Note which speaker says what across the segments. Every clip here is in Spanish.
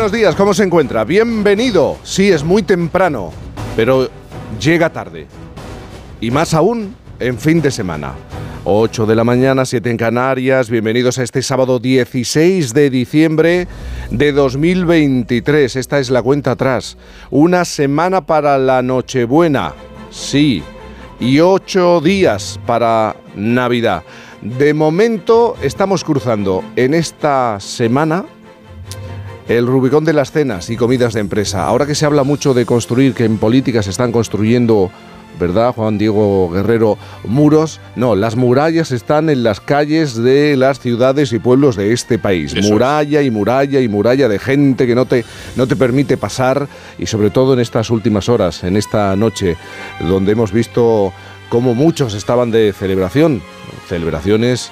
Speaker 1: Buenos días, ¿cómo se encuentra? Bienvenido. Sí, es muy temprano, pero llega tarde. Y más aún en fin de semana. 8 de la mañana, 7 en Canarias. Bienvenidos a este sábado 16 de diciembre de 2023. Esta es la cuenta atrás. Una semana para la Nochebuena. Sí. Y 8 días para Navidad. De momento estamos cruzando en esta semana el Rubicón de las cenas y comidas de empresa. Ahora que se habla mucho de construir, que en política se están construyendo, ¿verdad, Juan Diego Guerrero? Muros. No, las murallas están en las calles de las ciudades y pueblos de este país. muralla y muralla y muralla de gente que no te, no te permite pasar y sobre todo en estas últimas horas, en esta noche, donde hemos visto cómo muchos estaban de celebración, celebraciones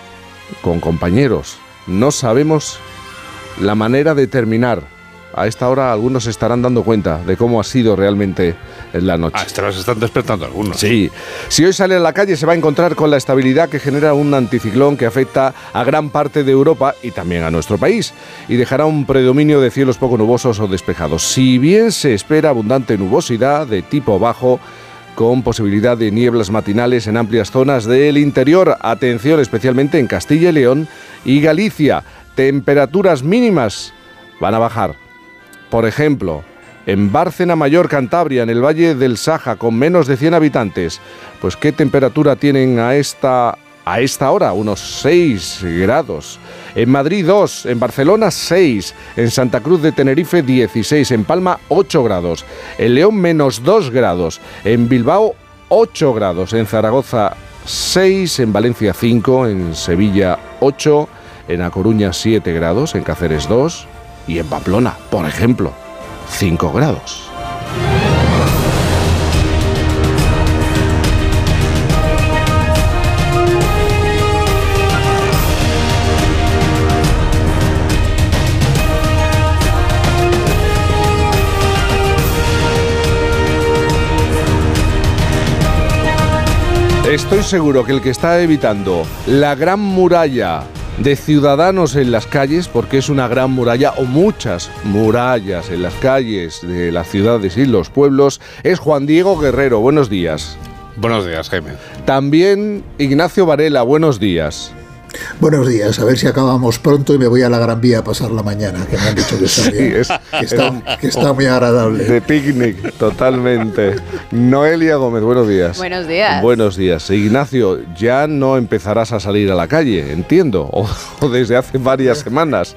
Speaker 1: con compañeros. No sabemos la manera de terminar. A esta hora algunos se estarán dando cuenta de cómo ha sido realmente la noche.
Speaker 2: Ah, se están despertando algunos.
Speaker 1: Sí. Si hoy sale a la calle se va a encontrar con la estabilidad que genera un anticiclón que afecta a gran parte de Europa y también a nuestro país y dejará un predominio de cielos poco nubosos o despejados. Si bien se espera abundante nubosidad de tipo bajo, con posibilidad de nieblas matinales en amplias zonas del interior. Atención especialmente en Castilla y León y Galicia temperaturas mínimas van a bajar. Por ejemplo, en Bárcena Mayor, Cantabria, en el Valle del Saja, con menos de 100 habitantes, pues ¿qué temperatura tienen a esta, a esta hora? Unos 6 grados. En Madrid 2, en Barcelona 6, en Santa Cruz de Tenerife 16, en Palma 8 grados, en León menos 2 grados, en Bilbao 8 grados, en Zaragoza 6, en Valencia 5, en Sevilla 8, en A Coruña 7 grados, en Cáceres 2 y en Pamplona, por ejemplo, 5 grados. Estoy seguro que el que está evitando la gran muralla de ciudadanos en las calles, porque es una gran muralla o muchas murallas en las calles de las ciudades y los pueblos, es Juan Diego Guerrero. Buenos días.
Speaker 2: Buenos días, Jaime.
Speaker 1: También Ignacio Varela, buenos días.
Speaker 3: Buenos días, a ver si acabamos pronto y me voy a la Gran Vía a pasar la mañana, que me han dicho que está bien, que, está, muy agradable.
Speaker 1: De picnic, totalmente. Noelia Gómez, buenos días.
Speaker 4: Buenos días.
Speaker 1: Buenos días. Ignacio, ya no empezarás a salir a la calle, entiendo, o, desde hace varias semanas.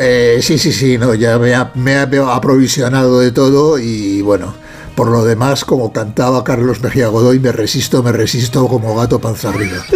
Speaker 3: Eh, sí, sí, sí, no, ya me, me he aprovisionado de todo y bueno por lo demás, como cantaba Carlos Mejía Godoy, me resisto, me resisto como gato panza arriba.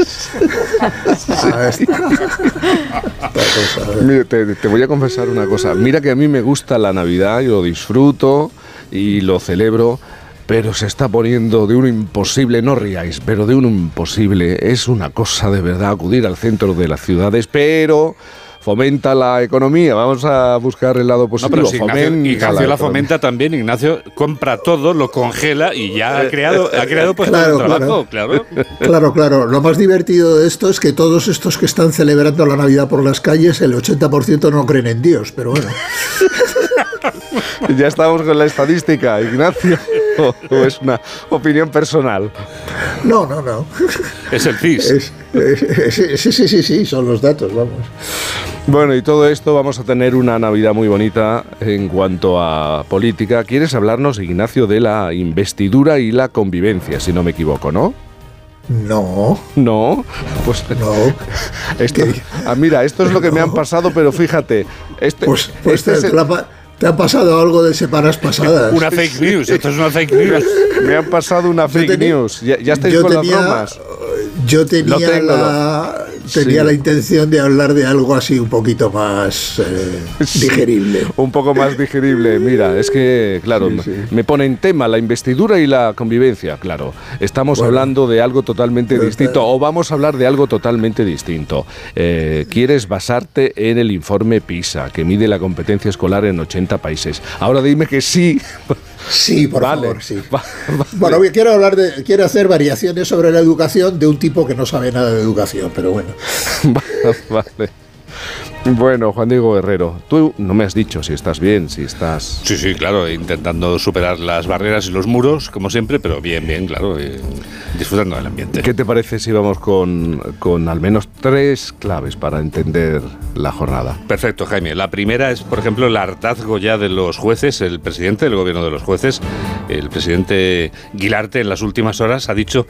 Speaker 1: Mira, te, voy a confesar una cosa. Mira que a mí me gusta la Navidad, yo lo disfruto y lo celebro, pero se está poniendo de un imposible, no ríais, pero de un imposible. Es una cosa de verdad acudir al centro de las ciudades, pero fomenta la economía. Vamos a buscar el lado positivo.
Speaker 2: Ignacio, la, fomenta también. Ignacio compra todo, lo congela y ya ha creado, ha creado puestos claro, de trabajo. Claro.
Speaker 3: claro. claro, Lo más divertido de esto es que todos estos que están celebrando la Navidad por las calles, el 80% no creen en Dios, pero bueno.
Speaker 1: ya estamos con la estadística, Ignacio. ¿O es una opinión personal?
Speaker 3: No, no, no.
Speaker 2: Es el CIS.
Speaker 3: sí, sí, sí, sí, son los datos, vamos.
Speaker 1: Bueno, y todo esto vamos a tener una Navidad muy bonita en cuanto a política. ¿Quieres hablarnos, Ignacio, de la investidura y la convivencia, si no me equivoco, no?
Speaker 3: No.
Speaker 1: No. Pues
Speaker 3: no.
Speaker 1: Esto, ah, mira, esto es lo que me han pasado, pero fíjate. Este,
Speaker 3: pues, pues este te, ha pasado algo de semanas pasadas.
Speaker 2: Una fake news. Esto es una fake news.
Speaker 1: me han pasado una fake news. Ya, ya estáis con las bromas.
Speaker 3: Yo tenía la, tenía la intención de hablar de algo así un poquito más eh, digerible.
Speaker 1: un poco más digerible. Mira, es que, claro, me pone en tema la investidura y la convivencia. Claro, estamos hablando de algo totalmente distinto o vamos a hablar de algo totalmente distinto. Eh, quieres basarte en el informe PISA, que mide la competencia escolar en 80 países. Ahora dime que sí.
Speaker 3: Sí, por favor, sí. Bueno, quiero hablar de, quiero hacer variaciones sobre la educación de un tipo que no sabe nada de educación, pero bueno.
Speaker 1: vale. Bueno, Juan Diego Guerrero, tú no me has dicho si estás bien, si estás...
Speaker 2: Sí, sí, claro, intentando superar las barreras y los muros, como siempre, pero bien, bien, claro, eh, disfrutando del ambiente.
Speaker 1: ¿Qué te parece si vamos con, con al menos tres claves para entender la jornada?
Speaker 2: Perfecto, Jaime. La primera es, por ejemplo, el hartazgo ya de los jueces, el presidente del gobierno de los jueces, el presidente Guilarte, en las últimas horas ha dicho,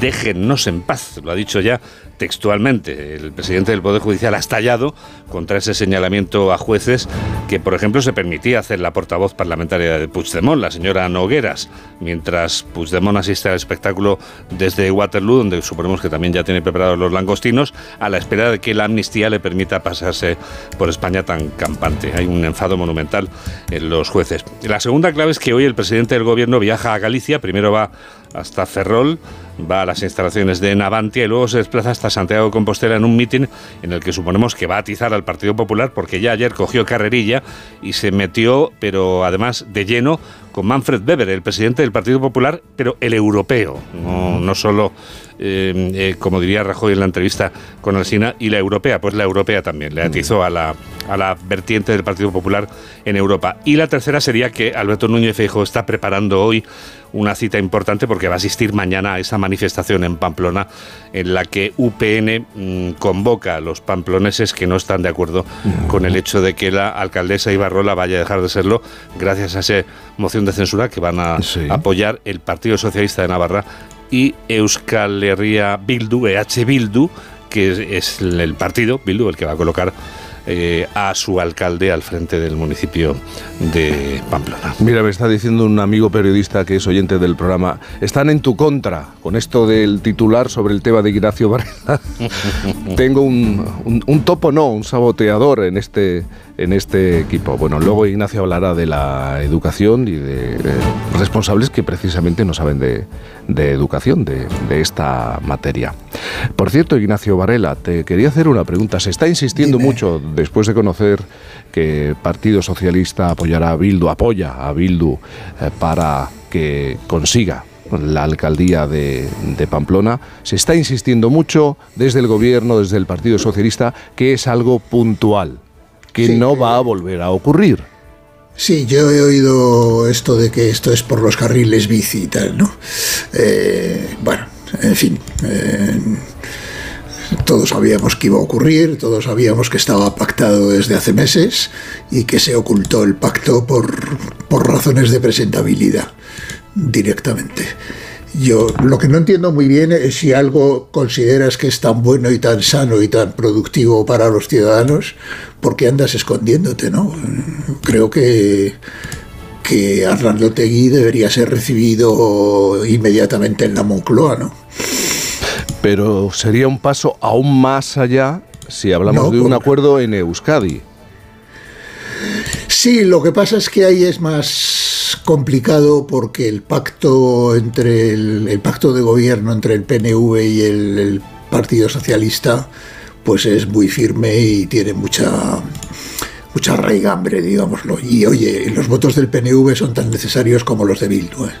Speaker 2: déjennos en paz, lo ha dicho ya textualmente. El presidente del Poder Judicial ha estallado contra ese señalamiento a jueces que, por ejemplo, se permitía hacer la portavoz parlamentaria de Puigdemont, la señora Nogueras, mientras Puigdemont asiste al espectáculo desde Waterloo, donde suponemos que también ya tiene preparados los langostinos, a la espera de que la amnistía le permita pasarse por España tan campante. Hay un enfado monumental en los jueces. La segunda clave es que hoy el presidente del gobierno viaja a Galicia, primero va hasta Ferrol, va a las instalaciones de Navantia y luego se desplaza hasta Santiago de Compostela en un mitin en el que suponemos que va a atizar al Partido Popular porque ya ayer cogió carrerilla y se metió, pero además de lleno, con Manfred Weber, el presidente del Partido Popular, pero el europeo, no, solo eh, eh, como diría Rajoy en la entrevista con Alsina, y la europea, pues la europea también, le atizó a la, a la vertiente del Partido Popular en Europa. Y la tercera sería que Alberto Núñez Feijóo está preparando hoy una cita importante porque va a asistir mañana a esa manifestación en Pamplona en la que UPN mm, convoca a los pamploneses que no están de acuerdo con el hecho de que la alcaldesa Ibarrola vaya a dejar de serlo gracias a esa moción de censura que van a apoyar el Partido Socialista de Navarra y Euskal Herria Bildu, EH Bildu, que es el partido, Bildu, el que va a colocar eh, a su alcalde al frente del municipio de Pamplona.
Speaker 1: Mira, me está diciendo un amigo periodista que es oyente del programa, están en tu contra con esto del titular sobre el tema de Ignacio Varela. Tengo un, un, topo, no, un saboteador en este, en este equipo. Bueno, luego Ignacio hablará de la educación y de, responsables que precisamente no saben de, de educación, de, de, esta materia. Por cierto, Ignacio Varela, te quería hacer una pregunta. Se está insistiendo mucho después de conocer que el Partido Socialista apoyará a Bildu, apoya a Bildu eh, para que consiga la alcaldía de, de, Pamplona, se está insistiendo mucho desde el gobierno, desde el Partido Socialista, que es algo puntual, que sí, no va a volver a ocurrir.
Speaker 3: Sí, yo he oído esto de que esto es por los carriles bici y tal, ¿no? Eh, bueno, en fin. Eh, todos sabíamos que iba a ocurrir, todos sabíamos que estaba pactado desde hace meses y que se ocultó el pacto por, por razones de presentabilidad directamente. Yo lo que no entiendo muy bien es si algo consideras que es tan bueno y tan sano y tan productivo para los ciudadanos, ¿por qué andas escondiéndote, no? Creo que que Arnaldo Tegui debería ser recibido inmediatamente en la Moncloa, ¿no?
Speaker 1: Pero sería un paso aún más allá si hablamos no, de un por... acuerdo en Euskadi.
Speaker 3: Sí, lo que pasa es que ahí es más complicado porque el pacto entre el, pacto de gobierno entre el PNV y el, Partido Socialista pues es muy firme y tiene mucha mucha raigambre, digámoslo. Y oye, los votos del PNV son tan necesarios como los de Bildu. ¿eh?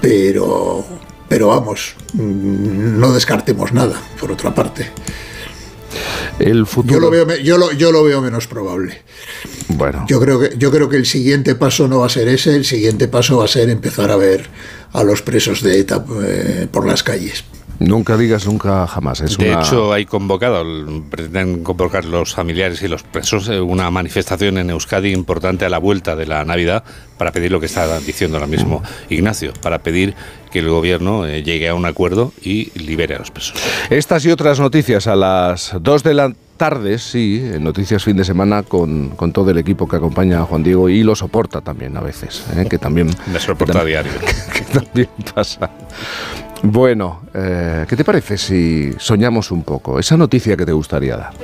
Speaker 3: Pero pero vamos, no descartemos nada, por otra parte.
Speaker 1: El futuro.
Speaker 3: Yo lo veo, yo lo, yo lo veo menos probable.
Speaker 1: Bueno.
Speaker 3: Yo creo, que, yo creo que el siguiente paso no va a ser ese, el siguiente paso va a ser empezar a ver a los presos de ETA eh, por las calles.
Speaker 1: Nunca digas nunca jamás. Es
Speaker 2: de
Speaker 1: una...
Speaker 2: hecho, hay convocado, pretenden convocar los familiares y los presos eh, una manifestación en Euskadi importante a la vuelta de la Navidad para pedir lo que está diciendo ahora mismo Ignacio, para pedir que el gobierno eh, llegue a un acuerdo y libere a los presos.
Speaker 1: Estas y otras noticias a las 2 de la tarde, sí, Noticias Fin de Semana con, con, todo el equipo que acompaña a Juan Diego y lo soporta también a veces, ¿eh? que también...
Speaker 2: Me soporta
Speaker 1: que
Speaker 2: a diario.
Speaker 1: Que, que también pasa. Bueno, eh, ¿qué te parece si soñamos un poco? Esa noticia que te gustaría dar.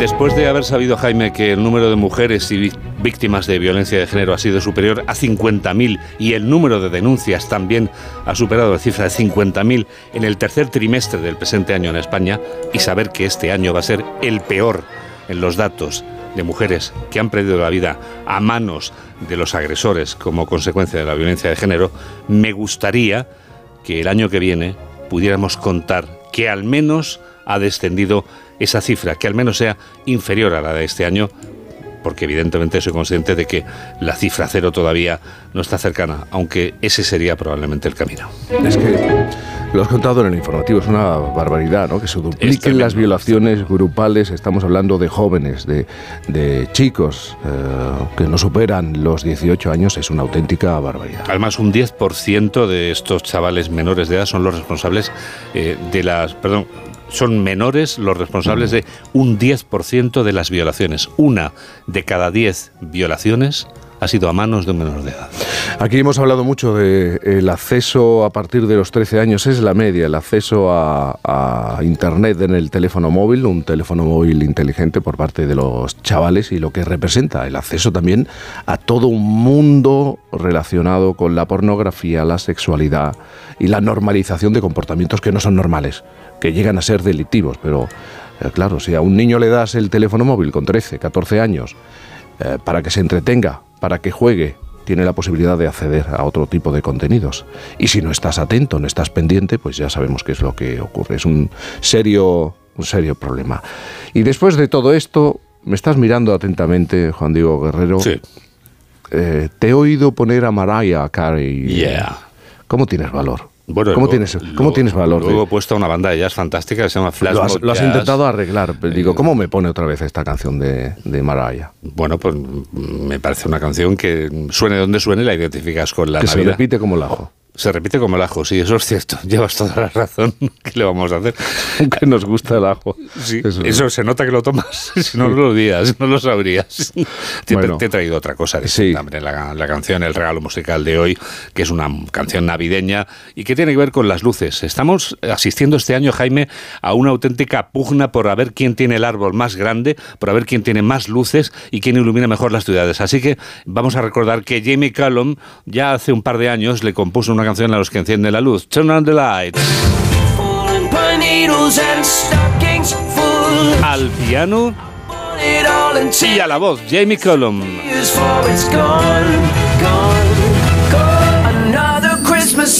Speaker 2: Después de haber sabido, Jaime, que el número de mujeres y víctimas de violencia de género ha sido superior a 50.000 y el número de denuncias también ha superado la cifra de 50.000 en el tercer trimestre del presente año en España, y saber que este año va a ser el peor en los datos de mujeres que han perdido la vida a manos de los agresores como consecuencia de la violencia de género, me gustaría que el año que viene pudiéramos contar que al menos ha descendido esa cifra, que al menos sea inferior a la de este año, porque evidentemente soy consciente de que la cifra cero todavía no está cercana, aunque ese sería probablemente el camino.
Speaker 1: Es que lo has contado en el informativo, es una barbaridad, ¿no? Que se dupliquen las violaciones grupales, estamos hablando de jóvenes, de, de chicos eh, que no superan los 18 años, es una auténtica barbaridad.
Speaker 2: Además, un 10% de estos chavales menores de edad son los responsables eh, de las, perdón, son menores los responsables de un 10% de las violaciones. Una de cada 10 violaciones ha sido a manos de un menor de edad.
Speaker 1: Aquí hemos hablado mucho del acceso a partir de los 13 años, es la media, el acceso a, a, Internet en el teléfono móvil, un teléfono móvil inteligente por parte de los chavales y lo que representa el acceso también a todo un mundo relacionado con la pornografía, la sexualidad y la normalización de comportamientos que no son normales que llegan a ser delictivos, pero eh, claro, si a un niño le das el teléfono móvil con 13, 14 años eh, para que se entretenga, para que juegue, tiene la posibilidad de acceder a otro tipo de contenidos. Y si no estás atento, no estás pendiente, pues ya sabemos qué es lo que ocurre. Es un serio, un serio problema. Y después de todo esto, me estás mirando atentamente, Juan Diego Guerrero.
Speaker 2: Sí.
Speaker 1: Eh, te he oído poner a Mariah Carey.
Speaker 2: Yeah.
Speaker 1: ¿Cómo tienes valor?
Speaker 2: Bueno,
Speaker 1: ¿Cómo,
Speaker 2: lo,
Speaker 1: tienes, ¿cómo tienes valor?
Speaker 2: Luego he puesto una banda de jazz fantástica que se llama Flash
Speaker 1: Lo has, lo has
Speaker 2: Jazz.
Speaker 1: intentado arreglar, pero digo, ¿cómo me pone otra vez esta canción de, de Mariah?
Speaker 2: Bueno, pues me parece una canción que suene donde suene la identificas con la
Speaker 1: que
Speaker 2: Navidad.
Speaker 1: se repite como el ajo.
Speaker 2: Se repite como el ajo, sí, eso es cierto. Llevas toda la razón. ¿Qué le vamos a hacer?
Speaker 1: que nos gusta el ajo.
Speaker 2: Sí, eso, eso se nota que lo tomas. si no lo dirías, no lo sabrías. Te,
Speaker 1: Bueno.
Speaker 2: te he traído otra cosa.
Speaker 1: Sí.
Speaker 2: la, la canción, el regalo musical de hoy, que es una canción navideña y que tiene que ver con las luces. Estamos asistiendo este año, Jaime, a una auténtica pugna por a ver quién tiene el árbol más grande, por a ver quién tiene más luces y quién ilumina mejor las ciudades. Así que vamos a recordar que Jamie Cullum ya hace un par de años le compuso una canción a los que encienden la luz. Turn on the lights. Al piano y a la voz, Jamie Cullum.
Speaker 4: Another Christmas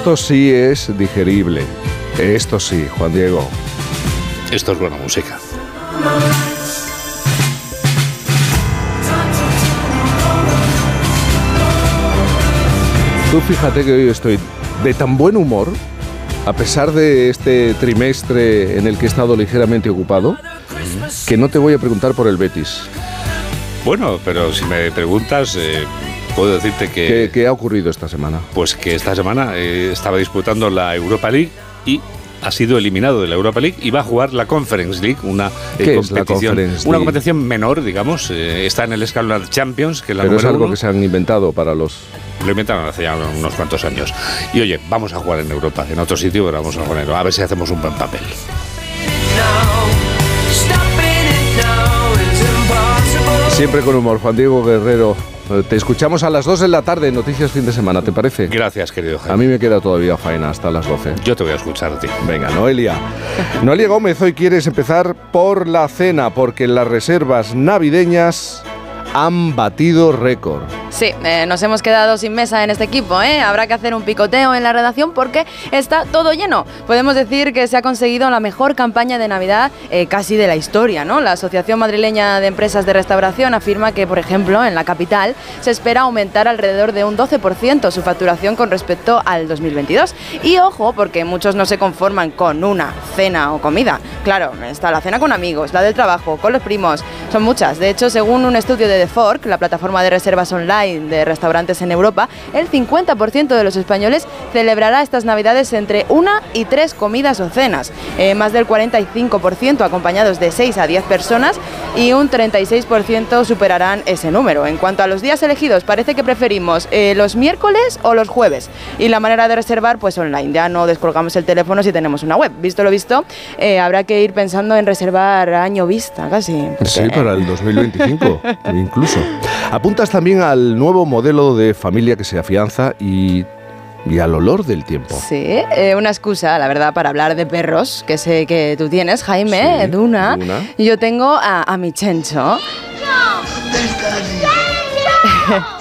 Speaker 1: Esto sí es digerible. Esto sí, Juan Diego.
Speaker 2: Esto es buena música.
Speaker 1: Tú fíjate que hoy estoy de tan buen humor, a pesar de este trimestre en el que he estado ligeramente ocupado, que no te voy a preguntar por el Betis.
Speaker 2: Bueno, pero si me preguntas, eh, puedo decirte que,
Speaker 1: ¿Qué, qué ha ocurrido esta semana?
Speaker 2: pues que esta semana eh, estaba disputando la Europa League y ha sido eliminado de la Europa League y va a jugar la Conference League, una eh,
Speaker 1: ¿Qué es la
Speaker 2: competición, una competición menor, digamos, eh, está en el escalón Champions, que es la
Speaker 1: Pero es algo
Speaker 2: uno.
Speaker 1: que se han inventado para los...
Speaker 2: Lo inventaron hace ya unos cuantos años. Y oye, vamos a jugar en Europa, en otro sitio, pero vamos a jugar en Europa, a ver si hacemos un buen papel.
Speaker 1: Siempre con humor, Juan Diego Guerrero. Eh, Te escuchamos a las 2 de la tarde Noticias Fin de Semana, ¿te parece?
Speaker 2: Gracias, querido
Speaker 1: A
Speaker 2: Jaime.
Speaker 1: mí me queda todavía faena hasta las 12.
Speaker 2: Yo te voy a escuchar a ti.
Speaker 1: Venga, Noelia. Noelia Gómez, hoy quieres empezar por la cena, porque las reservas navideñas han batido récord.
Speaker 5: Sí, eh, nos hemos quedado sin mesa en este equipo, ¿eh? Habrá que hacer un picoteo en la redacción porque está todo lleno. Podemos decir que se ha conseguido la mejor campaña de Navidad eh, casi de la historia, ¿no? La Asociación Madrileña de Empresas de Restauración afirma que, por ejemplo, en la capital se espera aumentar alrededor de un 12% su facturación con respecto al 2022. Y ojo, porque muchos no se conforman con una cena o comida. Claro, está la cena con amigos, la del trabajo, con los primos, son muchas. De hecho, según un estudio de The Fork, la plataforma de reservas online de restaurantes en Europa, el 50% de los españoles celebrará estas Navidades entre una y tres comidas o cenas, Eh, más del 45% acompañados de 6 a 10 personas y un 36% superarán ese número. En cuanto a los días elegidos, parece que preferimos eh, los miércoles o los jueves y la manera de reservar pues online, ya no descolgamos el teléfono si tenemos una web. Visto lo visto, eh, habrá que ir pensando en reservar año vista casi.
Speaker 1: Sí, para el 2025, incluso. Apuntas también al nuevo modelo de familia que se afianza y, y al olor del tiempo.
Speaker 5: Sí, eh, una excusa, la verdad, para hablar de perros, que sé que tú tienes, Jaime,
Speaker 1: Sí,
Speaker 5: Duna.
Speaker 1: Duna.
Speaker 5: Y Yo tengo a, a mi Chencho.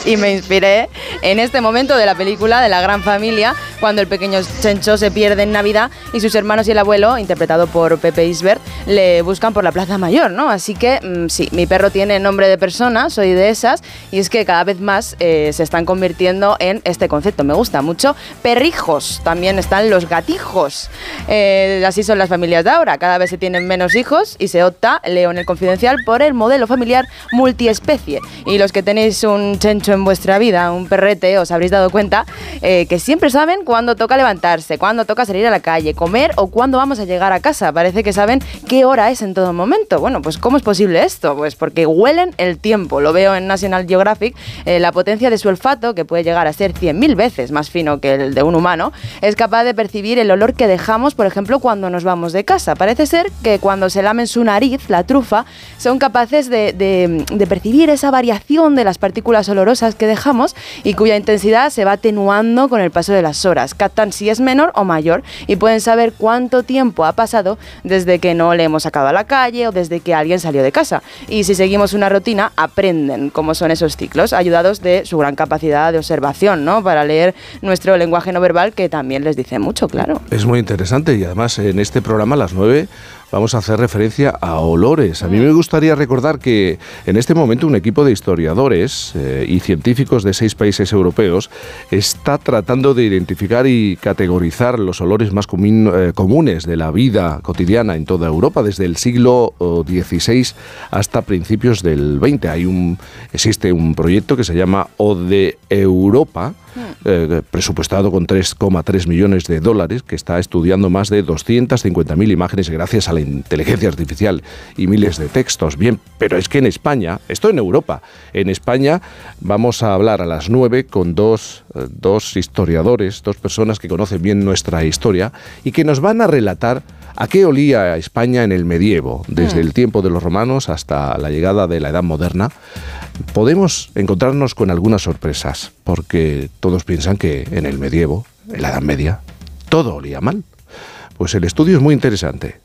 Speaker 5: y me inspiré en este momento de la película de la gran familia, cuando el pequeño Chencho se pierde en Navidad y sus hermanos y el abuelo, interpretado por Pepe Isbert, le buscan por la Plaza Mayor, ¿no? Así que mm, sí, mi perro tiene nombre de persona, soy de esas, y es que cada vez más eh, se están convirtiendo en este concepto. Me gusta mucho. Perrijos, también están los gatijos. Eh, así son las familias de ahora. Cada vez se tienen menos hijos y se opta, leo en el confidencial, por el modelo familiar multiespecie. Y los que tenéis un chencho en vuestra vida, un perrete, os habréis dado cuenta eh, que siempre saben cuándo toca levantarse, cuándo toca salir a la calle, comer o cuándo vamos a llegar a casa. Parece que saben qué hora es en todo momento. Bueno, pues ¿cómo es posible esto? Pues porque huelen el tiempo. Lo veo en National Geographic. eh, la potencia de su olfato, que puede llegar a ser 100.000 veces más fino que el de un humano, es capaz de percibir el olor que dejamos, por ejemplo, cuando nos vamos de casa. Parece ser que cuando se lamen su nariz, la trufa, son capaces de, percibir esa variación de las partículas olorosas que dejamos y cuya intensidad se va atenuando con el paso de las horas. Captan si es menor o mayor y pueden saber cuánto tiempo ha pasado desde que no le hemos sacado a la calle o desde que alguien salió de casa. Y si seguimos una rutina, aprenden cómo son esos ciclos, ayudados de su gran capacidad de observación, ¿no? Para leer nuestro lenguaje no verbal, que también les dice mucho, claro.
Speaker 1: Es muy interesante y además en este programa a las 9 vamos a hacer referencia a olores. A mí me gustaría recordar que en este momento un equipo de historiadores eh, y científicos de seis países europeos está tratando de identificar y categorizar los olores más eh, comunes de la vida cotidiana en toda Europa desde el siglo XVI hasta principios del XX. Hay un, existe un proyecto que se llama ODE Europa, eh, presupuestado con 3,3 millones de dólares, que está estudiando más de 250.000 imágenes gracias a la inteligencia artificial y miles de textos. Bien, pero es que en España, esto en Europa, en España vamos a hablar a las 9 con dos, eh, dos historiadores, dos personas que conocen bien nuestra historia y que nos van a relatar a qué olía España en el medievo, desde el tiempo de los romanos hasta la llegada de la Edad Moderna podemos encontrarnos con algunas sorpresas, porque todos piensan que en el medievo, en la Edad Media, todo olía mal. Pues el estudio es muy interesante.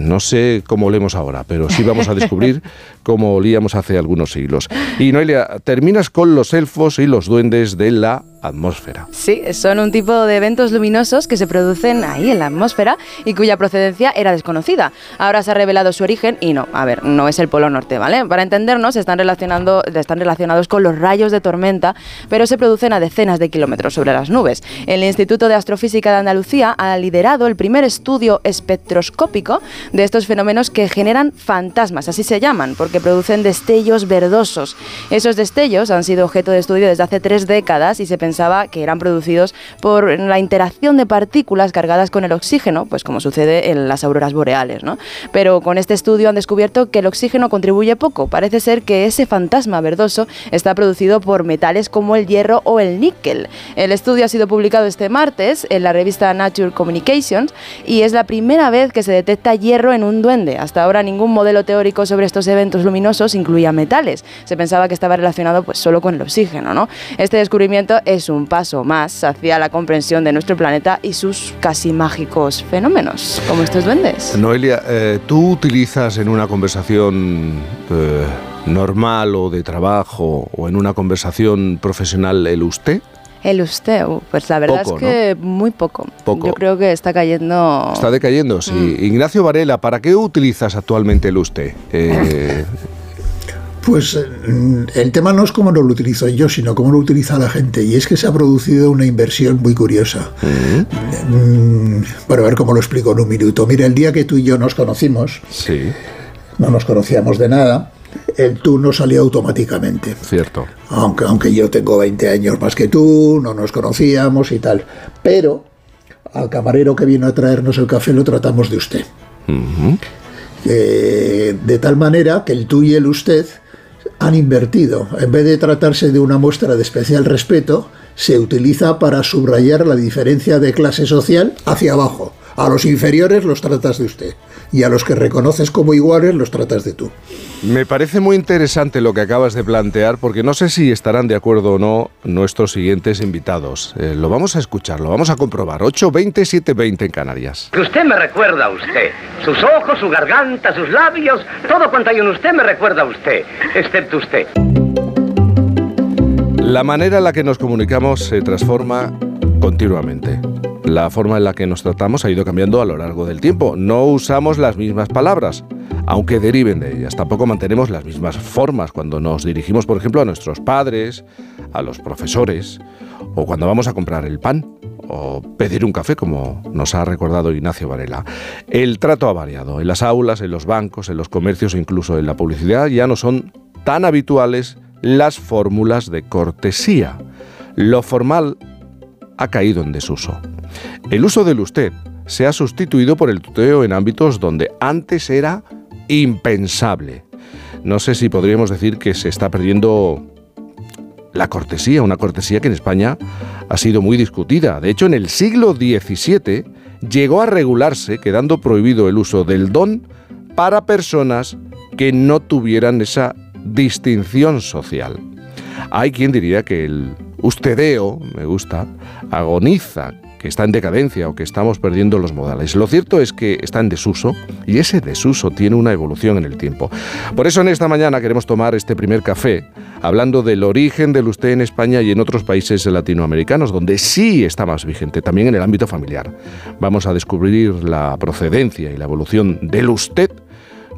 Speaker 1: No sé cómo olemos ahora, pero sí vamos a descubrir cómo olíamos hace algunos siglos. Y Noelia, terminas con los elfos y los duendes de la atmósfera.
Speaker 5: Sí, son un tipo de eventos luminosos que se producen ahí en la atmósfera y cuya procedencia era desconocida. Ahora se ha revelado su origen y no, a ver, no es el Polo Norte, ¿vale? Para entendernos, están, relacionados con los rayos de tormenta, pero se producen a decenas de kilómetros sobre las nubes. El Instituto de Astrofísica de Andalucía ha liderado el primer estudio espectroscópico de estos fenómenos que generan fantasmas, así se llaman, porque producen destellos verdosos. Esos destellos han sido objeto de estudio desde hace tres décadas y se pensaba que eran producidos por la interacción de partículas cargadas con el oxígeno, pues como sucede en las auroras boreales, ¿no? Pero con este estudio han descubierto que el oxígeno contribuye poco. Parece ser que ese fantasma verdoso está producido por metales como el hierro o el níquel. El estudio ha sido publicado este martes en la revista Nature Communications y es la primera vez que se detecta hierro en un duende. Hasta ahora ningún modelo teórico sobre estos eventos luminosos incluía metales. Se pensaba que estaba relacionado pues solo con el oxígeno, ¿no? Este descubrimiento es un paso más hacia la comprensión de nuestro planeta y sus casi mágicos fenómenos, como estos duendes.
Speaker 1: Noelia, eh, tú utilizas en una conversación eh, normal o de trabajo o en una conversación profesional el usted?
Speaker 5: El usted, uh, pues la verdad
Speaker 1: Poco,
Speaker 5: es que muy poco.
Speaker 1: Poco.
Speaker 5: Yo creo que está cayendo...
Speaker 1: Está decayendo, sí.
Speaker 5: Mm.
Speaker 1: Ignacio Varela, ¿para qué utilizas actualmente el usted? Eh,
Speaker 3: Pues eh, el tema no es cómo no lo utilizo yo, sino cómo lo utiliza la gente. Y es que se ha producido una inversión muy curiosa. Mm, Bueno, a ver cómo lo explico en un minuto. Mira, el día que tú y yo nos conocimos,
Speaker 1: sí,
Speaker 3: no nos conocíamos de nada, el tú no salió automáticamente.
Speaker 1: cierto.
Speaker 3: Aunque, aunque yo tengo 20 años más que tú, no nos conocíamos y tal. Pero al camarero que vino a traernos el café lo tratamos de usted. Eh, de tal manera que el tú y el usted han invertido. En vez de tratarse de una muestra de especial respeto, se utiliza para subrayar la diferencia de clase social hacia abajo. A los inferiores los tratas de usted y a los que reconoces como iguales los tratas de tú.
Speaker 1: Me parece muy interesante lo que acabas de plantear porque no sé si estarán de acuerdo o no nuestros siguientes invitados. Eh, lo vamos a escuchar, lo vamos a comprobar. 8.20, 7.20 en Canarias.
Speaker 6: Que usted me recuerda a usted. Sus ojos, su garganta, sus labios, todo cuanto hay en usted me recuerda a usted, excepto usted.
Speaker 1: La manera en la que nos comunicamos se transforma continuamente. La forma en la que nos tratamos ha ido cambiando a lo largo del tiempo. No usamos las mismas palabras, aunque deriven de ellas. Tampoco mantenemos las mismas formas cuando nos dirigimos, por ejemplo, a nuestros padres, a los profesores, o cuando vamos a comprar el pan o pedir un café, como nos ha recordado Ignacio Varela. El trato ha variado. En las aulas, en los bancos, en los comercios incluso en la publicidad ya no son tan habituales las fórmulas de cortesía. Lo formal ha caído en desuso. El uso del usted se ha sustituido por el tuteo en ámbitos donde antes era impensable. No sé si podríamos decir que se está perdiendo la cortesía, una cortesía que en España ha sido muy discutida. De hecho, en el siglo XVII llegó a regularse, quedando prohibido el uso del don para personas que no tuvieran esa distinción social. Hay quien diría que el ustedeo, me gusta, agoniza, que está en decadencia o que estamos perdiendo los modales. Lo cierto es que está en desuso y ese desuso tiene una evolución en el tiempo. Por eso en esta mañana queremos tomar este primer café hablando del origen del usted en España y en otros países latinoamericanos, donde sí está más vigente, también en el ámbito familiar. Vamos a descubrir la procedencia y la evolución del usted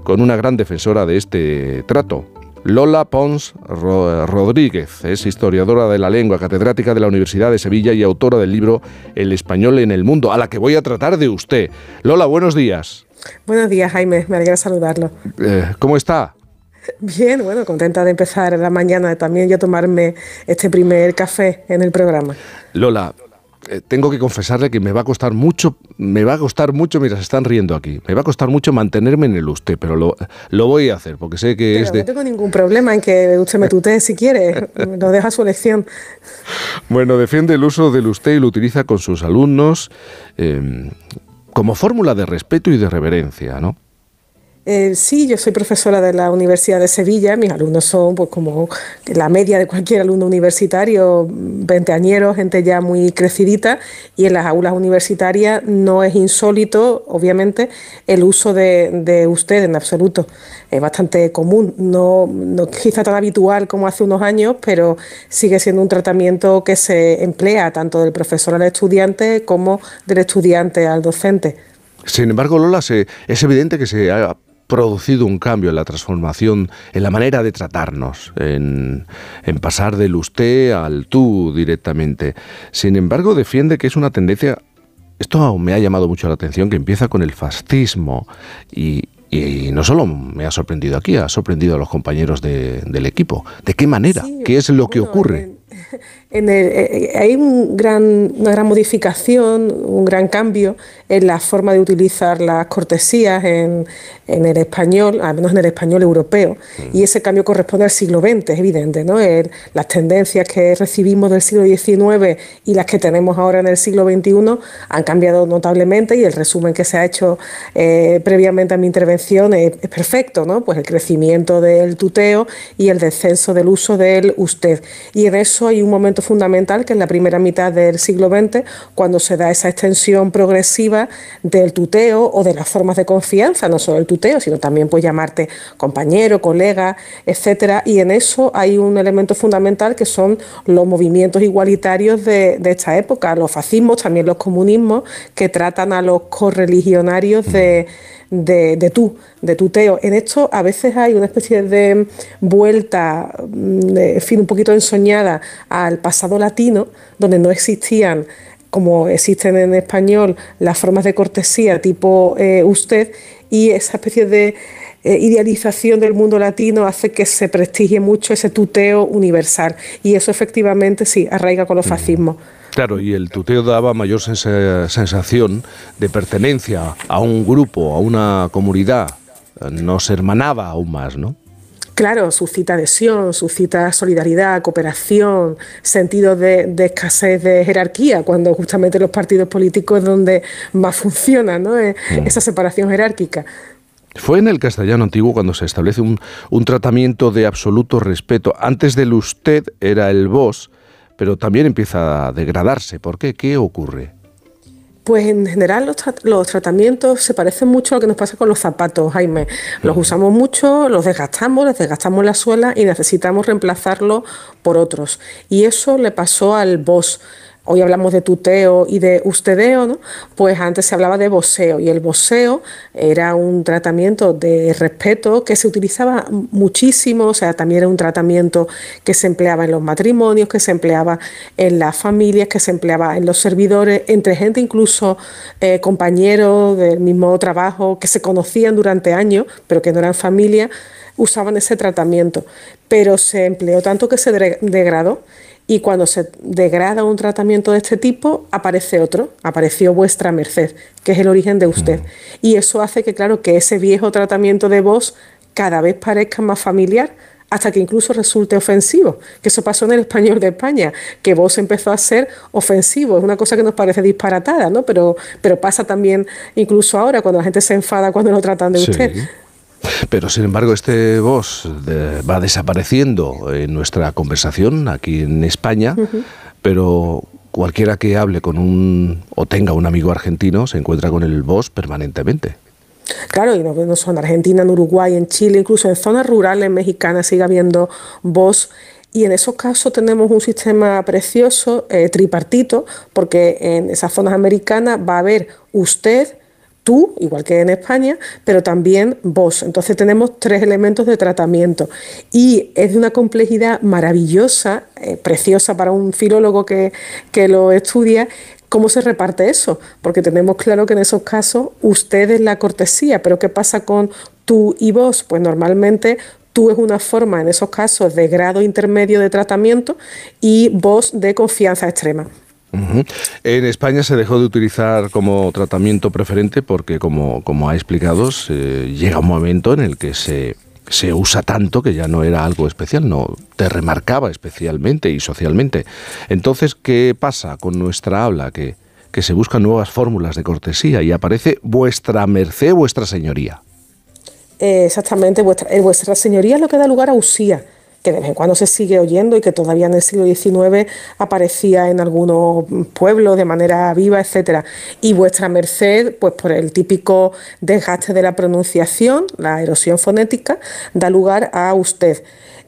Speaker 1: con una gran defensora de este trato, Lola Pons Ro- Rodríguez es historiadora de la lengua, catedrática de la Universidad de Sevilla y autora del libro El español en el mundo, a la que voy a tratar de usted. Lola, buenos días.
Speaker 7: Buenos días, Jaime. Me alegra saludarlo.
Speaker 1: Eh, ¿Cómo está?
Speaker 7: Bien, bueno, contenta de empezar la mañana también yo tomarme este primer café en el programa.
Speaker 1: Lola, eh, tengo que confesarle que me va a costar mucho, me va a costar mucho, mira, se están riendo aquí, me va a costar mucho mantenerme en el usted, pero lo, lo voy a hacer, porque sé que
Speaker 7: Pero
Speaker 1: es de...
Speaker 7: no tengo ningún problema en que usted me tutee si quiere. Lo deja a su elección.
Speaker 1: Bueno, defiende el uso del usted y lo utiliza con sus alumnos eh, como fórmula de respeto y de reverencia, ¿no?
Speaker 7: Eh, sí, yo soy profesora de la Universidad de Sevilla. Mis alumnos son pues como la media de cualquier alumno universitario, veinteañeros, gente ya muy crecidita. Y en las aulas universitarias no es insólito, obviamente, el uso de, de usted en absoluto. Es bastante común, no, no quizá tan habitual como hace unos años, pero sigue siendo un tratamiento que se emplea tanto del profesor al estudiante como del estudiante al docente.
Speaker 1: Sin embargo, Lola, se- es evidente que se ha producido un cambio en la transformación, en la manera de tratarnos, en, en pasar del usted al tú directamente. Sin embargo, defiende que es una tendencia, esto me ha llamado mucho la atención, que empieza con el fascismo y, y no solo me ha sorprendido aquí, ha sorprendido a los compañeros de- del equipo. ¿De qué manera?
Speaker 7: Sí,
Speaker 1: ¿Qué es lo que ocurre?
Speaker 7: en- en el- eh, hay un gran, una gran modificación, un gran cambio en la forma de utilizar las cortesías en, en el español, al menos en el español europeo, y ese cambio corresponde al siglo XX, es evidente, ¿no? El- las tendencias que recibimos del siglo XIX y las que tenemos ahora en el siglo XXI han cambiado notablemente y el resumen que se ha hecho eh, previamente a mi intervención es, es perfecto, ¿no? Pues el crecimiento del tuteo y el descenso del uso del usted. Y en eso hay un momento fundamental que es la primera mitad del siglo XX, cuando se da esa extensión progresiva del tuteo o de las formas de confianza, no solo el tuteo, sino también pues llamarte compañero, colega, etcétera. Y en eso hay un elemento fundamental que son los movimientos igualitarios de, de esta época, los fascismos, también los comunismos, que tratan a los correligionarios de de, de tú, de tuteo. En esto a veces hay una especie de vuelta, mm, en fin, un poquito ensoñada al pasado latino, donde no existían como existen en español las formas de cortesía tipo eh, usted y esa especie de eh, idealización del mundo latino hace que se prestigie mucho ese tuteo universal y eso efectivamente sí arraiga con los fascismos.
Speaker 1: Claro, y el tuteo daba mayor sensa- sensación de pertenencia a un grupo, a una comunidad. Nos hermanaba aún más, ¿no?
Speaker 7: Claro, suscita adhesión, suscita solidaridad, cooperación, sentido de, de escasez de jerarquía, cuando justamente los partidos políticos es donde más funciona ¿no? Eh, esa separación jerárquica.
Speaker 1: Fue en el castellano antiguo cuando se establece un, un tratamiento de absoluto respeto. Antes del usted era el vos, pero también empieza a degradarse. ¿Por qué? ¿Qué ocurre?
Speaker 7: Pues en general los, tra- los tratamientos se parecen mucho a lo que nos pasa con los zapatos, Jaime. Los usamos mucho, los desgastamos, les desgastamos la suela y necesitamos reemplazarlos por otros. Y eso le pasó al vos. Hoy hablamos de tuteo y de ustedeo, ¿no? Pues antes se hablaba de voseo y el voseo era un tratamiento de respeto que se utilizaba muchísimo, o sea, también era un tratamiento que se empleaba en los matrimonios, que se empleaba en las familias, que se empleaba en los servidores, entre gente incluso eh, compañeros del mismo trabajo que se conocían durante años, pero que no eran familia, usaban ese tratamiento. Pero se empleó tanto que se degradó y cuando se degrada un tratamiento de este tipo, aparece otro, apareció vuestra merced, que es el origen de usted. Y eso hace que, claro, que ese viejo tratamiento de voz cada vez parezca más familiar, hasta que incluso resulte ofensivo. Que eso pasó en el español de España, que vos empezó a ser ofensivo. Es una cosa que nos parece disparatada, ¿no? Pero, pero pasa también incluso ahora, cuando la gente se enfada cuando lo tratan de
Speaker 1: Sí.
Speaker 7: usted.
Speaker 1: Pero sin embargo, este voz de- va desapareciendo en nuestra conversación aquí en España, pero cualquiera que hable con un o tenga un amigo argentino se encuentra con el voz permanentemente.
Speaker 7: Claro, y no, no solo en Argentina, en Uruguay, en Chile, incluso en zonas rurales mexicanas sigue habiendo voz. Y en esos casos tenemos un sistema precioso, eh, tripartito, porque en esas zonas americanas va a haber usted, tú, igual que en España, pero también vos. Entonces tenemos tres elementos de tratamiento. Y es de una complejidad maravillosa, eh, preciosa para un filólogo que, que lo estudia, ¿Cómo se reparte eso? Porque tenemos claro que en esos casos usted es la cortesía, pero ¿qué pasa con tú y vos? Pues normalmente tú es una forma en esos casos de grado intermedio de tratamiento y vos de confianza extrema.
Speaker 1: En España se dejó de utilizar como tratamiento preferente porque, como, como ha explicado, llega un momento en el que se, se usa tanto que ya no era algo especial, no te remarcaba especialmente y socialmente. Entonces, ¿qué pasa con nuestra habla? Que, que se buscan nuevas fórmulas de cortesía y aparece vuestra merced, vuestra señoría.
Speaker 7: Exactamente, vuestra, eh, vuestra señoría lo que da lugar a usía, que de vez en cuando se sigue oyendo y que todavía en el siglo XIX aparecía en algunos pueblos de manera viva, etcétera. Y vuestra merced, pues por el típico desgaste de la pronunciación, la erosión fonética, da lugar a usted.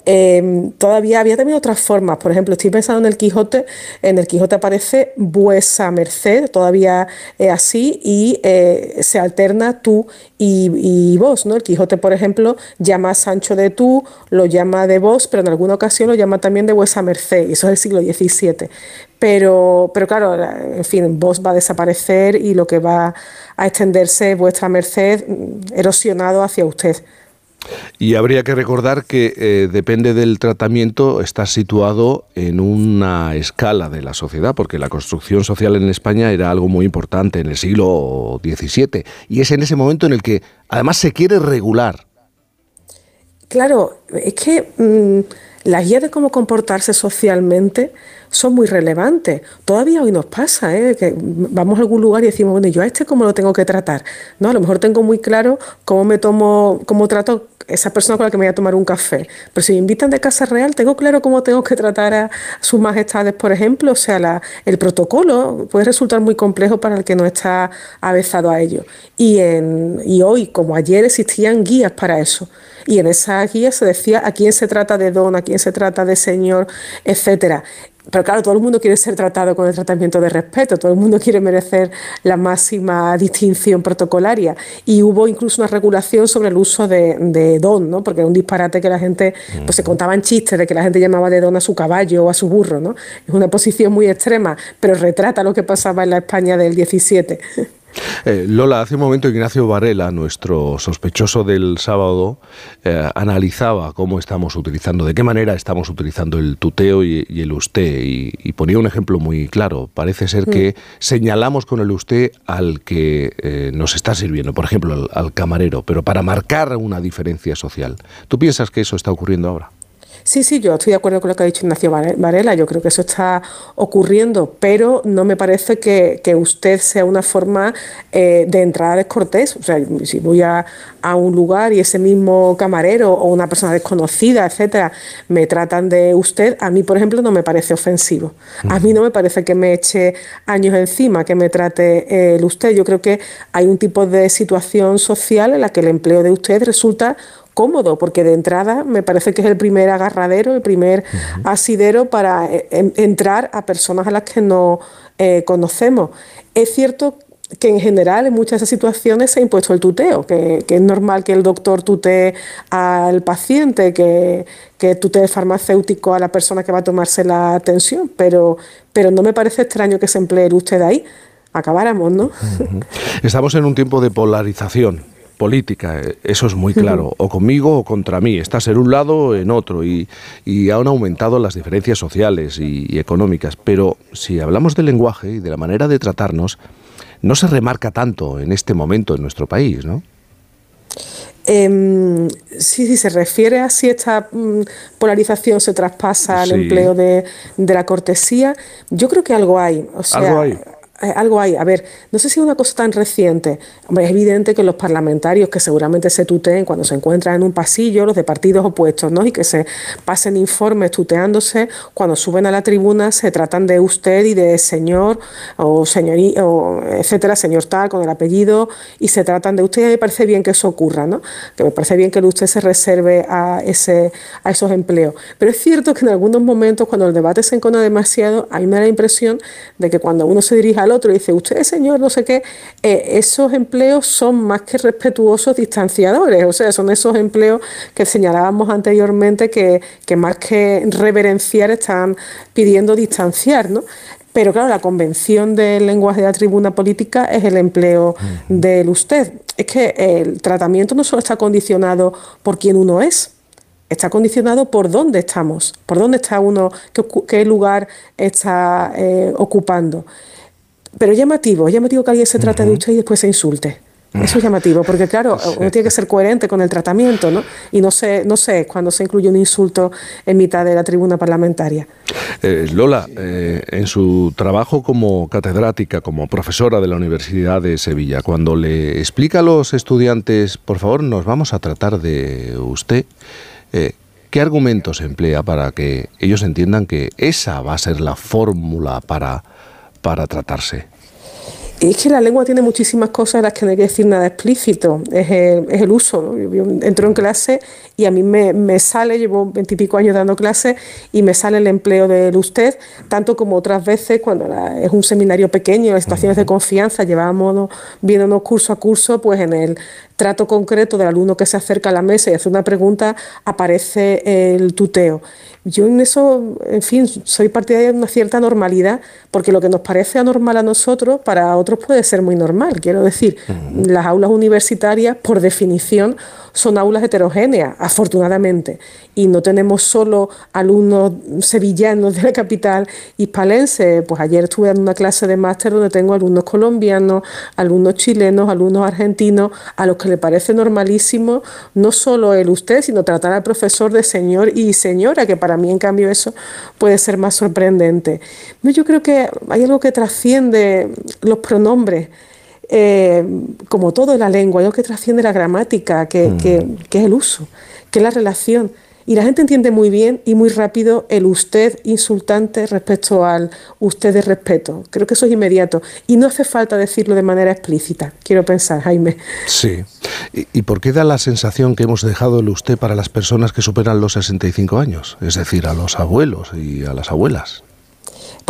Speaker 7: Eh, todavía había también otras formas, por ejemplo, estoy pensando en el Quijote, en el Quijote aparece vuesa merced, todavía es así, y eh, se alterna tú y, vos, ¿no? El Quijote, por ejemplo, llama a Sancho de tú, lo llama de vos, pero en alguna ocasión lo llama también de vuesa merced, y eso es del siglo XVII. Pero, pero claro, la- en fin, vos va a desaparecer y lo que va a extenderse es vuestra merced mm, erosionado hacia usted.
Speaker 1: Y habría que recordar que eh, depende del tratamiento, está situado en una escala de la sociedad, porque la construcción social en España era algo muy importante en el siglo XVII. Y es en ese momento en el que además se quiere regular.
Speaker 7: Claro, es que mm, la guía de cómo comportarse socialmente son muy relevantes. Todavía hoy nos pasa, ¿eh? que vamos a algún lugar y decimos, bueno, ¿yo a este cómo lo tengo que tratar? ¿No? A lo mejor tengo muy claro cómo me tomo, cómo trato esa persona con la que me voy a tomar un café. Pero si me invitan de casa real, tengo claro cómo tengo que tratar a sus majestades, por ejemplo. O sea, el protocolo puede resultar muy complejo para el que no está avezado a ello. Y hoy, como ayer, existían guías para eso. Y en esas guías se decía a quién se trata de don, a quién se trata de señor, etcétera. Pero claro, todo el mundo quiere ser tratado con el tratamiento de respeto, todo el mundo quiere merecer la máxima distinción protocolaria. Y hubo incluso una regulación sobre el uso de, de don, ¿no? porque era un disparate que la gente, pues se contaban chistes de que la gente llamaba de don a su caballo o a su burro. ¿no? Es una posición muy extrema, pero retrata lo que pasaba en la España del 17.
Speaker 1: Eh, Lola, hace un momento Ignacio Varela, nuestro sospechoso del sábado, eh, analizaba cómo estamos utilizando, de qué manera estamos utilizando el tuteo y, y el usted, y, y ponía un ejemplo muy claro. Parece ser que señalamos con el usted al que eh, nos está sirviendo, por ejemplo, al, al camarero, pero para marcar una diferencia social. ¿Tú piensas que eso está ocurriendo ahora?
Speaker 7: Sí, sí, yo estoy de acuerdo con lo que ha dicho Ignacio Vare- Varela. Yo creo que eso está ocurriendo, pero no me parece que, que usted sea una forma eh, de entrada descortés. O sea, si voy a, a un lugar y ese mismo camarero o una persona desconocida, etcétera, me tratan de usted, a mí, por ejemplo, no me parece ofensivo. A mí no me parece que me eche años encima, que me trate eh, el usted. Yo creo que hay un tipo de situación social en la que el empleo de usted resulta cómodo, porque de entrada me parece que es el primer agarradero, el primer asidero para eh, en- entrar a personas a las que no eh, conocemos. Es cierto que en general en muchas de esas situaciones se ha impuesto el tuteo, que, que es normal que el doctor tutee al paciente, que, que tutee el farmacéutico a la persona que va a tomarse la atención, pero, pero no me parece extraño que se emplee usted ahí. Acabáramos, ¿no?
Speaker 1: Estamos en un tiempo de polarización política, eh, eso es muy claro, o conmigo o contra mí, estás en un lado o en otro, y, y han aumentado las diferencias sociales y, y económicas, pero si hablamos del lenguaje y de la manera de tratarnos, no se remarca tanto en este momento en nuestro país, ¿no?
Speaker 7: Em, sí, sí, se refiere a si esta mm, polarización se traspasa al
Speaker 1: Sí.
Speaker 7: empleo de, de la cortesía. Yo creo que algo hay. O sea,
Speaker 1: Algo hay.
Speaker 7: Eh, algo hay. A ver, no sé si es una cosa tan reciente. Hombre, es evidente que los parlamentarios que seguramente se tuteen cuando se encuentran en un pasillo, los de partidos opuestos, ¿no? Y que se pasen informes tuteándose, cuando suben a la tribuna se tratan de usted y de señor o señorí, o etcétera, señor tal, con el apellido, y se tratan de usted. Y a me parece bien que eso ocurra, ¿no? Que me parece bien que usted se reserve a, ese, a esos empleos. Pero es cierto que en algunos momentos, cuando el debate se encona demasiado, a mí me da la impresión de que cuando uno se dirige al otro y dice, usted señor, no sé qué, eh, esos empleos son más que respetuosos distanciadores, o sea, son esos empleos que señalábamos anteriormente que, que más que reverenciar están pidiendo distanciar, ¿no? Pero claro, la convención del lenguaje de la tribuna política es el empleo del usted. Es que el tratamiento no solo está condicionado por quién uno es, está condicionado por dónde estamos, por dónde está uno, qué lugar está eh, ocupando. Pero es llamativo, es llamativo que alguien se trate de usted y después se insulte. Eso es llamativo, porque claro, uno tiene que ser coherente con el tratamiento, ¿no? Y no sé, no sé cuando se incluye un insulto en mitad de la tribuna parlamentaria.
Speaker 1: Eh, Lola, eh, en su trabajo como catedrática, como profesora de la Universidad de Sevilla, cuando le explica a los estudiantes, por favor, nos vamos a tratar de usted, eh, ¿qué argumentos emplea para que ellos entiendan que esa va a ser la fórmula para, para tratarse?
Speaker 7: Y es que la lengua tiene muchísimas cosas de las que no hay que decir nada explícito. Es el, es el uso. ¿no? Yo entro en clase y a mí me, me sale, llevo veintipico años dando clases y me sale el empleo del usted, tanto como otras veces cuando la- es un seminario pequeño, en situaciones de confianza, llevábamos viéndonos curso a curso, pues en el trato concreto del alumno que se acerca a la mesa y hace una pregunta, aparece el tuteo. Yo en eso, en fin, soy partidaria de una cierta normalidad, porque lo que nos parece anormal a nosotros, para otros puede ser muy normal. Quiero decir, las aulas universitarias, por definición, son aulas heterogéneas, afortunadamente, y no tenemos solo alumnos sevillanos de la capital hispalense. Pues ayer estuve dando una clase de máster donde tengo alumnos colombianos, alumnos chilenos, alumnos argentinos, a los que le parece normalísimo no solo el usted, sino tratar al profesor de señor y señora, que para mí en cambio eso puede ser más sorprendente. Yo creo que hay algo que trasciende los pronombres. eh, como todo en la lengua, hay algo que trasciende la gramática, que, que- que es el uso, que es la relación. Y la gente entiende muy bien y muy rápido el usted insultante respecto al usted de respeto. Creo que eso es inmediato. Y no hace falta decirlo de manera explícita, quiero pensar, Jaime.
Speaker 1: Sí. ¿Y, por qué da la sensación que hemos dejado el usted para las personas que superan los 65 años? Es decir, a los abuelos y a las abuelas.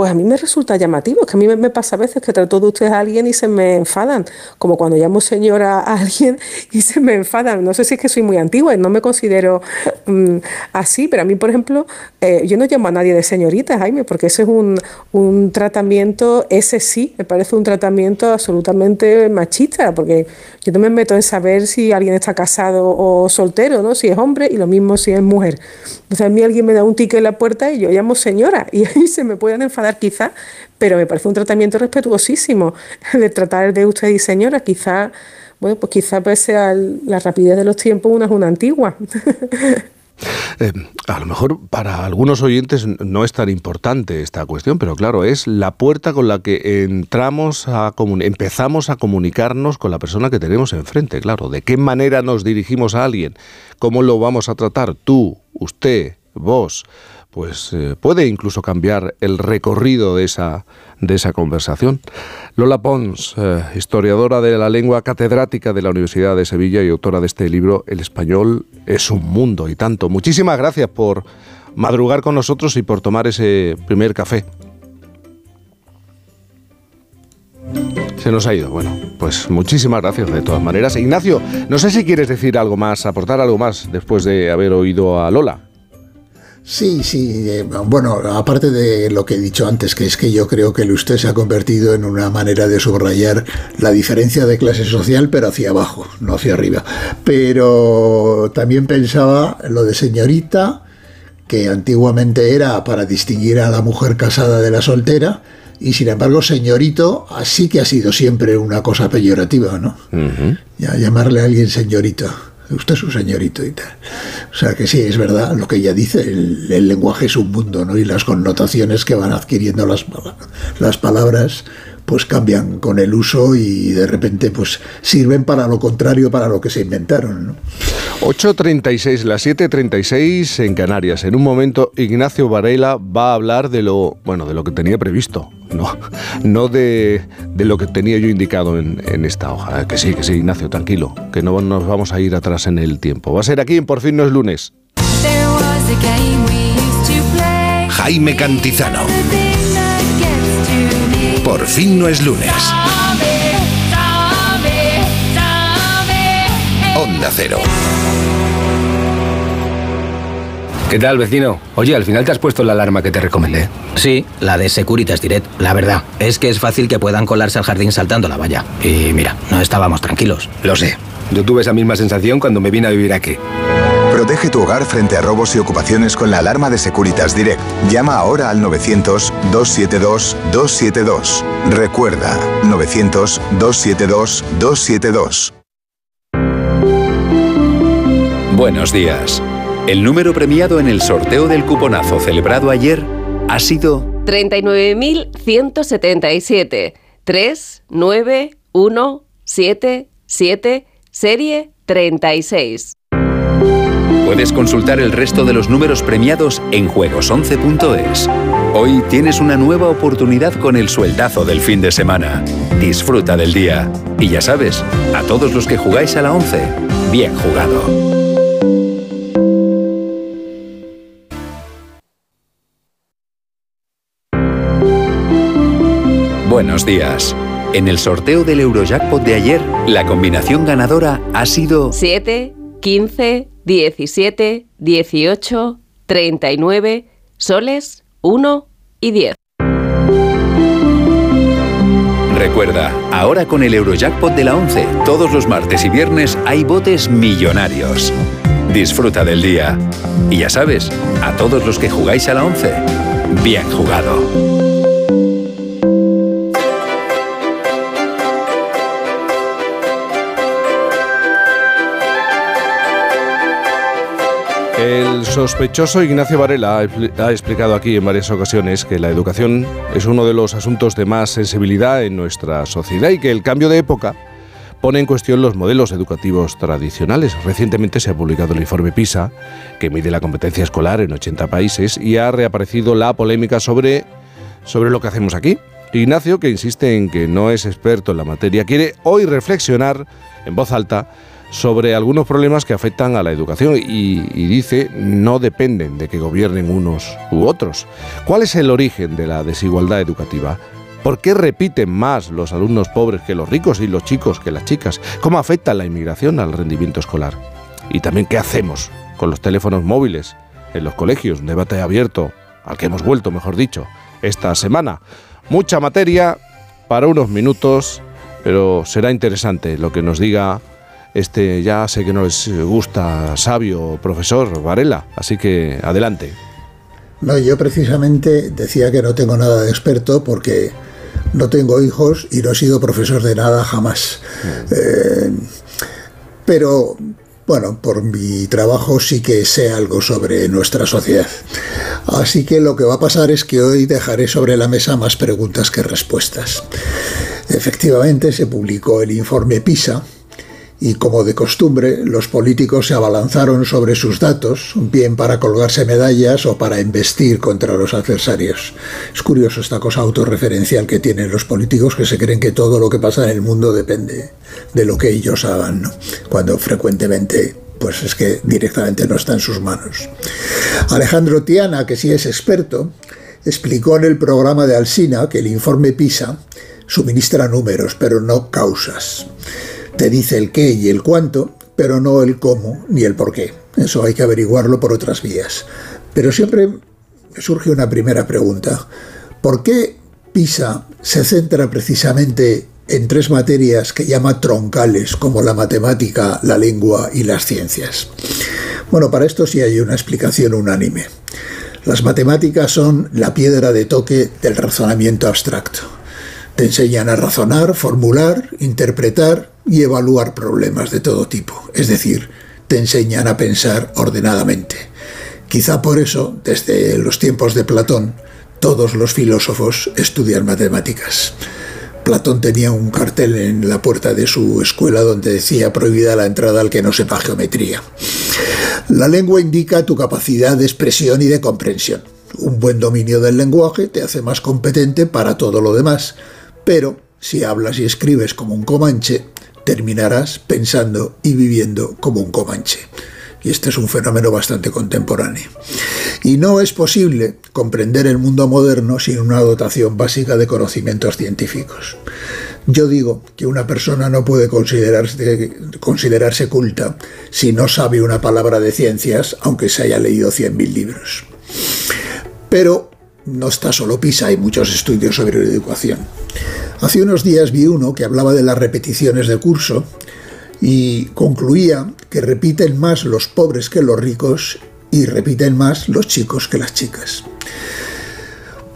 Speaker 7: Pues a mí me resulta llamativo, que a mí me, pasa a veces que trato de usted a alguien y se me enfadan, como cuando llamo señora a alguien y se me enfadan. No sé si es que soy muy antigua y no me considero mm, así, pero a mí, por ejemplo, eh, yo no llamo a nadie de señorita, Jaime, porque ese es un, un tratamiento, ese sí, me parece un tratamiento absolutamente machista, porque yo no me meto en saber si alguien está casado o soltero, ¿no? Si es hombre y lo mismo si es mujer. Entonces a mí alguien me da un ticket en la puerta y yo llamo señora y ahí se me pueden enfadar quizá, pero me parece un tratamiento respetuosísimo de tratar de usted y señora, quizá, bueno, pues quizá pese a la rapidez de los tiempos una es una antigua.
Speaker 1: Eh, a lo mejor para algunos oyentes no es tan importante esta cuestión, pero claro, es la puerta con la que entramos a empezamos a comunicarnos con la persona que tenemos enfrente, claro. ¿De qué manera nos dirigimos a alguien? ¿Cómo lo vamos a tratar? Tú, usted, vos. Pues eh, puede incluso cambiar el recorrido de esa, de esa conversación. Lola Pons, eh, historiadora de la lengua catedrática de la Universidad de Sevilla y autora de este libro El español es un mundo y tanto. Muchísimas gracias por madrugar con nosotros y por tomar ese primer café. Se nos ha ido. Bueno, pues muchísimas gracias de todas maneras. Ignacio, no sé si quieres decir algo más, aportar algo más después de haber oído a Lola.
Speaker 3: Sí, sí. eh, bueno, aparte de lo que he dicho antes, que es que yo creo que el usted se ha convertido en una manera de subrayar la diferencia de clase social, pero hacia abajo, no hacia arriba. Pero también pensaba lo de señorita, que antiguamente era para distinguir a la mujer casada de la soltera, y sin embargo, señorito, así que ha sido siempre una cosa peyorativa, ¿no? Ya llamarle a alguien señorito. Usted es un señorito y tal. O sea que sí, es verdad lo que ella dice, el, lenguaje es un mundo, ¿no? Y las connotaciones que van adquiriendo las, las palabras, pues cambian con el uso y de repente pues sirven para lo contrario, para lo que se inventaron, ¿no?
Speaker 1: 8.36, las 7.36 en Canarias. En un momento Ignacio Varela va a hablar de lo, bueno, de lo que tenía previsto, no, no de, de lo que tenía yo indicado en, en esta hoja. Que sí, que sí, Ignacio, tranquilo, que no nos vamos a ir atrás en el tiempo. Va a ser aquí en Por fin no es lunes.
Speaker 4: There was
Speaker 8: Por fin no es lunes. Onda Cero.
Speaker 9: ¿Qué tal, vecino? Oye, al final te has puesto la alarma que te recomendé.
Speaker 10: Sí, la de Securitas Direct. La verdad, es que es fácil que puedan colarse al jardín saltando la valla. Y mira, no estábamos tranquilos.
Speaker 9: Lo sé. Yo tuve esa misma sensación cuando me vine a vivir aquí.
Speaker 11: Protege tu hogar frente a robos y ocupaciones con la alarma de Securitas Direct. Llama ahora al 900-272-272. Recuerda, 900-272-272.
Speaker 12: Buenos días. El número premiado en el sorteo del cuponazo celebrado ayer ha sido
Speaker 13: 39.177. 3, 9, 1, 7, 7, serie 36.
Speaker 12: Puedes consultar el resto de los números premiados en juegos11.es. Hoy tienes una nueva oportunidad con el sueldazo del fin de semana. Disfruta del día. Y ya sabes, a todos los que jugáis a la 11, bien jugado. Buenos días. En el sorteo del Eurojackpot de ayer, la combinación ganadora ha sido
Speaker 13: 7, 15, 17, 18, 39, soles, 1 y 10.
Speaker 12: Recuerda, ahora con el Eurojackpot de la 11, todos los martes y viernes hay botes millonarios. Disfruta del día. Y ya sabes, a todos los que jugáis a la 11, bien jugado.
Speaker 1: El sospechoso Ignacio Varela ha expli- ha explicado aquí en varias ocasiones que la educación es uno de los asuntos de más sensibilidad en nuestra sociedad y que el cambio de época pone en cuestión los modelos educativos tradicionales. Recientemente se ha publicado el informe PISA, que mide la competencia escolar en 80 países, y ha reaparecido la polémica sobre, sobre lo que hacemos aquí. Ignacio, que insiste en que no es experto en la materia, quiere hoy reflexionar en voz alta sobre algunos problemas que afectan a la educación y, dice no dependen de que gobiernen unos u otros. ¿Cuál es el origen de la desigualdad educativa? ¿Por qué repiten más los alumnos pobres que los ricos y los chicos que las chicas? ¿Cómo afecta la inmigración al rendimiento escolar? Y también qué hacemos con los teléfonos móviles en los colegios, un debate abierto al que hemos vuelto, mejor dicho, esta semana. Mucha materia para unos minutos, pero será interesante lo que nos diga este, ya sé que no les gusta sabio profesor Varela, así que adelante.
Speaker 3: No, yo precisamente decía que no tengo nada de experto porque no tengo hijos y no he sido profesor de nada jamás. Eh, pero bueno, por mi trabajo sí que sé algo sobre nuestra sociedad. Así que lo que va a pasar es que hoy dejaré sobre la mesa más preguntas que respuestas. Efectivamente, se publicó el informe PISA y como de costumbre, los políticos se abalanzaron sobre sus datos, bien para colgarse medallas o para embestir contra los adversarios. Es curioso esta cosa autorreferencial que tienen los políticos que se creen que todo lo que pasa en el mundo depende de lo que ellos hagan, cuando frecuentemente pues es que directamente no está en sus manos. Alejandro Tiana, que sí es experto, explicó en el programa de Alsina que el informe PISA suministra números, pero no causas te dice el qué y el cuánto, pero no el cómo ni el por qué. Eso hay que averiguarlo por otras vías. Pero siempre surge una primera pregunta. ¿Por qué PISA se centra precisamente en tres materias que llama troncales, como la matemática, la lengua y las ciencias? Bueno, para esto sí hay una explicación unánime. Las matemáticas son la piedra de toque del razonamiento abstracto. Te enseñan a razonar, formular, interpretar y evaluar problemas de todo tipo. Es decir, te enseñan a pensar ordenadamente. Quizá por eso, desde los tiempos de Platón, todos los filósofos estudian matemáticas. Platón tenía un cartel en la puerta de su escuela donde decía prohibida la entrada al que no sepa geometría. La lengua indica tu capacidad de expresión y de comprensión. Un buen dominio del lenguaje te hace más competente para todo lo demás, pero si hablas y escribes como un comanche, terminarás pensando y viviendo como un comanche. Y este es un fenómeno bastante contemporáneo. Y no es posible comprender el mundo moderno sin una dotación básica de conocimientos científicos. Yo digo que una persona no puede considerarse, considerarse culta si no sabe una palabra de ciencias, aunque se haya leído 100.000 libros. Pero no está solo PISA, hay muchos estudios sobre educación. Hace unos días vi uno que hablaba de las repeticiones de curso y concluía que repiten más los pobres que los ricos y repiten más los chicos que las chicas.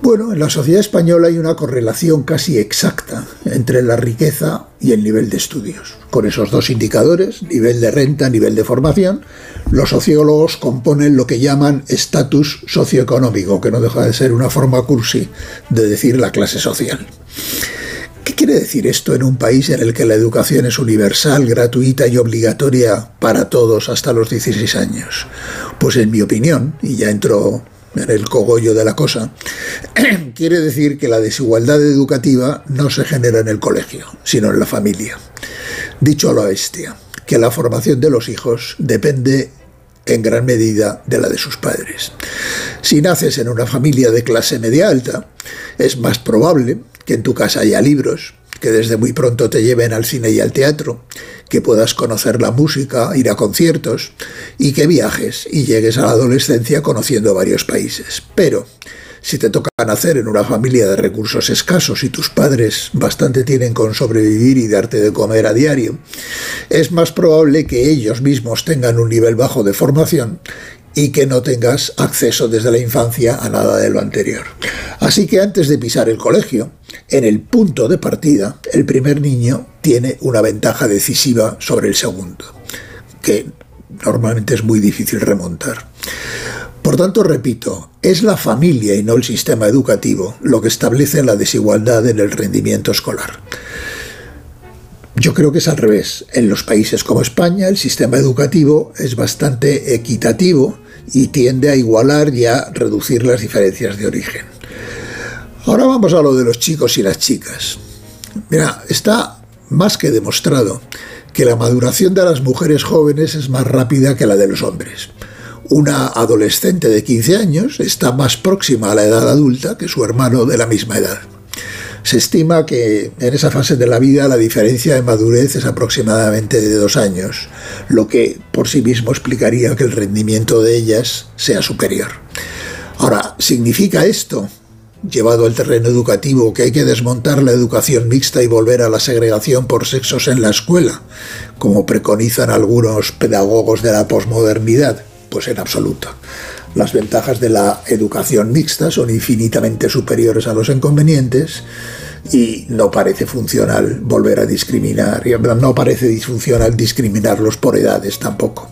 Speaker 3: Bueno, en la sociedad española hay una correlación casi exacta entre la riqueza y el nivel de estudios. Con esos dos indicadores, nivel de renta, nivel de formación, los sociólogos componen lo que llaman estatus socioeconómico, que no deja de ser una forma cursi de decir la clase social. ¿Qué quiere decir esto en un país en el que la educación es universal, gratuita y obligatoria para todos hasta los 16 años? Pues en mi opinión, y ya entro en el cogollo de la cosa, quiere decir que la desigualdad educativa no se genera en el colegio, sino en la familia. Dicho a la bestia, que la formación de los hijos depende en gran medida de la de sus padres. Si naces en una familia de clase media alta, es más probable que en tu casa haya libros, que desde muy pronto te lleven al cine y al teatro, que puedas conocer la música, ir a conciertos y que viajes y llegues a la adolescencia conociendo varios países. Pero si te toca nacer en una familia de recursos escasos y tus padres bastante tienen con sobrevivir y darte de comer a diario, es más probable que ellos mismos tengan un nivel bajo de formación y que no tengas acceso desde la infancia a nada de lo anterior. Así que antes de pisar el colegio, en el punto de partida, el primer niño tiene una ventaja decisiva sobre el segundo, que normalmente es muy difícil remontar. Por tanto, repito, es la familia y no el sistema educativo lo que establece la desigualdad en el rendimiento escolar. Yo creo que es al revés. En los países como España el sistema educativo es bastante equitativo y tiende a igualar y a reducir las diferencias de origen. Ahora vamos a lo de los chicos y las chicas. Mira, está más que demostrado que la maduración de las mujeres jóvenes es más rápida que la de los hombres. Una adolescente de 15 años está más próxima a la edad adulta que su hermano de la misma edad. Se estima que en esa fase de la vida la diferencia de madurez es aproximadamente de dos años, lo que por sí mismo explicaría que el rendimiento de ellas sea superior. Ahora, ¿significa esto, llevado al terreno educativo, que hay que desmontar la educación mixta y volver a la segregación por sexos en la escuela, como preconizan algunos pedagogos de la posmodernidad? Pues en absoluto. Las ventajas de la educación mixta son infinitamente superiores a los inconvenientes y no parece funcional volver a discriminar, no parece disfuncional discriminarlos por edades tampoco.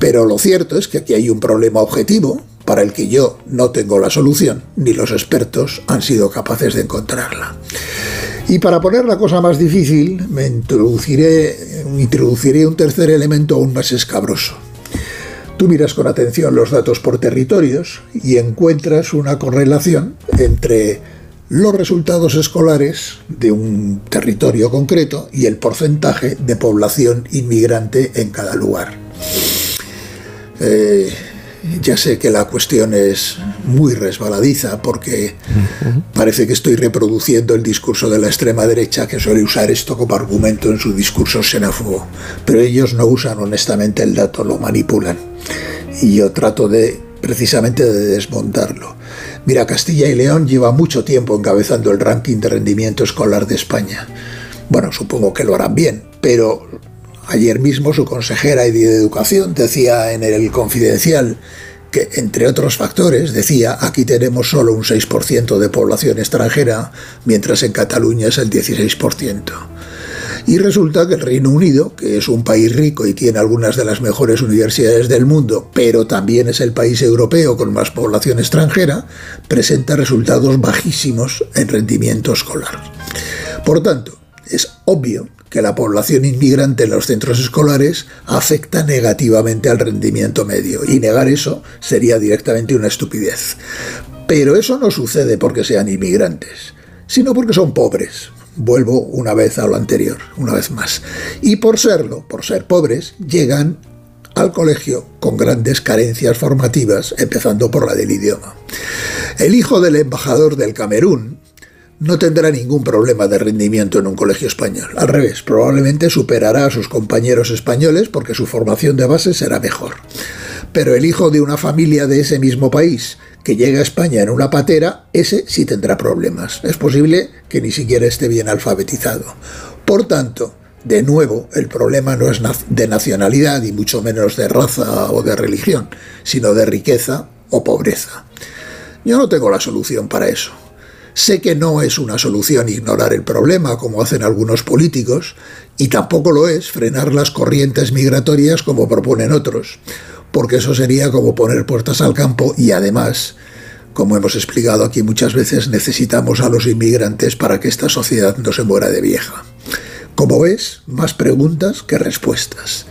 Speaker 3: Pero lo cierto es que aquí hay un problema objetivo para el que yo no tengo la solución, ni los expertos han sido capaces de encontrarla. Y para poner la cosa más difícil, me introduciré un tercer elemento aún más escabroso. Tú miras con atención los datos por territorios y encuentras una correlación entre los resultados escolares de un territorio concreto y el porcentaje de población inmigrante en cada lugar. Eh, ya sé que la cuestión es muy resbaladiza porque parece que estoy reproduciendo el discurso de la extrema derecha que suele usar esto como argumento en su discurso xenófobo, pero ellos no usan honestamente el dato, lo manipulan. Y yo trato de precisamente de desmontarlo. Mira, Castilla y León lleva mucho tiempo encabezando el ranking de rendimiento escolar de España. Bueno, supongo que lo harán bien, pero Ayer mismo su consejera de Educación decía en el Confidencial que, entre otros factores, decía, aquí tenemos solo un 6% de población extranjera, mientras en Cataluña es el 16%. Y resulta que el Reino Unido, que es un país rico y tiene algunas de las mejores universidades del mundo, pero también es el país europeo con más población extranjera, presenta resultados bajísimos en rendimiento escolar. Por tanto, es obvio que la población inmigrante en los centros escolares afecta negativamente al rendimiento medio y negar eso sería directamente una estupidez. Pero eso no sucede porque sean inmigrantes, sino porque son pobres. Vuelvo una vez a lo anterior, una vez más. Y por serlo, por ser pobres, llegan al colegio con grandes carencias formativas, empezando por la del idioma. El hijo del embajador del Camerún, no tendrá ningún problema de rendimiento en un colegio español. Al revés, probablemente superará a sus compañeros españoles porque su formación de base será mejor. Pero el hijo de una familia de ese mismo país que llega a España en una patera, ese sí tendrá problemas. Es posible que ni siquiera esté bien alfabetizado. Por tanto, de nuevo, el problema no es de nacionalidad y mucho menos de raza o de religión, sino de riqueza o pobreza. Yo no tengo la solución para eso. Sé que no es una solución ignorar el problema, como hacen algunos políticos, y tampoco lo es frenar las corrientes migratorias como proponen otros, porque eso sería como poner puertas al campo y además, como hemos explicado aquí muchas veces, necesitamos a los inmigrantes para que esta sociedad no se muera de vieja. Como ves, más preguntas que respuestas.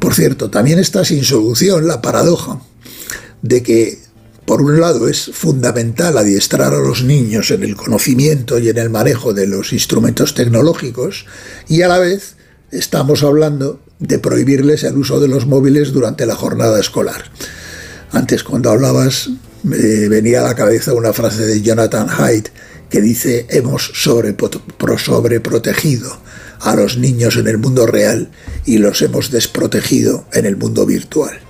Speaker 3: Por cierto, también está sin solución la paradoja de que por un lado, es fundamental adiestrar a los niños en el conocimiento y en el manejo de los instrumentos tecnológicos y a la vez estamos hablando de prohibirles el uso de los móviles durante la jornada escolar. Antes, cuando hablabas, me venía a la cabeza una frase de Jonathan Haidt que dice, hemos sobreprotegido a los niños en el mundo real y los hemos desprotegido en el mundo virtual.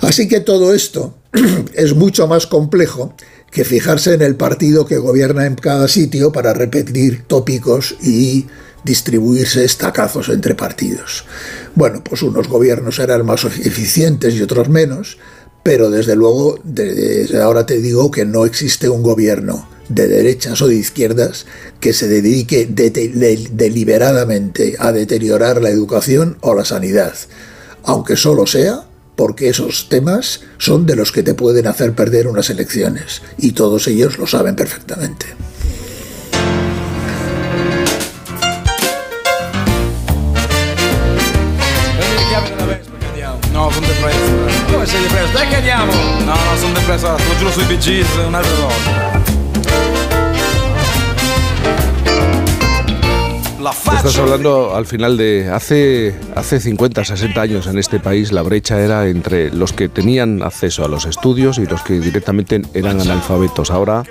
Speaker 3: Así que todo esto es mucho más complejo que fijarse en el partido que gobierna en cada sitio para repetir tópicos y distribuirse estacazos entre partidos. Bueno, pues unos gobiernos serán más eficientes y otros menos, pero desde luego desde ahora te digo que no existe un gobierno de derechas o de izquierdas que se dedique deliberadamente a deteriorar la educación o la sanidad aunque solo sea porque esos temas son de los que te pueden hacer perder unas elecciones y todos ellos lo saben perfectamente.
Speaker 14: No, sono depresso. Come sei depresso? Dai che andiamo! No, no, sono depresso, lo giuro.
Speaker 1: Estás hablando al final de hace, hace 50, 60 años en este país la brecha era entre los que tenían acceso a los estudios y los que directamente eran analfabetos. Ahora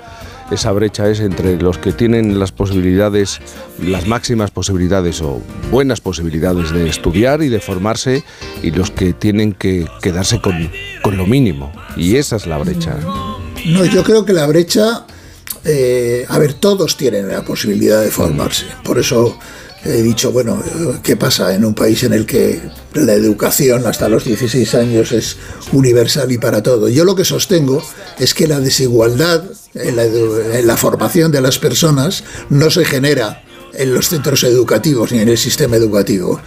Speaker 1: esa brecha es entre los que tienen las posibilidades, las máximas posibilidades o buenas posibilidades de estudiar y de formarse y los que tienen que quedarse con, con lo mínimo. Y esa es la brecha.
Speaker 3: No, yo creo que la brecha, eh, a ver, todos tienen la posibilidad de formarse. Por eso he dicho, bueno, ¿qué pasa en un país en el que la educación hasta los 16 años es universal y para todo? Yo lo que sostengo es que la desigualdad en la, edu- en la formación de las personas no se genera en los centros educativos ni en el sistema educativo.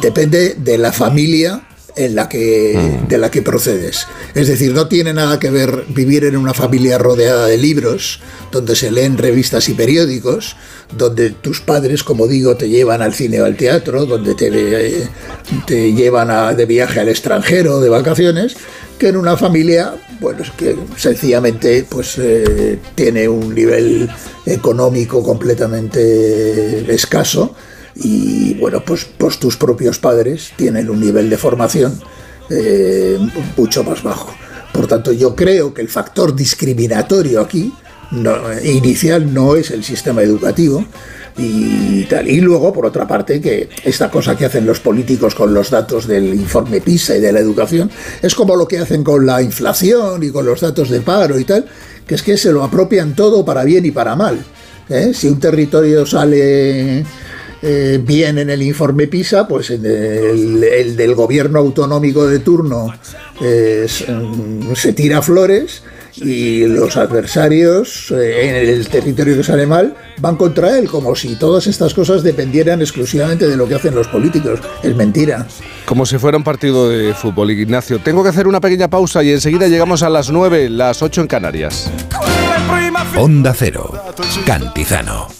Speaker 3: Depende de la familia en la que, de la que procedes. Es decir, no tiene nada que ver vivir en una familia rodeada de libros, donde se leen revistas y periódicos, donde tus padres, como digo, te llevan al cine o al teatro, donde te, te llevan a- de viaje al extranjero, de vacaciones, que en una familia, bueno, es que sencillamente pues eh, tiene un nivel económico completamente escaso y bueno, pues, pues tus propios padres tienen un nivel de formación eh, mucho más bajo. Por tanto, yo creo que el factor discriminatorio aquí no- inicial no es el sistema educativo y tal. Y luego, por otra parte, que esta cosa que hacen los políticos con los datos del informe PISA y de la educación es como lo que hacen con la inflación y con los datos de paro y tal, que es que se lo apropian todo para bien y para mal. ¿eh? Si un territorio sale eh, bien en el informe PISA, pues en el, el del gobierno autonómico de turno eh, se, mm, se tira flores y los adversarios eh, en el territorio que sale mal van contra él, como si todas estas cosas dependieran exclusivamente de lo que hacen los políticos. Es mentira.
Speaker 1: Como si fuera un partido de fútbol, Ignacio. Tengo que hacer una pequeña pausa y enseguida llegamos a las 9, las 8 en Canarias.
Speaker 8: Onda Cero. Cantizano.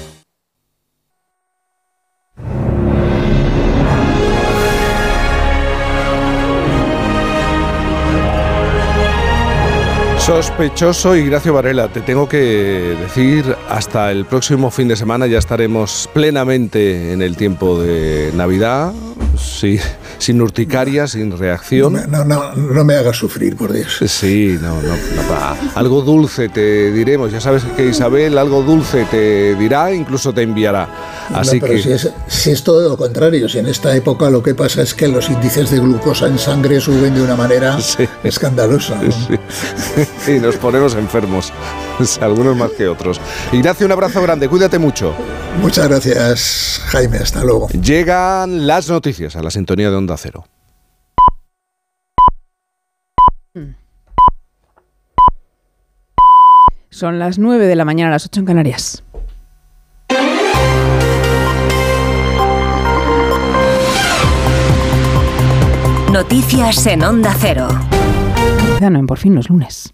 Speaker 1: Sospechoso Ignacio Varela, te tengo que decir, hasta el próximo fin de semana ya estaremos plenamente en el tiempo de Navidad, sí, sin urticaria, sin reacción.
Speaker 3: No, no, no me hagas sufrir, por Dios.
Speaker 1: Sí, no, no, no, algo dulce te diremos. Ya sabes que Isabel algo dulce te dirá, incluso te enviará. Así
Speaker 3: No, pero
Speaker 1: que
Speaker 3: si, es, si es todo lo contrario, si en esta época lo que pasa es que los índices de glucosa en sangre suben de una manera escandalosa. ¿no?
Speaker 1: sí, nos ponemos enfermos, algunos más que otros. Ignacio, un abrazo grande, cuídate mucho.
Speaker 3: Muchas gracias, Jaime, hasta luego.
Speaker 1: Llegan las noticias a la sintonía de Onda Cero.
Speaker 15: Son las 9 de la mañana, las 8 en Canarias.
Speaker 16: Noticias en Onda Cero.
Speaker 15: Ya no, en por fin los lunes.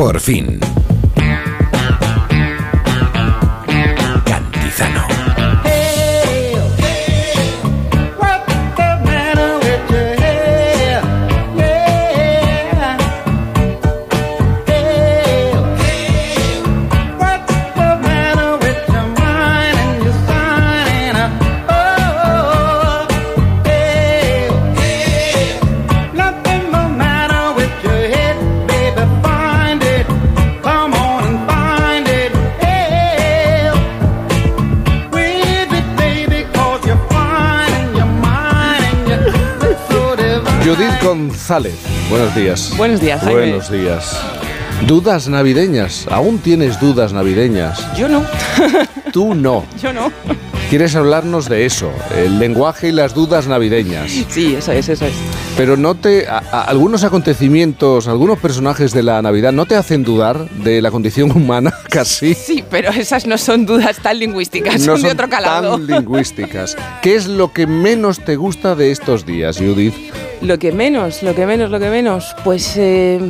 Speaker 8: Por fin.
Speaker 1: González. Buenos días.
Speaker 17: Buenos días, Jaime.
Speaker 1: Buenos días. Dudas navideñas. ¿Aún tienes dudas navideñas?
Speaker 17: Yo no.
Speaker 1: Tú no.
Speaker 17: Yo no.
Speaker 1: Quieres hablarnos de eso, el lenguaje y las dudas navideñas.
Speaker 17: Sí, eso es, eso es.
Speaker 1: Pero no te. a- a- algunos acontecimientos, algunos personajes de la Navidad no te hacen dudar de la condición humana, casi.
Speaker 17: Sí, pero esas no son dudas tan lingüísticas,
Speaker 1: no
Speaker 17: son, de otro calado.
Speaker 1: tan lingüísticas. ¿Qué es lo que menos te gusta de estos días, Judith?
Speaker 17: Lo que menos, lo que menos, lo que menos, pues eh,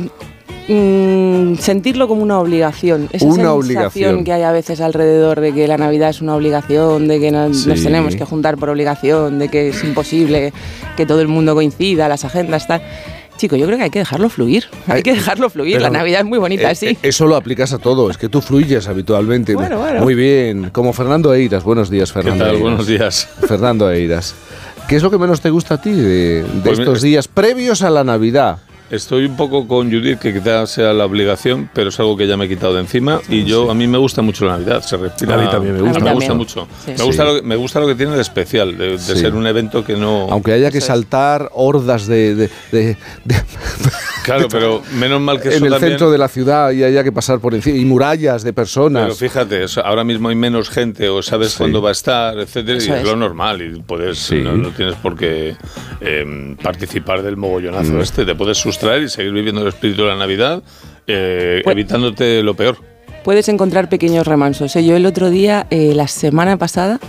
Speaker 17: mm, sentirlo como una obligación. Esa
Speaker 1: Una
Speaker 17: sensación
Speaker 1: obligación.
Speaker 17: que hay a veces alrededor de que la Navidad es una obligación, de que nos, nos tenemos que juntar por obligación, de que es imposible que todo el mundo coincida, las agendas, tal. Chico, yo creo que hay que dejarlo fluir. Hay que dejarlo fluir.
Speaker 1: Pero,
Speaker 17: la Navidad es muy bonita,
Speaker 1: eh,
Speaker 17: sí.
Speaker 1: eh, Eso lo aplicas a todo, es que tú fluyes habitualmente.
Speaker 17: Bueno, bueno.
Speaker 1: Muy bien, como Fernando Eiras. Buenos días, Fernando.
Speaker 2: tal?
Speaker 1: Eiras.
Speaker 2: Buenos días.
Speaker 1: Fernando Eiras. ¿Qué es lo que menos te gusta a ti de, de
Speaker 18: Pues
Speaker 1: estos
Speaker 18: es-
Speaker 1: días previos a la Navidad?
Speaker 18: Estoy un poco con Judith, que quizás sea la obligación, pero es algo que ya me he quitado de encima. Y yo, a mí me gusta mucho la Navidad, se respira.
Speaker 1: A mí también me gusta.
Speaker 18: Me gusta mucho.
Speaker 1: Sí.
Speaker 18: Me, gusta
Speaker 1: Sí.
Speaker 18: lo que, me gusta lo que tiene de especial, de, de
Speaker 1: Sí.
Speaker 18: ser un evento que no.
Speaker 1: Aunque haya que saltar hordas de, de- de- de-
Speaker 18: Claro, pero menos mal que eso
Speaker 1: en el
Speaker 18: también.
Speaker 1: centro de la ciudad y haya que pasar por encima y murallas de personas.
Speaker 18: Pero fíjate, o sea, ahora mismo hay menos gente o sabes
Speaker 1: Sí.
Speaker 18: cuándo va a estar, etcétera,
Speaker 1: Eso
Speaker 18: y es,
Speaker 1: es.
Speaker 18: lo normal y puedes
Speaker 1: Sí.
Speaker 18: no, no tienes por qué eh, participar del mogollonazo
Speaker 1: Mm.
Speaker 18: este, te puedes sustraer y seguir viviendo el espíritu de la Navidad, eh,
Speaker 17: Pues-
Speaker 18: evitándote lo peor.
Speaker 17: Puedes encontrar pequeños remansos. ¿eh? Yo el otro día, eh, la semana pasada,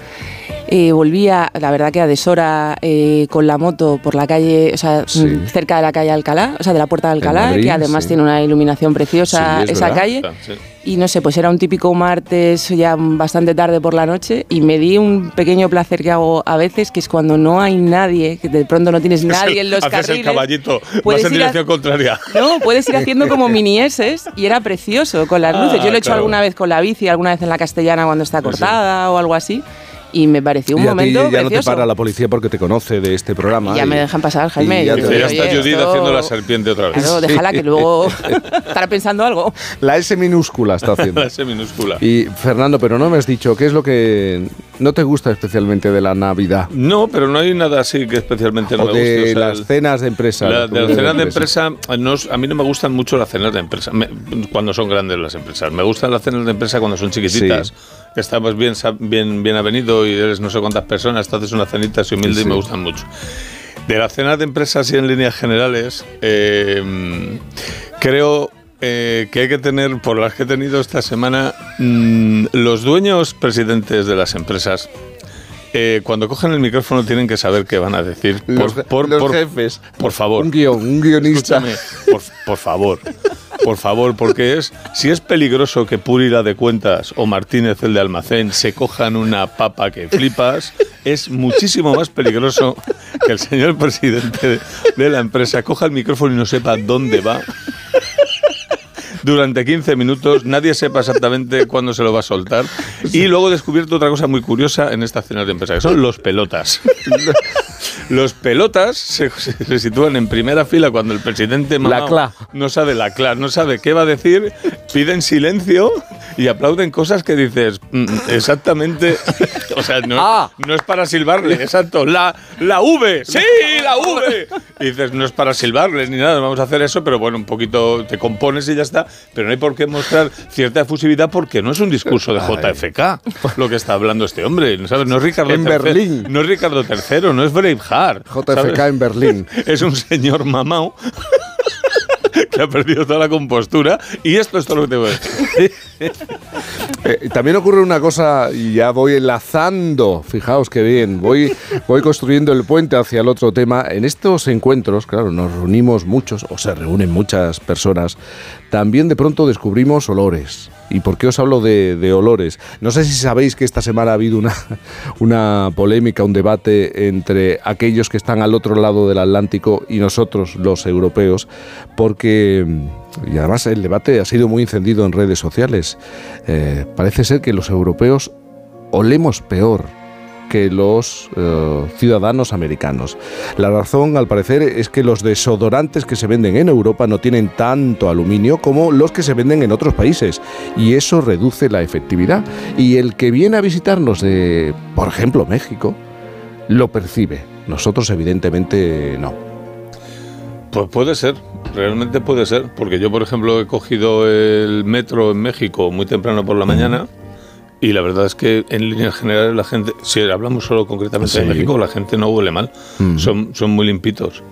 Speaker 17: eh, volvía, la verdad que a deshora, eh, con la moto por la calle, o sea,
Speaker 1: Sí.
Speaker 17: mm, cerca de la calle Alcalá, o sea, de la Puerta de Alcalá,
Speaker 1: Madrid,
Speaker 17: que además
Speaker 1: sí.
Speaker 17: tiene una iluminación preciosa
Speaker 1: Sí, es
Speaker 17: esa
Speaker 1: verdad.
Speaker 17: calle.
Speaker 18: Sí.
Speaker 17: Y no sé, pues era un típico martes ya bastante tarde por la noche y me di un pequeño placer que hago a veces, que es cuando no hay nadie, que de pronto no tienes nadie en los
Speaker 18: Haces el
Speaker 17: carriles.
Speaker 18: caballito, vas
Speaker 17: puedes
Speaker 18: en
Speaker 17: ir a-
Speaker 18: dirección contraria.
Speaker 17: No, puedes ir haciendo como mini S y era precioso con las
Speaker 18: Ah,
Speaker 17: luces. Yo lo he hecho
Speaker 18: claro.
Speaker 17: alguna vez con la bici, alguna vez en la castellana cuando está cortada o algo así. Y me pareció un
Speaker 1: y a ti
Speaker 17: momento
Speaker 1: ya no te
Speaker 17: precioso.
Speaker 1: para la policía porque te conoce de este programa.
Speaker 17: Y ya me dejan pasar, Jaime.
Speaker 1: y ya te-
Speaker 18: Ya está Judith
Speaker 17: esto-
Speaker 18: haciendo la serpiente otra vez.
Speaker 17: Claro, déjala que luego estará pensando algo.
Speaker 1: La S minúscula está haciendo.
Speaker 18: La S minúscula.
Speaker 1: Y Fernando, pero no me has dicho qué es lo que no te gusta especialmente de la Navidad.
Speaker 18: No, pero no hay nada así que especialmente no
Speaker 1: o
Speaker 18: me
Speaker 1: de
Speaker 18: guste. o sea,
Speaker 1: las
Speaker 18: el-
Speaker 1: cenas de empresa.
Speaker 18: La- de las cenas de empresa, no a mí no me gustan mucho las cenas de empresa, me- cuando son grandes las empresas. Me gustan las cenas de empresa cuando son chiquititas,
Speaker 1: Sí.
Speaker 18: Estamos bien, bien, bien avenido y eres no sé cuántas personas, te haces una cenita así humilde
Speaker 1: Sí.
Speaker 18: y me gustan mucho. De las cenas de empresa, así en líneas generales, eh, creo eh, que hay que tener, por las que he tenido esta semana, mm, los dueños presidentes de las empresas. eh, cuando cogen el micrófono tienen que saber qué van a decir.
Speaker 1: Los, los jefes.
Speaker 18: Por favor.
Speaker 1: Un guion, un guionista.
Speaker 18: Por, por favor. Por favor, porque es si es peligroso que Puri la de cuentas o Martínez el de almacén se cojan una papa que flipas, es muchísimo más peligroso que el señor presidente de, la empresa coja el micrófono y no sepa dónde va. Durante 15 minutos, nadie sepa exactamente cuándo se lo va a soltar. Y luego he descubierto otra cosa muy curiosa en estas cenas de empresa, que son los pelotas. Los pelotas se, se sitúan en primera fila cuando el presidente
Speaker 1: cla.
Speaker 18: no sabe la cla, no sabe qué va a decir, piden silencio y aplauden cosas que dices "Mm, exactamente, o sea, no, no es para silbarle, exacto, la, la V, sí, la V. Y dices, no es para silbarles ni nada, vamos a hacer eso, pero bueno, un poquito te compones y ya está, pero no hay por qué mostrar cierta efusividad porque no es un discurso de JFK lo que está hablando este hombre, ¿sabes? No es Ricardo
Speaker 1: En
Speaker 18: III,
Speaker 1: Berlín.
Speaker 18: no es Ricardo III, no es Braveheart.
Speaker 1: JFK en Berlín.
Speaker 18: Es un señor mamao que ha perdido toda la compostura y esto es todo lo que te voy a decir.
Speaker 1: Eh, también ocurre una cosa, y ya voy enlazando, fijaos qué bien, voy, voy construyendo el puente hacia el otro tema. En estos encuentros, claro, nos reunimos muchos, o se reúnen muchas personas, también de pronto descubrimos olores. ¿Y por qué os hablo de, olores? No sé si sabéis que esta semana ha habido una, una polémica, un debate entre aquellos que están al otro lado del Atlántico y nosotros, los europeos, porque, y además el debate ha sido muy encendido en redes sociales, eh, parece ser que los europeos olemos peor que los eh, ciudadanos americanos. La razón, al parecer, es que los desodorantes que se venden en Europa no tienen tanto aluminio como los que se venden en otros países y eso reduce la efectividad. Y el que viene a visitarnos de, por ejemplo, México, lo percibe. Nosotros, evidentemente, no.
Speaker 18: Pues puede ser, realmente puede ser, porque yo, por ejemplo, he cogido el metro en México muy temprano por la mañana y la verdad es que en líneas generales la gente, si hablamos solo concretamente de
Speaker 1: Sí.
Speaker 18: México, la gente no huele mal,
Speaker 1: Ujú.
Speaker 18: son, son muy limpitos.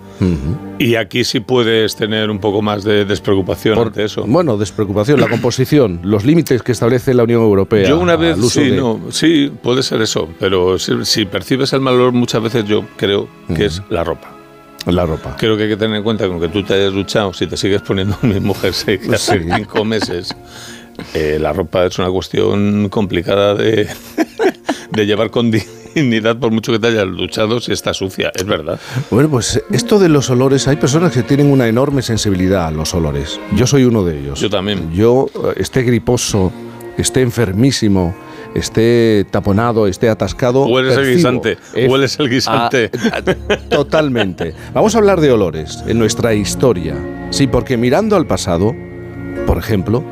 Speaker 18: Y aquí sí puedes tener un poco más de despreocupación ante eso.
Speaker 1: Bueno, despreocupación, la composición, los límites que establece la Unión Europea.
Speaker 18: Yo una vez, sí,
Speaker 1: de-
Speaker 18: no, sí, puede ser eso, pero si, si percibes el mal olor muchas veces yo creo que es la ropa.
Speaker 1: La ropa.
Speaker 18: Creo que hay que tener en cuenta que aunque tú te hayas duchado, si te sigues poniendo el mismo jersey que hace
Speaker 1: Sí.
Speaker 18: cinco meses, eh, la ropa es una cuestión complicada de, de llevar con dignidad por mucho que te hayas duchado si está sucia, es verdad.
Speaker 1: Bueno, pues esto de los olores, hay personas que tienen una enorme sensibilidad a los olores. Yo soy uno de ellos.
Speaker 18: Yo también.
Speaker 1: Yo, eh, esté griposo, esté enfermísimo, esté taponado, esté atascado.
Speaker 18: Hueles el guisante,
Speaker 1: Es-
Speaker 18: hueles el guisante.
Speaker 1: Totalmente. Vamos a hablar de olores en nuestra historia. Sí, porque mirando al pasado, por ejemplo,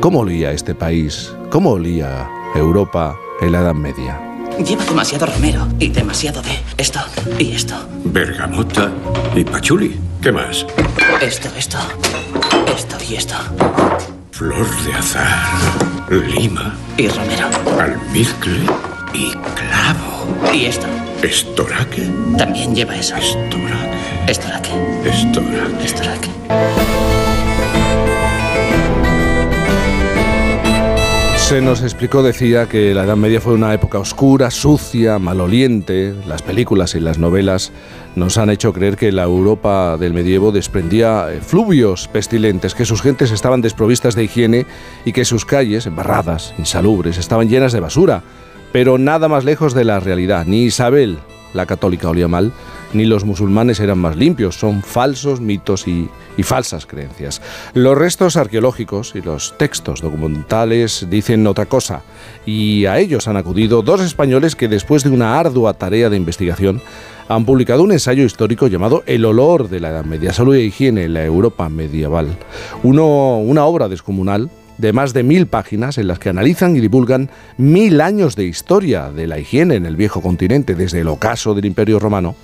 Speaker 1: ¿cómo olía este país? ¿Cómo olía Europa en la Edad Media?
Speaker 19: Lleva demasiado romero y demasiado de esto y esto.
Speaker 20: Bergamota y pachuli. ¿Qué más?
Speaker 19: Esto, esto, esto y esto.
Speaker 20: Flor de azar, lima,
Speaker 19: Y romero.
Speaker 20: almizcle y clavo.
Speaker 19: Y esto.
Speaker 20: Estoraque,
Speaker 19: También lleva eso.
Speaker 20: estoraque,
Speaker 19: Estoraque.
Speaker 20: estoraque.
Speaker 19: Estoraque.
Speaker 1: Se nos explicó, decía, que la Edad Media fue una época oscura, sucia, maloliente. Las películas y las novelas nos han hecho creer que la Europa del medievo desprendía eh, fluvios pestilentes, que sus gentes estaban desprovistas de higiene y que sus calles, embarradas, insalubres, estaban llenas de basura. Pero nada más lejos de la realidad. Ni Isabel, la católica, olía mal, ni los musulmanes eran más limpios. Son falsos mitos y, falsas creencias. Los restos arqueológicos y los textos documentales dicen otra cosa. Y a ellos han acudido dos españoles que después de una ardua tarea de investigación han publicado un ensayo histórico llamado El olor de la Edad Media, salud e higiene en la Europa medieval. Una obra descomunal de más de mil páginas en las que analizan y divulgan mil años de historia de la higiene en el viejo continente, desde el ocaso del Imperio Romano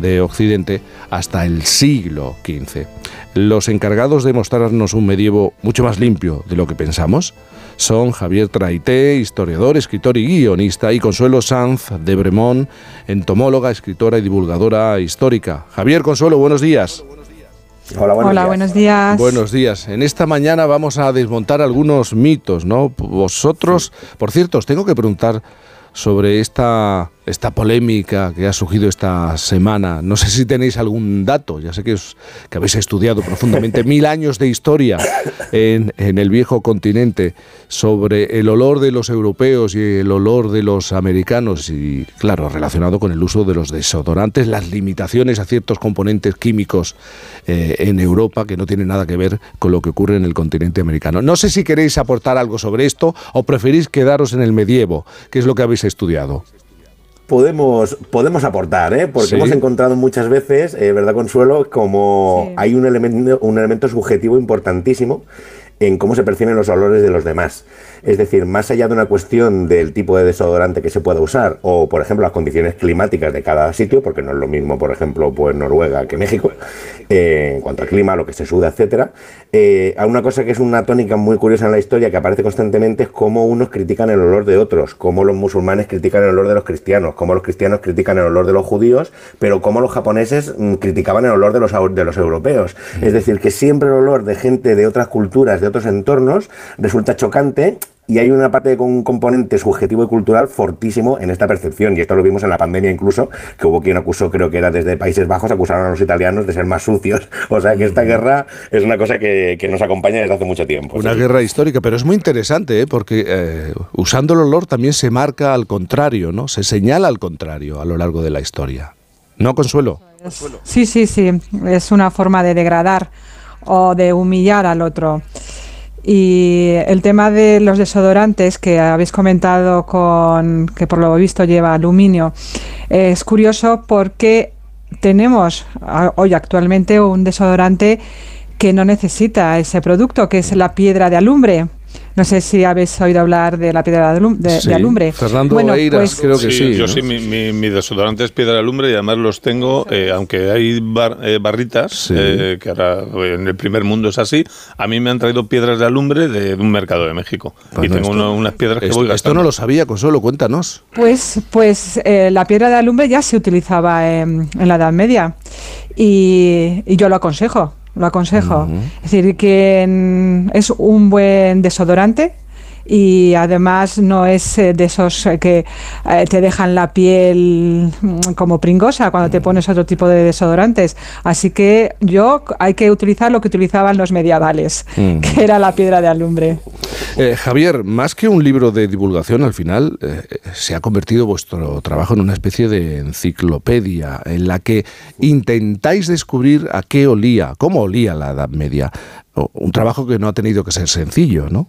Speaker 1: de Occidente hasta el siglo XV. Los encargados de mostrarnos un medievo mucho más limpio de lo que pensamos son Javier Traité, historiador, escritor y guionista, y Consuelo Sanz de Bremont, entomóloga, escritora y divulgadora histórica. Javier Consuelo, buenos días.
Speaker 21: Hola, buenos
Speaker 15: Hola,
Speaker 21: días.
Speaker 15: buenos días.
Speaker 1: Buenos días. En esta mañana vamos a desmontar algunos mitos, ¿no? Vosotros, por cierto, os tengo que preguntar sobre esta, esta polémica que ha surgido esta semana. No sé si tenéis algún dato, ya sé que, os- que habéis estudiado profundamente mil años de historia en, en el viejo continente sobre el olor de los europeos y el olor de los americanos y, claro, relacionado con el uso de los desodorantes, las limitaciones a ciertos componentes químicos eh, en Europa que no tienen nada que ver con lo que ocurre en el continente americano. No sé si queréis aportar algo sobre esto o preferís quedaros en el medievo, que es lo que habéis estudiado.
Speaker 21: Podemos, podemos aportar, ¿eh? porque
Speaker 1: Sí.
Speaker 21: hemos encontrado muchas veces, eh, ¿verdad, Consuelo? Como hay un elemento, un elemento subjetivo importantísimo en cómo se perciben los olores de los demás. Es decir, más allá de una cuestión del tipo de desodorante que se pueda usar o, por ejemplo, las condiciones climáticas de cada sitio, porque no es lo mismo, por ejemplo, pues Noruega que México, eh, en cuanto al clima, lo que se suda, etcétera. Eh, hay una cosa que es una tónica muy curiosa en la historia que aparece constantemente es cómo unos critican el olor de otros, cómo los musulmanes critican el olor de los cristianos, cómo los cristianos critican el olor de los judíos, pero cómo los japoneses mm, criticaban el olor de los, de los europeos. Es decir, que siempre el olor de gente de otras culturas, de otros entornos, resulta chocante y hay una parte con un componente subjetivo y cultural fortísimo en esta percepción. Y esto lo vimos en la pandemia incluso, que hubo quien acusó, creo que era desde Países Bajos, acusaron a los italianos de ser más sucios. O sea que esta guerra es una cosa que, que nos acompaña desde hace mucho tiempo.
Speaker 1: Una
Speaker 21: sí.
Speaker 1: guerra histórica, pero es muy interesante, ¿eh? porque eh, usando el olor también se marca al contrario, ¿no? Se señala al contrario a lo largo de la historia. ¿No, Consuelo?
Speaker 15: Sí, sí, sí. Es una forma de degradar o de humillar al otro. Y el tema de los desodorantes que habéis comentado con que por lo visto lleva aluminio es curioso porque tenemos hoy actualmente un desodorante que no necesita ese producto, que es la piedra de alumbre. No sé si habéis oído hablar de la piedra de, alum- de- de
Speaker 1: Sí.
Speaker 15: alumbre.
Speaker 1: Fernando
Speaker 15: Bueno,
Speaker 1: Eiras,
Speaker 15: pues-
Speaker 1: creo que sí.
Speaker 18: Yo
Speaker 1: ¿no?
Speaker 18: sí, mi, mi, mi desodorante es piedra de alumbre y además los tengo, eh, aunque hay bar- eh, barritas, eh, que ahora eh, en el primer mundo es así, a mí me han traído piedras de alumbre de, de un mercado de México. y
Speaker 1: Bueno,
Speaker 18: tengo
Speaker 1: esto-
Speaker 18: uno- unas piedras que
Speaker 1: Esto,
Speaker 18: voy
Speaker 1: esto
Speaker 18: gastando.
Speaker 1: no lo sabía, Consuelo, cuéntanos.
Speaker 15: Pues, pues eh, la piedra de alumbre ya se utilizaba en, en la Edad Media y, y yo lo aconsejo, lo aconsejo. Es decir, que es un buen desodorante y además no es eh, de esos eh, que eh, te dejan la piel mm, como pringosa cuando te pones otro tipo de desodorantes. Así que yo hay que utilizar lo que utilizaban los medievales,
Speaker 1: Mm.
Speaker 15: que era la piedra de alumbre.
Speaker 1: Eh, Javier, más que un libro de divulgación, al final eh, se ha convertido vuestro trabajo en una especie de enciclopedia en la que intentáis descubrir a qué olía, cómo olía la Edad Media. Un trabajo que no ha tenido que ser sencillo, ¿no?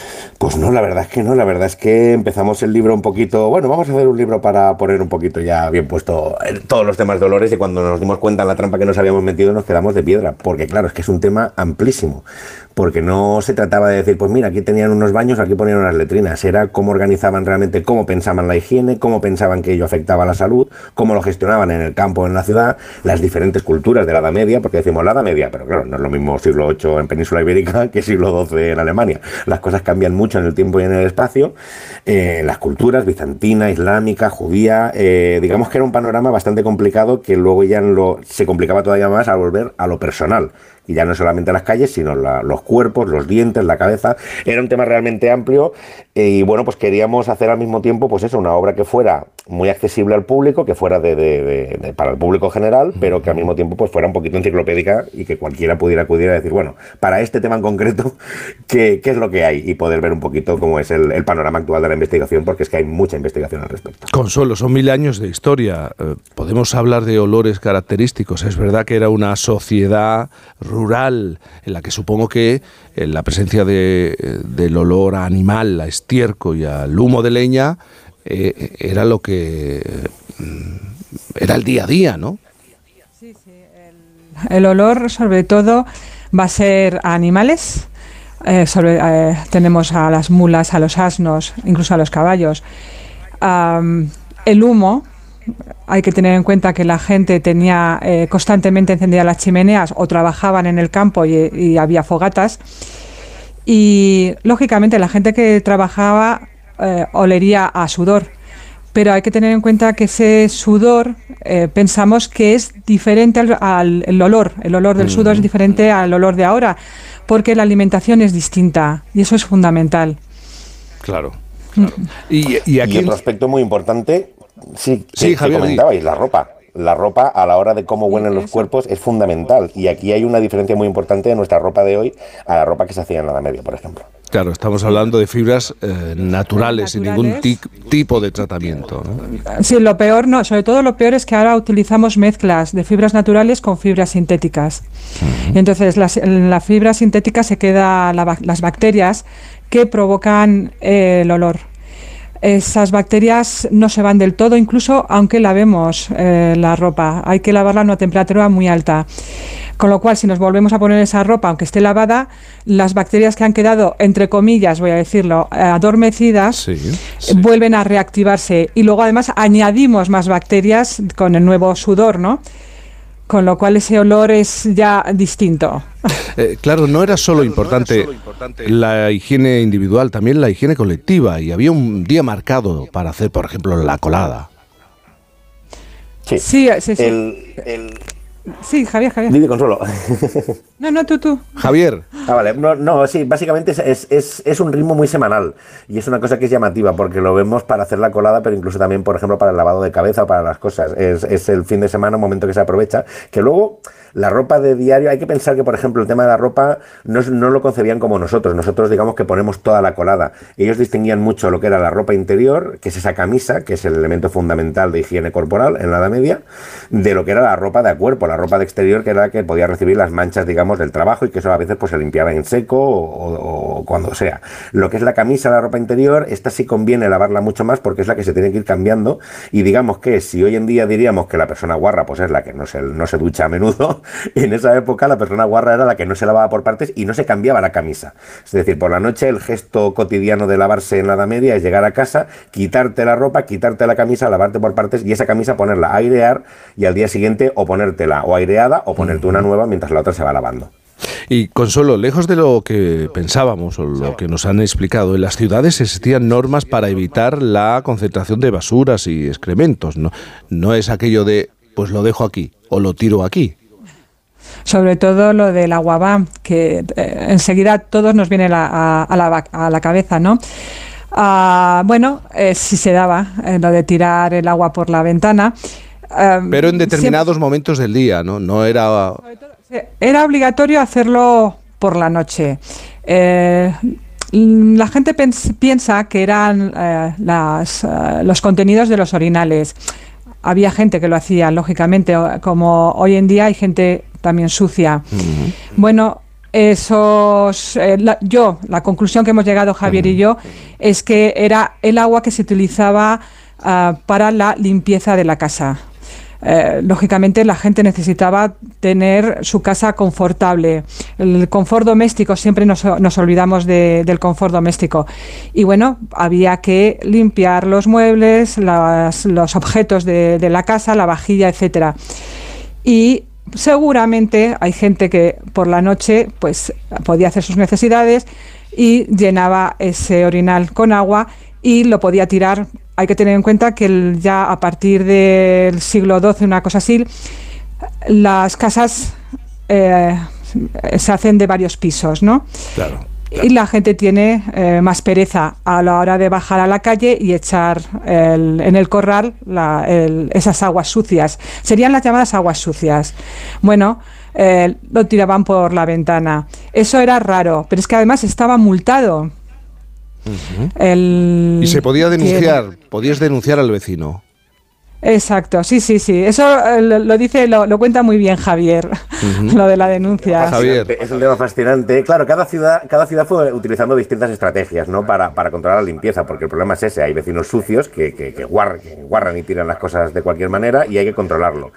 Speaker 21: Pues no, la verdad es que no, la verdad es que empezamos el libro un poquito, bueno, vamos a hacer un libro para poner un poquito ya bien puesto en todos los temas de y cuando nos dimos cuenta en la trampa que nos habíamos metido nos quedamos de piedra, porque claro, es que es un tema amplísimo, porque no se trataba de decir, pues mira, aquí tenían unos baños, aquí ponían unas letrinas, era cómo organizaban realmente, cómo pensaban la higiene, cómo pensaban que ello afectaba a la salud, cómo lo gestionaban en el campo, en la ciudad, las diferentes culturas de la Edad Media, porque decimos la Edad Media, pero claro, no es lo mismo siglo VIII en Península Ibérica que siglo XII en Alemania. Las cosas cambian mucho en el tiempo y en el espacio. Eh, las culturas, bizantina, islámica, judía, eh, digamos que era un panorama bastante complicado que luego ya se complicaba todavía más al volver a lo personal. Y ya no solamente las calles, sino la- los cuerpos, los dientes, la cabeza. Era un tema realmente amplio y bueno, pues queríamos hacer al mismo tiempo, pues eso, una obra que fuera muy accesible al público, que fuera de, de- de- de- para el público general, pero que al mismo tiempo pues fuera un poquito enciclopédica y que cualquiera pudiera acudir a decir, bueno, para este tema en concreto, ¿qué, qué es lo que hay? Y poder ver un poquito cómo es el, el panorama actual de la investigación, porque es que hay mucha investigación al respecto.
Speaker 1: Consuelo, son mil años de historia. Eh, podemos hablar de olores característicos. Es verdad que era una sociedad rural en la que supongo que eh, la presencia de, eh, del olor a animal, a estiércol y al humo de leña eh, era lo que mm, era el día a día, ¿no?
Speaker 15: El olor, sobre todo, va a ser a animales. Eh, sobre, eh, tenemos a las mulas, a los asnos, incluso a los caballos. El humo, hay que tener en cuenta que la gente tenía eh, constantemente encendidas las chimeneas o trabajaban en el campo y, y había fogatas. Y lógicamente la gente que trabajaba eh, olería a sudor. Pero hay que tener en cuenta que ese sudor eh, pensamos que es diferente al, al- el olor. El olor del sudor es diferente al olor de ahora, porque la alimentación es distinta y eso es fundamental.
Speaker 1: Claro. Y, y aquí
Speaker 21: otro aspecto muy importante, sí,
Speaker 1: Sí,
Speaker 21: que- que
Speaker 1: Javier, di.
Speaker 21: comentabais, la ropa. La ropa a la hora de cómo huelen los cuerpos es fundamental. Y aquí hay una diferencia muy importante de nuestra ropa de hoy a la ropa que se hacía en la Edad Media, por ejemplo.
Speaker 1: Claro, estamos hablando de fibras eh, naturales, sin ningún ti- tipo de tratamiento. ¿no?
Speaker 15: Sí, lo peor no, sobre todo lo peor es que ahora utilizamos mezclas de fibras naturales con fibras sintéticas. Y entonces las- en la fibra sintética se quedan las bacterias que provocan eh, el olor. Esas bacterias no se van del todo, incluso aunque lavemos eh, la ropa. Hay que lavarla a una temperatura muy alta. Con lo cual, si nos volvemos a poner esa ropa, aunque esté lavada, las bacterias que han quedado, entre comillas, voy a decirlo, eh, adormecidas, vuelven a reactivarse. Y luego, además, añadimos más bacterias con el nuevo sudor, ¿no? Con lo cual ese olor es ya distinto.
Speaker 1: Eh, claro, no era solo importante la higiene individual, también la higiene colectiva. Y había un día marcado para hacer, por ejemplo, la colada.
Speaker 21: Sí,
Speaker 15: Sí, sí, sí.
Speaker 21: El, el...
Speaker 15: Sí, Javier, Javier.
Speaker 21: Consuelo.
Speaker 15: No, no, tú, tú.
Speaker 1: Javier.
Speaker 21: Ah, vale. No, no, sí, básicamente es, es, es, es un ritmo muy semanal y es una cosa que es llamativa porque lo vemos para hacer la colada, pero incluso también, por ejemplo, para el lavado de cabeza o para las cosas. Es, es el fin de semana, un momento que se aprovecha, que luego la ropa de diario, hay que pensar que, por ejemplo, el tema de la ropa no, no lo concebían como nosotros. Nosotros, digamos que ponemos toda la colada. Ellos distinguían mucho lo que era la ropa interior, que es esa camisa, que es el elemento fundamental de higiene corporal en la Edad Media, de lo que era la ropa de cuerpo, la ropa de exterior, que era la que podía recibir las manchas, digamos, del trabajo y que eso a veces pues se limpiaba en seco o cuando sea. Lo que es la camisa, la ropa interior, esta sí conviene lavarla mucho más porque es la que se tiene que ir cambiando y digamos que si hoy en día diríamos que la persona guarra pues es la que no se, no se ducha a menudo, en esa época la persona guarra era la que no se lavaba por partes y no se cambiaba la camisa. Es decir, por la noche el gesto cotidiano de lavarse en la Edad Media es llegar a casa, quitarte la ropa, quitarte la camisa, lavarte por partes y esa camisa ponerla a airear y al día siguiente o ponértela o aireada o ponerte una nueva mientras la otra se va lavando.
Speaker 1: Y Consuelo, lejos de lo que pensábamos o lo que nos han explicado, en las ciudades existían normas para evitar la concentración de basuras y excrementos. No, no es aquello de, pues lo dejo aquí o lo tiro aquí.
Speaker 15: Sobre todo lo del aguabá, que eh, enseguida todos nos viene la- a, a la, a la cabeza, ¿no? Ah, bueno, eh, sí se daba eh, lo de tirar el agua por la ventana. Ah,
Speaker 1: Pero en
Speaker 15: siempre-
Speaker 1: determinados momentos del día, ¿no? No era...
Speaker 15: Era obligatorio hacerlo por la noche. Eh, la gente piensa que eran las, los contenidos de los orinales. Había gente que lo hacía, lógicamente, como hoy en día hay gente también sucia. Bueno, esos, eh, la- yo, la conclusión que hemos llegado Javier y yo es que era el agua que se utilizaba ah, para la limpieza de la casa. Eh, lógicamente la gente necesitaba tener su casa confortable. El confort doméstico, siempre nos, nos olvidamos de- del confort doméstico. Y bueno, había que limpiar los muebles, las- los objetos de, de la casa, la vajilla, etcétera. Y seguramente hay gente que por la noche pues podía hacer sus necesidades y llenaba ese orinal con agua y lo podía tirar. Hay que tener en cuenta que ya a partir del siglo XII, una cosa así, las casas eh, se hacen de varios pisos, ¿no?
Speaker 1: Claro.
Speaker 15: Y la gente tiene eh, más pereza a la hora de bajar a la calle y echar el- en el corral la- el- esas aguas sucias. Serían las llamadas aguas sucias. Bueno, eh, lo tiraban por la ventana. Eso era raro, pero es que además estaba multado. El-
Speaker 1: Y se podía denunciar, podías denunciar al vecino.
Speaker 15: Exacto, sí, sí, sí. Eso eh, lo, lo dice, lo, lo cuenta muy bien Javier, lo de la denuncia.
Speaker 21: Es un tema fascinante. Claro, cada ciudad, cada ciudad fue utilizando distintas estrategias ¿no? para, para controlar la limpieza, porque el problema es ese. Hay vecinos sucios que, que, que guar- que guarran y tiran las cosas de cualquier manera y hay que controlarlo.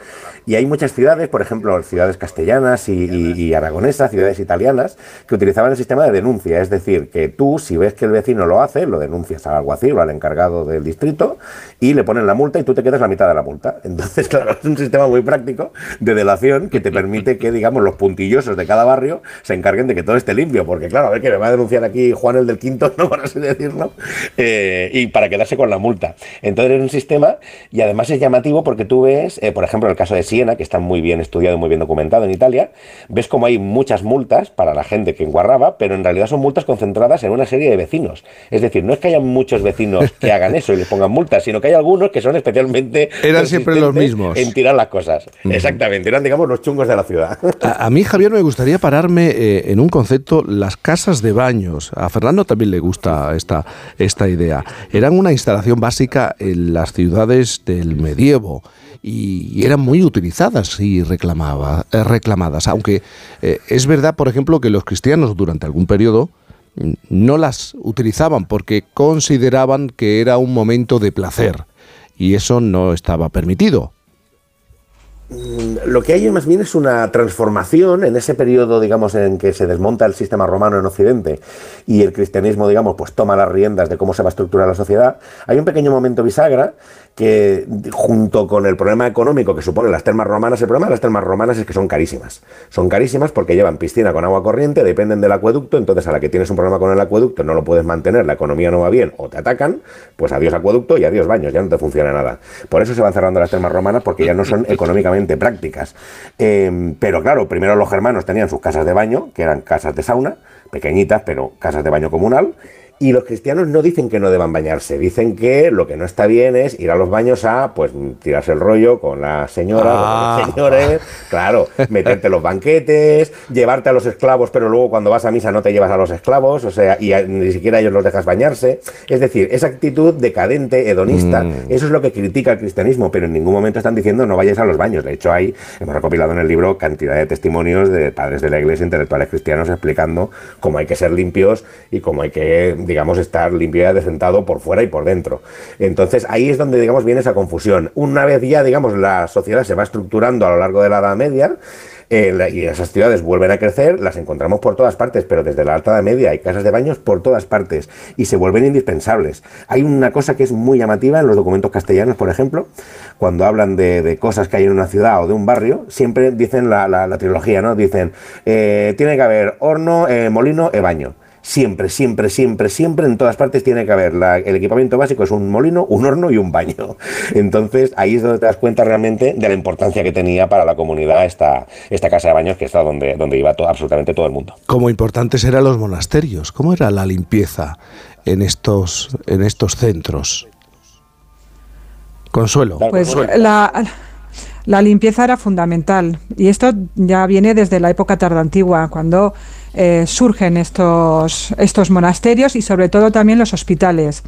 Speaker 21: Y hay muchas ciudades, por ejemplo, ciudades castellanas y, y- y aragonesas, ciudades italianas, que utilizaban el sistema de denuncia. Es decir, que tú, si ves que el vecino lo hace, lo denuncias al alguacil o al encargado del distrito y le ponen la multa y tú te quedas la mitad de la multa. Entonces, claro, es un sistema muy práctico de delación que te permite que, digamos, los puntillosos de cada barrio se encarguen de que todo esté limpio. Porque, claro, a ver que me va a denunciar aquí Juan el del Quinto, no por así decirlo, eh, y para quedarse con la multa. Entonces es un sistema y además es llamativo porque tú ves, eh, por ejemplo, el caso de Siena, que está muy bien estudiado y muy bien documentado en Italia, ves como hay muchas multas para la gente que enguarraba, pero en realidad son multas concentradas en una serie de vecinos. Es decir, no es que haya muchos vecinos que hagan eso y les pongan multas, sino que hay algunos que son especialmente
Speaker 1: Eran siempre los mismos.
Speaker 21: En tirar las cosas. Exactamente, eran, digamos, los chungos de la ciudad.
Speaker 1: A, a mí, Javier, me gustaría pararme eh, en un concepto, las casas de baños. A Fernando también le gusta esta, esta idea. Eran una instalación básica en las ciudades del medievo y, eran muy utilizadas y reclamaba- eh, reclamadas. Aunque eh, es verdad, por ejemplo, que los cristianos durante algún periodo no las utilizaban porque consideraban que era un momento de placer y eso no estaba permitido.
Speaker 21: Mm, Lo que hay más bien es una transformación en ese periodo, digamos, en que se desmonta el sistema romano en Occidente y el cristianismo, digamos, pues toma las riendas de cómo se va a estructurar la sociedad. Hay un pequeño momento bisagra que, junto con el problema económico que supone las termas romanas, el problema de las termas romanas es que son carísimas. Son carísimas porque llevan piscina con agua corriente, dependen del acueducto, entonces a la que tienes un problema con el acueducto no lo puedes mantener, la economía no va bien o te atacan, pues adiós acueducto y adiós baños, ya no te funciona nada. Por eso se van cerrando las termas romanas porque ya no son económicamente prácticas. Eh, pero claro, primero los germanos tenían sus casas de baño, que eran casas de sauna, pequeñitas, pero casas de baño comunal. Y los cristianos no dicen que no deban bañarse, dicen que lo que no está bien es ir a los baños a, pues, tirarse el rollo con la señora,
Speaker 1: Ah.
Speaker 21: con los señores, claro, meterte los banquetes, llevarte a los esclavos, pero luego cuando vas a misa no te llevas a los esclavos, o sea, y a- ni siquiera ellos los dejas bañarse. Es decir, esa actitud decadente, hedonista,
Speaker 1: Mm.
Speaker 21: eso es lo que critica el cristianismo, pero en ningún momento están diciendo no vayáis a los baños. De hecho, hay, hemos recopilado en el libro cantidad de testimonios de padres de la iglesia, intelectuales cristianos, explicando cómo hay que ser limpios y cómo hay que, digamos, estar limpio y adecentado por fuera y por dentro. Entonces, ahí es donde, digamos, viene esa confusión. Una vez ya, digamos, la sociedad se va estructurando a lo largo de la Edad Media, eh, y esas ciudades vuelven a crecer, las encontramos por todas partes, pero desde la Alta Edad Media hay casas de baños por todas partes y se vuelven indispensables. Hay una cosa que es muy llamativa en los documentos castellanos, por ejemplo, cuando hablan de, cosas que hay en una ciudad o de un barrio, siempre dicen la, la- trilogía, ¿no? Dicen, eh, tiene que haber horno, eh, molino e baño. Siempre, siempre, siempre, siempre, en todas partes tiene que haber la- el equipamiento básico es un molino, un horno y un baño. Entonces ahí es donde te das cuenta realmente de la importancia que tenía para la comunidad esta, esta casa de baños que está donde, donde iba to- absolutamente todo el mundo.
Speaker 1: Como importantes eran los monasterios. ¿Cómo era la limpieza en estos, en estos centros? Consuelo.
Speaker 15: Pues la, la limpieza era fundamental. Y esto ya viene desde la época tardantigua, cuando eh, surgen estos, estos monasterios y sobre todo también los hospitales.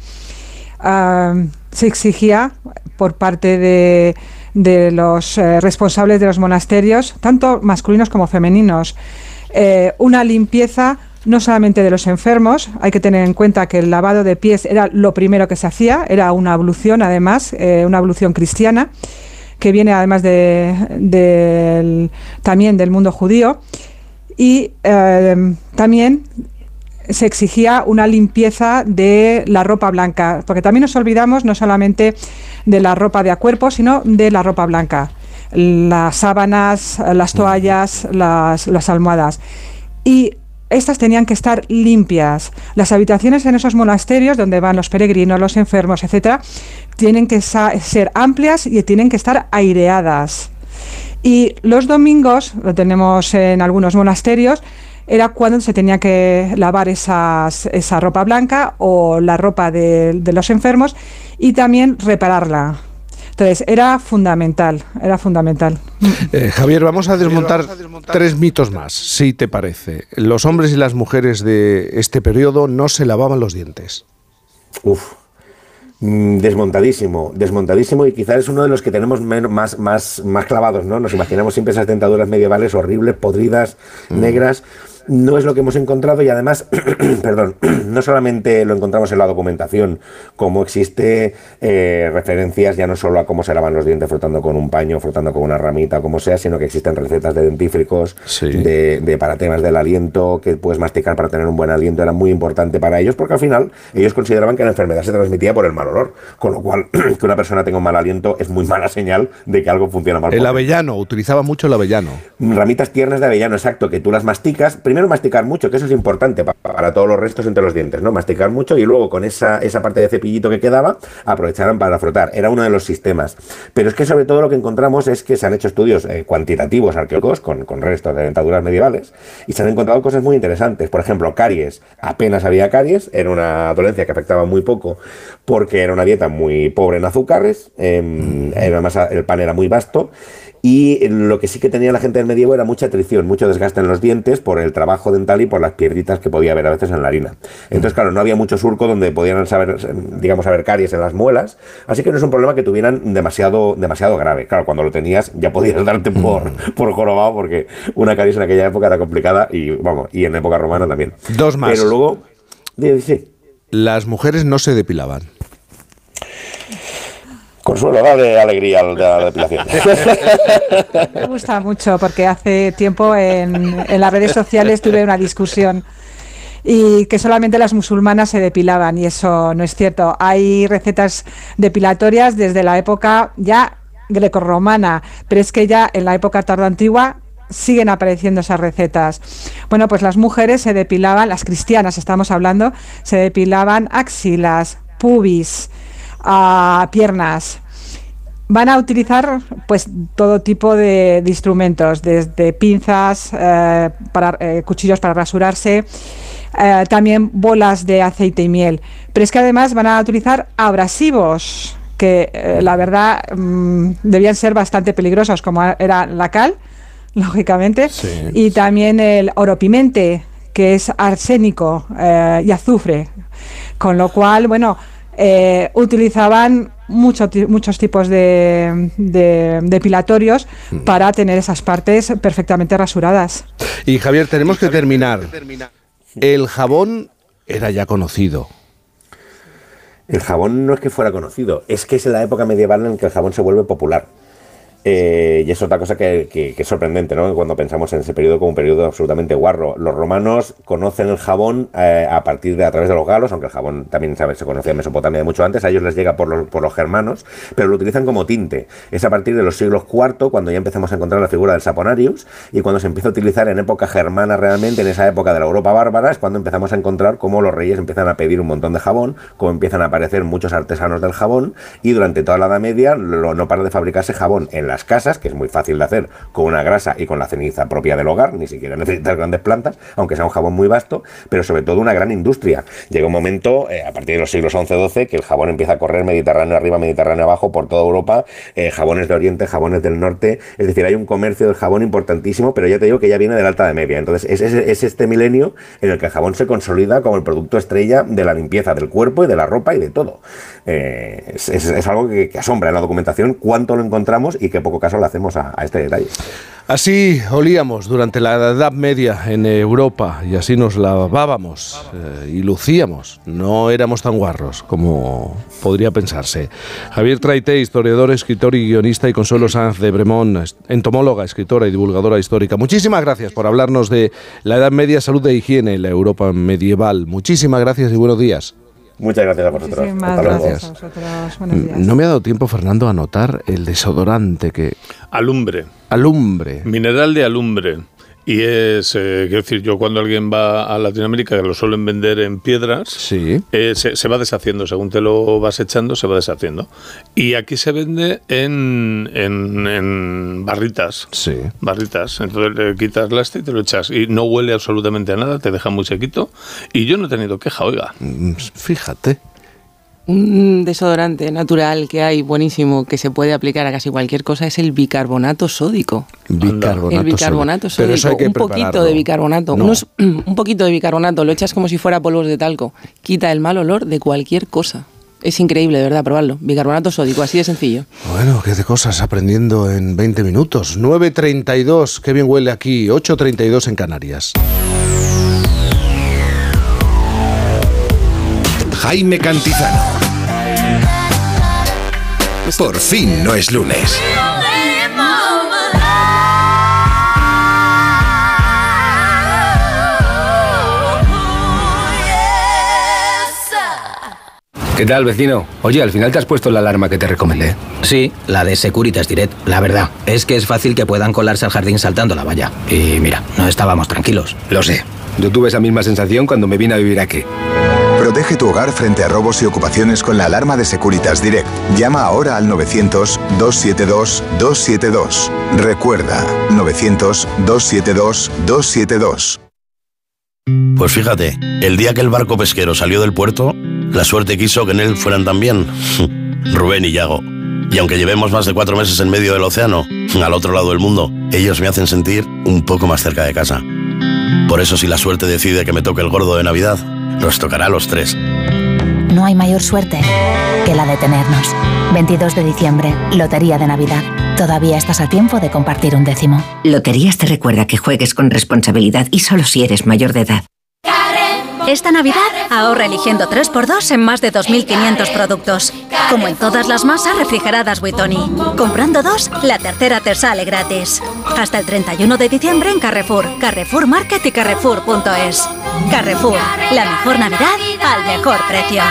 Speaker 15: Ah, se exigía por parte de, de los eh, responsables de los monasterios, tanto masculinos como femeninos, eh, una limpieza no solamente de los enfermos, hay que tener en cuenta que el lavado de pies era lo primero que se hacía, era una ablución además, una ablución cristiana, que viene además de, también del mundo judío, y eh, también se exigía una limpieza de la ropa blanca, porque también nos olvidamos no solamente de la ropa de a cuerpo, sino de la ropa blanca, las sábanas, las toallas, las, las almohadas. Y estas tenían que estar limpias. Las habitaciones en esos monasterios donde van los peregrinos, los enfermos, etcétera, tienen que ser amplias y tienen que estar aireadas. Y los domingos, lo tenemos en algunos monasterios, era cuando se tenía que lavar esas- esa ropa blanca o la ropa de los enfermos y también repararla. Entonces, era fundamental, era fundamental.
Speaker 1: Eh, Javier, vamos a desmontar tres mitos más, si te parece. Los hombres y las mujeres de este periodo no se lavaban los dientes.
Speaker 21: Uf. Mm, Desmontadísimo, desmontadísimo y quizás es uno de los que tenemos men- más, más, más clavados, ¿no? Nos imaginamos siempre esas dentaduras medievales horribles, podridas, negras. No es lo que hemos encontrado y además, perdón, no solamente lo encontramos en la documentación, como existe eh, referencias ya no solo a cómo se lavan los dientes frotando con un paño, frotando con una ramita, como sea, sino que existen recetas de dentífricos, de, de para temas del aliento, que puedes masticar para tener un buen aliento, era muy importante para ellos, porque al final ellos consideraban que la enfermedad se transmitía por el mal olor, con lo cual que una persona tenga un mal aliento es muy mala señal de que algo funciona mal.
Speaker 1: El avellano, utilizaba mucho el avellano.
Speaker 21: Ramitas tiernas de avellano, exacto, que tú las masticas. Primero masticar mucho, que eso es importante pa- para todos los restos entre los dientes, ¿no? Masticar mucho y luego con esa, esa parte de cepillito que quedaba, aprovecharan para frotar. Era uno de los sistemas. Pero es que sobre todo lo que encontramos es que se han hecho estudios eh, cuantitativos arqueológicos con, con restos de dentaduras medievales y se han encontrado cosas muy interesantes. Por ejemplo, caries. Apenas había caries, era una dolencia que afectaba muy poco porque era una dieta muy pobre en azúcares, em, además el pan era muy vasto. Y lo que sí que tenía la gente del medievo era mucha atrición, mucho desgaste en los dientes por el trabajo dental y por las piedritas que podía haber a veces en la harina. Entonces, claro, no había mucho surco donde podían saber, digamos, haber caries en las muelas, así que no es un problema que tuvieran demasiado, demasiado grave. Claro, cuando lo tenías ya podías darte por, por jorobado porque una caries en aquella época era complicada y, vamos, y en época romana también.
Speaker 1: Dos más.
Speaker 21: Pero luego, sí.
Speaker 1: Las mujeres no se depilaban.
Speaker 21: Consuelo, dale alegría al la depilación.
Speaker 15: Me gusta mucho porque hace tiempo en, en las redes sociales tuve una discusión y que solamente las musulmanas se depilaban y eso no es cierto. Hay recetas depilatorias desde la época ya grecorromana, pero es que ya en la época tardoantigua siguen apareciendo esas recetas. Bueno, pues las mujeres se depilaban, las cristianas estamos hablando, se depilaban axilas, pubis, a piernas. Van a utilizar pues todo tipo de, de instrumentos, desde pinzas, eh, para, eh, cuchillos para rasurarse, eh, también bolas de aceite y miel. Pero es que además van a utilizar abrasivos, que la verdad mm, debían ser bastante peligrosos, como era la cal, lógicamente, y también el oropimente, que es arsénico y azufre. Con lo cual, bueno, eh, utilizaban mucho ti- muchos tipos de, de depilatorios para tener esas partes perfectamente rasuradas.
Speaker 1: Y Javier, tenemos que terminar. El jabón era ya conocido.
Speaker 21: El jabón no es que fuera conocido, es que es en la época medieval en que el jabón se vuelve popular. Eh, y es otra cosa que, es sorprendente, ¿no? Cuando pensamos en ese periodo como un periodo absolutamente guarro. Los romanos conocen el jabón eh, a partir de a través de los galos, aunque el jabón también se conocía en Mesopotamia de mucho antes, a ellos les llega por los, por los germanos, pero lo utilizan como tinte. Es a partir de los siglos IV cuando ya empezamos a encontrar la figura del saponarius y cuando se empieza a utilizar en época germana realmente, en esa época de la Europa bárbara, es cuando empezamos a encontrar cómo los reyes empiezan a pedir un montón de jabón, cómo empiezan a aparecer muchos artesanos del jabón y durante toda la Edad Media no para de fabricarse jabón en las casas, que es muy fácil de hacer con una grasa y con la ceniza propia del hogar, ni siquiera necesitas grandes plantas, aunque sea un jabón muy vasto, pero sobre todo una gran industria. Llega un momento, eh, a partir de los siglos XI-XII, que el jabón empieza a correr Mediterráneo arriba, Mediterráneo abajo, por toda Europa, eh, jabones de Oriente, jabones del Norte, es decir, hay un comercio del jabón importantísimo, pero ya te digo que ya viene de la alta de media. Entonces, es, es- es este milenio en el que el jabón se consolida como el producto estrella de la limpieza del cuerpo y de la ropa y de todo. Eh, es, algo que, que asombra en la documentación cuánto lo encontramos y qué poco caso le hacemos a, este detalle.
Speaker 1: Así olíamos durante la Edad Media en Europa y así nos lavábamos eh, y lucíamos. No éramos tan guarros como podría pensarse. Javier Traité, historiador, escritor y guionista, y Consuelo Sanz de Bremón, entomóloga, escritora y divulgadora histórica. Muchísimas gracias por hablarnos de la Edad Media, salud e higiene en la Europa medieval. Muchísimas gracias y buenos días.
Speaker 21: Muchas gracias a vosotros.
Speaker 15: Muchísimas
Speaker 21: Hasta luego.
Speaker 15: gracias a vosotros. Buenos días.
Speaker 1: No me ha dado tiempo, Fernando, a notar el desodorante que...
Speaker 18: Alumbre.
Speaker 1: Alumbre.
Speaker 18: Mineral de alumbre. Y es, eh, quiero decir, yo cuando alguien va a Latinoamérica, que lo suelen vender en piedras, eh, se, se va deshaciendo, según te lo vas echando, se va deshaciendo. Y aquí se vende en, en, en barritas.
Speaker 1: Sí.
Speaker 18: Barritas. Entonces le quitas la este y te lo echas. Y no huele absolutamente a nada, te deja muy sequito. Y yo no he tenido queja, oiga.
Speaker 1: Mm, Fíjate.
Speaker 17: Un desodorante natural que hay buenísimo que se puede aplicar a casi cualquier cosa es el bicarbonato sódico.
Speaker 1: Bicarbonato
Speaker 17: el bicarbonato
Speaker 1: sódico. Pero eso
Speaker 17: sódico,
Speaker 1: hay que
Speaker 17: un poquito de bicarbonato,
Speaker 1: No.
Speaker 17: unos- un poquito de bicarbonato, lo echas como si fuera polvos de talco, quita el mal olor de cualquier cosa. Es increíble, de verdad, probarlo. Bicarbonato sódico, así de sencillo.
Speaker 1: Bueno, qué de cosas aprendiendo en 20 minutos. 9.32, qué bien huele aquí. 8.32 en Canarias.
Speaker 8: Jaime Cantizano. Por fin no es lunes.
Speaker 9: ¿Qué tal, vecino? Oye, al final te has puesto la alarma que te recomendé.
Speaker 10: Sí, la de Securitas Direct. La verdad, es que es fácil que puedan colarse al jardín saltando la valla. Y mira, no estábamos tranquilos.
Speaker 9: Lo sé. Yo tuve esa misma sensación cuando me vine a vivir aquí.
Speaker 11: Protege tu hogar frente a robos y ocupaciones con la alarma de Securitas Direct. Llama ahora al 900-272-272. Recuerda, 900-272-272.
Speaker 22: Pues fíjate, el día que el barco pesquero salió del puerto, la suerte quiso que en él fueran también Rubén y Yago. Y aunque llevemos más de cuatro meses en medio del océano, al otro lado del mundo, ellos me hacen sentir un poco más cerca de casa. Por eso si la suerte decide que me toque el gordo de Navidad, nos tocará a los tres.
Speaker 23: No hay mayor suerte que la de tenernos. 22 de diciembre, Lotería de Navidad. Todavía estás a tiempo de compartir un décimo.
Speaker 24: Loterías te recuerda que juegues con responsabilidad y solo si eres mayor de edad.
Speaker 23: Esta Navidad ahorra eligiendo 3x2 en más de 2.500 productos. Como en todas las masas refrigeradas Buitoni. Comprando dos, la tercera te sale gratis. Hasta el 31 de diciembre en Carrefour, Carrefour Market y Carrefour.es. Carrefour, la mejor Navidad al mejor precio.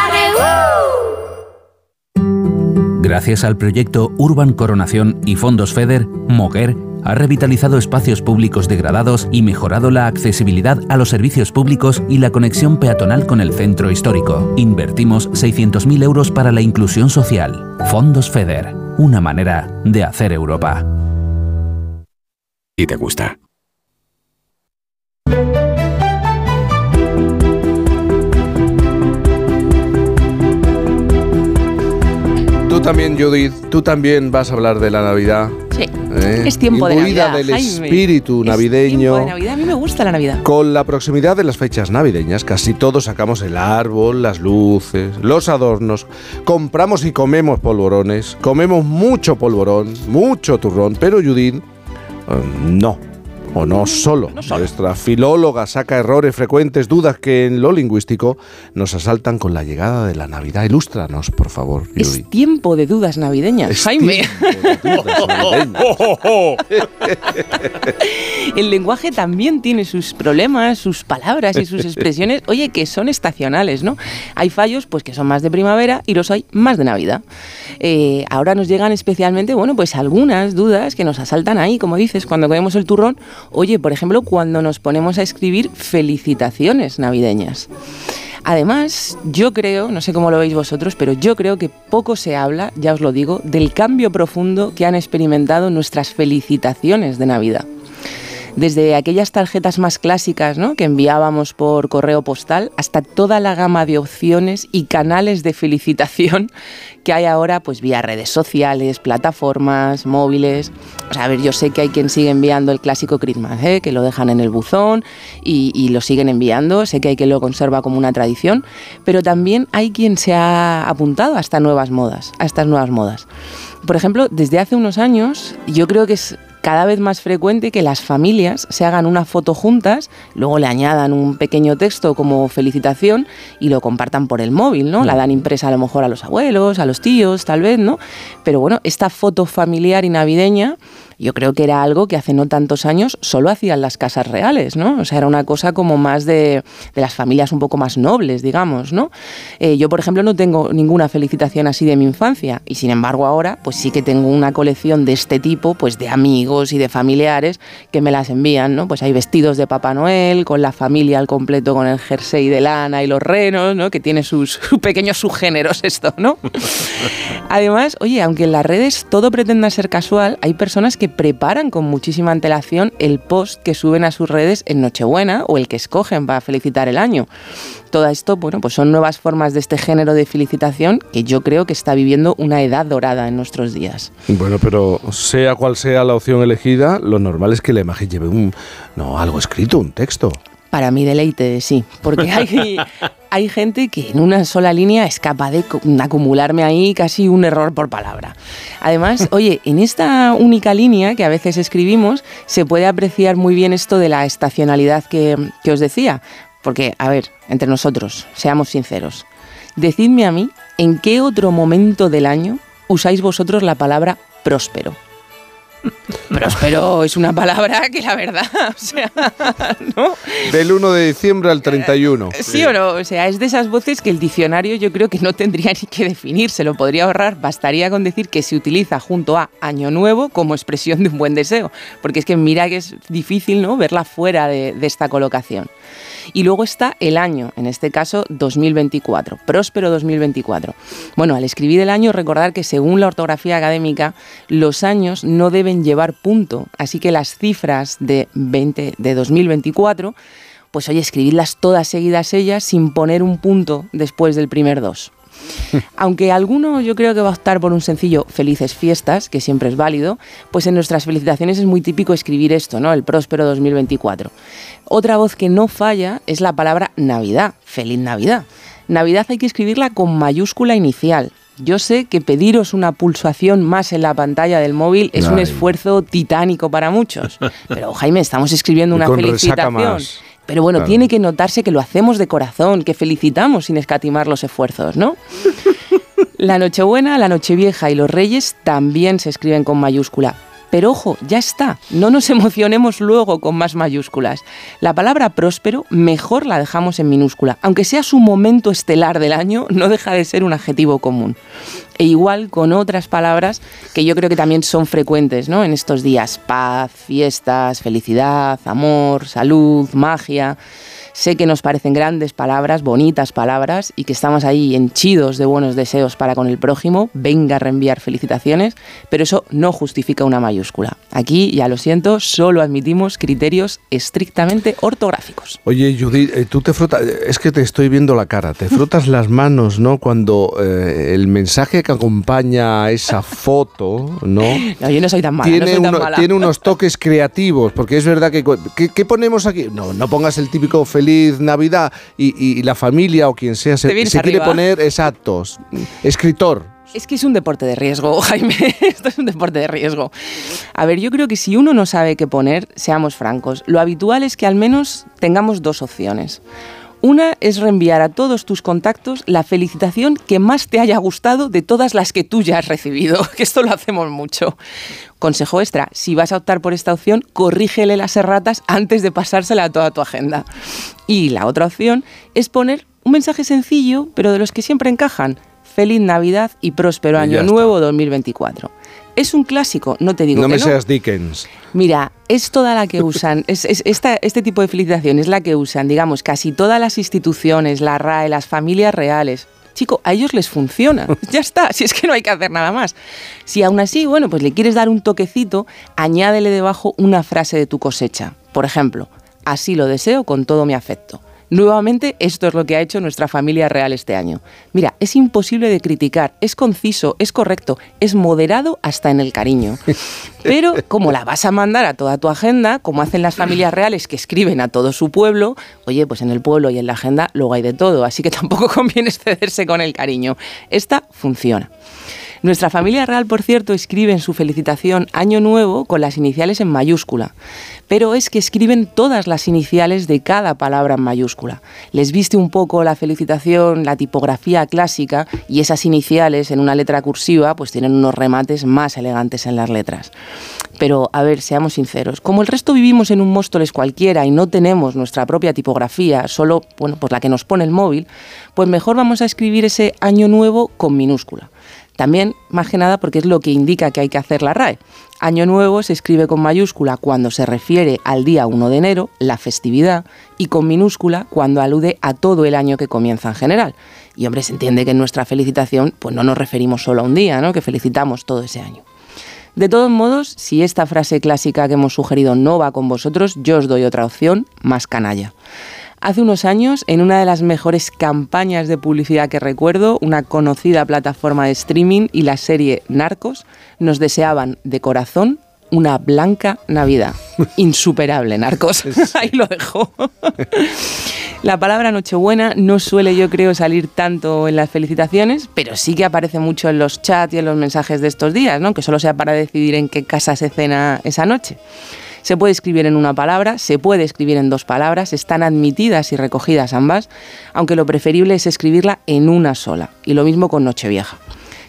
Speaker 25: Gracias al proyecto Urban Coronación y Fondos FEDER, Moguer ha revitalizado espacios públicos degradados y mejorado la accesibilidad a los servicios públicos y la conexión peatonal con el centro histórico. Invertimos 600.000 euros para la inclusión social. Fondos FEDER, una manera de hacer Europa.
Speaker 26: Y te gusta.
Speaker 1: Tú también, Judith, tú también vas a hablar de la Navidad. ¿Eh?
Speaker 17: Es tiempo de Navidad.
Speaker 1: del espíritu
Speaker 17: Es
Speaker 1: navideño.
Speaker 17: tiempo de Navidad. A mí me gusta la Navidad.
Speaker 1: Con la proximidad de las fechas navideñas, casi todos sacamos el árbol, las luces, los adornos, compramos y comemos polvorones, comemos mucho polvorón, mucho turrón, pero Judith, eh, no. O no solo. Nuestra filóloga saca errores frecuentes, dudas que en lo lingüístico nos asaltan con la llegada de la Navidad. Ilústranos, por favor.
Speaker 17: Es tiempo de dudas navideñas,
Speaker 1: Es
Speaker 17: Jaime.
Speaker 1: Dudas navideñas.
Speaker 17: El lenguaje también tiene sus problemas, sus palabras y sus expresiones, oye, que son estacionales, ¿no? Hay fallos, pues que son más de primavera y los hay más de Navidad. Eh, ahora nos llegan especialmente, bueno, pues algunas dudas que nos asaltan ahí, como dices, cuando comemos el turrón. Oye, por ejemplo, cuando nos ponemos a escribir felicitaciones navideñas. Además, yo creo, no sé cómo lo veis vosotros, pero yo creo que poco se habla, ya os lo digo, del cambio profundo que han experimentado nuestras felicitaciones de Navidad. Desde aquellas tarjetas más clásicas ¿no? que enviábamos por correo postal hasta toda la gama de opciones y canales de felicitación que hay ahora pues vía redes sociales, plataformas, móviles. O sea, a ver, yo sé que hay quien sigue enviando el clásico Christmas, ¿eh? que lo dejan en el buzón y, lo siguen enviando, sé que hay quien lo conserva como una tradición, pero también hay quien se ha apuntado a estas nuevas modas, a estas nuevas modas. Por ejemplo, desde hace unos años, yo creo que es cada vez más frecuente que las familias se hagan una foto juntas, luego le añadan un pequeño texto como felicitación y lo compartan por el móvil, ¿no? La dan impresa a lo mejor a los abuelos, a los tíos, tal vez, ¿no? Pero bueno, esta foto familiar y navideña yo creo que era algo que hace no tantos años solo hacían las casas reales, ¿no? O sea, era una cosa como más de, de las familias un poco más nobles, digamos, ¿no? Eh, yo, por ejemplo, no tengo ninguna felicitación así de mi infancia y, sin embargo, ahora pues sí que tengo una colección de este tipo, pues de amigos y de familiares que me las envían, ¿no? Pues hay vestidos de Papá Noel, con la familia al completo, con el jersey de lana y los renos, ¿no? Que tiene sus, sus pequeños subgéneros esto, ¿no? Además, oye, aunque en las redes todo pretenda ser casual, hay personas que preparan con muchísima antelación el post que suben a sus redes en Nochebuena o el que escogen para felicitar el año. Todo esto, bueno, pues son nuevas formas de este género de felicitación que yo creo que está viviendo una edad dorada en nuestros días.
Speaker 1: Bueno, pero sea cual sea la opción elegida, lo normal es que la imagen lleve un, no, algo escrito, un texto.
Speaker 17: Para mi deleite, sí, porque hay, hay gente que en una sola línea es capaz de acumularme ahí casi un error por palabra. Además, oye, en esta única línea que a veces escribimos se puede apreciar muy bien esto de la estacionalidad que, que os decía. Porque, a ver, entre nosotros, seamos sinceros, decidme a mí en qué otro momento del año usáis vosotros la palabra próspero. Próspero es una palabra que la verdad, o sea, ¿no?
Speaker 1: Del 1 de diciembre al 31.
Speaker 17: Sí o no, o sea, es de esas voces que el diccionario yo creo que no tendría ni que definir, se lo podría ahorrar, bastaría con decir que se utiliza junto a Año Nuevo como expresión de un buen deseo, porque es que mira que es difícil ¿no? verla fuera de, de esta colocación. Y luego está el año, en este caso 2024, próspero 2024. Bueno, al escribir el año, recordar que según la ortografía académica, los años no deben llevar punto, así que las cifras de, 20, de 2024 pues oye, escribidlas todas seguidas ellas sin poner un punto después del primer dos. Aunque alguno yo creo que va a optar por un sencillo felices fiestas, que siempre es válido, pues en nuestras felicitaciones es muy típico escribir esto, ¿no? El próspero 2024. Otra voz que no falla es la palabra Navidad, feliz Navidad. Navidad hay que escribirla con mayúscula inicial. Yo sé que pediros una pulsación más en la pantalla del móvil es un esfuerzo titánico para muchos. Pero Jaime, estamos escribiendo una felicitación. Pero bueno,
Speaker 1: Claro.
Speaker 17: tiene que notarse que lo hacemos de corazón, que felicitamos sin escatimar los esfuerzos, ¿no? La Nochebuena, la Nochevieja y los Reyes también se escriben con mayúscula. Pero ojo, ya está, no nos emocionemos luego con más mayúsculas. La palabra próspero mejor la dejamos en minúscula, aunque sea su momento estelar del año, no deja de ser un adjetivo común. E igual con otras palabras que yo creo que también son frecuentes ¿no? en estos días. Paz, fiestas, felicidad, amor, salud, magia. Sé que nos parecen grandes palabras, bonitas palabras, y que estamos ahí henchidos de buenos deseos para con el prójimo. Venga a reenviar felicitaciones, pero eso no justifica una mayúscula. Aquí, ya lo siento, solo admitimos criterios estrictamente ortográficos.
Speaker 1: Oye, Judith, eh, tú te frotas, es que te estoy viendo la cara, te frotas las manos, ¿no? Cuando eh, el mensaje que acompaña a esa foto, ¿no?
Speaker 17: No, yo no soy tan mala, no
Speaker 1: tiene,
Speaker 17: soy tan
Speaker 1: uno-
Speaker 17: mala.
Speaker 1: tiene unos toques creativos, porque es verdad que... cu- ¿Qué, qué ponemos aquí? No, no pongas el típico feliz Navidad y, y la familia o quien sea se, se quiere poner exactos. Escritor.
Speaker 17: Es que es un deporte de riesgo, Jaime. Esto es un deporte de riesgo. A ver, yo creo que si uno no sabe qué poner, seamos francos, lo habitual es que al menos tengamos dos opciones. Una es reenviar a todos tus contactos la felicitación que más te haya gustado de todas las que tú ya has recibido, que esto lo hacemos mucho. Consejo extra, si vas a optar por esta opción, corrígele las erratas antes de pasársela a toda tu agenda. Y la otra opción es poner un mensaje sencillo, pero de los que siempre encajan. Feliz Navidad y próspero
Speaker 1: Y
Speaker 17: año nuevo 2024. Es un clásico, no te digo
Speaker 1: No
Speaker 17: que
Speaker 1: me
Speaker 17: no.
Speaker 1: seas Dickens.
Speaker 17: Mira, es toda la que usan, es, es- esta- este tipo de felicitación es la que usan, digamos, casi todas las instituciones, la RAE, las familias reales. Chico, a ellos les funciona. Ya está, si es que no hay que hacer nada más. Si aún así, bueno, pues le quieres dar un toquecito, añádele debajo una frase de tu cosecha. Por ejemplo, así lo deseo con todo mi afecto. Nuevamente, esto es lo que ha hecho nuestra familia real este año. Mira, es imposible de criticar, es conciso, es correcto, es moderado hasta en el cariño. Pero como la vas a mandar a toda tu agenda, como hacen las familias reales que escriben a todo su pueblo, oye, pues en el pueblo y en la agenda luego hay de todo, así que tampoco conviene excederse con el cariño. Esta funciona. Nuestra familia real, por cierto, escribe en su felicitación Año Nuevo con las iniciales en mayúscula, pero es que escriben todas las iniciales de cada palabra en mayúscula. Les viste un poco la felicitación, la tipografía clásica y esas iniciales en una letra cursiva pues tienen unos remates más elegantes en las letras. Pero, a ver, seamos sinceros, como el resto vivimos en un Móstoles cualquiera y no tenemos nuestra propia tipografía, solo, bueno, pues la que nos pone el móvil, pues mejor vamos a escribir ese año nuevo con minúscula. También, más que nada, porque es lo que indica que hay que hacer la RAE. Año nuevo se escribe con mayúscula cuando se refiere al día 1 de enero, la festividad, y con minúscula cuando alude a todo el año que comienza en general. Y hombre, se entiende que en nuestra felicitación pues no nos referimos solo a un día, ¿no? que felicitamos todo ese año. De todos modos, si esta frase clásica que hemos sugerido no va con vosotros, yo os doy otra opción, más canalla. Hace unos años, en una de las mejores campañas de publicidad que recuerdo, una conocida plataforma de streaming y la serie Narcos nos deseaban de corazón una blanca Navidad. Insuperable, Narcos. Ahí lo dejo. La palabra Nochebuena no suele, yo creo, salir tanto en las felicitaciones, pero sí que aparece mucho en los chats y en los mensajes de estos días, ¿no? Que solo sea para decidir en qué casa se cena esa noche. Se puede escribir en una palabra, se puede escribir en dos palabras, están admitidas y recogidas ambas, aunque lo preferible es escribirla en una sola. Y lo mismo con Nochevieja.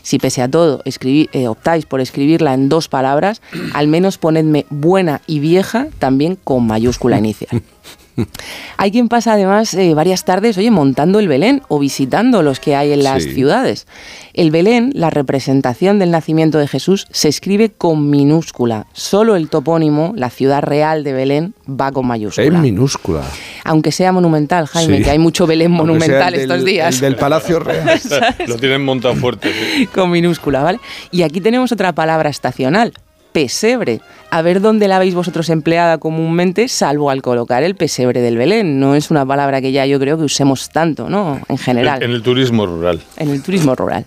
Speaker 17: Si pese a todo eh, optáis por escribirla en dos palabras, al menos ponedme buena y vieja también con mayúscula inicial. Hay quien pasa además eh, varias tardes, oye, montando el Belén o visitando los que hay en las
Speaker 1: Sí.
Speaker 17: ciudades. El Belén, la representación del nacimiento de Jesús, se escribe con minúscula. Solo el topónimo, la ciudad real de Belén, va con mayúscula.
Speaker 1: En minúscula.
Speaker 17: Aunque sea monumental, Jaime,
Speaker 1: Sí.
Speaker 17: que hay mucho Belén
Speaker 1: Aunque
Speaker 17: monumental
Speaker 1: del-
Speaker 17: estos días.
Speaker 1: el del Palacio Real.
Speaker 18: Lo tienen montado fuerte. sí.
Speaker 17: con minúscula, ¿vale? Y aquí tenemos otra palabra estacional, pesebre. A ver dónde la veis vosotros empleada comúnmente, salvo al colocar el pesebre del Belén. No es una palabra que ya yo creo que usemos tanto, ¿no? En general,
Speaker 18: En el turismo rural.
Speaker 17: en el turismo rural.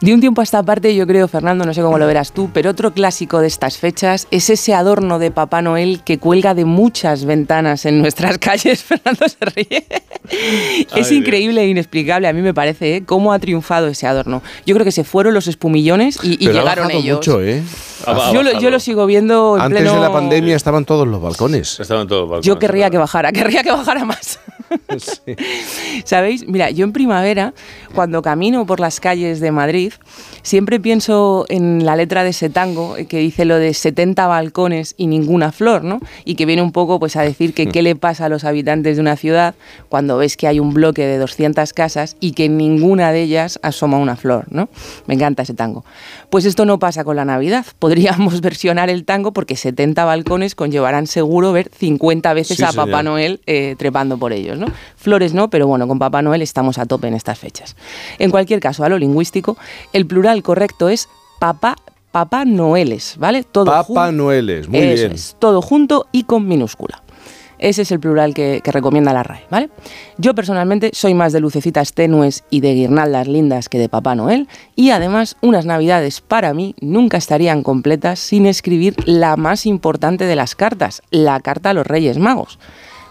Speaker 17: De un tiempo a esta parte, yo creo, Fernando, no sé cómo lo verás tú, pero otro clásico de estas fechas es ese adorno de Papá Noel que cuelga de muchas ventanas en nuestras calles. Fernando se ríe. es
Speaker 18: Ay,
Speaker 17: increíble e inexplicable, a mí me parece, ¿eh? cómo ha triunfado ese adorno. Yo creo que se fueron los espumillones y, y
Speaker 1: Pero ha
Speaker 17: llegaron ellos.
Speaker 1: mucho, ¿eh?
Speaker 17: yo, lo, yo lo sigo viendo en
Speaker 1: Antes
Speaker 17: pleno...
Speaker 1: de la pandemia estaban todos los balcones.
Speaker 18: Estaban todos los balcones.
Speaker 17: Yo querría que bajara, querría que bajara más. ¿Sabéis? Mira, yo en primavera, cuando camino por las calles de Madrid, siempre pienso en la letra de ese tango que dice lo de 70 balcones y ninguna flor, ¿no? Y que viene un poco pues a decir que qué le pasa a los habitantes de una ciudad cuando ves que hay un bloque de 200 casas y que en ninguna de ellas asoma una flor, ¿no? Me encanta ese tango. Pues esto no pasa con la Navidad. Podríamos versionar el tango porque 70 balcones conllevarán seguro ver 50 veces
Speaker 18: Sí,
Speaker 17: a Papá. Noel eh, trepando por ellos, ¿no? Flores no, pero bueno, con Papá Noel estamos a tope en estas fechas. En cualquier caso, a lo lingüístico, el plural correcto es papá, papá Noeles, ¿vale? Todo
Speaker 1: Papá Noeles, muy
Speaker 17: Eso
Speaker 1: bien.
Speaker 17: es, todo junto y con minúscula. Ese es el plural que, que recomienda la RAE, ¿vale? Yo personalmente soy más de lucecitas tenues y de guirnaldas lindas que de Papá Noel y además unas navidades para mí nunca estarían completas sin escribir la más importante de las cartas, la carta a los Reyes Magos.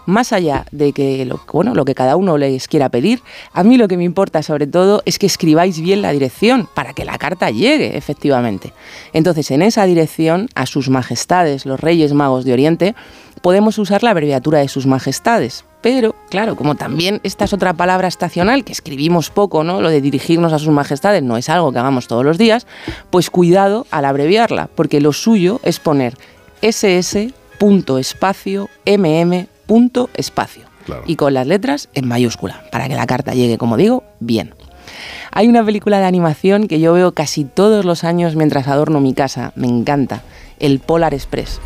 Speaker 17: Más allá de que lo, bueno, lo que cada uno les quiera pedir, a mí lo que me importa sobre todo es que escribáis bien la dirección para que la carta llegue efectivamente. Entonces, en esa dirección, a sus majestades, los Reyes Magos de Oriente, podemos usar la abreviatura de sus majestades. Pero, claro, como también esta es otra palabra estacional que escribimos poco, ¿no? Lo de dirigirnos a sus majestades no es algo que hagamos todos los días, pues cuidado al abreviarla, porque lo suyo es poner ss.espacio mm.espacio. Y con las letras en mayúscula, para que la carta llegue, como digo, bien. Hay una película de animación que yo veo casi todos los años mientras adorno mi casa, me encanta, el Polar Express.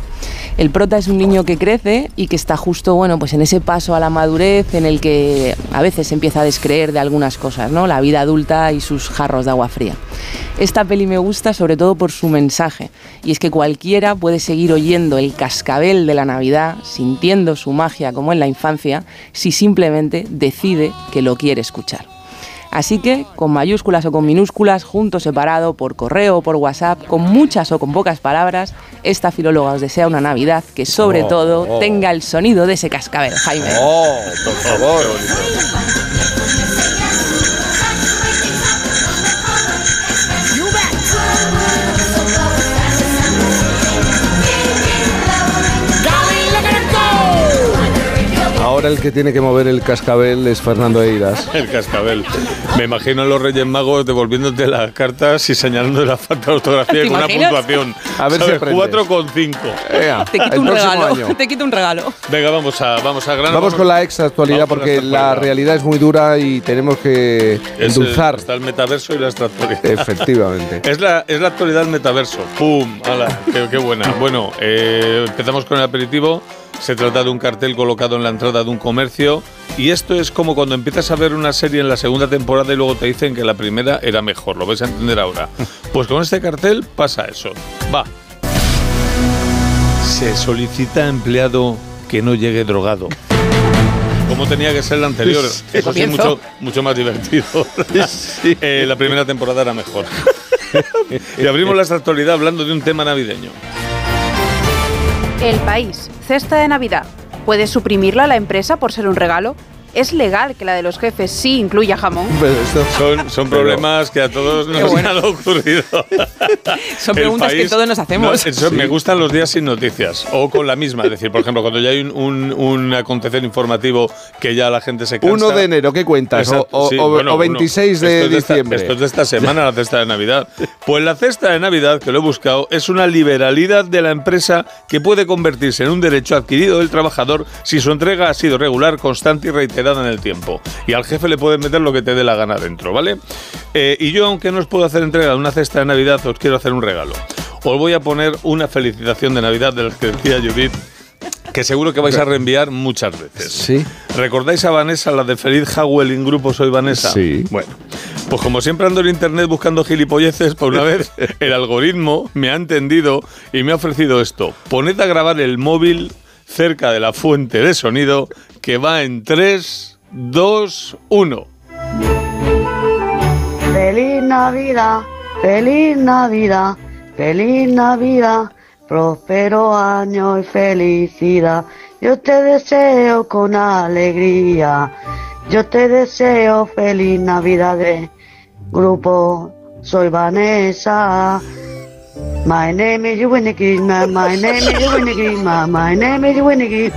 Speaker 17: El prota es un niño que crece y que está justo, bueno, pues en ese paso a la madurez en el que a veces empieza a descreer de algunas cosas, ¿no? La vida adulta y sus jarros de agua fría. Esta peli me gusta sobre todo por su mensaje, y es que cualquiera puede seguir oyendo el cascabel de la Navidad, sintiendo su magia como en la infancia, si simplemente decide que lo quiere escuchar. Así que, con mayúsculas o con minúsculas, junto, separado, por correo o por WhatsApp, con muchas o con pocas palabras, esta filóloga os desea una Navidad que sobre
Speaker 27: Oh,
Speaker 17: todo
Speaker 27: oh.
Speaker 17: tenga el sonido de ese cascabel, Jaime.
Speaker 27: Oh, por favor.
Speaker 1: Ahora el que tiene que mover el cascabel es Fernando Eiras.
Speaker 18: El cascabel. Me imagino a los Reyes Magos devolviéndote las cartas y señalando la falta de ortografía
Speaker 17: ¿Te
Speaker 18: con una puntuación.
Speaker 1: A ver si
Speaker 18: ¿Sabes?
Speaker 1: aprendes.
Speaker 18: 4 con 5.
Speaker 17: Te quito un regalo. Te quito un regalo.
Speaker 18: Venga, vamos a, vamos a grano.
Speaker 1: Vamos con la ex actualidad porque la realidad es muy dura y tenemos que
Speaker 18: Es el-
Speaker 1: endulzar.
Speaker 18: está el metaverso y la extractualidad.
Speaker 1: Efectivamente.
Speaker 18: Es la, es la actualidad del metaverso. ¡Pum! ¡Hala! Qué, qué buena! Bueno, eh, empezamos con el aperitivo. Se trata de un cartel colocado en la entrada de un comercio. Y esto es como cuando empiezas a ver una serie en la segunda temporada y luego te dicen que la primera era mejor. Lo vais a entender ahora. Pues con este cartel pasa eso. Va. Se solicita empleado que no llegue drogado. Como tenía que ser el anterior. Eso sí, mucho, mucho más divertido. Eh, la primera temporada era mejor. y abrimos la actualidad hablando de un tema navideño.
Speaker 28: El país, cesta de Navidad. ¿Puede suprimirla la empresa por ser un regalo? ¿Es legal que la de los jefes sí incluya jamón?
Speaker 18: Son, son problemas que a todos nos
Speaker 17: bueno.
Speaker 18: han ocurrido.
Speaker 17: Son preguntas que
Speaker 18: país-
Speaker 17: todos nos hacemos.
Speaker 18: No, eso, Me gustan los días sin noticias o con la misma. Es decir, por ejemplo, cuando ya hay un, un, un acontecer informativo que ya la gente se cansa.
Speaker 1: 1 de enero, ¿qué cuentas? O-
Speaker 18: Exacto,
Speaker 1: o,
Speaker 18: sí,
Speaker 1: o-
Speaker 18: bueno,
Speaker 1: o 26
Speaker 18: uno.
Speaker 1: de
Speaker 18: Esto es esta-
Speaker 1: diciembre.
Speaker 18: esto es de esta semana, la cesta de Navidad. Pues la cesta de Navidad, que lo he buscado, es una liberalidad de la empresa que puede convertirse en un derecho adquirido del trabajador si su entrega ha sido regular, constante y reiterada en el tiempo. Y al jefe le puedes meter lo que te dé la gana dentro, ¿vale? Eh, y yo, aunque no os puedo hacer entrega de una cesta de Navidad, os quiero hacer un regalo. Os voy a poner una felicitación de Navidad de las que decía Judith que seguro que vais a reenviar muchas veces.
Speaker 1: Sí.
Speaker 18: ¿Recordáis a Vanessa, la de Feliz Howell en Grupo Soy Vanessa?
Speaker 1: Sí.
Speaker 18: Bueno, pues como siempre ando en internet buscando gilipolleces, por una vez el algoritmo me ha entendido y me ha ofrecido esto. Poned a grabar el móvil cerca de la fuente de sonido que va en 3, 2, 1.
Speaker 29: Feliz Navidad, feliz Navidad, feliz Navidad, próspero año y felicidad. Yo te deseo con alegría, yo te deseo feliz Navidad de grupo. Soy Vanessa. My name is Winnie my name is Winnie my name is Winnie.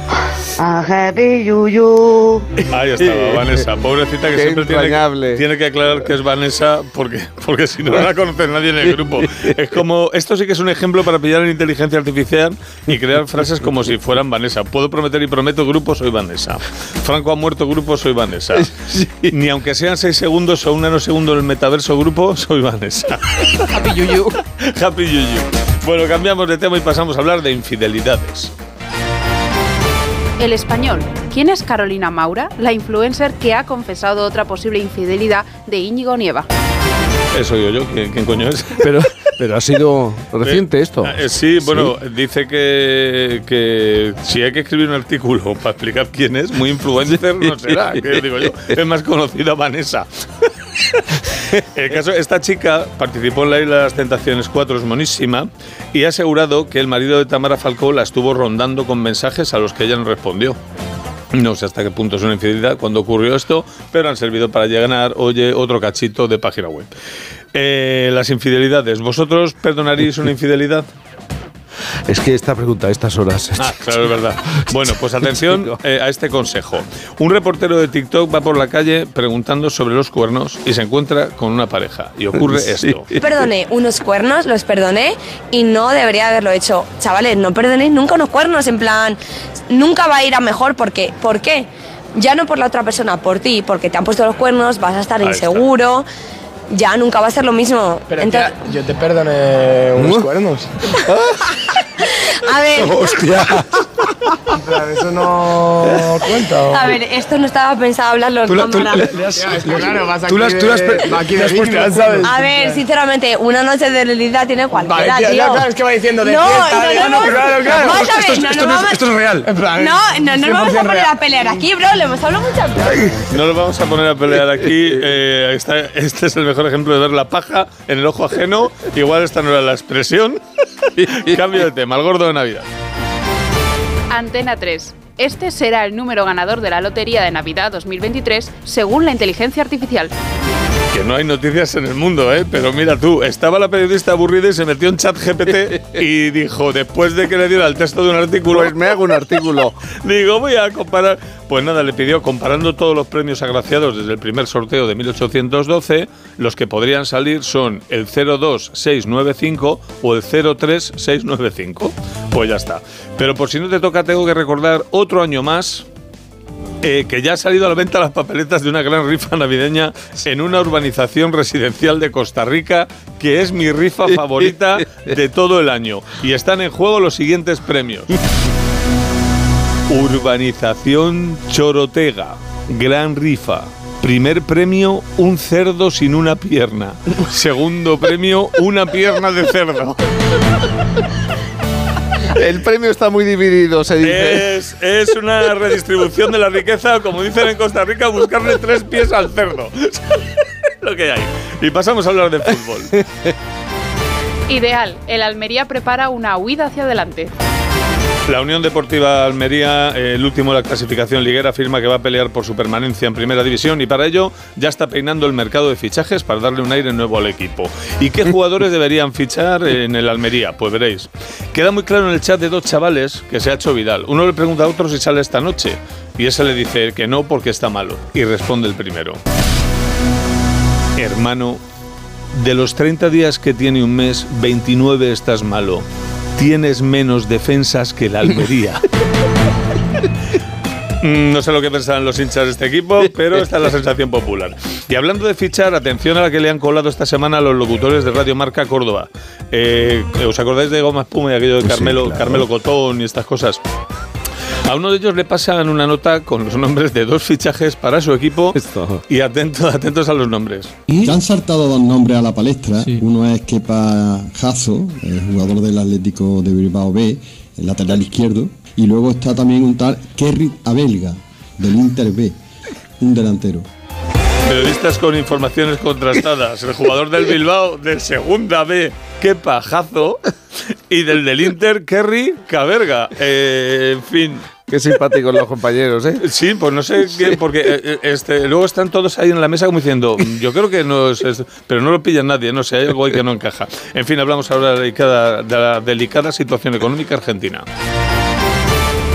Speaker 29: I'm happy you you.
Speaker 18: Ahí estaba, Vanessa. Pobrecita que
Speaker 1: Qué
Speaker 18: siempre tiene tiene que aclarar que es Vanessa porque, porque si no, no la conoce nadie en el grupo. Es como, esto sí que es un ejemplo para pillar en inteligencia artificial y crear frases como si fueran Vanessa. Puedo prometer y prometo grupo, soy Vanessa. Franco ha muerto, grupo, soy Vanessa. Ni aunque sean seis segundos o un nanosegundo en el metaverso grupo, soy Vanessa.
Speaker 17: Happy Yuyu.
Speaker 18: Happy Yuyu. Bueno, cambiamos de tema y pasamos a hablar de infidelidades.
Speaker 28: El español. ¿Quién es Carolina Maura, la influencer que ha confesado otra posible infidelidad de Íñigo Nieva?
Speaker 18: Eso digo yo, ¿quién, quién coño es?
Speaker 1: Pero, pero ha sido reciente esto.
Speaker 18: Eh, sí, bueno, dice que, que si hay que escribir un artículo para explicar quién es, muy influencer no será, que digo yo, es más conocida Vanessa. El caso, esta chica participó en la Isla de las Tentaciones 4, es monísima, y ha asegurado que el marido de Tamara Falcó la estuvo rondando con mensajes a los que ella no respondió. No sé hasta qué punto es una infidelidad cuando ocurrió esto, pero han servido para llegar, oye, otro cachito de página web. Eh, las infidelidades. ¿Vosotros perdonaríais una infidelidad?
Speaker 1: Es que esta pregunta a estas horas.
Speaker 18: Ah, claro, es verdad. Bueno, pues atención eh, a este consejo. Un reportero de TikTok va por la calle preguntando sobre los cuernos y se encuentra con una pareja. Y ocurre
Speaker 1: Sí.
Speaker 18: esto.
Speaker 30: Perdoné unos cuernos, los perdoné y no debería haberlo hecho. Chavales, no perdonéis nunca unos cuernos, en plan, nunca va a ir a mejor porque, ¿por qué? Ya no por la otra persona, por ti, porque te han puesto los cuernos, vas a estar
Speaker 31: Ahí está.
Speaker 30: Ya nunca va a ser lo mismo.
Speaker 31: Pero
Speaker 30: Entonces-
Speaker 31: tía, yo te perdoné unos cuernos.
Speaker 30: a ver,
Speaker 31: En plan, eso no cuenta. ¿o?
Speaker 30: a ver, esto no estaba pensado hablarlo en
Speaker 31: Tú la- tú
Speaker 30: cámara.
Speaker 31: claro, vas tú aquí las- tú las de- pe- aquí de las ¿sabes?
Speaker 30: A ver, sinceramente, una noche de realidad tiene cualquiera,
Speaker 31: Vale, tía,
Speaker 30: tío.
Speaker 31: ya, claro, es que va diciendo de
Speaker 30: no,
Speaker 31: fiesta,
Speaker 30: no, no,
Speaker 31: no,
Speaker 30: vamos-
Speaker 31: claro, claro. Esto-
Speaker 30: no, no
Speaker 31: no es- real.
Speaker 30: No, no, no nos vamos a
Speaker 31: 100%
Speaker 30: poner
Speaker 31: real.
Speaker 30: a pelear aquí, bro, le hemos hablado mucho.
Speaker 18: No nos vamos a poner a pelear aquí. eh, está- este es el mejor ejemplo de ver la paja en el ojo ajeno. Igual esta no era la expresión. Cambio de tema, el gordo de Navidad.
Speaker 28: Antena 3. Este será el número ganador de la Lotería de Navidad 2023 según la inteligencia artificial.
Speaker 18: Que no hay noticias en el mundo, ¿eh? Pero mira tú, estaba la periodista aburrida y se metió en chat GPT y dijo, después de que le diera el texto de un artículo...
Speaker 1: Pues me hago un artículo.
Speaker 18: digo, voy a comparar... Pues nada, le pidió, comparando todos los premios agraciados desde el primer sorteo de 1812, los que podrían salir son el 02695 o el 03695. Pues ya está. Pero por si no te toca, tengo que recordar otro año más eh, que ya ha salido a la venta las papeletas de una gran rifa navideña en una urbanización residencial de Costa Rica, que es mi rifa favorita de todo el año. Y están en juego los siguientes premios. Urbanización Chorotega, gran rifa. Primer premio, un cerdo sin una pierna. Segundo premio, una pierna de cerdo.
Speaker 1: El premio está muy dividido, se dice.
Speaker 18: Es, es una redistribución de la riqueza, como dicen en Costa Rica, buscarle tres pies al cerdo. Lo que hay. Y pasamos a hablar de fútbol.
Speaker 28: Ideal, el Almería prepara una huida hacia adelante.
Speaker 18: La Unión Deportiva Almería, el último de la clasificación liguera, afirma que va a pelear por su permanencia en Primera División y para ello ya está peinando el mercado de fichajes para darle un aire nuevo al equipo. ¿Y qué jugadores deberían fichar en el Almería? Pues veréis. Queda muy claro en el chat de dos chavales que se ha hecho Vidal. Uno le pregunta a otro si sale esta noche y ese le dice que no porque está malo. Y responde el primero. Hermano, de los 30 días que tiene un mes, 29 estás malo. Tienes menos defensas que la Almería. Mm, No sé lo que pensarán los hinchas de este equipo, pero esta es la sensación popular. Y hablando de fichar, atención a la que le han colado esta semana a los locutores de Radio Marca Córdoba. Eh, ¿Os acordáis de Goma Espuma y aquello de
Speaker 1: Sí,
Speaker 18: Carmelo,
Speaker 1: claro.
Speaker 18: Carmelo Cotón y estas cosas? A uno de ellos le pasan una nota con los nombres de dos fichajes para su equipo y atento- atentos a los nombres.
Speaker 32: Ya han saltado dos nombres a la palestra. Uno es Kepa Jasso, el jugador del Atlético de Bilbao B, el lateral izquierdo. Y luego está también un tal Kerry Abelga, del Inter B, un delantero.
Speaker 18: Periodistas con informaciones contrastadas. El jugador del Bilbao de segunda B, qué pajazo. Y del del Inter, Kerry Caberga. Eh, en fin.
Speaker 1: Qué simpáticos los compañeros, ¿eh?
Speaker 18: Sí, pues no sé qué, porque eh, eh, este, luego están todos ahí en la mesa como diciendo, "Mm, yo creo que no es, es-", pero no lo pilla nadie, no sé, hay algo ahí que no encaja. En fin, hablamos ahora de la delicada, de la delicada situación económica argentina.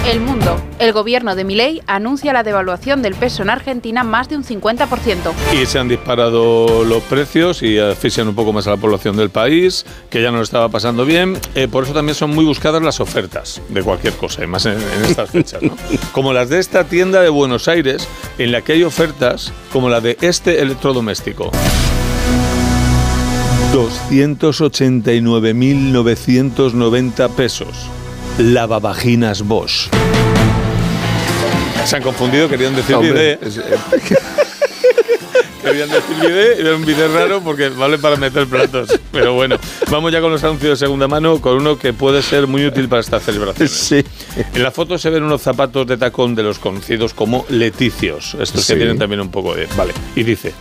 Speaker 28: El mundo. El gobierno de Milei anuncia la devaluación del peso en Argentina más de un 50%.
Speaker 18: Y se han disparado los precios y asfixian un poco más a la población del país, que ya no lo estaba pasando bien. Eh, por eso también son muy buscadas las ofertas de cualquier cosa, y más en, en estas fechas. ¿no? Como las de esta tienda de Buenos Aires, en la que hay ofertas como la de este electrodoméstico. 289.990 pesos. Lavavaginas Bosch. Se han confundido, querían decir
Speaker 1: Hombre,
Speaker 18: bidet. Querían decir bidet y era un bidet raro porque vale para meter platos. Pero bueno, vamos ya con los anuncios de segunda mano, con uno que puede ser muy útil para estas celebraciones. En la foto se ven unos zapatos de tacón de los conocidos como leticios. Estos que
Speaker 1: Sí.
Speaker 18: tienen también un poco de... Vale, y dice...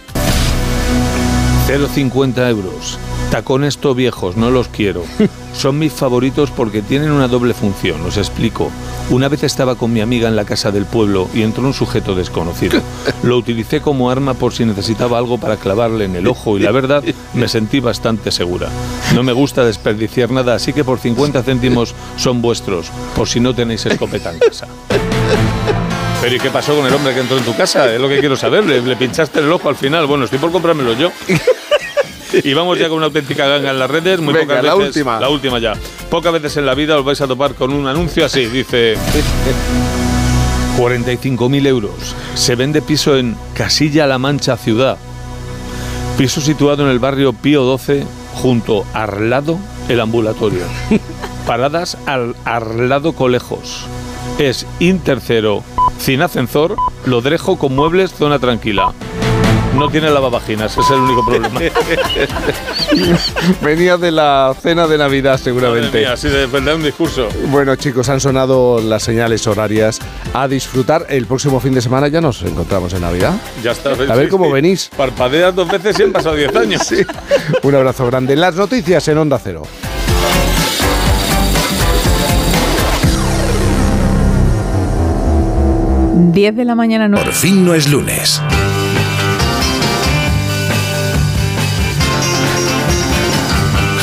Speaker 18: 0,50 euros. Tacones to viejos, no los quiero. Son mis favoritos porque tienen una doble función, os explico. Una vez estaba con mi amiga en la casa del pueblo y entró un sujeto desconocido. Lo utilicé como arma por si necesitaba algo para clavarle en el ojo y la verdad me sentí bastante segura. No me gusta desperdiciar nada, así que por 50 céntimos son vuestros, por si no tenéis escopeta en casa. Pero ¿y qué pasó con el hombre que entró en tu casa? Es lo que quiero saber. ¿Le, le pinchaste el ojo al final? Bueno, estoy por comprármelo yo. Y vamos ya con una auténtica ganga en las redes. Muy
Speaker 1: Venga,
Speaker 18: pocas
Speaker 1: la
Speaker 18: veces,
Speaker 1: última.
Speaker 18: La última ya. Pocas veces en la vida os vais a topar con un anuncio así. Dice... 45.000 euros. Se vende piso en Casilla-La Mancha Ciudad. Piso situado en el barrio Pío 12, junto a Arlado, el ambulatorio. Paradas al Arlado Colejos. Es Intercero, sin ascensor, Lodrejo con muebles, zona tranquila. No tiene lavavaginas, ese es el único problema.
Speaker 1: Venía de la cena de Navidad, seguramente.
Speaker 18: Mía, así de un discurso.
Speaker 1: Bueno, chicos, han sonado las señales horarias. A disfrutar. El próximo fin de semana ya nos encontramos en Navidad.
Speaker 18: Ya está.
Speaker 1: A ver cómo venís.
Speaker 18: Parpadeas dos veces y han pasado 10 años.
Speaker 1: Sí. Un abrazo grande. Las noticias en Onda Cero.
Speaker 28: Diez de la mañana. No.
Speaker 8: Por fin no es lunes.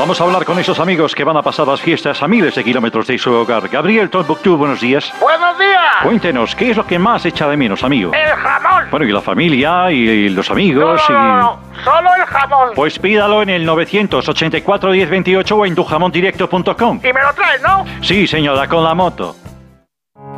Speaker 33: Vamos a hablar con esos amigos que van a pasar las fiestas a miles de kilómetros de su hogar. Gabriel Tombuctú, buenos días.
Speaker 34: ¡Buenos días!
Speaker 33: Cuéntenos, ¿qué es lo que más echa de menos, amigo?
Speaker 34: ¡El jamón!
Speaker 33: Bueno, y la familia, y los amigos,
Speaker 34: No, no, no,
Speaker 33: y...
Speaker 34: solo el jamón.
Speaker 33: Pues pídalo en el 984 1028 o en tujamondirecto.com.
Speaker 34: Y me lo traes, ¿no?
Speaker 33: Sí, señora, con la moto.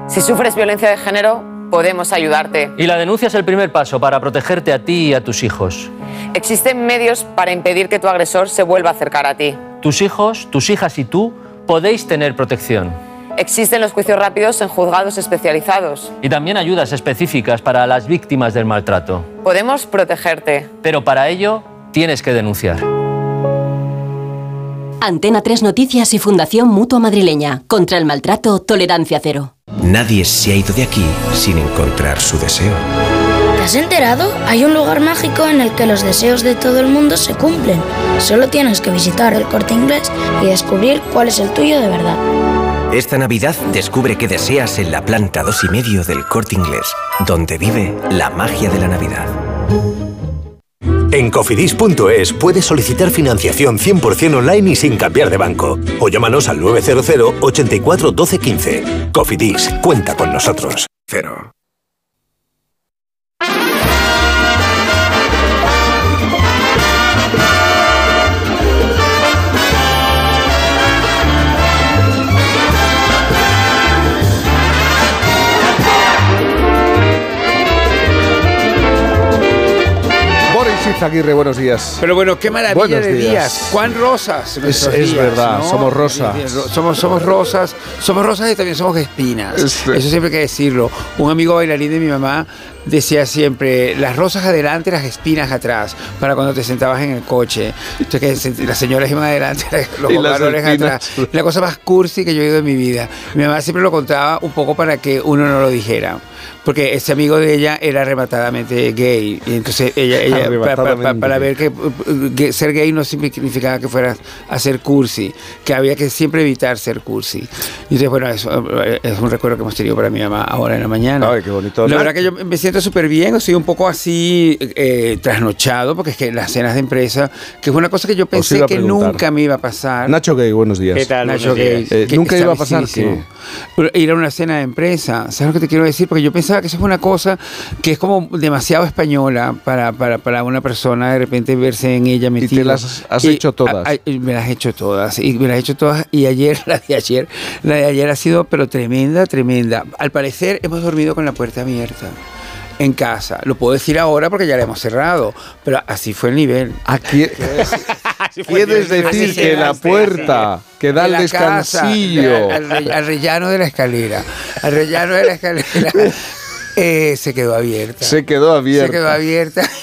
Speaker 26: Si sufres violencia de género, podemos ayudarte.
Speaker 35: Y la denuncia es el primer paso para protegerte a ti y a tus hijos.
Speaker 26: Existen medios para impedir que tu agresor se vuelva a acercar a ti.
Speaker 35: Tus hijos, tus hijas y tú podéis tener protección.
Speaker 26: Existen los juicios rápidos en juzgados especializados.
Speaker 35: Y también ayudas específicas para las víctimas del maltrato.
Speaker 26: Podemos protegerte.
Speaker 35: Pero para ello tienes que denunciar.
Speaker 36: Antena 3 Noticias y Fundación Mutua Madrileña. Contra el maltrato, tolerancia cero.
Speaker 37: Nadie se ha ido de aquí sin encontrar su deseo.
Speaker 38: ¿Te has enterado? Hay un lugar mágico en el que los deseos de todo el mundo se cumplen. Solo tienes que visitar el corte inglés y descubrir cuál es el tuyo de verdad.
Speaker 37: Esta Navidad descubre qué deseas en la planta 2 y medio del corte inglés, donde vive la magia de la Navidad. En cofidis.es puedes solicitar financiación 100% online y sin cambiar de banco. O llámanos al 900 84 12 15. Cofidis, cuenta con nosotros. Cero.
Speaker 1: Boris Izaguirre, buenos días.
Speaker 38: Pero bueno, qué maravilla
Speaker 1: Buenos
Speaker 38: de
Speaker 1: días.
Speaker 38: días. Cuán rosas. nuestros
Speaker 1: es
Speaker 38: días,
Speaker 1: verdad,
Speaker 38: ¿no?
Speaker 1: somos rosas.
Speaker 38: Somos, somos rosas, somos rosas y también somos espinas. Eso siempre hay que decirlo. Un amigo bailarín de mi mamá decía siempre, las rosas adelante, las espinas atrás, para cuando te sentabas en el coche. Entonces que las señoras iban adelante, los varones atrás. La cosa más cursi que yo he oído en mi vida. Mi mamá siempre lo contaba un poco para que uno no lo dijera. Porque ese amigo de ella era arrebatadamente gay. Y entonces ella, ella pa- pa- pa- para ver que, uh, que ser gay no significaba que fueras a ser cursi, que había que siempre evitar ser cursi. Y entonces, bueno, eso eh, es un recuerdo que hemos tenido para mi mamá ahora en la mañana.
Speaker 1: Ay, qué bonito.
Speaker 38: La verdad que yo me siento súper bien, estoy un poco así eh, trasnochado, porque es que las cenas de empresa, que es una cosa que yo pensé que nunca me iba a pasar.
Speaker 1: Nacho Gay, buenos días.
Speaker 38: ¿Qué tal?
Speaker 1: Nacho Gay. Eh,
Speaker 38: Que
Speaker 1: nunca iba a pasar que...
Speaker 38: Ir a una cena de empresa, ¿sabes lo que te quiero decir? Porque yo pensaba que eso es una cosa que es como demasiado española para, para, para una persona de repente verse en ella metido.
Speaker 1: te las has
Speaker 38: Y-
Speaker 1: hecho todas.
Speaker 38: a- a- y me las he hecho todas. Y me las he hecho todas. Y ayer, la de ayer, la de ayer ha sido, pero tremenda, tremenda. Al parecer hemos dormido con la puerta abierta. En casa. Lo puedo decir ahora porque ya la hemos cerrado. Pero así fue el nivel.
Speaker 1: Aquí, Quieres decir que la puerta que da al
Speaker 38: casa,
Speaker 1: descansillo.
Speaker 38: al rellano de la escalera. Al rellano de la escalera. eh, se quedó abierta.
Speaker 1: Se quedó abierta.
Speaker 38: Se quedó abierta.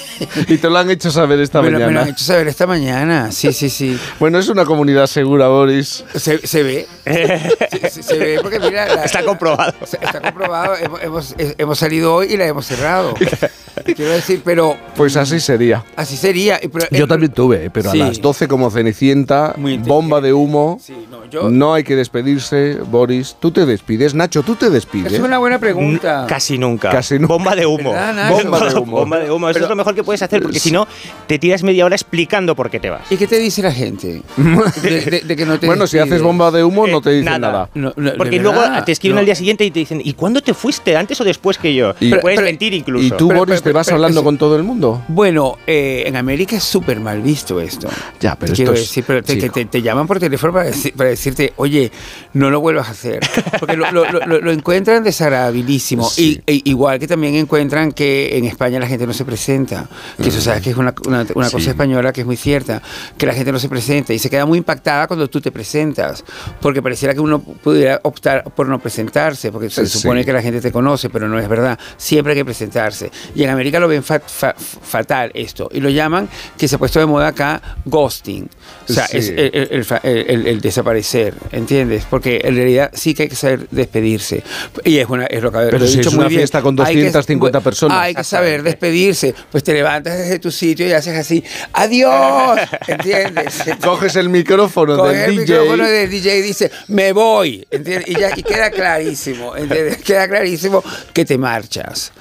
Speaker 1: Y te lo han hecho saber esta
Speaker 38: me, lo, me lo
Speaker 1: mañana.
Speaker 38: han hecho saber esta mañana. Sí, sí, sí.
Speaker 1: Bueno, es una comunidad segura, Boris.
Speaker 38: Se, se ve. se, ve porque mira. la-
Speaker 39: Está comprobado.
Speaker 38: Está comprobado. Hemos, hemos- eh, hemos salido hoy y la hemos cerrado. Quiero decir, pero
Speaker 1: Pues así sería.
Speaker 38: así sería. Pero-
Speaker 1: Yo también tuve, eh, pero
Speaker 38: Sí.
Speaker 1: a las 12 como Cenicienta, bomba de humo.
Speaker 38: no, yo-
Speaker 1: No hay que despedirse, Boris. ¿Tú te despides? Nacho, ¿tú te despides?
Speaker 38: Es una buena pregunta.
Speaker 39: Casi nunca.
Speaker 1: Casi nunca.
Speaker 39: Bomba de humo.
Speaker 38: ¿Verdad, Nacho?
Speaker 1: Bomba de humo.
Speaker 39: Bomba de humo. Eso
Speaker 38: Pero-
Speaker 39: es lo mejor que puedes hacer porque si no, te tiras media hora explicando por qué te vas.
Speaker 38: ¿Y qué te dice la gente? De, de- de que no te
Speaker 1: Bueno, si
Speaker 38: despides.
Speaker 1: haces bomba de humo, no te dicen nada.
Speaker 39: nada.
Speaker 38: No, no,
Speaker 39: Porque luego te escriben
Speaker 38: no.
Speaker 39: al día siguiente y te dicen, ¿y cuándo te fuiste? ¿Antes o después que yo?
Speaker 1: Y-
Speaker 39: Puedes
Speaker 38: pero-
Speaker 39: mentir incluso.
Speaker 1: ¿Y tú,
Speaker 38: Pero-
Speaker 1: Boris,
Speaker 38: pero-
Speaker 1: te vas
Speaker 38: pero-
Speaker 1: hablando con todo el mundo?
Speaker 38: Bueno, eh, en América es súper mal visto esto.
Speaker 1: Ya, pero
Speaker 38: Te
Speaker 1: esto es-
Speaker 38: decir, pero te, que te, te llaman por teléfono para, decir- para decirte, oye, no lo vuelvas a hacer. Porque lo, lo- lo- lo- encuentran desagradabilísimo.
Speaker 1: Sí.
Speaker 38: Y, e igual que también encuentran que en España la gente no se presenta. Que eso sabes que es una, una- una
Speaker 1: Sí.
Speaker 38: cosa española que es muy cierta. Que la gente no se presenta y se queda muy impactada cuando tú te presentas. Porque pareciera que uno pudiera optar por no presentarse. Porque se
Speaker 1: Sí.
Speaker 38: supone que la gente te conoce, pero no es verdad. Siempre hay que presentarse. Y en América lo ven fa- fa- fatal esto. Y lo llaman, que se ha puesto de moda acá, ghosting. O sea,
Speaker 1: Sí.
Speaker 38: es el, el- el fa- el- desaparecer, ¿entiendes? Porque en realidad sí que hay que saber despedirse. Y es, una, es lo que
Speaker 1: Pero
Speaker 38: lo he
Speaker 1: si
Speaker 38: dicho
Speaker 1: es
Speaker 38: muy
Speaker 1: una
Speaker 38: bien.
Speaker 1: fiesta con
Speaker 38: Hay que-
Speaker 1: 250 personas.
Speaker 38: Hay que saber despedirse. Pues te levantas desde tu sitio y haces así, ¡adiós! ¿Entiendes?
Speaker 1: Coges el micrófono
Speaker 38: Coge
Speaker 1: del
Speaker 38: el
Speaker 1: DJ.
Speaker 38: micrófono del DJ y dice, me voy, ¿entiendes? Y, ya, y queda clarísimo, ¿entiendes? Queda clarísimo que te marchas.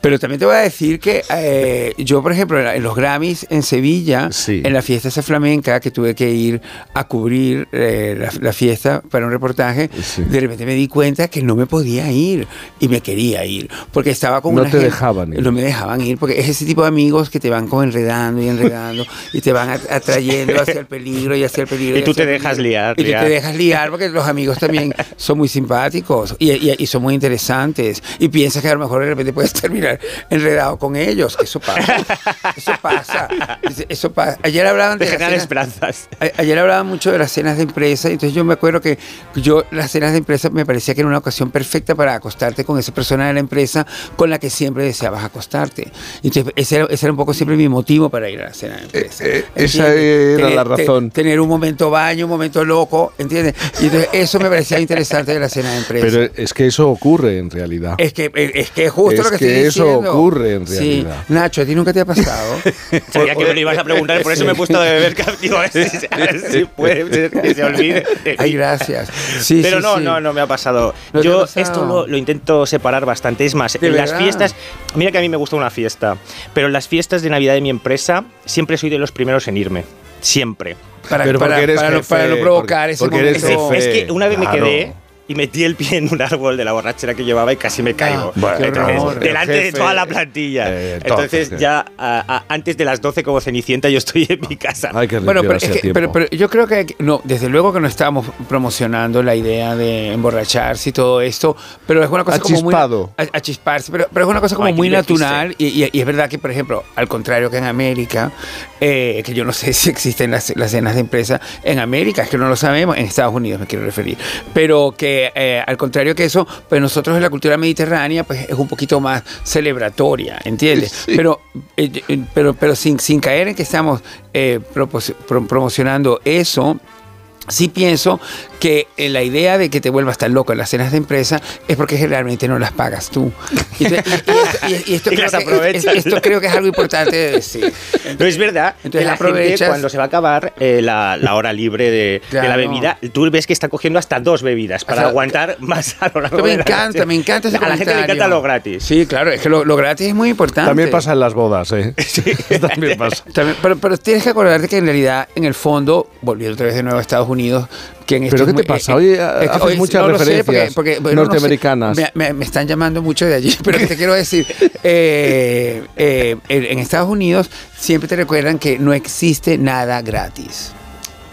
Speaker 38: Pero también te voy a decir que eh, yo, por ejemplo, en los Grammys en Sevilla, en la fiesta esa flamenca, que tuve que ir a cubrir eh, la, la fiesta para un reportaje, de repente me di cuenta que no me podía ir y me quería ir, porque estaba con
Speaker 1: No
Speaker 38: una
Speaker 1: te
Speaker 38: gente-
Speaker 1: dejaban ir.
Speaker 38: No me dejaban ir, porque es ese tipo de amigos que te van como enredando y enredando y te van at- atrayendo hacia el peligro y hacia el peligro.
Speaker 39: Y tú te dejas liar,
Speaker 38: Y tú te dejas liar porque los amigos también son muy simpáticos y, y- y son muy interesantes. Y piensas que a lo mejor de repente puedes terminar enredado con ellos. que Eso pasa. Eso pasa. Eso pasa. Ayer hablaban de.
Speaker 39: Generan
Speaker 38: cenas-
Speaker 39: esperanzas.
Speaker 38: Ayer hablaban mucho de las cenas de empresa, y entonces yo me acuerdo que yo las cenas de empresa me parecía que era una ocasión perfecta para acostarte con esa persona de la empresa con la que siempre deseabas acostarte. Entonces ese era, ese era un poco siempre mi motivo para ir a la cena de empresa.
Speaker 1: Eh, esa era la
Speaker 38: te-
Speaker 1: razón.
Speaker 38: tener un momento baño, un momento loco, ¿entiendes? Y entonces eso me parecía interesante de la cena de empresa.
Speaker 1: Pero es que eso ocurre en realidad.
Speaker 38: es que es que es justo
Speaker 1: Es
Speaker 38: lo que,
Speaker 1: que
Speaker 38: estoy
Speaker 1: eso ocurre en
Speaker 38: Sí.
Speaker 1: realidad.
Speaker 38: Nacho, ¿a ti nunca te ha pasado?
Speaker 39: Sabía que me lo ibas a preguntar, por eso me he puesto de beber digo, a ver si, a ver si puede ser que se olvide.
Speaker 38: Ay, gracias. Sí,
Speaker 39: Pero
Speaker 38: sí,
Speaker 39: no,
Speaker 38: sí.
Speaker 39: no, no me ha pasado.
Speaker 38: ¿No ha
Speaker 39: Yo
Speaker 38: pasado?
Speaker 39: esto lo, lo intento separar bastante. Es más,
Speaker 38: ¿De
Speaker 39: en las
Speaker 38: verdad?
Speaker 39: fiestas, mira que a mí me gusta una fiesta, pero en las fiestas de Navidad de mi empresa siempre soy de los primeros en irme. Siempre.
Speaker 38: Para, para- para no, para no provocar ese
Speaker 1: porque
Speaker 38: momento.
Speaker 39: Es que una vez me
Speaker 1: Claro.
Speaker 39: quedé y metí el pie en un árbol de la borrachera que llevaba y casi me caigo.
Speaker 1: Bueno,
Speaker 39: Entonces,
Speaker 1: horror.
Speaker 39: delante
Speaker 1: El
Speaker 39: de
Speaker 1: jefe,
Speaker 39: toda la plantilla.
Speaker 1: eh,
Speaker 39: Entonces,
Speaker 1: entonces,
Speaker 39: ya a- a- antes de las 12 como Cenicienta yo estoy en mi casa.
Speaker 1: Que
Speaker 38: Bueno, pero, es que- pero- pero yo creo que no, desde luego que no estamos promocionando la idea de emborracharse y todo esto, pero es una cosa como muy
Speaker 1: Achispado.
Speaker 38: a- achisparse, pero, pero es una cosa como
Speaker 39: que
Speaker 38: muy natural y, y- y es verdad que, por ejemplo, al contrario que en América, eh, que yo no sé si existen las, las cenas de empresa en América, es que no lo sabemos, en Estados Unidos me quiero referir, pero que eh, al contrario que eso, pues nosotros en la cultura mediterránea pues es un poquito más celebratoria, ¿entiendes?
Speaker 1: Sí.
Speaker 38: Pero, eh, eh, pero, pero sin, sin caer en que estamos eh, pro- promocionando eso, Sí pienso que eh, la idea de que te vuelvas tan loco en las cenas de empresa es porque generalmente no las pagas tú. Y, esto, y- y- y esto
Speaker 39: Y
Speaker 38: creo
Speaker 39: las
Speaker 38: que, esto creo que es algo importante de decir.
Speaker 39: No es verdad.
Speaker 38: Entonces
Speaker 39: que la gente,
Speaker 38: aprovechas-
Speaker 39: cuando se va a acabar eh, la, la hora libre de, de
Speaker 38: Claro.
Speaker 39: la bebida, tú ves que está cogiendo hasta dos bebidas para
Speaker 38: O sea,
Speaker 39: aguantar más a lo largo
Speaker 38: Pero me
Speaker 39: de la
Speaker 38: encanta,
Speaker 39: noche.
Speaker 38: me encanta ese
Speaker 39: A la gente le encanta lo gratis.
Speaker 38: Sí, claro, es que lo, lo gratis es muy importante.
Speaker 1: También pasa en las bodas, ¿eh? También pasa.
Speaker 38: También- pero, pero tienes que acordarte que en realidad, en el fondo, volviendo otra vez de nuevo a Estados Unidos, que en
Speaker 1: ¿Pero qué te pasa?
Speaker 38: eh,
Speaker 1: Hoy
Speaker 38: eh,
Speaker 1: haces
Speaker 38: hoy
Speaker 1: muchas
Speaker 38: no
Speaker 1: referencias
Speaker 38: bueno, no sé.
Speaker 1: norteamericanas.
Speaker 38: Me, están llamando mucho de allí, pero te quiero decir, eh, eh, en Estados Unidos siempre te recuerdan que no existe nada gratis.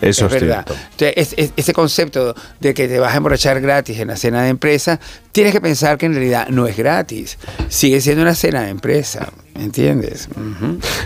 Speaker 1: Eso
Speaker 38: es
Speaker 1: es
Speaker 38: verdad. Entonces, es- es- ese concepto de que te vas a emborrachar gratis en la cena de empresa, tienes que pensar que en realidad no es gratis. Sigue siendo una cena de empresa. ¿Me entiendes?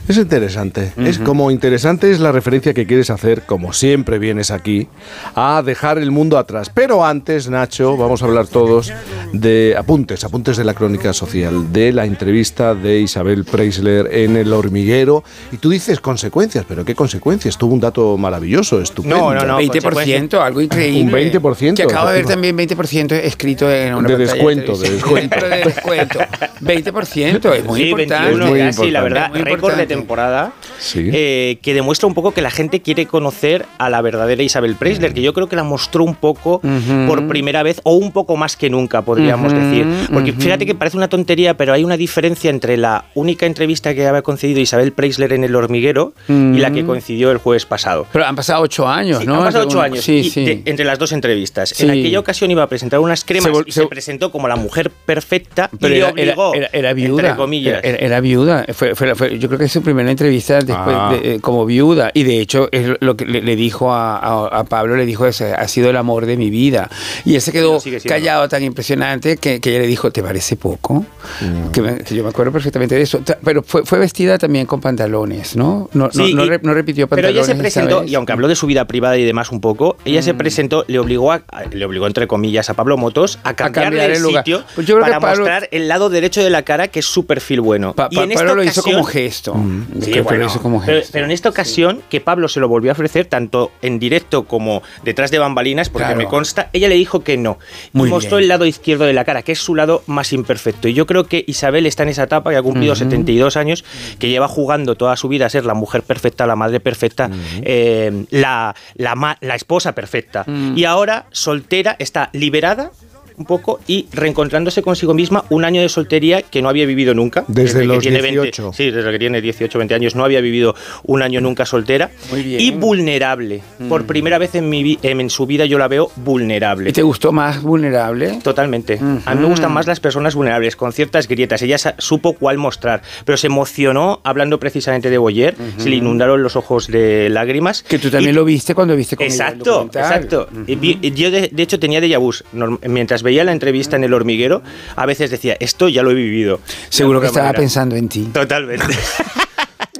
Speaker 1: Es interesante. Es como interesante es la referencia que quieres hacer, como siempre vienes aquí, a dejar el mundo atrás. Pero antes, Nacho, vamos a hablar todos de apuntes, apuntes de la crónica social, de la entrevista de Isabel Preisler en El Hormiguero. Y tú dices consecuencias, pero ¿qué consecuencias? Tuvo un dato maravilloso, estupendo.
Speaker 38: 20%, algo increíble.
Speaker 1: Un 20%.
Speaker 38: Que acabo de ver también 20% escrito en una
Speaker 1: De descuento, de descuento.
Speaker 38: De descuento. 20%, es muy
Speaker 39: Sí,
Speaker 38: importante.
Speaker 39: 21
Speaker 1: muy
Speaker 39: ya, sí, la verdad, récord de temporada
Speaker 1: Sí.
Speaker 39: eh, que demuestra un poco que la gente quiere conocer a la verdadera Isabel Preisler, que yo creo que la mostró un poco por primera vez o un poco más que nunca, podríamos decir. Porque fíjate que parece una tontería, pero hay una diferencia entre la única entrevista que había concedido Isabel Preisler en El Hormiguero y la que coincidió el jueves pasado.
Speaker 38: Pero han pasado ocho años,
Speaker 39: Sí,
Speaker 38: ¿no?
Speaker 39: Han pasado ocho años
Speaker 38: Sí,
Speaker 39: y
Speaker 38: sí.
Speaker 39: de- entre las dos entrevistas. En aquella ocasión iba a presentar unas cremas
Speaker 38: Se
Speaker 39: y
Speaker 38: se-
Speaker 39: se presentó como la mujer perfecta
Speaker 38: Pero
Speaker 39: y
Speaker 38: era, era-
Speaker 39: obligó,
Speaker 38: era- era viuda.
Speaker 39: entre comillas.
Speaker 38: Era, era viuda. Fue, fue- fue- yo creo que es su primera entrevista después
Speaker 39: Ah.
Speaker 38: de- eh, como viuda. Y de hecho, es lo que le, le dijo a, a- a Pablo, le dijo eso, ha sido el amor de mi vida. Y él se quedó callado tan impresionante que, que ella le dijo, ¿te parece poco?
Speaker 39: Mm.
Speaker 38: Que, me- que yo me acuerdo perfectamente de eso. Pero fue, fue vestida también con pantalones, ¿no? No, no-
Speaker 39: Sí,
Speaker 38: no
Speaker 39: y-
Speaker 38: re- no repitió
Speaker 39: Pero
Speaker 38: pantalones.
Speaker 39: ella se presentó, y aunque habló de su vida privada y demás un poco, ella se presentó, le obligó, a, a- le obligó entre comillas a Pablo Motos a cambiar,
Speaker 38: cambiar
Speaker 39: de
Speaker 38: el lugar.
Speaker 39: sitio
Speaker 38: Pues
Speaker 39: para
Speaker 38: Pablo-
Speaker 39: mostrar el lado derecho de la cara, que es su perfil bueno.
Speaker 38: Pa-
Speaker 39: y esta
Speaker 38: Pablo lo hizo como gesto.
Speaker 39: Sí,
Speaker 38: Creo que
Speaker 39: bueno,
Speaker 38: como
Speaker 39: pero, pero en esta ocasión, que Pablo se lo volvió a ofrecer tanto en directo como detrás de bambalinas, porque
Speaker 38: Claro.
Speaker 39: me consta, ella le dijo que no.
Speaker 38: Muy
Speaker 39: y mostró
Speaker 38: bien.
Speaker 39: el lado izquierdo de la cara, que es su lado más imperfecto. Y yo creo que Isabel está en esa etapa, que ha cumplido
Speaker 38: Ujú.
Speaker 39: 72 años, que lleva jugando toda su vida a ser la mujer perfecta, la madre perfecta, eh, la, la, la esposa perfecta. Y ahora, soltera, está liberada un poco y reencontrándose consigo misma un año de soltería que no había vivido nunca.
Speaker 1: Desde
Speaker 39: que
Speaker 1: los
Speaker 39: tiene
Speaker 1: 18.
Speaker 39: sí, desde que tiene 18, 20 años, no había vivido un año nunca soltera.
Speaker 38: Muy bien.
Speaker 39: Y vulnerable. Por
Speaker 38: Mm.
Speaker 39: primera vez en, mi, en su vida yo la veo vulnerable.
Speaker 38: ¿Y te gustó más vulnerable?
Speaker 39: Totalmente. A mí me gustan más las personas vulnerables, con ciertas grietas. Ella supo cuál mostrar, pero se emocionó hablando precisamente de Boyer. Se le inundaron los ojos de lágrimas.
Speaker 38: Que tú también lo viste cuando viste el
Speaker 39: Exacto,
Speaker 38: documental.
Speaker 39: exacto. Y y Yo de, de hecho tenía déjà. Norm- Mientras veía la entrevista en el hormiguero, a veces decía, esto ya lo he vivido.
Speaker 38: Seguro que estaba
Speaker 39: manera.
Speaker 38: pensando en ti.
Speaker 39: Totalmente.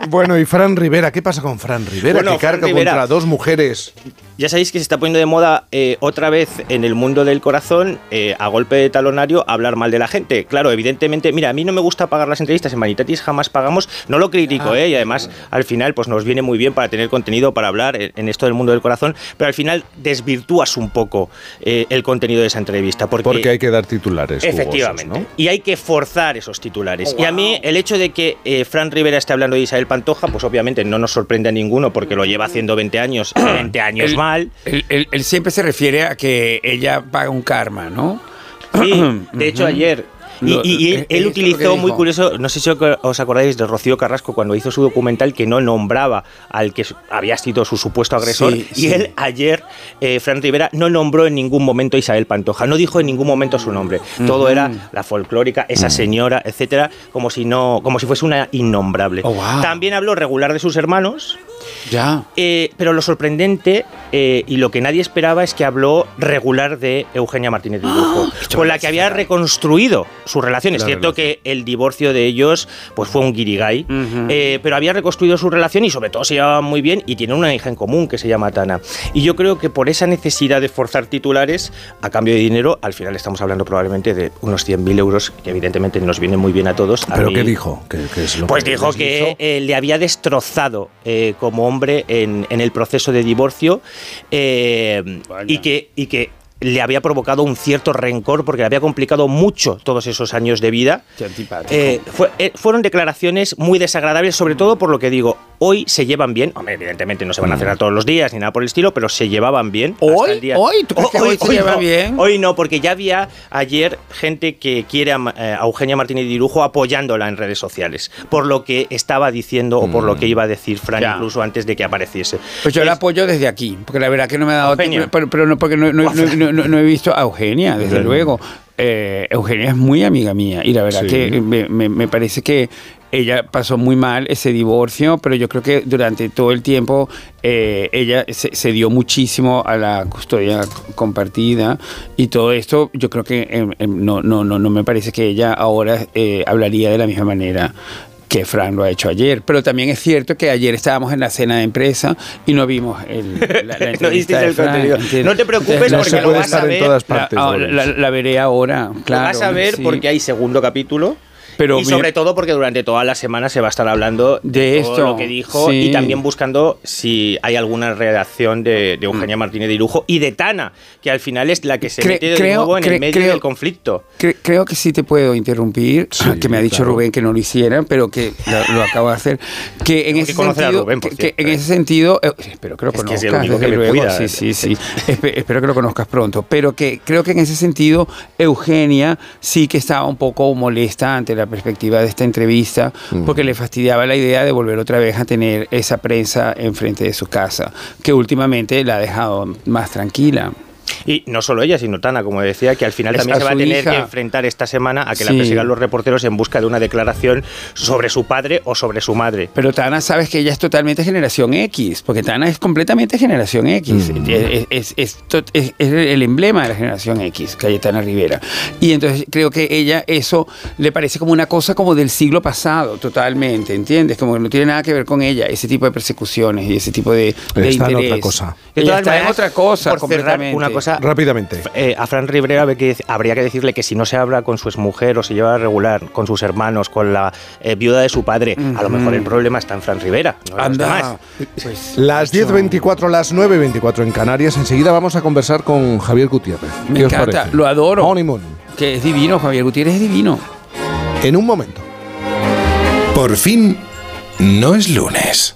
Speaker 1: Bueno, y Fran Rivera, ¿qué pasa con Fran Rivera?
Speaker 39: Bueno,
Speaker 1: que carga
Speaker 39: Rivera.
Speaker 1: contra dos mujeres.
Speaker 39: Ya sabéis que se está poniendo de moda eh, otra vez en el mundo del corazón, eh, a golpe de talonario, hablar mal de la gente. Claro, evidentemente, mira, a mí no me gusta pagar las entrevistas, en Manitatis jamás pagamos, no lo critico,
Speaker 38: Ah.
Speaker 39: ¿eh? Y además, al final, pues nos viene muy bien para tener contenido, para hablar en, esto del mundo del corazón, pero al final desvirtúas un poco el contenido de esa entrevista. Porque,
Speaker 1: Porque hay que dar titulares. jugosos,
Speaker 39: Efectivamente.
Speaker 1: ¿no?
Speaker 39: Y hay que forzar esos titulares.
Speaker 38: Oh,
Speaker 39: Y a mí el hecho de que Fran Rivera esté hablando de Isabel Pantoja, pues obviamente no nos sorprende a ninguno porque lo lleva haciendo 20 años, 20 años
Speaker 38: Él-
Speaker 39: mal.
Speaker 38: Él, él- él siempre se refiere a que ella paga un karma, ¿no?
Speaker 39: Sí, de hecho ayer. Y,
Speaker 38: Lo-
Speaker 39: y él,
Speaker 38: eh,
Speaker 39: él utilizó muy curioso, no sé si os acordáis de Rocío Carrasco cuando hizo su documental que no nombraba al que había sido su supuesto agresor.
Speaker 38: Sí,
Speaker 39: y
Speaker 38: sí.
Speaker 39: él ayer, eh, Fran Rivera, no nombró en ningún momento a Isabel Pantoja, no dijo en ningún momento su nombre. Todo era la folclórica, esa señora, etcétera, como si no, como si fuese una innombrable.
Speaker 38: Oh, wow.
Speaker 39: También habló regular de sus hermanos.
Speaker 38: Ya.
Speaker 39: Eh, pero lo sorprendente eh, y lo que nadie esperaba es que habló regular de Eugenia Martínez Dibujo, con la que había reconstruido su relación. Es
Speaker 1: La
Speaker 39: cierto que el divorcio de ellos pues fue un guirigay, eh, pero había reconstruido su relación y sobre todo se llevaban muy bien y tienen una hija en común que se llama Tana. Y yo creo que por esa necesidad de forzar titulares a cambio de dinero, al final estamos hablando probablemente de unos 100.000 euros, que evidentemente nos vienen muy bien a todos. A
Speaker 1: ¿Pero
Speaker 39: mí-
Speaker 1: qué dijo? ¿Qué, qué es lo
Speaker 39: pues
Speaker 1: que
Speaker 39: dijo que eh, le había destrozado eh, como hombre en, en el proceso de divorcio eh, y, que, y que le había provocado un cierto rencor porque le había complicado mucho todos esos años de vida. Eh, fue- eh, fueron declaraciones muy desagradables, sobre todo por lo que digo, hoy se llevan bien, hombre, evidentemente no se van a cenar todos los días ni nada por el estilo, pero se llevaban bien. hasta
Speaker 38: ¿Hoy?
Speaker 39: el día-
Speaker 38: ¿Hoy? ¿Tú crees que hoy se lleva
Speaker 39: no,
Speaker 38: bien?
Speaker 39: Hoy no, porque ya había ayer gente que quiere a, eh, a Eugenia Martínez Dirujo apoyándola en redes sociales, por lo que estaba diciendo o por lo que iba a decir Fran
Speaker 38: Ya.
Speaker 39: incluso antes de que apareciese.
Speaker 38: Pues yo la apoyo desde aquí, porque la verdad que no me ha dado tiempo, pero, pero no, porque no, no- no- no- no- no he visto a Eugenia, desde luego. Eh, Eugenia es muy amiga mía y la verdad
Speaker 39: Sí.
Speaker 38: que me, me- me parece que ella pasó muy mal ese divorcio, pero yo creo que durante todo el tiempo eh, ella se, se dio muchísimo a la custodia compartida y todo esto, yo creo que em, em, no, no, no, no me parece que ella ahora eh, hablaría de la misma manera que Fran lo ha hecho ayer. Pero también es cierto que ayer estábamos en la cena de empresa y no vimos el, la, la
Speaker 39: No
Speaker 38: de
Speaker 39: contenido. No te preocupes porque lo vas a
Speaker 38: estar en
Speaker 39: ver.
Speaker 38: todas partes. La, la- la veré ahora, claro.
Speaker 39: lo vas a ver
Speaker 38: sí.
Speaker 39: porque hay segundo capítulo.
Speaker 38: Pero
Speaker 39: y
Speaker 38: mira-
Speaker 39: sobre todo porque durante toda la semana se va a estar hablando
Speaker 38: De
Speaker 39: todo
Speaker 38: esto,
Speaker 39: lo que dijo
Speaker 38: sí.
Speaker 39: y también buscando si hay alguna redacción de, de Eugenia Martínez de Irujo y de Tana, que al final es la que se
Speaker 38: Cre-
Speaker 39: mete de
Speaker 38: creo-
Speaker 39: nuevo en el medio
Speaker 38: creo-
Speaker 39: del conflicto.
Speaker 38: Cre- creo que sí te puedo interrumpir, ah, que me ha dicho
Speaker 39: claro.
Speaker 38: Rubén que no lo hiciera, pero que lo, lo acabo de hacer. Que en ese
Speaker 39: que conocer a
Speaker 38: sentido,
Speaker 39: Rubén,
Speaker 38: que- que en ese sentido, eh, espero que lo
Speaker 39: Es que es
Speaker 38: conozcas.
Speaker 39: el único que me
Speaker 38: luego,
Speaker 39: cuida.
Speaker 38: Sí, sí, sí. Espe- espero que lo conozcas pronto. Pero que creo que en ese sentido, Eugenia sí que estaba un poco molesta ante la perspectiva de esta entrevista, porque le fastidiaba la idea de volver otra vez a tener esa prensa enfrente de su casa, que últimamente la ha dejado más tranquila.
Speaker 39: Y no solo ella, sino Tana, como decía, que al final también se va a tener
Speaker 38: hija.
Speaker 39: que enfrentar esta semana a que la
Speaker 38: Sí.
Speaker 39: persigan los reporteros en busca de una declaración sobre su padre o sobre su madre.
Speaker 38: Pero Tana, sabes que ella es totalmente generación X, porque Tana es completamente generación X. Es, es- es to- es- es el emblema de la generación X, Cayetana Rivera. Y entonces creo que ella eso le parece como una cosa como del siglo pasado, totalmente, ¿entiendes? Como que no tiene nada que ver con ella, ese tipo de persecuciones y ese tipo de, de
Speaker 1: Está en
Speaker 38: interés.
Speaker 1: otra cosa.
Speaker 38: Ella está en otra cosa,
Speaker 39: por cerrar,
Speaker 38: completamente.
Speaker 39: una cosa
Speaker 1: Rápidamente.
Speaker 39: Eh, a Fran Rivera habría que, habría que decirle que si no se habla con su exmujer o se lleva regular con sus hermanos, con la eh, viuda de su padre, a lo mejor el problema está en Fran Rivera. no demás.
Speaker 38: Pues,
Speaker 1: Las 10.24, las 9.24 en Canarias. Enseguida vamos a conversar con Javier Gutiérrez.
Speaker 38: Me
Speaker 1: ¿Qué os
Speaker 38: encanta,
Speaker 1: parece?
Speaker 38: lo adoro.
Speaker 1: Honeymoon.
Speaker 38: Que es divino, Javier Gutiérrez es divino.
Speaker 1: En un momento.
Speaker 8: Por fin, no es lunes.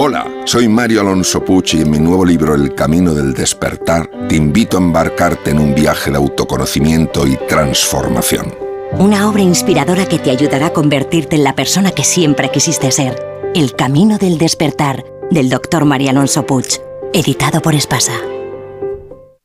Speaker 27: Hola, soy Mario Alonso Puch y en mi nuevo libro El Camino del Despertar te invito a embarcarte en un viaje de autoconocimiento y transformación.
Speaker 40: Una obra inspiradora que te ayudará a convertirte en la persona que siempre quisiste ser. El Camino del Despertar, del Dr. María Alonso Puig, editado por Espasa.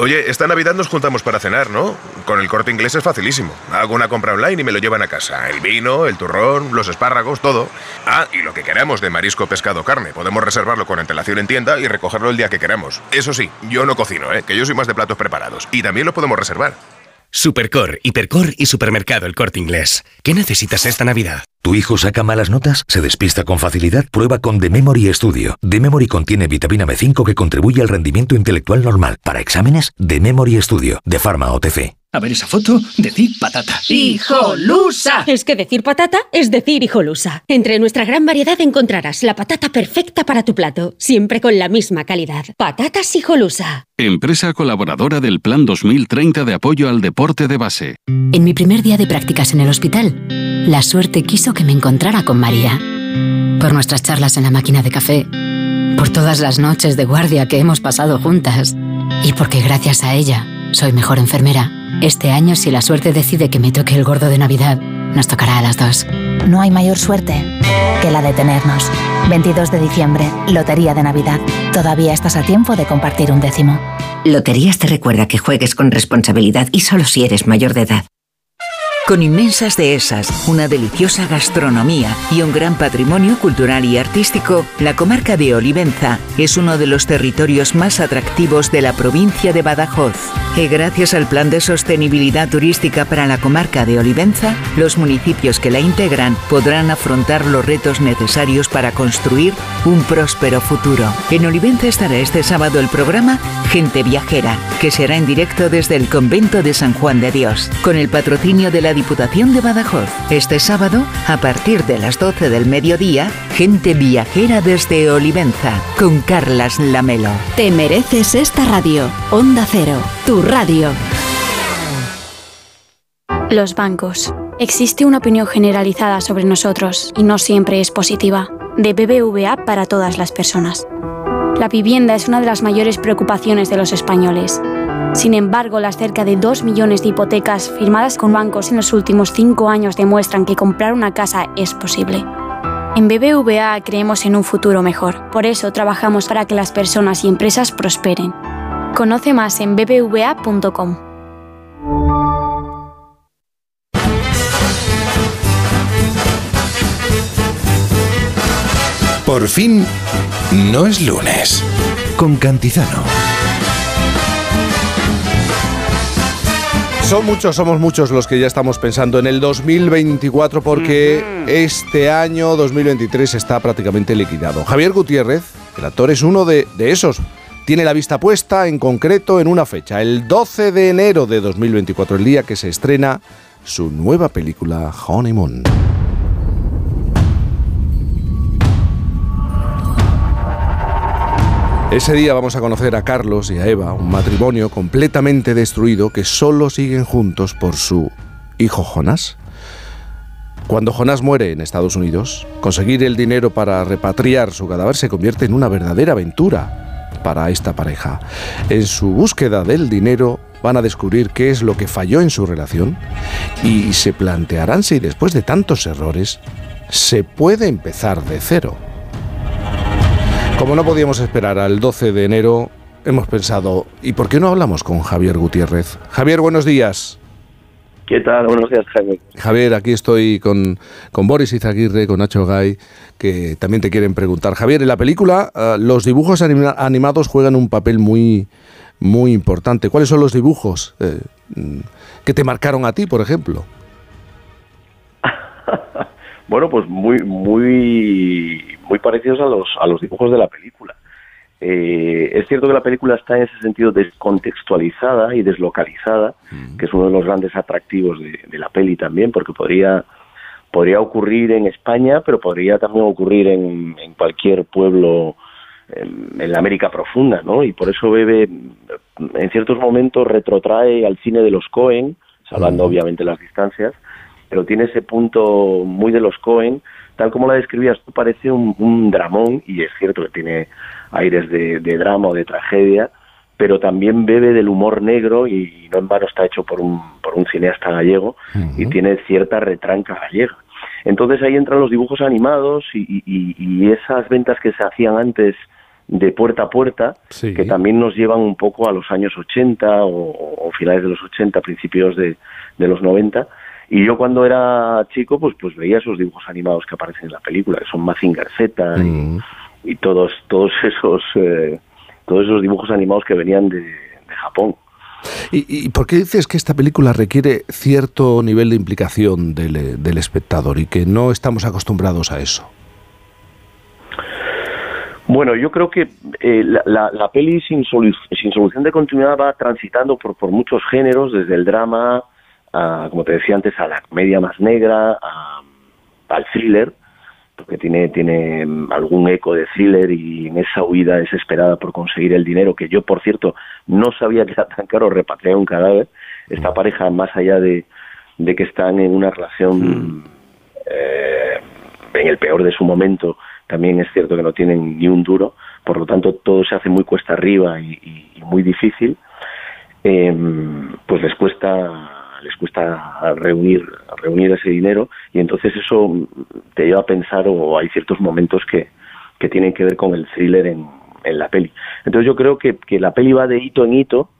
Speaker 34: Oye, esta Navidad nos juntamos para cenar, ¿no? Con el corte inglés es facilísimo. Hago una compra online y me lo llevan a casa. El vino, el turrón, los espárragos, todo. Ah, y lo que queramos de marisco, pescado, carne. Podemos reservarlo con antelación en tienda y recogerlo el día que queramos. Eso sí, yo no cocino, ¿eh? Que yo soy más de platos preparados. Y también lo podemos reservar.
Speaker 41: Supercor, Hipercor y Supermercado El Corte Inglés. ¿Qué necesitas esta Navidad?
Speaker 42: ¿Tu hijo saca malas notas? ¿Se dspista con facilidad? Prueba con The Memory Studio. The Memory contiene vitamina B5 que contribuye al rendimiento intelectual normal. Para exámenes, The Memory Studio, de Pharma OTC.
Speaker 43: A ver esa foto, decir patata.
Speaker 36: ¡Hijolusa! Es que decir patata es decir hijolusa. Entre nuestra gran variedad encontrarás la patata perfecta para tu plato, siempre con la misma calidad. Patatas hijolusa.
Speaker 44: Empresa colaboradora del Plan 2030 de apoyo al deporte de base.
Speaker 36: En mi primer día de prácticas en el hospital, la suerte quiso que me encontrara con María. Por nuestras charlas en la máquina de café, por todas las noches de guardia que hemos pasado juntas y porque gracias a ella soy mejor enfermera. Este año, si la suerte decide que me toque el gordo de Navidad, nos tocará a las dos.
Speaker 45: No hay mayor suerte que la de tenernos. 22 de diciembre, Lotería de Navidad. Todavía estás a tiempo de compartir un décimo.
Speaker 40: Loterías te recuerda que juegues con responsabilidad y solo si eres mayor de edad.
Speaker 46: Con inmensas dehesas, una deliciosa gastronomía y un gran patrimonio cultural y artístico, la comarca de Olivenza es uno de los territorios más atractivos de la provincia de Badajoz. Y gracias al Plan de Sostenibilidad Turística para la comarca de Olivenza, los municipios que la integran podrán afrontar los retos necesarios para construir un próspero futuro. En Olivenza estará este sábado el programa Gente Viajera, que será en directo desde el convento de San Juan de Dios, con el patrocinio de la Diputación de Badajoz. Este sábado, a partir de las 12 del mediodía, Gente Viajera desde Olivenza, con Carlas Lamelo.
Speaker 36: Te mereces esta radio. Onda Cero, tu radio.
Speaker 47: Los bancos. Existe una opinión generalizada sobre nosotros y no siempre es positiva. De BBVA para todas las personas. La vivienda es una de las mayores preocupaciones de los españoles. Sin embargo, las cerca de 2 millones de hipotecas firmadas con bancos en los últimos 5 años demuestran que comprar una casa es posible. En BBVA creemos en un futuro mejor. Por eso trabajamos para que las personas y empresas prosperen. Conoce más en bbva.com.
Speaker 8: Por fin, no es lunes. Con Cantizano.
Speaker 1: Son muchos, somos muchos los que ya estamos pensando en el 2024 porque este año 2023 está prácticamente liquidado. Javier Gutiérrez, el actor, es uno de, de esos. Tiene la vista puesta en concreto en una fecha, el 12 de enero de 2024, el día que se estrena su nueva película Honeymoon. Ese día vamos a conocer a Carlos y a Eva, un matrimonio completamente destruido que solo siguen juntos por su hijo Jonás. Cuando Jonás muere en Estados Unidos, conseguir el dinero para repatriar su cadáver se convierte en una verdadera aventura para esta pareja. En su búsqueda del dinero van a descubrir qué es lo que falló en su relación y se plantearán si después de tantos errores se puede empezar de cero. Como no podíamos esperar al 12 de enero, hemos pensado, ¿y por qué no hablamos con Javier Gutiérrez? Javier, buenos días.
Speaker 48: ¿Qué tal? Buenos días, Jaime.
Speaker 1: Javier, aquí estoy con, con Boris Izaguirre, con Nacho Gay, que también te quieren preguntar. Javier, en la película uh, los dibujos anima animados juegan un papel muy, muy importante. ¿Cuáles son los dibujos eh, que te marcaron a ti, por ejemplo?
Speaker 48: Bueno, pues muy, muy, muy parecidos a los, a los dibujos de la película. Eh, es cierto que la película está en ese sentido descontextualizada y deslocalizada, que es uno de los grandes atractivos de, de, la peli también, porque podría, podría ocurrir en España, pero podría también ocurrir en, en cualquier pueblo en, en, la América profunda, ¿no? Y por eso Bebe, en ciertos momentos, retrotrae al cine de los Cohen, salvando obviamente las distancias, pero tiene ese punto muy de los Cohen, tal como la describías tú, parece un, un dramón, y es cierto que tiene aires de, de, drama o de tragedia, pero también bebe del humor negro y no en vano está hecho por un, por un cineasta gallego uh -huh. y tiene cierta retranca gallega. Entonces ahí entran los dibujos animados y, y, y esas ventas que se hacían antes de puerta a puerta, sí. que también nos llevan un poco a los años 80 o, o finales de los 80, principios de, de los 90, y yo cuando era chico, pues, pues veía esos dibujos animados que aparecen en la película, que son Mazinger Z mm. y, y, todos, todos esos, eh, todos esos dibujos animados que venían de, de Japón.
Speaker 1: ¿Y, ¿Y, por qué dices que esta película requiere cierto nivel de implicación del, del espectador y que no estamos acostumbrados a eso?
Speaker 48: Bueno, yo creo que eh, la, la, la, peli sin, sin solución de continuidad va transitando por, por muchos géneros, desde el drama, a, como te decía antes, a la comedia más negra, a, al thriller, porque tiene, tiene algún eco de thriller y en esa huida desesperada por conseguir el dinero, que yo, por cierto, no sabía que era tan caro repatriar un cadáver. Esta pareja, más allá de, de que están en una relación eh, en el peor de su momento, también es cierto que no tienen ni un duro, por lo tanto todo se hace muy cuesta arriba y, muy difícil, em, pues les cuesta les cuesta reunir reunir ese dinero y entonces eso te lleva a pensar o hay ciertos momentos que, que tienen que ver con el thriller en, en la peli. Entonces yo creo que, que la peli va de hito en hito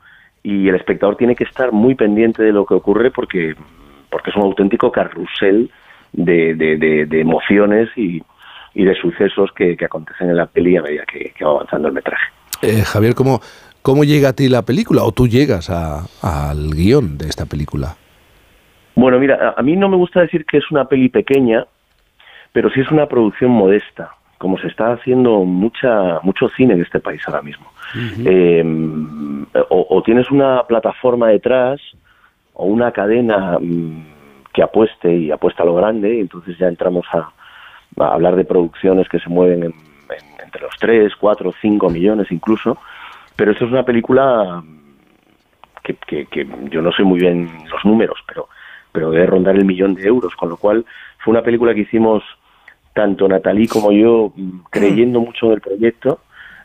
Speaker 48: y el espectador tiene que estar muy pendiente de lo que ocurre porque porque es un auténtico carrusel de, de, emociones y, y de sucesos que, acontecen en la peli a medida que, va avanzando el metraje.
Speaker 1: Eh, Javier, ¿cómo, ¿cómo llega a ti la película o tú llegas al guion de esta película?
Speaker 48: Bueno, mira, a, mí no me gusta decir que es una peli pequeña, pero sí es una producción modesta, como se está haciendo mucha mucho cine en este país ahora mismo. Eh, o, tienes una plataforma detrás o una cadena mm, que apueste y apuesta a lo grande, y entonces ya entramos a, hablar de producciones que se mueven entre los 3, 4, 5 millones incluso, pero esto es una película que, que, yo no sé muy bien los números, pero, pero debe rondar el millón de euros, con lo cual fue una película que hicimos tanto Natalie como yo creyendo mucho en el proyecto,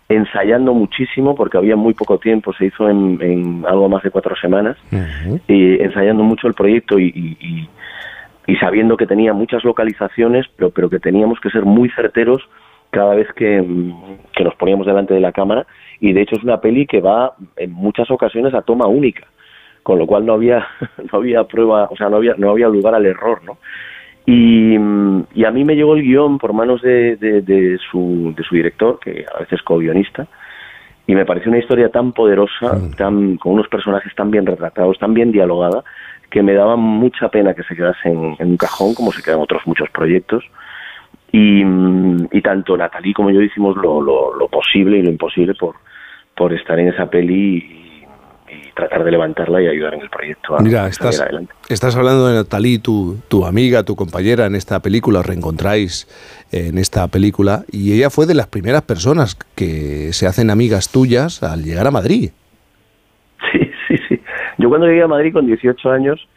Speaker 48: ensayando muchísimo porque había muy poco tiempo, se hizo en, algo más de cuatro semanas, y ensayando mucho el proyecto y, y sabiendo que tenía muchas localizaciones, pero, pero que teníamos que ser muy certeros cada vez que, nos poníamos delante de la cámara y de hecho es una peli que va en muchas ocasiones a toma única con lo cual no había no había prueba o sea no había no había lugar al error no y, y a mí me llegó el guion por manos de, de, su, de su director que a veces co-guionista y me pareció una historia tan poderosa tan con unos personajes tan bien retratados tan bien dialogada que me daba mucha pena que se quedase en, un cajón, como se quedan otros muchos proyectos. Y, tanto Natalie como yo hicimos lo, lo, posible y lo imposible por, por estar en esa peli y, tratar de levantarla y ayudar en el proyecto.
Speaker 1: Mira, estás, estás hablando de Natalie, tu, tu amiga, tu compañera en esta película, os reencontráis en esta película y ella fue de las primeras personas que se hacen amigas tuyas al llegar a Madrid.
Speaker 48: Yo cuando llegué a Madrid con 18 años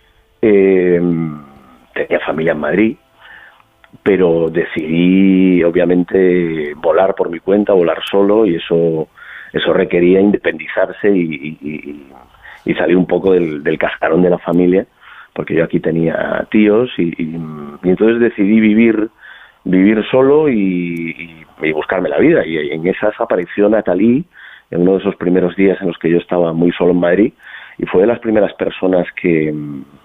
Speaker 48: eh, tenía familia en Madrid, pero decidí obviamente volar por mi cuenta, volar solo y eso eso requería independizarse y, salir un poco del, cascarón de la familia, porque yo aquí tenía tíos y, entonces decidí vivir vivir solo y, buscarme la vida. Y en esas apareció Natalie en uno de esos primeros días en los que yo estaba muy solo en Madrid y fue de las primeras personas que,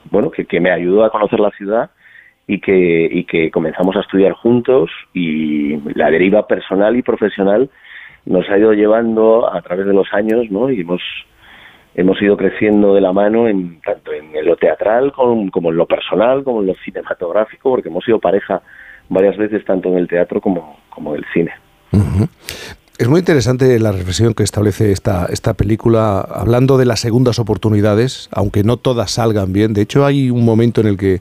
Speaker 48: bueno, que, que me ayudó a conocer la ciudad y que, y que comenzamos a estudiar juntos y la deriva personal y profesional nos ha ido llevando a través de los años, ¿no? Y hemos, hemos ido creciendo de la mano en tanto en lo teatral como, como en lo personal, como en lo cinematográfico, porque hemos sido pareja varias veces tanto en el teatro como, como en el cine.
Speaker 1: Es muy interesante la reflexión que establece esta, esta película, hablando de las segundas oportunidades, aunque no todas salgan bien. De hecho, hay un momento en el que,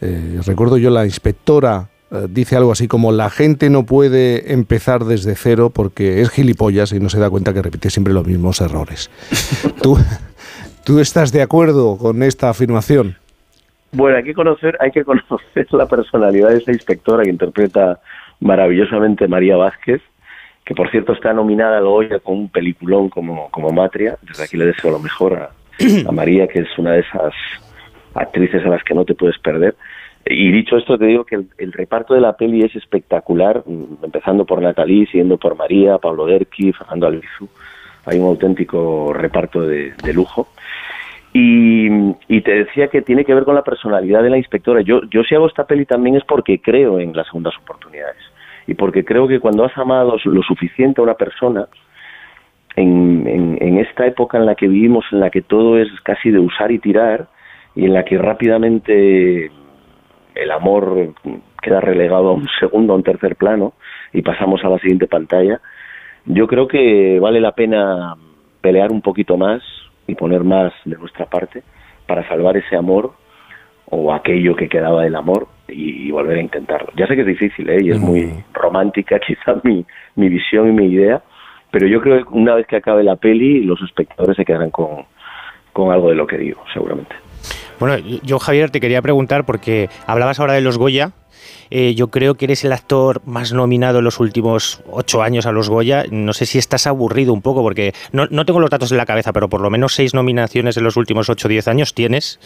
Speaker 1: eh, recuerdo yo, la inspectora eh, dice algo así como la gente no puede empezar desde cero porque es gilipollas y no se da cuenta que repite siempre los mismos errores. ¿Tú, ¿Tú estás de acuerdo con esta afirmación?
Speaker 48: Bueno, hay que conocer, hay que conocer la personalidad de esa inspectora que interpreta maravillosamente María Vázquez que por cierto está nominada al Goya con un peliculón como, como Matria. Desde aquí le deseo lo mejor a, María, que es una de esas actrices a las que no te puedes perder. Y dicho esto, te digo que el, reparto de la peli es espectacular, mm, empezando por Natalie, siguiendo por María, Pablo Derqui, Fernando Albizu. Hay un auténtico reparto de, lujo. Y, y, te decía que tiene que ver con la personalidad de la inspectora. Yo, yo si hago esta peli también es porque creo en las segundas oportunidades y porque creo que cuando has amado lo suficiente a una persona, en, en, esta época en la que vivimos, en la que todo es casi de usar y tirar, y en la que rápidamente el amor queda relegado a un segundo, a un tercer plano, y pasamos a la siguiente pantalla, yo creo que vale la pena pelear un poquito más y poner más de nuestra parte para salvar ese amor o aquello que quedaba del amor y, volver a intentarlo. Ya sé que es difícil ¿eh? y es muy romántica quizás mi, mi visión y mi idea, pero yo creo que una vez que acabe la peli los espectadores se quedarán con, con algo de lo que digo, seguramente.
Speaker 49: Bueno, yo Javier te quería preguntar porque hablabas ahora de los Goya. Eh, yo creo que eres el actor más nominado en los últimos ocho años a los Goya. No sé si estás aburrido un poco porque no, tengo los datos en la cabeza, pero por lo menos seis nominaciones en los últimos ocho o diez años tienes.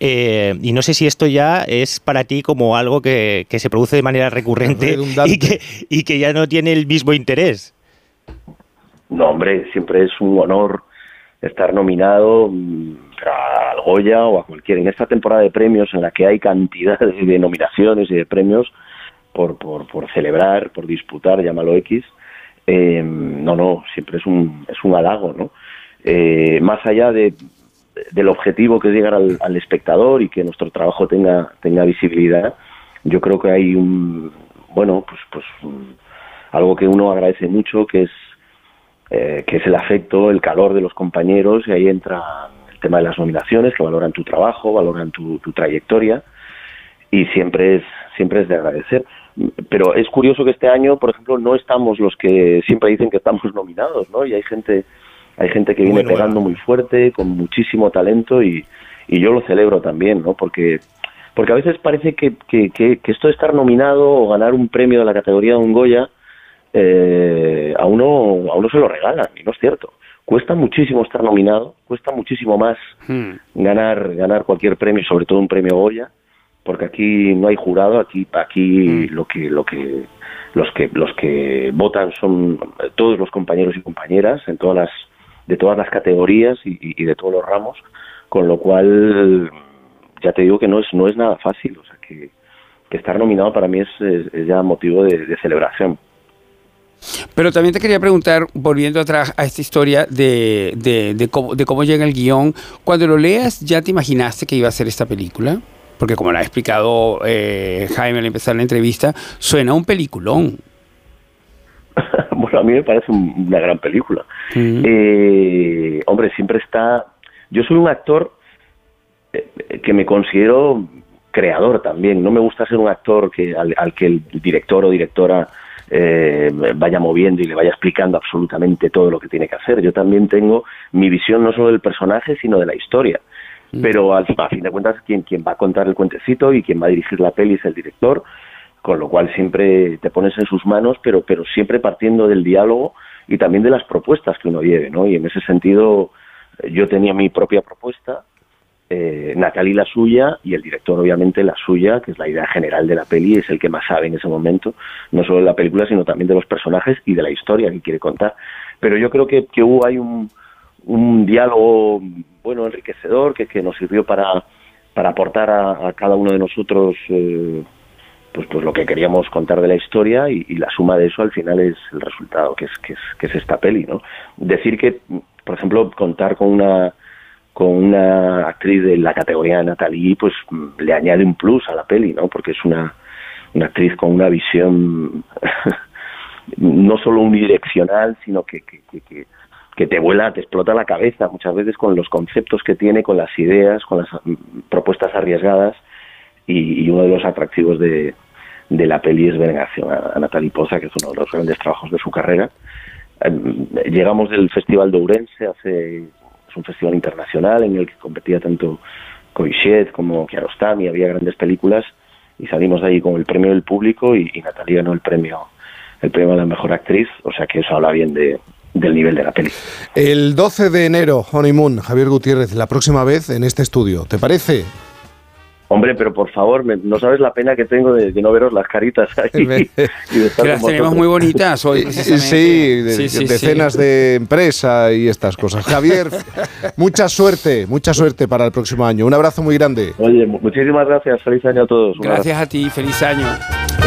Speaker 49: Eh, y no sé si esto ya es para ti como algo que, se produce de manera recurrente y que, y que ya no tiene el mismo interés.
Speaker 48: No, hombre, siempre es un honor estar nominado Goya o a cualquier. En esta temporada de premios en la que hay cantidad de nominaciones y de premios por, por, por celebrar, por disputar, llámalo X, eh, no, no, siempre es un, es un halago, ¿no? Eh, más allá de, del objetivo que es llegar al, espectador y que nuestro trabajo tenga, tenga visibilidad, yo creo que hay un, bueno, pues, pues algo que uno agradece mucho, que es eh, que es el afecto, el calor de los compañeros, y ahí entra el tema de las nominaciones, que valoran tu trabajo, valoran tu, trayectoria, y siempre es, siempre es de agradecer. Pero es curioso que este año, por ejemplo, no estamos los que siempre dicen que estamos nominados, ¿no? Y hay gente, hay gente que viene pegando muy fuerte, con muchísimo talento, y, y yo lo celebro también, ¿no? Porque porque a veces parece que, que, que, que, esto de estar nominado o ganar un premio de la categoría de un Goya eh, a, uno, a uno se lo regalan, y no es cierto. Cuesta muchísimo estar nominado, cuesta muchísimo más hmm. ganar, ganar cualquier premio, sobre todo un premio Goya, porque aquí no hay jurado, aquí, aquí hmm. lo que, lo que, los que, los que votan son todos los compañeros y compañeras en todas las, de todas las categorías y, de todos los ramos, con lo cual ya te digo que no es, no es nada fácil, o sea que, estar nominado para mí es, ya motivo de celebración.
Speaker 38: Pero también te quería preguntar, volviendo atrás a esta historia de, de, cómo, llega el guion, cuando lo leas, ¿ya te imaginaste que iba a ser esta película? Porque como lo ha explicado eh, Jaime al empezar la entrevista, suena un peliculón.
Speaker 48: bueno, a mí me parece una gran película. Eh, hombre, siempre está... Yo soy un actor eh, que me considero creador también. No me gusta ser un actor que al que el director o directora eh, vaya moviendo y le vaya explicando absolutamente todo lo que tiene que hacer. Yo también tengo mi visión no solo del personaje, sino de la historia. Mm. Pero al, a fin de cuentas, quien, quien va a contar el cuentecito y quien va a dirigir la peli es el director, con lo cual siempre te pones en sus manos, pero, pero siempre partiendo del diálogo y también de las propuestas que uno lleve, ¿no? Y en ese sentido, yo tenía mi propia propuesta, eh, la suya y el director obviamente la suya, que es la idea general de la peli, es el que más sabe en ese momento, no solo de la película, sino también de los personajes y de la historia que quiere contar. Pero yo creo que, que hubo hay un, un diálogo bueno, enriquecedor, que, que nos sirvió para, para aportar a, cada uno de nosotros eh, pues, pues lo que queríamos contar de la historia y, la suma de eso al final es el resultado, que es, que es, que es esta peli. ¿no? Decir que, por ejemplo, contar con una con una actriz de la categoría de Natalie, pues mm, le añade un plus a la peli, ¿no? Porque es una, una actriz con una visión no solo unidireccional, sino que, que, que, que, te vuela, te explota la cabeza muchas veces con los conceptos que tiene, con las ideas, con las mm, propuestas arriesgadas y, uno de los atractivos de, de la peli es ver a, a Natalie Poza, que es uno de los grandes trabajos de su carrera. Em, llegamos del Festival de Ourense hace un festival internacional en el que competía tanto Coixet como Kiarostami, había grandes películas y salimos de ahí con el premio del público y, Natalia ganó el premio el premio a la mejor actriz, o sea que eso habla bien de, del nivel de la peli.
Speaker 1: El 12 de enero, Honeymoon, Javier Gutiérrez, la próxima vez en este estudio, ¿te parece?
Speaker 48: Hombre, pero por favor, no sabes la pena que tengo de, no veros las caritas ahí.
Speaker 38: y de que las tenemos muy bonitas hoy.
Speaker 1: Sí, decenas de empresa y estas cosas. Javier, mucha suerte, mucha suerte para el próximo año. Un abrazo muy grande.
Speaker 48: Oye, muchísimas gracias. Feliz año a todos.
Speaker 38: gracias a ti, feliz año.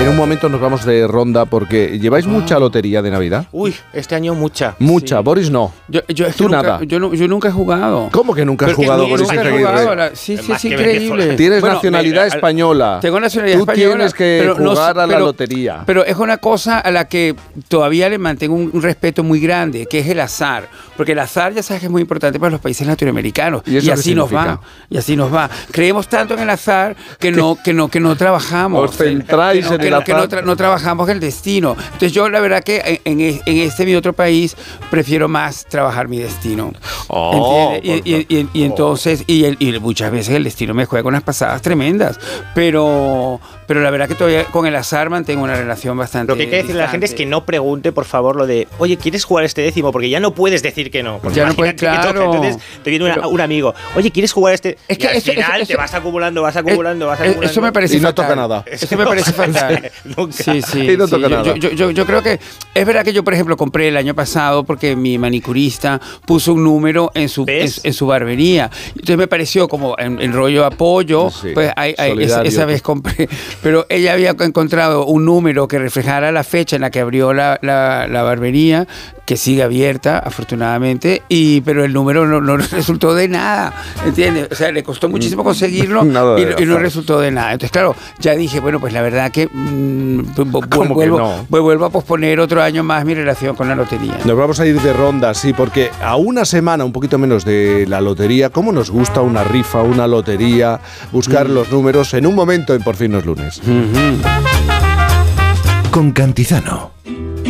Speaker 1: En un momento nos vamos de ronda porque lleváis mucha lotería de Navidad.
Speaker 39: Uy, este año mucha.
Speaker 1: Mucha. Boris no.
Speaker 38: Yo, yo es que
Speaker 1: Tú
Speaker 38: nunca,
Speaker 1: nada.
Speaker 38: Yo, nunca he jugado.
Speaker 1: ¿Cómo que nunca has
Speaker 38: Pero
Speaker 1: jugado,
Speaker 38: que
Speaker 1: Boris
Speaker 38: nunca he jugado, la- Sí, sí,
Speaker 39: Más
Speaker 38: sí,
Speaker 39: que
Speaker 38: increíble.
Speaker 1: Tienes
Speaker 38: Bueno,
Speaker 1: nacionalidad
Speaker 38: mira,
Speaker 1: española.
Speaker 38: Tengo nacionalidad
Speaker 1: Tú
Speaker 38: española.
Speaker 1: tienes que
Speaker 38: pero
Speaker 1: jugar a la
Speaker 38: pero-
Speaker 1: lotería.
Speaker 38: Pero es una cosa a la que todavía le mantengo un, un respeto muy grande, que es el azar. Porque el azar ya sabes que es muy importante para los países latinoamericanos.
Speaker 1: ¿Y
Speaker 38: así nos va. Y así nos va. Creemos tanto en el azar que no, que no, que no trabajamos.
Speaker 1: Os centráis en el
Speaker 38: no- que no tra- no trabajamos el destino. Entonces yo la verdad que en, en- en este mi otro país prefiero más trabajar mi destino.
Speaker 1: Oh.
Speaker 38: Y, y- y- y entonces, y, muchas veces el destino me juega unas pasadas tremendas. Pero, pero la verdad que todavía con el azar mantengo una relación bastante.
Speaker 39: Lo que hay que decirle a la gente es que no pregunte, por favor, lo de, oye, ¿quieres jugar este décimo? Porque ya no puedes decir que no. Porque
Speaker 38: Ya no puedes, claro.
Speaker 39: Entonces te viene una-
Speaker 38: Pero-
Speaker 39: un amigo, oye, ¿quieres jugar este?
Speaker 38: Es que
Speaker 39: y al
Speaker 38: eso-
Speaker 39: final
Speaker 38: eso-
Speaker 39: te
Speaker 38: eso-
Speaker 39: vas acumulando, vas acumulando, vas
Speaker 38: Eh,
Speaker 39: acumulando.
Speaker 38: Eso me parece
Speaker 1: Y no toca nada.
Speaker 38: Eso me parece fatal.
Speaker 39: Nunca.
Speaker 38: Sí, sí.
Speaker 1: Y no toca nada.
Speaker 38: Yo, yo, yo- yo creo que es verdad que yo, por ejemplo, compré el año pasado porque mi manicurista puso un número en su, en, su barbería. Entonces me pareció como en, en rollo apoyo,
Speaker 1: Sí,
Speaker 38: pues hay- hay- esa,
Speaker 1: solidario.
Speaker 38: esa vez compré. Pero ella había encontrado un número que reflejara la fecha en la que abrió la, la- la barbería, que sigue abierta, afortunadamente, y pero el número no, no resultó de nada, ¿entiendes? O sea, le costó muchísimo conseguirlo y, y no resultó de nada. Entonces, claro, ya dije, bueno, pues la verdad que mm, vu- vu-
Speaker 1: ¿Cómo que
Speaker 38: vuelvo,
Speaker 1: no?
Speaker 38: vu- vuelvo a posponer otro año más mi relación con la lotería.
Speaker 1: Nos vamos a ir de ronda, sí, porque a una semana, un poquito menos de la lotería, ¿cómo nos gusta una rifa, una lotería, buscar
Speaker 38: Mm.
Speaker 1: los números en un momento en Por fin no es lunes?
Speaker 50: Con Cantizano.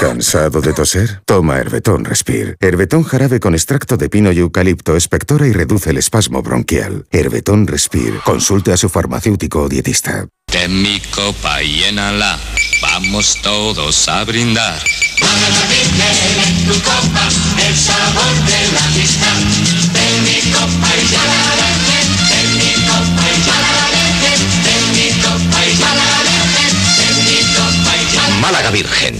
Speaker 51: ¿Cansado de toser? Toma Herbetón Respire. Herbetón jarabe con extracto de pino y eucalipto expectora y reduce el espasmo bronquial. Herbetón Respire. Consulte a su farmacéutico o dietista.
Speaker 52: Ten mi copa y llénala, vamos todos a brindar. en tu copa el sabor de la amistad. Mi copa y ya la dejen, ten mi copa y ya la dejen, ten mi copa y ya la mi copa y ya la
Speaker 53: Málaga Virgen,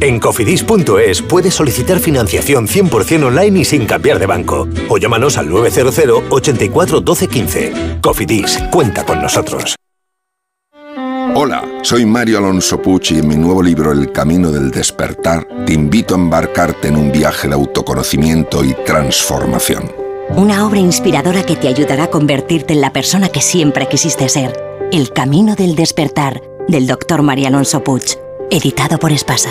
Speaker 54: En cofidis.es puedes solicitar financiación 100% online y sin cambiar de banco. O llámanos al 900 84 12 15. Cofidis, cuenta con nosotros.
Speaker 11: Hola, soy Mario Alonso Pucci y en mi nuevo libro El Camino del Despertar te invito a embarcarte en un viaje de autoconocimiento y transformación.
Speaker 55: Una obra inspiradora que te ayudará a convertirte en la persona que siempre quisiste ser. El Camino del Despertar, del doctor María Alonso Puig, editado por Espasa.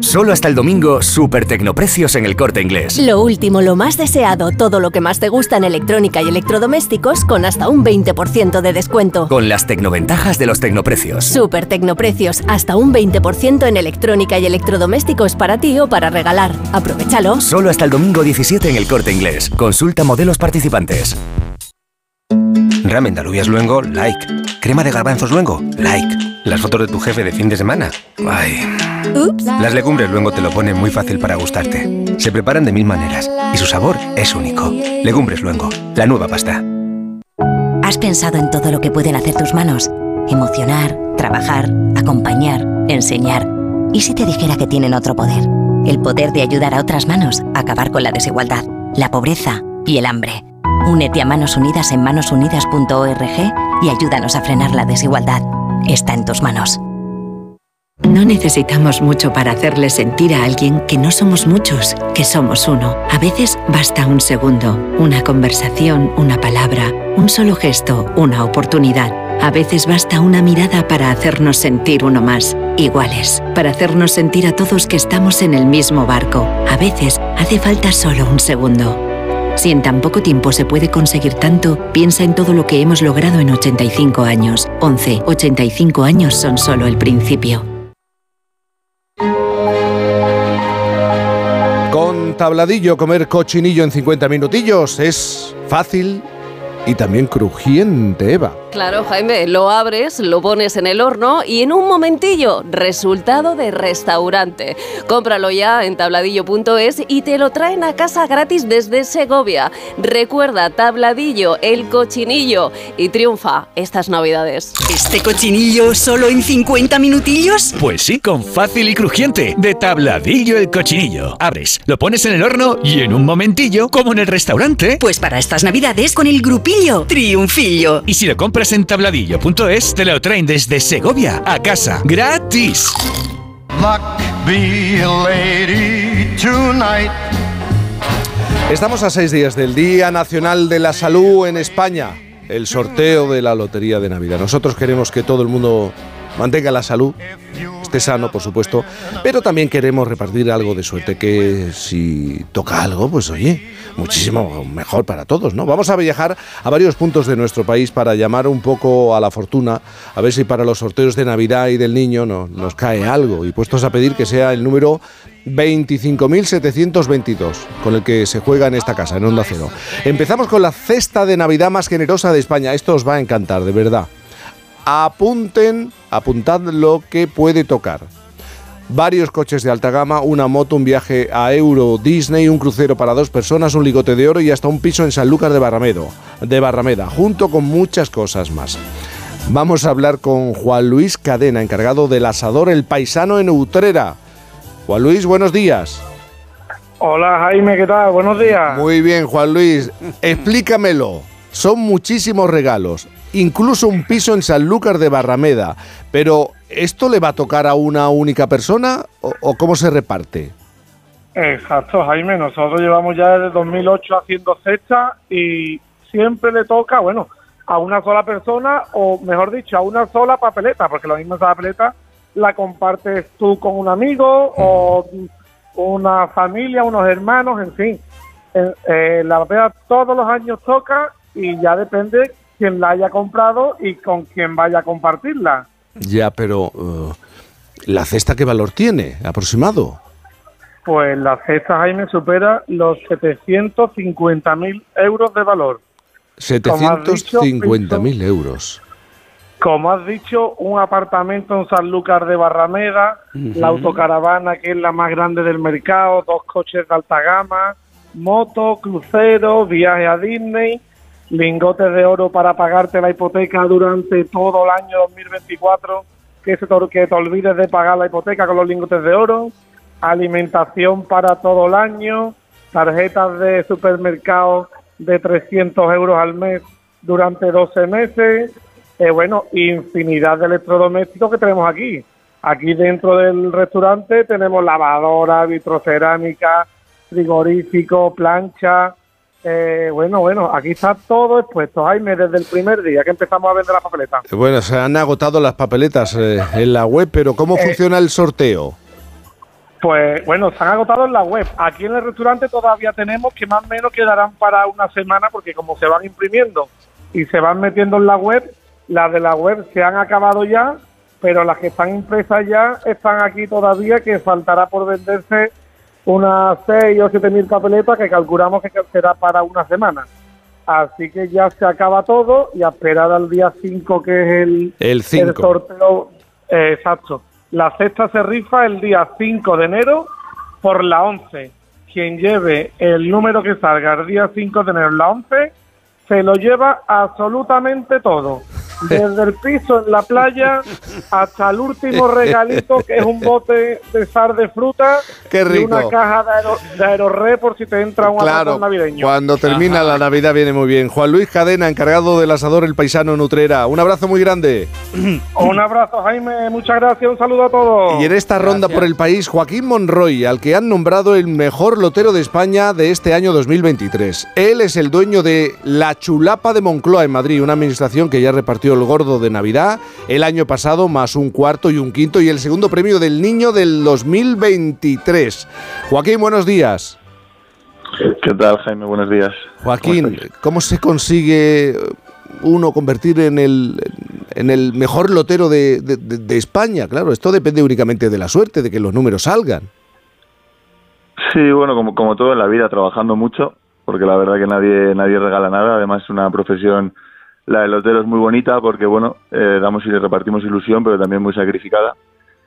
Speaker 37: Solo hasta el domingo, super tecnoprecios en el corte inglés.
Speaker 56: Lo último, lo más deseado, todo lo que más te gusta en electrónica y electrodomésticos con hasta un 20% de descuento.
Speaker 37: Con las tecnoventajas de los tecnoprecios.
Speaker 56: Super Tecnoprecios, hasta un 20% en electrónica y electrodomésticos para ti o para regalar. Aprovechalo.
Speaker 37: Solo hasta el domingo 17 en el corte inglés. Consulta modelos participantes. Ramen de alubias luengo, like. Crema de garbanzos luengo, like. Las fotos de tu jefe de fin de semana, ay. Las legumbres luengo te lo ponen muy fácil para gustarte. Se preparan de mil maneras y su sabor es único. Legumbres luengo, la nueva pasta.
Speaker 55: ¿Has pensado en todo lo que pueden hacer tus manos? Emocionar, trabajar, acompañar, enseñar. ¿Y si te dijera que tienen otro poder? El poder de ayudar a otras manos a acabar con la desigualdad, la pobreza y el hambre. Únete a Manos Unidas en manosunidas.org y ayúdanos a frenar la desigualdad. Está en tus manos.
Speaker 57: No necesitamos mucho para hacerle sentir a alguien que no somos muchos, que somos uno. A veces basta un segundo, una conversación, una palabra, un solo gesto, una oportunidad. A veces basta una mirada para hacernos sentir uno más, iguales, para hacernos sentir a todos que estamos en el mismo barco. A veces hace falta solo un segundo. Si en tan poco tiempo se puede conseguir tanto, piensa en todo lo que hemos logrado en 85 años. 11, 85 años son solo el principio.
Speaker 1: Con tabladillo comer cochinillo en 50 minutillos es fácil y también crujiente, Eva.
Speaker 58: Claro, Jaime, lo abres, lo pones en el horno y en un momentillo, resultado de restaurante. Cómpralo ya en tabladillo.es y te lo traen a casa gratis desde Segovia. Recuerda, tabladillo, el cochinillo y triunfa estas navidades.
Speaker 23: ¿Este cochinillo solo en 50 minutillos?
Speaker 59: Pues sí, con fácil y crujiente, de tabladillo el cochinillo. Abres, lo pones en el horno y en un momentillo, como en el restaurante.
Speaker 23: Pues para estas navidades con el grupillo, triunfillo.
Speaker 59: Y si lo compras en tabladillo.es, te lo traen desde Segovia a casa, gratis.
Speaker 1: Estamos a seis días del Día Nacional de la Salud en España, el sorteo de la Lotería de Navidad. Nosotros queremos que todo el mundo mantenga la salud, esté sano, por supuesto, pero también queremos repartir algo de suerte, que si toca algo, pues oye, muchísimo mejor para todos, ¿no? Vamos a viajar a varios puntos de nuestro país para llamar un poco a la fortuna, a ver si para los sorteos de Navidad y del niño no, nos cae algo, y puestos a pedir que sea el número 25.722, con el que se juega en esta casa, en Onda Cero. Empezamos con la cesta de Navidad más generosa de España. Esto os va a encantar, de verdad apunten, apuntad lo que puede tocar. Varios coches de alta gama, una moto, un viaje a Euro Disney, un crucero para dos personas, un ligote de oro y hasta un piso en Sanlúcar de Barramedo, de Barrameda, junto con muchas cosas más. Vamos a hablar con Juan Luis Cadena, encargado del asador El Paisano en Utrera. Juan Luis, buenos días.
Speaker 60: Hola Jaime, ¿qué tal? Buenos días.
Speaker 1: Muy bien, Juan Luis. Explícamelo. Son muchísimos regalos incluso un piso en Sanlúcar de Barrameda. Pero, ¿esto le va a tocar a una única persona o, cómo se reparte?
Speaker 60: Exacto, Jaime. Nosotros llevamos ya desde 2008 haciendo cesta y siempre le toca, bueno, a una sola persona o, mejor dicho, a una sola papeleta, porque la misma papeleta la compartes tú con un amigo o una familia, unos hermanos, en fin. Eh, la papeleta todos los años toca y ya depende quien la haya comprado y con quien vaya a compartirla.
Speaker 1: Ya, pero uh, ¿la cesta qué valor tiene aproximado?
Speaker 60: Pues la cesta, Jaime, supera los 750.000 euros de valor.
Speaker 1: 750.000 euros.
Speaker 60: Como has dicho, un apartamento en Sanlúcar de Barrameda, la autocaravana que es la más grande del mercado, dos coches de alta gama, moto, crucero, viaje a Disney lingotes de oro para pagarte la hipoteca durante todo el año 2024, que, se te, que te olvides de pagar la hipoteca con los lingotes de oro, alimentación para todo el año, tarjetas de supermercado de 300 euros al mes durante 12 meses, eh, bueno, infinidad de electrodomésticos que tenemos aquí. Aquí dentro del restaurante tenemos lavadora, vitrocerámica, frigorífico, plancha, eh, bueno, bueno, aquí está todo expuesto, Jaime, desde el primer día que empezamos a vender las papeletas.
Speaker 1: Bueno, se han agotado las papeletas eh, en la web, pero ¿cómo
Speaker 60: Eh.
Speaker 1: funciona el sorteo?
Speaker 60: Pues bueno, se han agotado en la web. Aquí en el restaurante todavía tenemos que más o menos quedarán para una semana porque como se van imprimiendo y se van metiendo en la web, las de la web se han acabado ya, pero las que están impresas ya están aquí todavía, que faltará por venderse unas 6 o 7 mil papeletas que calculamos que será para una semana. Así que ya se acaba todo y a esperar al día 5 que es el,
Speaker 1: El 5.
Speaker 60: sorteo. eh, exacto. La cesta se rifa el día 5 de enero por la 11. Quien lleve el número que salga el día 5 de enero, la 11, se lo lleva absolutamente todo. Desde el piso en la playa hasta el último regalito, que es un bote de sal de fruta
Speaker 1: Qué
Speaker 60: y
Speaker 1: rico.
Speaker 60: una caja de, aero, de aerorre por si te entra un
Speaker 1: Claro,
Speaker 60: navideño.
Speaker 1: cuando termina la Navidad viene muy bien. Juan Luis Cadena, encargado del asador El Paisano Nutrera. Un abrazo muy grande.
Speaker 60: Un abrazo, Jaime. Muchas gracias. Un saludo a todos.
Speaker 1: Y en esta ronda por el país, Joaquín Monroy, al que han nombrado el mejor lotero de España de este año 2023. Él es el dueño de La Chulapa de Moncloa en Madrid, una administración que ya repartió el gordo de Navidad el año pasado, más un cuarto y un quinto, y el segundo premio del niño del 2023. Joaquín, buenos días.
Speaker 61: ¿Qué tal, Jaime? Buenos días.
Speaker 1: Joaquín, ¿cómo se consigue uno convertir en el, en el mejor lotero de, de- de- de España? Claro, esto depende únicamente de la suerte, de que los números salgan.
Speaker 61: Sí, bueno, como, como todo en la vida, trabajando mucho, porque la verdad que nadie nadie regala nada. Además, es una profesión, la del lotero es muy bonita porque, bueno, eh, damos y repartimos ilusión, pero también muy sacrificada.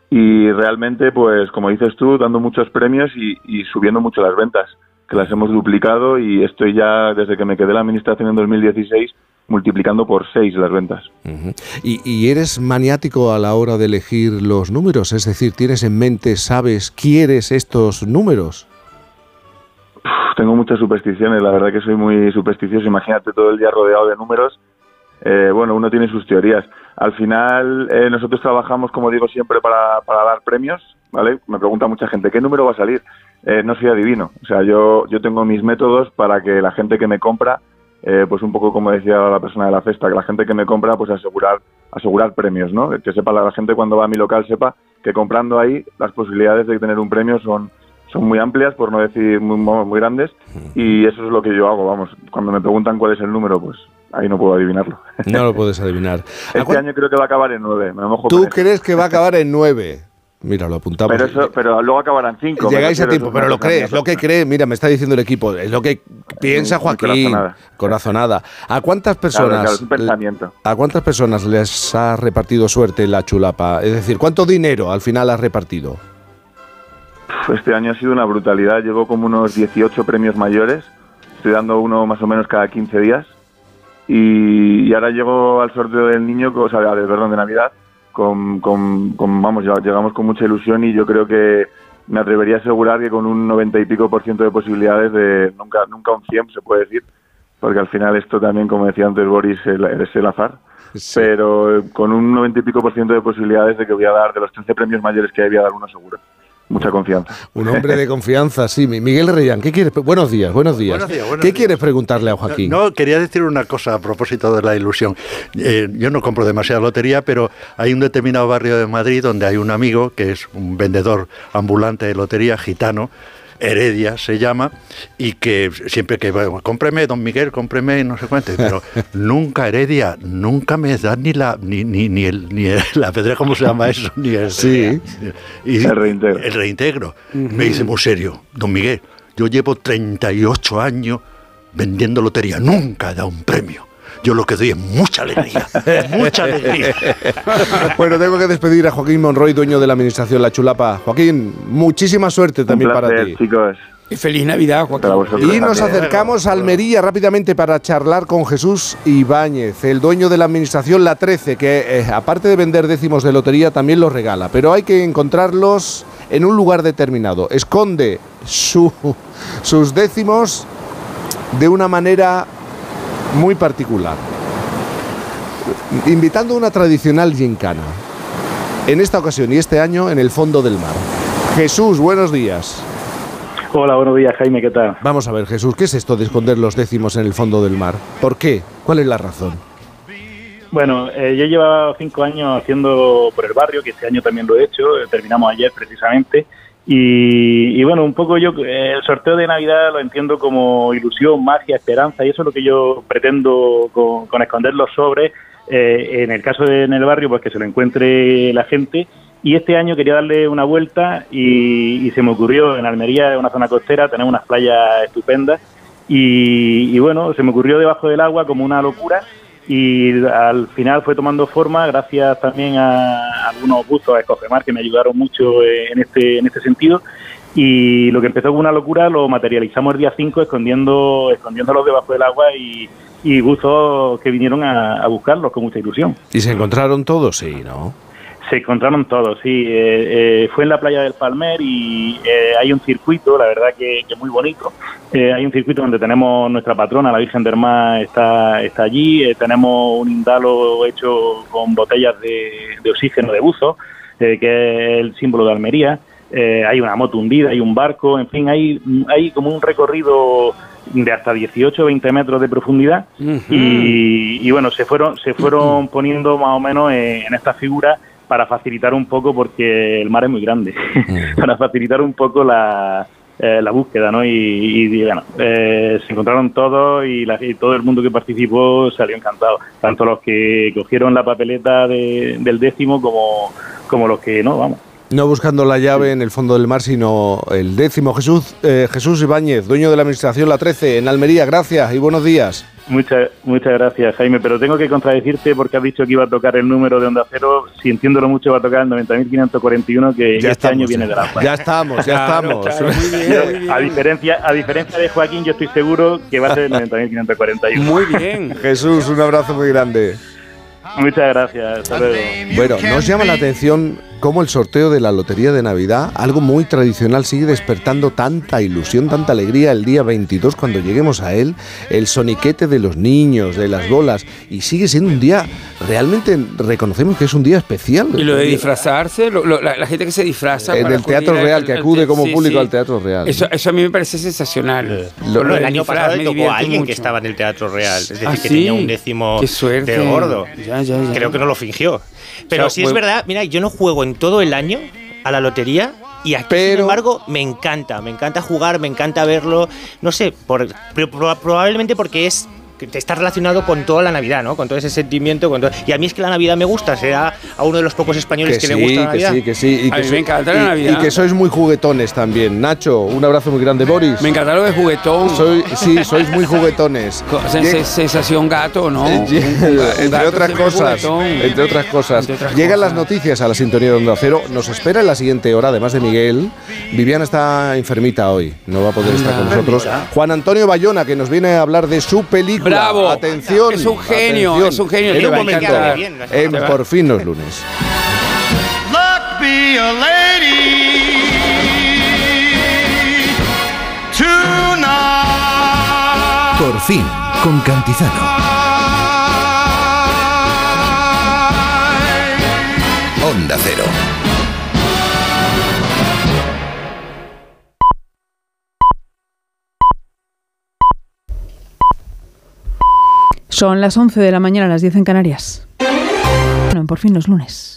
Speaker 61: Y realmente, pues, como dices tú, dando muchos premios y, y subiendo mucho las ventas, que las hemos duplicado y estoy ya, desde que me quedé en la administración en 2016, multiplicando por seis las ventas.
Speaker 1: Ujú. y, y eres maniático a la hora de elegir los números, es decir, tienes en mente, sabes, quieres estos números.
Speaker 61: Uf, tengo muchas supersticiones, la verdad que soy muy supersticioso. Imagínate todo el día rodeado de números. Eh, bueno, uno tiene sus teorías. Al final, eh, nosotros trabajamos, como digo siempre, para, para dar premios, ¿vale? Me pregunta mucha gente, ¿qué número va a salir? Eh, no soy adivino. O sea, yo, yo tengo mis métodos para que la gente que me compra, pues un poco como decía la persona de la cesta, que la gente que me compra, pues asegurar, asegurar premios, ¿no? Que sepa la gente cuando va a mi local, sepa que comprando ahí las posibilidades de tener un premio son, son muy amplias, por no decir muy, muy grandes, y eso es lo que yo hago, vamos. Cuando me preguntan cuál es el número, pues ahí no puedo adivinarlo.
Speaker 1: No lo puedes adivinar.
Speaker 61: Este año creo que va a acabar en nueve, me mojo con
Speaker 1: ¿Tú crees que va a acabar en 9? Mira, lo apuntamos.
Speaker 61: Pero, eso, pero luego acabarán cinco.
Speaker 1: Llegáis a tiempo, pero lo crees, lo que cree, mira, me está diciendo el equipo, es lo que piensa
Speaker 61: Muy
Speaker 1: Joaquín.
Speaker 61: corazonada.
Speaker 1: Corazonada. ¿A cuántas personas
Speaker 61: claro, es un pensamiento.
Speaker 1: ¿A cuántas personas les ha repartido suerte la chulapa? Es decir, ¿cuánto dinero al final has repartido?
Speaker 61: Este año ha sido una brutalidad. Llevo como unos 18 premios mayores. Estoy dando uno más o menos cada 15 días. Y, y ahora llego al sorteo del niño, o sea, de, perdón, de Navidad, con, con- con- vamos, ya llegamos con mucha ilusión y yo creo que me atrevería a asegurar que con un 90 y pico por ciento de posibilidades de nunca, nunca un 100 se puede decir, porque al final esto también, como decía antes Boris, es el azar. Pero con un 90 y pico por ciento de posibilidades de que voy a dar, de los 13 premios mayores que hay, voy a dar uno seguro. Mucha confianza.
Speaker 1: Un hombre de confianza, sí. Mi- Miguel Reyán, ¿qué quieres? Buenos días, buenos días.
Speaker 62: Buenos días, buenos
Speaker 1: ¿Qué
Speaker 62: días.
Speaker 1: quieres preguntarle a Joaquín?
Speaker 62: No, quería decir una cosa a propósito de la ilusión. Eh, yo no compro demasiada lotería, pero hay un determinado barrio de Madrid donde hay un amigo que es un vendedor ambulante de lotería gitano. Heredia se llama, y que siempre que va, cómpreme, don Miguel, cómpreme, no sé cuánto, pero nunca Heredia, nunca me da ni la, ni, ni, ni el, ni el- la pedra, ¿cómo se llama eso? Ni el,
Speaker 1: Sí.
Speaker 62: y-
Speaker 61: El reintegro.
Speaker 62: el reintegro. Me dice muy serio, don Miguel, yo llevo 38 años vendiendo lotería, nunca he dado un premio. Yo lo que doy es mucha alegría, mucha alegría.
Speaker 1: bueno, tengo que despedir a Joaquín Monroy, dueño de la administración La Chulapa. Joaquín, muchísima suerte también para ti.
Speaker 61: chicos.
Speaker 38: Y feliz Navidad, Joaquín.
Speaker 1: Y nos acercamos a Almería rápidamente para charlar con Jesús Ibáñez, el dueño de la administración La 13, que eh, aparte de vender décimos de lotería también los regala, pero hay que encontrarlos en un lugar determinado. Esconde su- sus décimos de una manera muy particular, invitando una tradicional gincana. En esta ocasión y este año en el fondo del mar. Jesús, buenos días.
Speaker 63: Hola, buenos días, Jaime, ¿qué tal?
Speaker 1: Vamos a ver, Jesús, ¿qué es esto de esconder los décimos en el fondo del mar? ¿Por qué? ¿Cuál es la razón?
Speaker 63: Bueno, eh, yo llevaba cinco años haciendo por el barrio, que este año también lo he hecho, eh, terminamos ayer precisamente, Y, y bueno, un poco yo eh, el sorteo de Navidad lo entiendo como ilusión, magia, esperanza y eso es lo que yo pretendo con, con esconder los sobres. eh, en el caso de en el barrio, pues que se lo encuentre la gente. Y este año quería darle una vuelta y, y se me ocurrió en Almería, una zona costera, tener unas playas estupendas. Y, y bueno, se me ocurrió debajo del agua como una locura y al final fue tomando forma gracias también a algunos buzos a Escofemar que me ayudaron mucho eh, en este, en este sentido y lo que empezó como una locura lo materializamos el día 5 escondiendo, escondiéndolos debajo del agua y, y buzos que vinieron a, a buscarlos con mucha ilusión.
Speaker 1: ¿Y se encontraron todos? Sí, ¿no?
Speaker 63: Se encontraron todos, sí. Eh, eh, fue en la playa del Palmer y eh, hay un circuito, la verdad que, que muy bonito. Eh, hay un circuito donde tenemos nuestra patrona, la Virgen del Mar, está, está allí. Tenemos un indalo hecho con botellas de, de oxígeno de buzo, que es el símbolo de Almería. Hay una moto hundida, hay un barco, en fin, hay, hay como un recorrido de hasta 18 o 20 metros de profundidad y, y bueno, se fueron, se fueron poniendo más o menos en, en estas figuras para facilitar un poco, porque el mar es muy grande, para facilitar un poco la, eh, la búsqueda, ¿no? Y, y, bueno, eh, se encontraron todos y, la- y todo el mundo que participó salió encantado, tanto los que cogieron la papeleta de- del décimo como, como los que no, vamos.
Speaker 1: No buscando la llave en el fondo del mar, sino el décimo. Jesús, eh, Jesús Ibáñez, dueño de la Administración La 13, en Almería. Gracias y buenos días.
Speaker 63: Muchas, muchas gracias, Jaime, pero tengo que contradecirte porque has dicho que iba a tocar el número de Onda Cero. Si entiéndolo mucho, va a tocar el 90.541, que
Speaker 1: Ya
Speaker 63: este año viene
Speaker 1: eh.
Speaker 63: de la
Speaker 1: Ya estamos, ya estamos.
Speaker 63: claro, muy bien, muy bien. A diferencia, a diferencia de Joaquín, yo estoy seguro que va a ser el 90.541.
Speaker 1: Muy bien. Jesús, un abrazo muy grande.
Speaker 63: Muchas gracias, hasta luego.
Speaker 1: Bueno, nos llama la atención cómo el sorteo de la Lotería de Navidad, algo muy tradicional, sigue despertando tanta ilusión, tanta alegría el día 22 cuando lleguemos a él, el soniquete de los niños, de las bolas, y sigue siendo un día, realmente reconocemos que es un día especial.
Speaker 38: Y lo de disfrazarse, lo- lo- la, la gente que se disfraza. Para
Speaker 1: del Teatro
Speaker 38: al-
Speaker 1: Real, que
Speaker 38: al-
Speaker 1: acude como
Speaker 38: sí,
Speaker 1: público
Speaker 38: sí.
Speaker 1: al Teatro Real.
Speaker 38: Eso, eso a mí me parece sensacional.
Speaker 1: Lo-
Speaker 38: Lo
Speaker 39: el
Speaker 38: del
Speaker 39: año pasado le tocó a alguien que
Speaker 38: mucho.
Speaker 39: estaba en el Teatro Real, es decir,
Speaker 38: Ah,
Speaker 39: que
Speaker 38: ¿sí?
Speaker 39: tenía un décimo
Speaker 38: Qué suerte.
Speaker 39: de gordo.
Speaker 38: Ya, ya, ya.
Speaker 39: Creo que no lo fingió. Pero
Speaker 38: O sea,
Speaker 39: sí es verdad, mira, yo no juego en todo el año a la lotería y aquí, sin embargo, me encanta, me encanta jugar, me encanta verlo, no sé, por, probablemente porque es que te está relacionado con toda la Navidad, ¿no? Con todo ese sentimiento. Con todo- Y a mí es que la Navidad me gusta, será a uno de los pocos españoles que,
Speaker 1: sí,
Speaker 39: le gusta la
Speaker 1: que
Speaker 39: Navidad.
Speaker 1: sí, que sí. Y
Speaker 38: A
Speaker 1: que
Speaker 38: mí
Speaker 1: so-
Speaker 38: me encanta la
Speaker 1: y-
Speaker 38: Navidad.
Speaker 1: Y que sois muy juguetones también. Nacho, un abrazo muy grande. Boris.
Speaker 38: Me encanta lo de juguetón.
Speaker 1: Soy, sí, sois muy juguetones. Llega-
Speaker 38: sensación gato, ¿no?
Speaker 1: Entre otras cosas, entre otras cosas,
Speaker 38: Entre otras
Speaker 1: llegan
Speaker 38: cosas.
Speaker 1: las noticias a la sintonía de Onda Cero. Nos espera en la siguiente hora, además de Miguel. Viviana está enfermita hoy, no va a poder estar con nosotros. Juan Antonio Bayona, que nos viene a hablar de su película.
Speaker 38: Bravo.
Speaker 1: Atención,
Speaker 38: Es un genio,
Speaker 1: atención.
Speaker 38: es un genio,
Speaker 1: En un momento,
Speaker 38: encantar.
Speaker 1: en por fin los lunes.
Speaker 64: Luck be a lady tonight.
Speaker 37: Por fin, con Cantizano. Onda Cero.
Speaker 65: Son las 11 de la mañana, las 10 en Canarias. Bueno, por fin los lunes.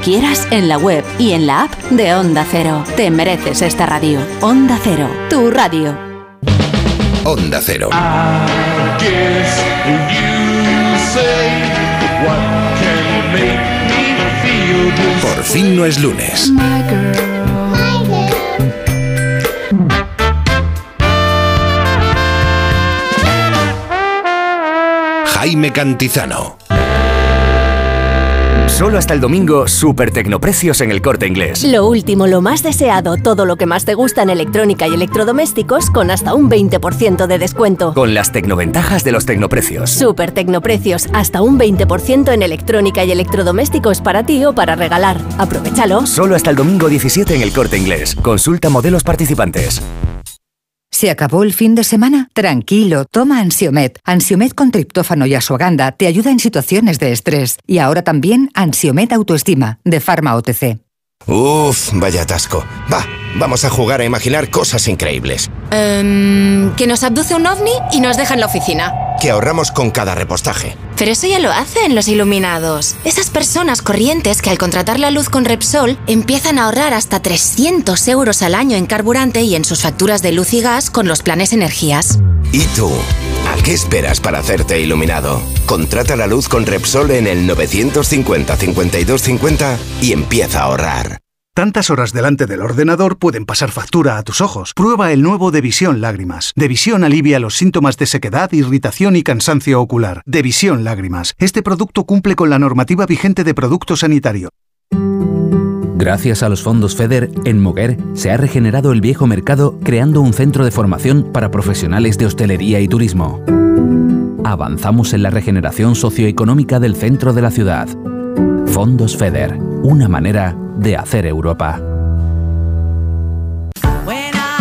Speaker 55: quieras, en la web y en la app de Onda Cero. Te mereces esta radio. Onda Cero, tu radio.
Speaker 37: Onda Cero. Por fin no es lunes. Jaime Cantizano. Solo hasta el domingo, super tecnoprecios en el corte inglés.
Speaker 58: Lo último, lo más deseado, todo lo que más te gusta en electrónica y electrodomésticos con hasta un 20% de descuento.
Speaker 37: Con las tecnoventajas de los tecnoprecios.
Speaker 58: Super Tecnoprecios, hasta un 20% en electrónica y electrodomésticos para ti o para regalar. Aprovechalo.
Speaker 37: Solo hasta el domingo 17 en el corte inglés. Consulta modelos participantes.
Speaker 66: ¿Se acabó el fin de semana? Tranquilo, toma Ansiomet. Ansiomet con triptófano y asuaganda te ayuda en situaciones de estrés. Y ahora también Ansiomet Autoestima, de Pharma OTC.
Speaker 11: Uf, vaya atasco. Va, vamos a jugar a imaginar cosas increíbles.
Speaker 67: Em, que nos abduce un ovni y nos deja en la oficina.
Speaker 11: Que ahorramos con cada repostaje.
Speaker 67: Pero eso ya lo hacen los iluminados. Esas personas corrientes que al contratar la luz con Repsol empiezan a ahorrar hasta 300 euros al año en carburante y en sus facturas de luz y gas con los planes energías.
Speaker 11: ¿Y tú? ¿A qué esperas para hacerte iluminado? Contrata la luz con Repsol en el 950 52 50 y empieza a ahorrar.
Speaker 68: Tantas horas delante del ordenador pueden pasar factura a tus ojos. Prueba el nuevo Devisión Lágrimas. Devisión alivia los síntomas de sequedad, irritación y cansancio ocular. Devisión Lágrimas. Este producto cumple con la normativa vigente de producto sanitario.
Speaker 69: Gracias a los fondos FEDER, en Moguer se ha regenerado el viejo mercado creando un centro de formación para profesionales de hostelería y turismo. Avanzamos en la regeneración socioeconómica del centro de la ciudad. Fondos FEDER, una manera de hacer Europa.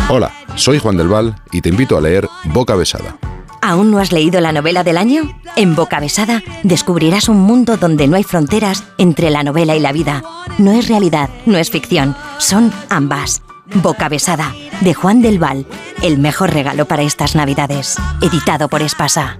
Speaker 70: Hola, soy Juan del Val y te invito a leer Boca Besada.
Speaker 55: ¿Aún no has leído la novela del año? En Boca Besada descubrirás un mundo donde no hay fronteras entre la novela y la vida. No es realidad, no es ficción, son ambas. Boca Besada, de Juan del Val, el mejor regalo para estas Navidades. Editado por Espasa.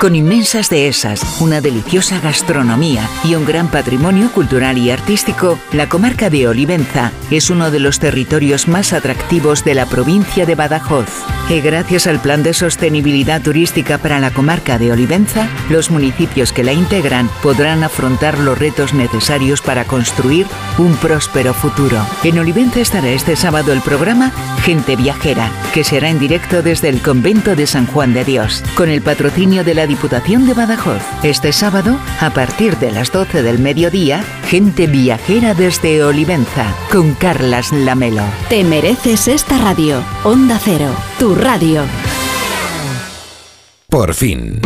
Speaker 46: Con inmensas dehesas, una deliciosa gastronomía y un gran patrimonio cultural y artístico, la comarca de Olivenza es uno de los territorios más atractivos de la provincia de Badajoz. Gracias al Plan de Sostenibilidad Turística para la comarca de Olivenza, los municipios que la integran podrán afrontar los retos necesarios para construir un próspero futuro. En Olivenza estará este sábado el programa Gente Viajera, que será en directo desde el convento de San Juan de Dios, con el patrocinio de la Diputación de Badajoz. Este sábado, a partir de las 12 del mediodía, Gente Viajera desde Olivenza, con Carlas Lamelo.
Speaker 71: Te mereces esta radio. Onda Cero, tu radio.
Speaker 11: Por fin.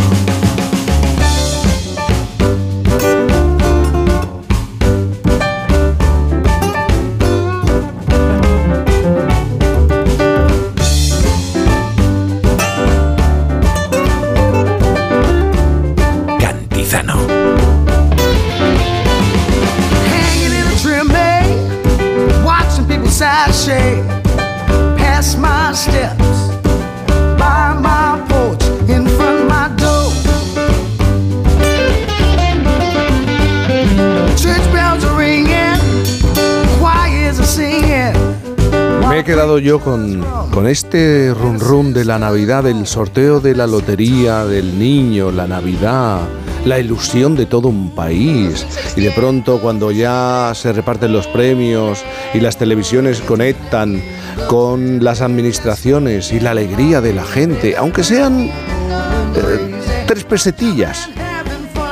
Speaker 1: Yo con, con este run run de la Navidad, el sorteo de la lotería del niño, la Navidad, la ilusión de todo un país. Y de pronto cuando ya se reparten los premios y las televisiones conectan con las administraciones y la alegría de la gente, aunque sean eh, tres pesetillas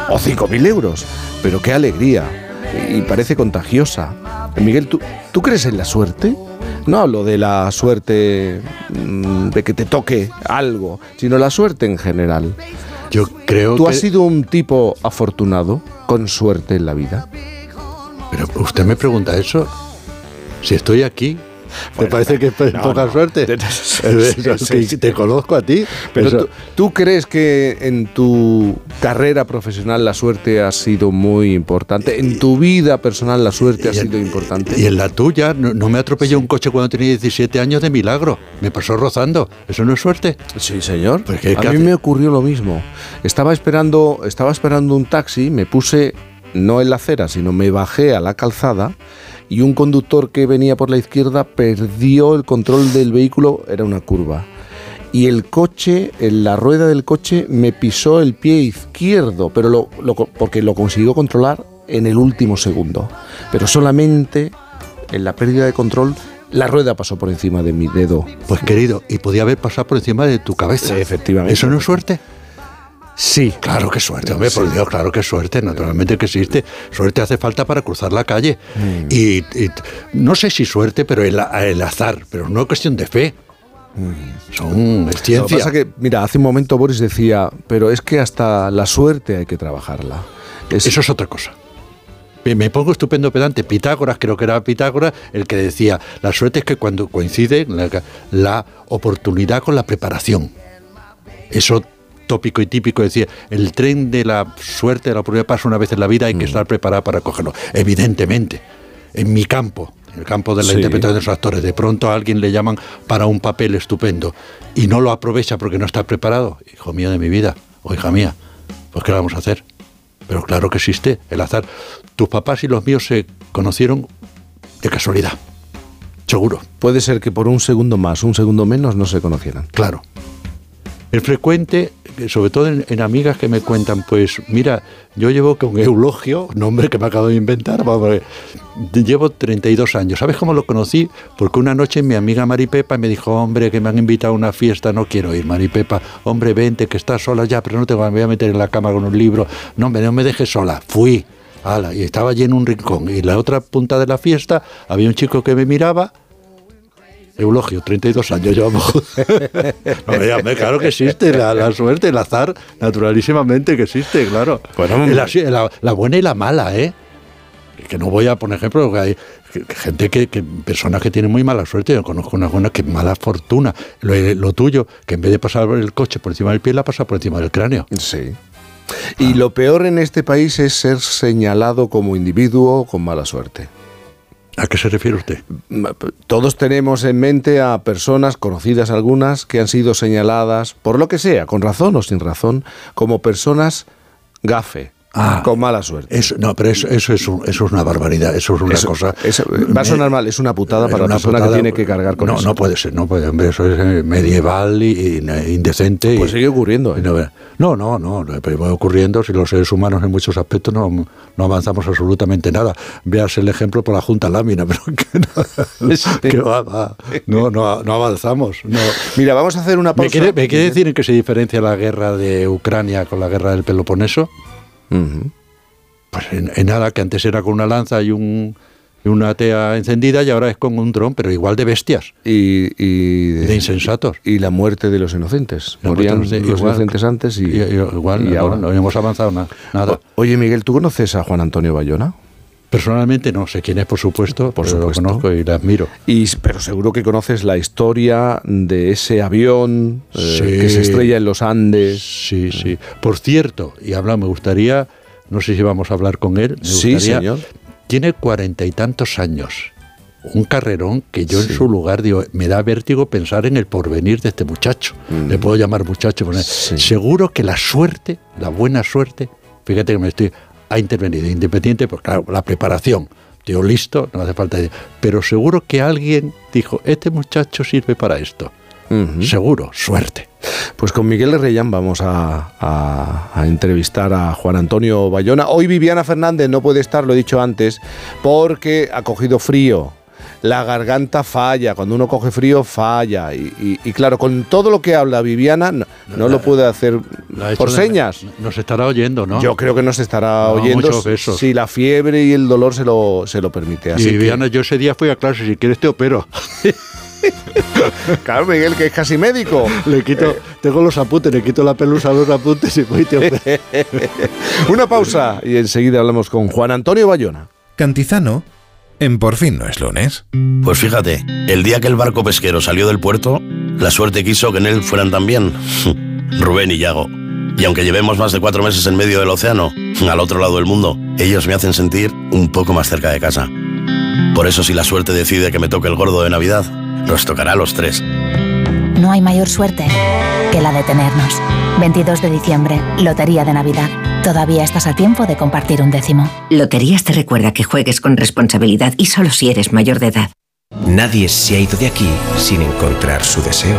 Speaker 1: o cinco mil euros, pero qué alegría. Y parece contagiosa. Miguel, ¿tú, ¿tú crees en la suerte? No hablo de la suerte mm, de que te toque algo, sino la suerte en general.
Speaker 61: Yo creo
Speaker 1: ¿Tú
Speaker 61: que...
Speaker 1: has sido un tipo afortunado, con suerte en la vida?
Speaker 61: Pero usted me pregunta eso. Si estoy aquí, ¿te parece que es
Speaker 1: no,
Speaker 61: poca
Speaker 1: no.
Speaker 61: suerte?
Speaker 1: Sí, sí, sí.
Speaker 61: Te conozco a ti.
Speaker 1: Pero tú, ¿tú crees que en tu carrera profesional la suerte ha sido muy importante? ¿En tu vida personal la suerte ha sido importante?
Speaker 61: Y en la tuya, no, no me atropelló un coche cuando tenía 17 años de milagro. Me pasó rozando. ¿Eso no es suerte?
Speaker 1: Sí, señor.
Speaker 61: Pues, ¿qué-
Speaker 1: A mí me ocurrió lo mismo. Estaba esperando, estaba esperando un taxi, me puse no en la acera, sino me bajé a la calzada y un conductor que venía por la izquierda perdió el control del vehículo, era una curva. y el coche, en la rueda del coche me pisó el pie izquierdo, pero lo, lo porque lo consiguió controlar en el último segundo. Pero solamente en la pérdida de control la rueda pasó por encima de mi dedo.
Speaker 61: Pues querido, y podía haber pasado por encima de tu cabeza.
Speaker 1: Efectivamente.
Speaker 61: ¿Eso no es suerte?
Speaker 1: Sí.
Speaker 61: Claro que suerte, hombre, por
Speaker 1: Sí.
Speaker 61: Dios, claro que suerte, naturalmente que existe. Suerte hace falta para cruzar la calle.
Speaker 1: Mm.
Speaker 61: Y, y no sé si suerte, pero el, el azar, pero no es cuestión de fe. Son, es
Speaker 1: Mm. Lo que
Speaker 61: ciencia.
Speaker 1: pasa que, mira, hace un momento Boris decía, pero es que hasta la suerte hay que trabajarla.
Speaker 61: Eso es otra cosa. Me- Me pongo estupendo pedante. Pitágoras, creo que era Pitágoras, el que decía, la suerte es que cuando coincide la, la oportunidad con la preparación. Eso tópico y típico decía, el tren de la suerte, de la oportunidad pasa una vez en la vida, hay que estar preparado para cogerlo. Evidentemente, en mi campo, en el campo de la
Speaker 1: Sí.
Speaker 61: interpretación de los actores, de pronto a alguien le llaman para un papel estupendo y no lo aprovecha porque no está preparado. Hijo mío de mi vida, o hija mía, pues ¿qué vamos a hacer? Pero claro que existe el azar. Tus papás y los míos se conocieron de casualidad. Seguro.
Speaker 1: Puede ser que por un segundo más, un segundo menos no se conocieran.
Speaker 61: Claro. El frecuente, que sobre todo en, amigas que me cuentan, pues mira, yo llevo con Eulogio, nombre que me acabo de inventar, vamos, eh, llevo 32 años. ¿Sabes cómo lo conocí? Porque una noche mi amiga Maripepa me dijo, hombre, que me han invitado a una fiesta, no quiero ir, Maripepa, hombre, vente, que estás sola ya, pero no te voy a meter en la cama con un libro, no, hombre, no me dejes sola, fui. Ala, y estaba allí en un rincón. Y en la otra punta de la fiesta había un chico que me miraba, Eulogio, 32 años llevamos. no claro que existe la, la suerte, el azar, naturalísimamente que existe, claro.
Speaker 1: Bueno,
Speaker 61: la, la- la buena y la mala, ¿eh? Que no voy a poner ejemplo, que hay gente que, que- personas que tienen muy mala suerte, yo conozco unas buenas que mala fortuna. Lo, lo tuyo, que en vez de pasar el coche por encima del pie, la pasa por encima del cráneo.
Speaker 1: Sí. Y lo peor en este país es ser señalado como individuo con mala suerte.
Speaker 61: ¿A qué se refiere usted?
Speaker 1: Todos tenemos en mente a personas, conocidas algunas, que han sido señaladas, por lo que sea, con razón o sin razón, como personas gafe, con mala suerte.
Speaker 61: Eso, no, pero eso, eso, es un- eso es una barbaridad, eso es una cosa.
Speaker 1: eso- va a sonar mal, es una putada para la
Speaker 61: una
Speaker 1: persona que tiene que cargar con
Speaker 61: no,
Speaker 1: eso.
Speaker 61: No puede ser, no puede, hombre, eso es eh, medieval y, y indecente.
Speaker 1: Pues
Speaker 61: y-
Speaker 1: sigue ocurriendo. ¿eh?
Speaker 61: No, no, no, va ocurriendo si los seres humanos en muchos aspectos no, no avanzamos absolutamente nada. Veas el ejemplo por la Junta Lámina, pero que no, que va, va. no, no, no avanzamos. No.
Speaker 1: Mira, vamos a hacer una pausa.
Speaker 61: ¿Me quiere, me quiere decir en qué se diferencia la guerra de Ucrania con la guerra del Peloponeso? Pues en, en nada, que antes era con una lanza y un una tea encendida y ahora es con un dron, pero igual de bestias.
Speaker 1: Y, y
Speaker 61: de insensatos.
Speaker 1: Y la muerte de los inocentes.
Speaker 61: La
Speaker 1: Morían
Speaker 61: de
Speaker 1: los
Speaker 61: igual.
Speaker 1: inocentes antes y,
Speaker 61: igual,
Speaker 1: ahora.
Speaker 61: no hemos avanzado na- nada.
Speaker 1: Oye, Miguel, ¿tú conoces a Juan Antonio Bayona?
Speaker 61: Personalmente no sé quién es, por supuesto,
Speaker 1: Por supuesto.
Speaker 61: lo conozco y le admiro.
Speaker 1: Y, pero seguro que conoces la historia de ese avión eh,
Speaker 61: Sí.
Speaker 1: que se estrella en los Andes.
Speaker 61: Sí, sí. Por cierto, y habla, me gustaría, no sé si vamos a hablar con él. me
Speaker 1: Sí,
Speaker 61: gustaría-
Speaker 1: señor.
Speaker 61: Tiene cuarenta y tantos años. Un carrerón que yo
Speaker 1: Sí.
Speaker 61: en su lugar digo, me da vértigo pensar en el porvenir de este muchacho.
Speaker 1: Mm.
Speaker 61: Le puedo llamar muchacho. porque Seguro que la suerte, la buena suerte, fíjate que me estoy, ha intervenido. Independiente, pues claro, la preparación. Tío listo, no hace falta. Pero seguro que alguien dijo, este muchacho sirve para esto. Seguro, suerte.
Speaker 1: Pues con Miguel Reyán vamos a, a- a entrevistar a Juan Antonio Bayona. Hoy Viviana Fernández no puede estar, lo he dicho antes, porque ha cogido frío. La garganta falla, cuando uno coge frío falla. Y, y- y claro, con todo lo que habla Viviana, no, no lo puede hacer por
Speaker 61: de-
Speaker 1: señas.
Speaker 61: Nos estará oyendo, ¿no?
Speaker 1: Yo creo que nos estará
Speaker 61: No,
Speaker 1: oyendo
Speaker 61: muchos besos.
Speaker 1: si la fiebre y el dolor se lo, se lo permite. Así
Speaker 61: y
Speaker 1: que-
Speaker 61: Viviana, yo ese día fui a clase, si quieres te opero.
Speaker 1: claro, Miguel, que es casi médico.
Speaker 61: Le quito, tengo los apuntes, le quito la pelusa a los apuntes y voy y te opero.
Speaker 1: Una pausa y enseguida hablamos con Juan Antonio Bayona.
Speaker 72: Cantizano, en Por fin no es lunes.
Speaker 73: Pues fíjate, el día que el barco pesquero salió del puerto, la suerte quiso que en él fueran también Rubén y Yago. Y aunque llevemos más de cuatro meses en medio del océano, al otro lado del mundo, ellos me hacen sentir un poco más cerca de casa. Por eso si la suerte decide que me toque el gordo de Navidad, nos tocará a los tres.
Speaker 74: No hay mayor suerte que la de tenernos. 22 de diciembre, Lotería de Navidad. Todavía estás a tiempo de compartir un décimo.
Speaker 55: Loterías te recuerda que juegues con responsabilidad y solo si eres mayor de edad.
Speaker 41: Nadie se ha ido de aquí sin encontrar su deseo.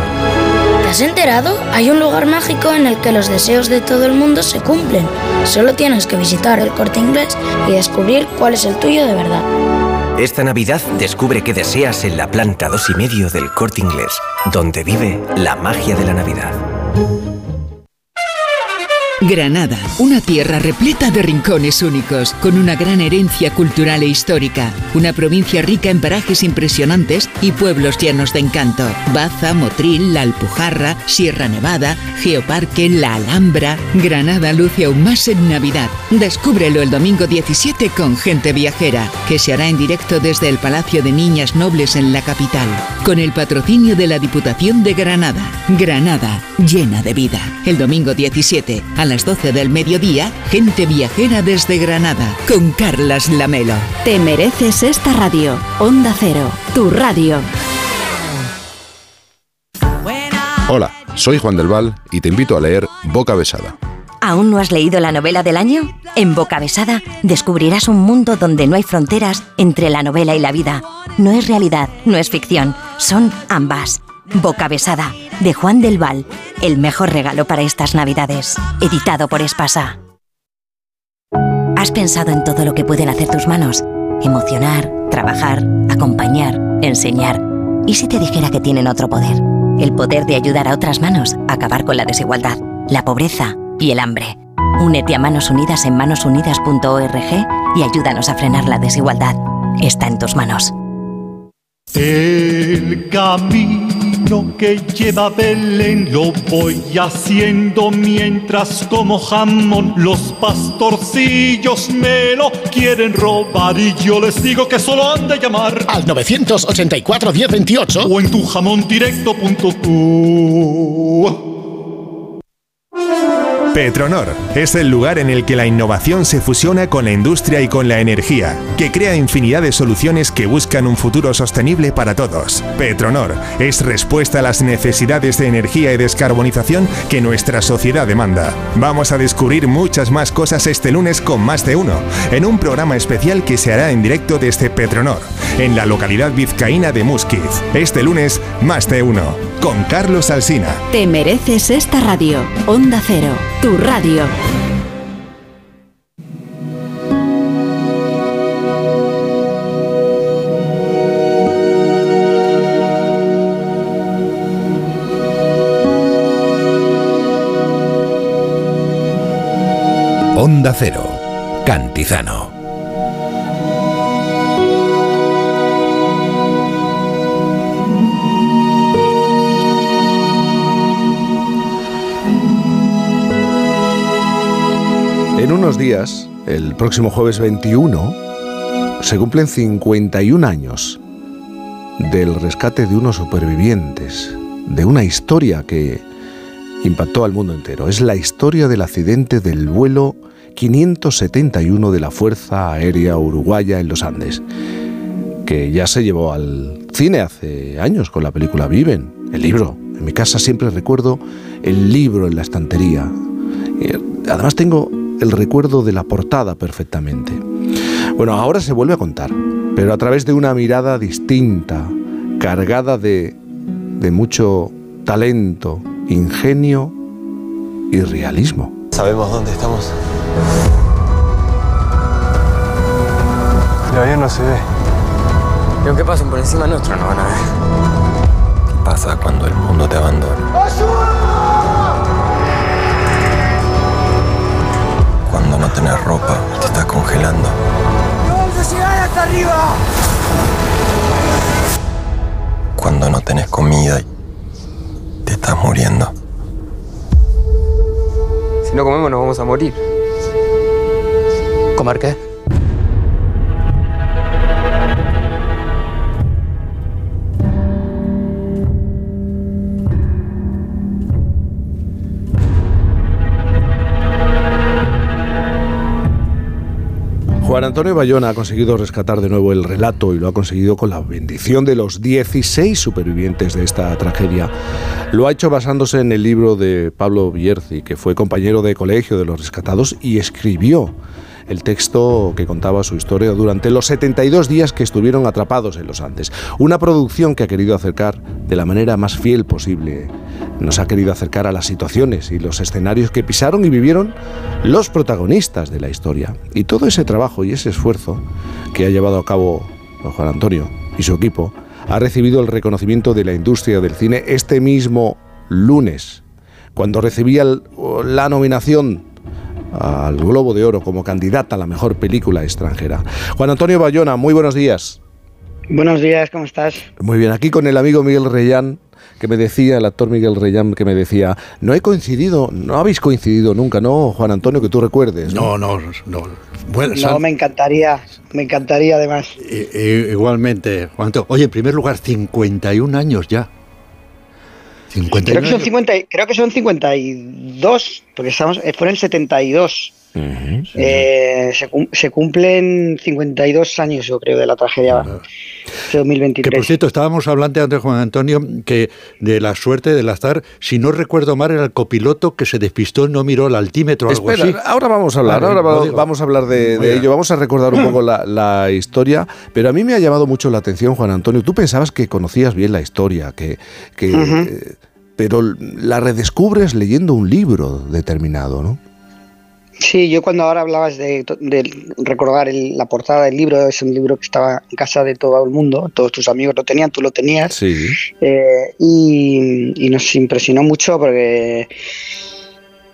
Speaker 74: Te
Speaker 75: has enterado? Hay un lugar mágico en el que los deseos de todo el mundo se cumplen. Solo tienes que visitar el corte inglés y descubrir cuál es el tuyo de verdad.
Speaker 41: Esta Navidad descubre qué deseas en la planta 2 y medio del corte inglés, donde vive la magia de la Navidad.
Speaker 46: Granada, una tierra repleta de rincones únicos, con una gran herencia cultural e histórica, una provincia rica en parajes impresionantes y pueblos llenos de encanto. Baza, Motril, La Alpujarra, Sierra Nevada, Geoparque, La Alhambra. Granada luce aún más en Navidad. Descúbrelo el domingo 17 con Gente Viajera, que se hará en directo desde el Palacio de Niñas Nobles en la capital, con el patrocinio de la Diputación de Granada. Granada, llena de vida. El domingo 17, a las 12 del mediodía, Gente Viajera desde Granada, con Carlas Lamelo.
Speaker 76: Te mereces esta radio. Onda Cero, tu radio.
Speaker 77: Hola, soy Juan del Val y te invito a leer Boca Besada.
Speaker 55: ¿Aún no has leído la novela del año? En Boca Besada descubrirás un mundo donde no hay fronteras entre la novela y la vida. No es realidad, no es ficción, son ambas. Boca Besada, de Juan del Val, el mejor regalo para estas Navidades. Editado por Espasa. ¿Has pensado en todo lo que pueden hacer tus manos? Emocionar, trabajar, acompañar, enseñar. ¿Y si te dijera que tienen otro poder? El poder de ayudar a otras manos a acabar con la desigualdad, la pobreza y el hambre. Únete a Manos Unidas en manosunidas.org y ayúdanos a frenar la desigualdad. Está en tus manos.
Speaker 78: El que lleva a Belén lo voy haciendo mientras como jamón. Los pastorcillos me lo quieren robar y yo les digo que solo han de llamar
Speaker 79: al 984 1028
Speaker 78: o en tu jamón
Speaker 80: Petronor es el lugar en el que la innovación se fusiona con la industria y con la energía, que crea infinidad de soluciones que buscan un futuro sostenible para todos. Petronor es respuesta a las necesidades de energía y descarbonización que nuestra sociedad demanda. Vamos a descubrir muchas más cosas este lunes con más de uno, en un programa especial que se hará en directo desde Petronor, en la localidad vizcaína de Musquiz. Este lunes, más de uno, con Carlos Alsina.
Speaker 76: Te mereces esta radio. Onda Cero, tu radio.
Speaker 72: Onda Cero, Cantizano.
Speaker 1: En unos días, el próximo jueves 21, se cumplen 51 años del rescate de unos supervivientes, de una historia que impactó al mundo entero. Es la historia del accidente del vuelo 571 de la Fuerza Aérea Uruguaya en los Andes, que ya se llevó al cine hace años con la película Viven, el libro. En mi casa siempre recuerdo el libro en la estantería. Eh, Además tengo el recuerdo de la portada perfectamente. Bueno, ahora se vuelve a contar, pero a través de una mirada distinta, cargada de, de mucho talento, ingenio y realismo.
Speaker 81: ¿Sabemos dónde estamos?
Speaker 82: El avión no se ve.
Speaker 81: Y aunque pasen por encima nuestro, no van a ver.
Speaker 41: ¿Qué pasa cuando el mundo te abandona? Tenés ropa, te estás congelando.
Speaker 83: ¡No vamos a llegar hasta arriba!
Speaker 41: Cuando no tenés comida y te estás muriendo.
Speaker 81: Si no comemos, nos vamos a morir. ¿Comer qué?
Speaker 1: Juan Antonio Bayona ha conseguido rescatar de nuevo el relato y lo ha conseguido con la bendición de los 16 supervivientes de esta tragedia. Lo ha hecho basándose en el libro de Pablo Bierzi, que fue compañero de colegio de los rescatados y escribió el texto que contaba su historia durante los 72 días que estuvieron atrapados en los Andes. Una producción que ha querido acercar de la manera más fiel posible. Nos ha querido acercar a las situaciones y los escenarios que pisaron y vivieron los protagonistas de la historia. Y todo ese trabajo y ese esfuerzo que ha llevado a cabo Juan Antonio y su equipo ha recibido el reconocimiento de la industria del cine este mismo lunes, cuando recibía la nominación al Globo de Oro como candidata a la mejor película extranjera. Juan Antonio Bayona, muy buenos días.
Speaker 84: Buenos días, ¿cómo estás?
Speaker 1: Muy bien, aquí con el amigo Miguel Reyán, que me decía, el actor Miguel Reyán, que me decía, no he coincidido, no habéis coincidido nunca, ¿no, Juan Antonio, que tú recuerdes?
Speaker 61: No, no, no.
Speaker 84: Bueno, no, me encantaría, me encantaría además.
Speaker 61: igualmente, Juan Antonio. Oye, en primer lugar, 51 años ya.
Speaker 84: 59. Creo que son 50, creo que son 52, porque estamos, eh, fueron 72 Uh -huh, sí. eh, se, se, cumplen 52 años, yo creo, de la tragedia de uh -huh. 2023.
Speaker 61: Que por cierto, estábamos hablando antes, Juan Antonio, que de la suerte del azar, si no recuerdo mal, era el copiloto que se despistó, y no miró el altímetro.
Speaker 1: Ahora vamos a hablar, ahora vamos a hablar de, ello, vamos a recordar un poco la, historia, pero a mí me ha llamado mucho la atención, Juan Antonio, tú pensabas que conocías bien la historia, que... Eh, pero la redescubres leyendo un libro determinado, ¿no?
Speaker 84: Sí, yo cuando ahora hablabas de, recordar la portada del libro, es un libro que estaba en casa de todo el mundo, todos tus amigos lo tenían, tú lo tenías,
Speaker 1: sí.
Speaker 84: Eh, y, nos impresionó mucho porque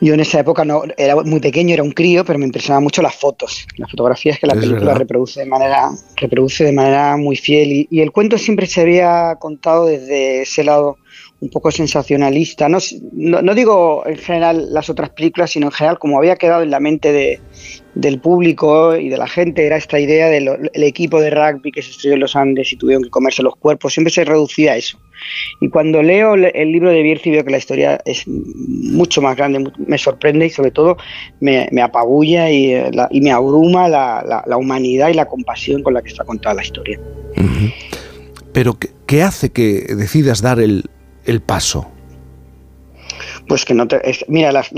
Speaker 84: yo en esa época no era muy pequeño, era un crío, pero me impresionaban mucho las fotos, las fotografías que la película reproduce de manera reproduce de manera muy fiel. Y el cuento siempre se había contado desde ese lado un poco sensacionalista. No, no, digo en general las otras películas, sino en general como había quedado en la mente de, del público y de la gente, era esta idea del equipo de rugby que se estrelló en los Andes y tuvieron que comerse los cuerpos, siempre se reducía a eso. Y cuando leo el libro de Bierzi veo que la historia es mucho más grande, me sorprende y sobre todo me, apabulla y, eh, me abruma la, la, humanidad y la compasión con la que está contada la historia.
Speaker 1: Pero ¿qué hace que decidas dar el, el paso?
Speaker 84: Pues que no te. mira, las,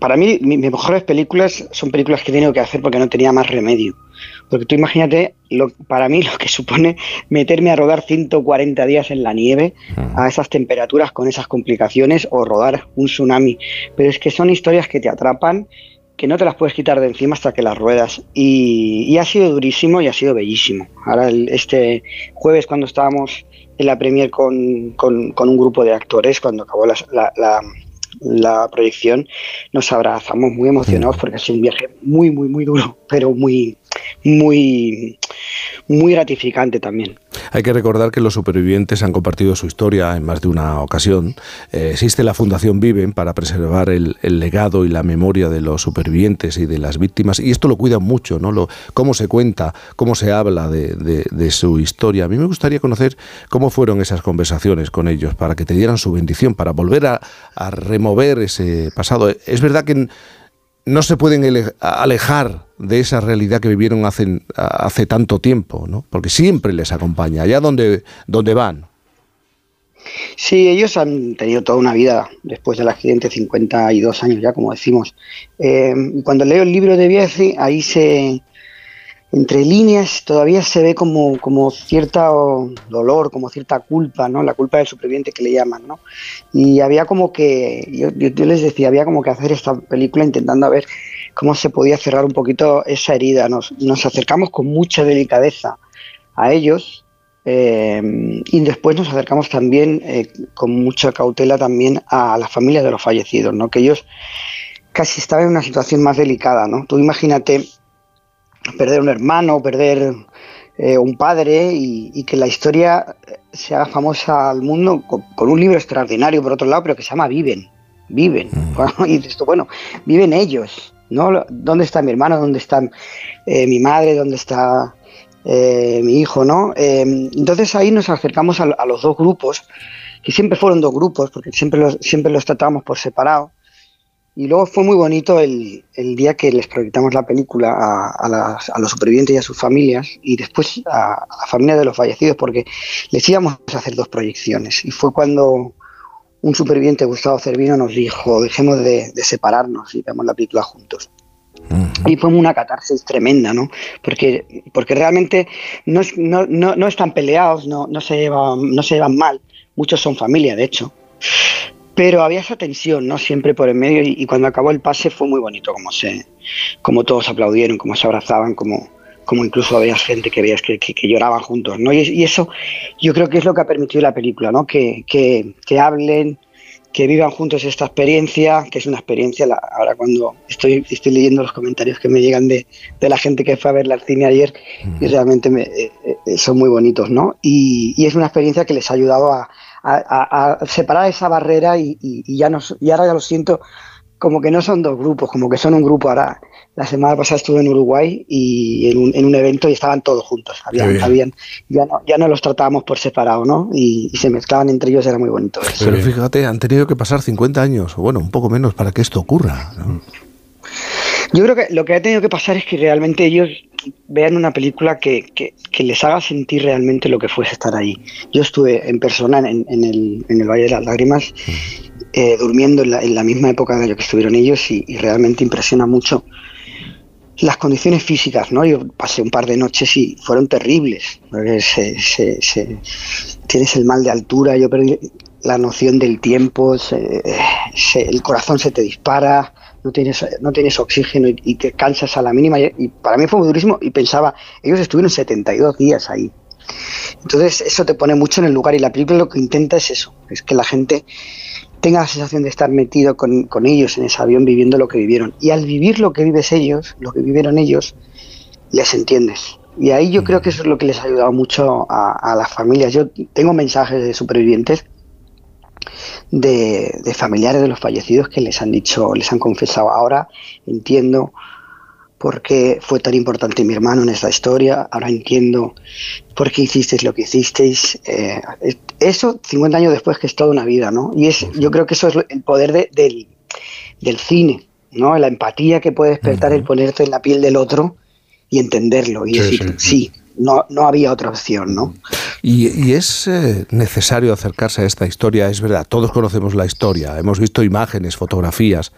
Speaker 84: para mí, mis mejores películas son películas que he tenido que hacer porque no tenía más remedio. Porque tú imagínate, lo, para mí, lo que supone meterme a rodar 140 días en la nieve, a esas temperaturas, con esas complicaciones, o rodar un tsunami. Pero es que son historias que te atrapan que no te las puedes quitar de encima hasta que las ruedas. Y, ha sido durísimo y ha sido bellísimo. Ahora, este jueves, cuando estábamos en la premier con, con, un grupo de actores, cuando acabó la, la, la, proyección, nos abrazamos muy emocionados porque ha sido un viaje muy, muy, muy duro, pero muy, muy, muy gratificante también.
Speaker 1: Hay que recordar que los supervivientes han compartido su historia en más de una ocasión. Eh, existe la Fundación Viven para preservar el, legado y la memoria de los supervivientes y de las víctimas, y esto lo cuida mucho, ¿no? Lo, cómo se cuenta, cómo se habla de, su historia. A mí me gustaría conocer cómo fueron esas conversaciones con ellos para que te dieran su bendición, para volver a, a remover ese pasado. Es verdad que no se pueden alejar de esa realidad que vivieron hace, hace tanto tiempo, ¿no? porque siempre les acompaña, allá donde, donde van.
Speaker 84: Sí, ellos han tenido toda una vida después del accidente, 52 años ya, como decimos. Eh, cuando leo el libro de Bielsi, ahí se, entre líneas todavía se ve como, como cierto dolor, como cierta culpa, ¿no? La culpa del superviviente que le llaman, ¿no? Y había como que, yo, yo, les decía, había como que hacer esta película intentando ver cómo se podía cerrar un poquito esa herida. Nos, nos acercamos con mucha delicadeza a ellos eh, y después nos acercamos también eh, con mucha cautela también a la familia de los fallecidos, ¿no? Que ellos casi estaban en una situación más delicada, ¿no? Tú imagínate perder un hermano, perder eh, un padre y, que la historia se haga famosa al mundo con, un libro extraordinario por otro lado, pero que se llama Viven, Viven. Mm. Y esto, bueno, viven ellos, ¿no? ¿Dónde está mi hermano? ¿Dónde está eh, mi madre? ¿Dónde está eh, mi hijo? ¿no? entonces ahí nos acercamos a, los dos grupos, que siempre fueron dos grupos, porque siempre los, siempre los tratamos por separado y luego fue muy bonito el, día que les proyectamos la película a, los supervivientes y a sus familias y después a, la familia de los fallecidos porque les íbamos a hacer dos proyecciones. Y fue cuando un superviviente, Gustavo Cervino, nos dijo, dejemos de, separarnos y veamos la película juntos. Y fue una catarsis tremenda, ¿no? Porque, porque realmente no, es- no, no, no están peleados, no, no, se llevan, no se llevan mal. Muchos son familia, de hecho. Pero había esa tensión, ¿no? Siempre por en medio. Y, y cuando acabó el pase fue muy bonito como se, como todos aplaudieron, como se abrazaban, como, como incluso había gente que veías que, que- que lloraban juntos, ¿no? Y, y eso yo creo que es lo que ha permitido la película, ¿no? Que, que, que hablen, que vivan juntos esta experiencia, que es una experiencia, la- ahora cuando estoy, estoy leyendo los comentarios que me llegan de, de la gente que fue a verla al cine ayer, y realmente me- eh, eh, son muy bonitos, ¿no? Y, y es una experiencia que les ha ayudado a, a- a- separar esa barrera y, y- y ya no, y ahora ya lo siento como que no son dos grupos, como que son un grupo. Ahora, la semana pasada estuve en Uruguay y en un, en un evento y estaban todos juntos. Habían, habían- ya, no, ya no los tratábamos por separado, ¿no? Y, y se mezclaban entre ellos, era muy bonito. eso.
Speaker 1: Pero fíjate, han tenido que pasar 50 años, o bueno, un poco menos para que esto ocurra. ¿no?
Speaker 84: Yo creo que lo que ha tenido que pasar es que realmente ellos vean una película que, que- que les haga sentir realmente lo que fuese estar ahí. Yo estuve en persona en, en el, en el Valle de las Lágrimas, eh, durmiendo en la, en la misma época en la que estuvieron ellos y, y realmente impresiona mucho las condiciones físicas, ¿no? Yo pasé un par de noches y fueron terribles. porque se- se- se- tienes el mal de altura, yo perdí la noción del tiempo, se- se- el corazón se te dispara, no tienes, no tienes oxígeno y, y te cansas a la mínima. Y, y para mí fue muy durísimo y pensaba, ellos estuvieron 72 días ahí. Entonces eso te pone mucho en el lugar y la película lo que intenta es eso, es que la gente tenga la sensación de estar metido con, con ellos en ese avión viviendo lo que vivieron. Y al vivir lo que vives ellos, lo que vivieron ellos, les entiendes. Y ahí yo creo que eso es lo que les ha ayudado mucho a, a las familias. Yo tengo mensajes de supervivientes de, de familiares de los fallecidos que les han dicho, les han confesado, ahora entiendo por qué fue tan importante mi hermano en esta historia, ahora entiendo por qué hicisteis lo que hicisteis. Eh, es- eso 50 años después que es toda una vida, ¿no? Y es, yo creo que eso es el poder de- del, del cine, ¿no? La empatía que puede despertar el ponerte en la piel del otro y entenderlo y
Speaker 1: Sí,
Speaker 84: decir, sí, no, no había otra opción, ¿no?
Speaker 1: Y, y es eh, necesario acercarse a esta historia, es verdad, todos conocemos la historia, hemos visto imágenes, fotografías.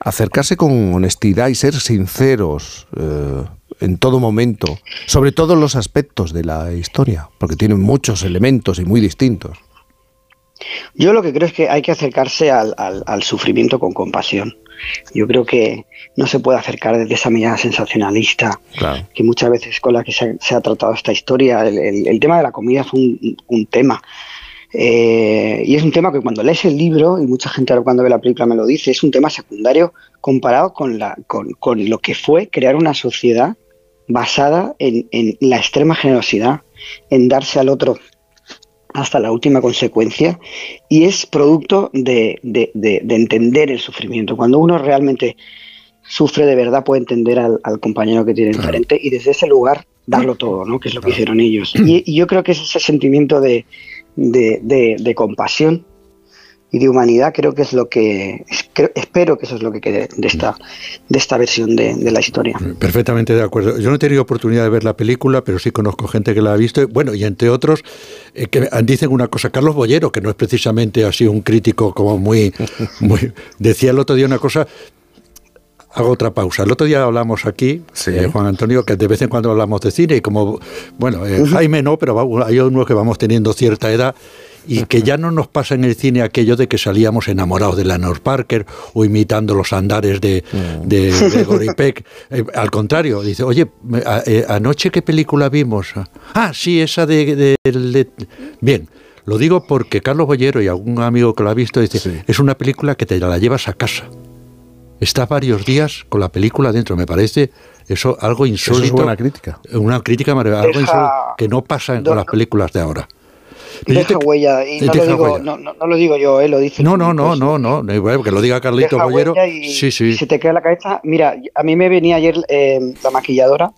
Speaker 1: Acercarse con honestidad y ser sinceros eh, en todo momento, sobre todos los aspectos de la historia, porque tienen muchos elementos y muy distintos.
Speaker 84: Yo lo que creo es que hay que acercarse al, al- al sufrimiento con compasión. Yo creo que no se puede acercar desde esa mirada sensacionalista
Speaker 1: Claro.
Speaker 84: que muchas veces con la que se ha, se ha tratado esta historia. El, el- el tema de la comida fue un, un tema. Eh, y es un tema que cuando lees el libro, y mucha gente ahora cuando ve la película me lo dice, es un tema secundario comparado con, la, con, con lo que fue crear una sociedad basada en, en la extrema generosidad, en darse al otro hasta la última consecuencia y es producto de, de- de- de entender el sufrimiento. Cuando uno realmente sufre de verdad puede entender al, al compañero que tiene enfrente y desde ese lugar darlo todo, ¿no? que es lo que hicieron ellos. Y, y yo creo que es ese sentimiento de, de- de- de compasión y de humanidad creo que es lo que creo- espero que eso es lo que quede de esta de esta versión de, de la historia.
Speaker 61: Perfectamente de acuerdo. Yo no he tenido oportunidad de ver la película, pero sí conozco gente que la ha visto. Bueno, y entre otros, eh, que dicen una cosa. Carlos Bollero, que no es precisamente así un crítico como muy, muy. Decía el otro día una cosa. Hago otra pausa. El otro día hablamos aquí, eh, Juan Antonio, que de vez en cuando hablamos de cine y como, bueno, eh, Jaime no, pero va- hay unos que vamos teniendo cierta edad y que ya no nos pasa en el cine aquello de que salíamos enamorados de Leonard Parker o imitando los andares de, de Gregory Peck. Eh, al contrario, dice, oye, me- a- eh, anoche qué película vimos. Ah, sí, esa de... de- de- Bien, lo digo porque Carlos Bollero y algún amigo que lo ha visto dice, es una película que te la llevas a casa. Estás varios días con la película dentro, me parece eso algo insólito.
Speaker 1: es buena crítica.
Speaker 61: Una crítica maravillosa, algo insólito que no pasa con las películas de ahora. Yo
Speaker 84: Deja
Speaker 61: te-
Speaker 84: huella y no
Speaker 61: deja
Speaker 84: lo, digo,
Speaker 61: huella.
Speaker 84: no, no- no lo digo yo, eh, lo dice
Speaker 61: No, no, no, no, no, no, que lo diga Carlito
Speaker 84: Deja
Speaker 61: Bollero.
Speaker 84: huella y
Speaker 61: Sí, sí.
Speaker 84: Se te queda la cabeza. Mira, a mí me venía ayer eh, la maquilladora,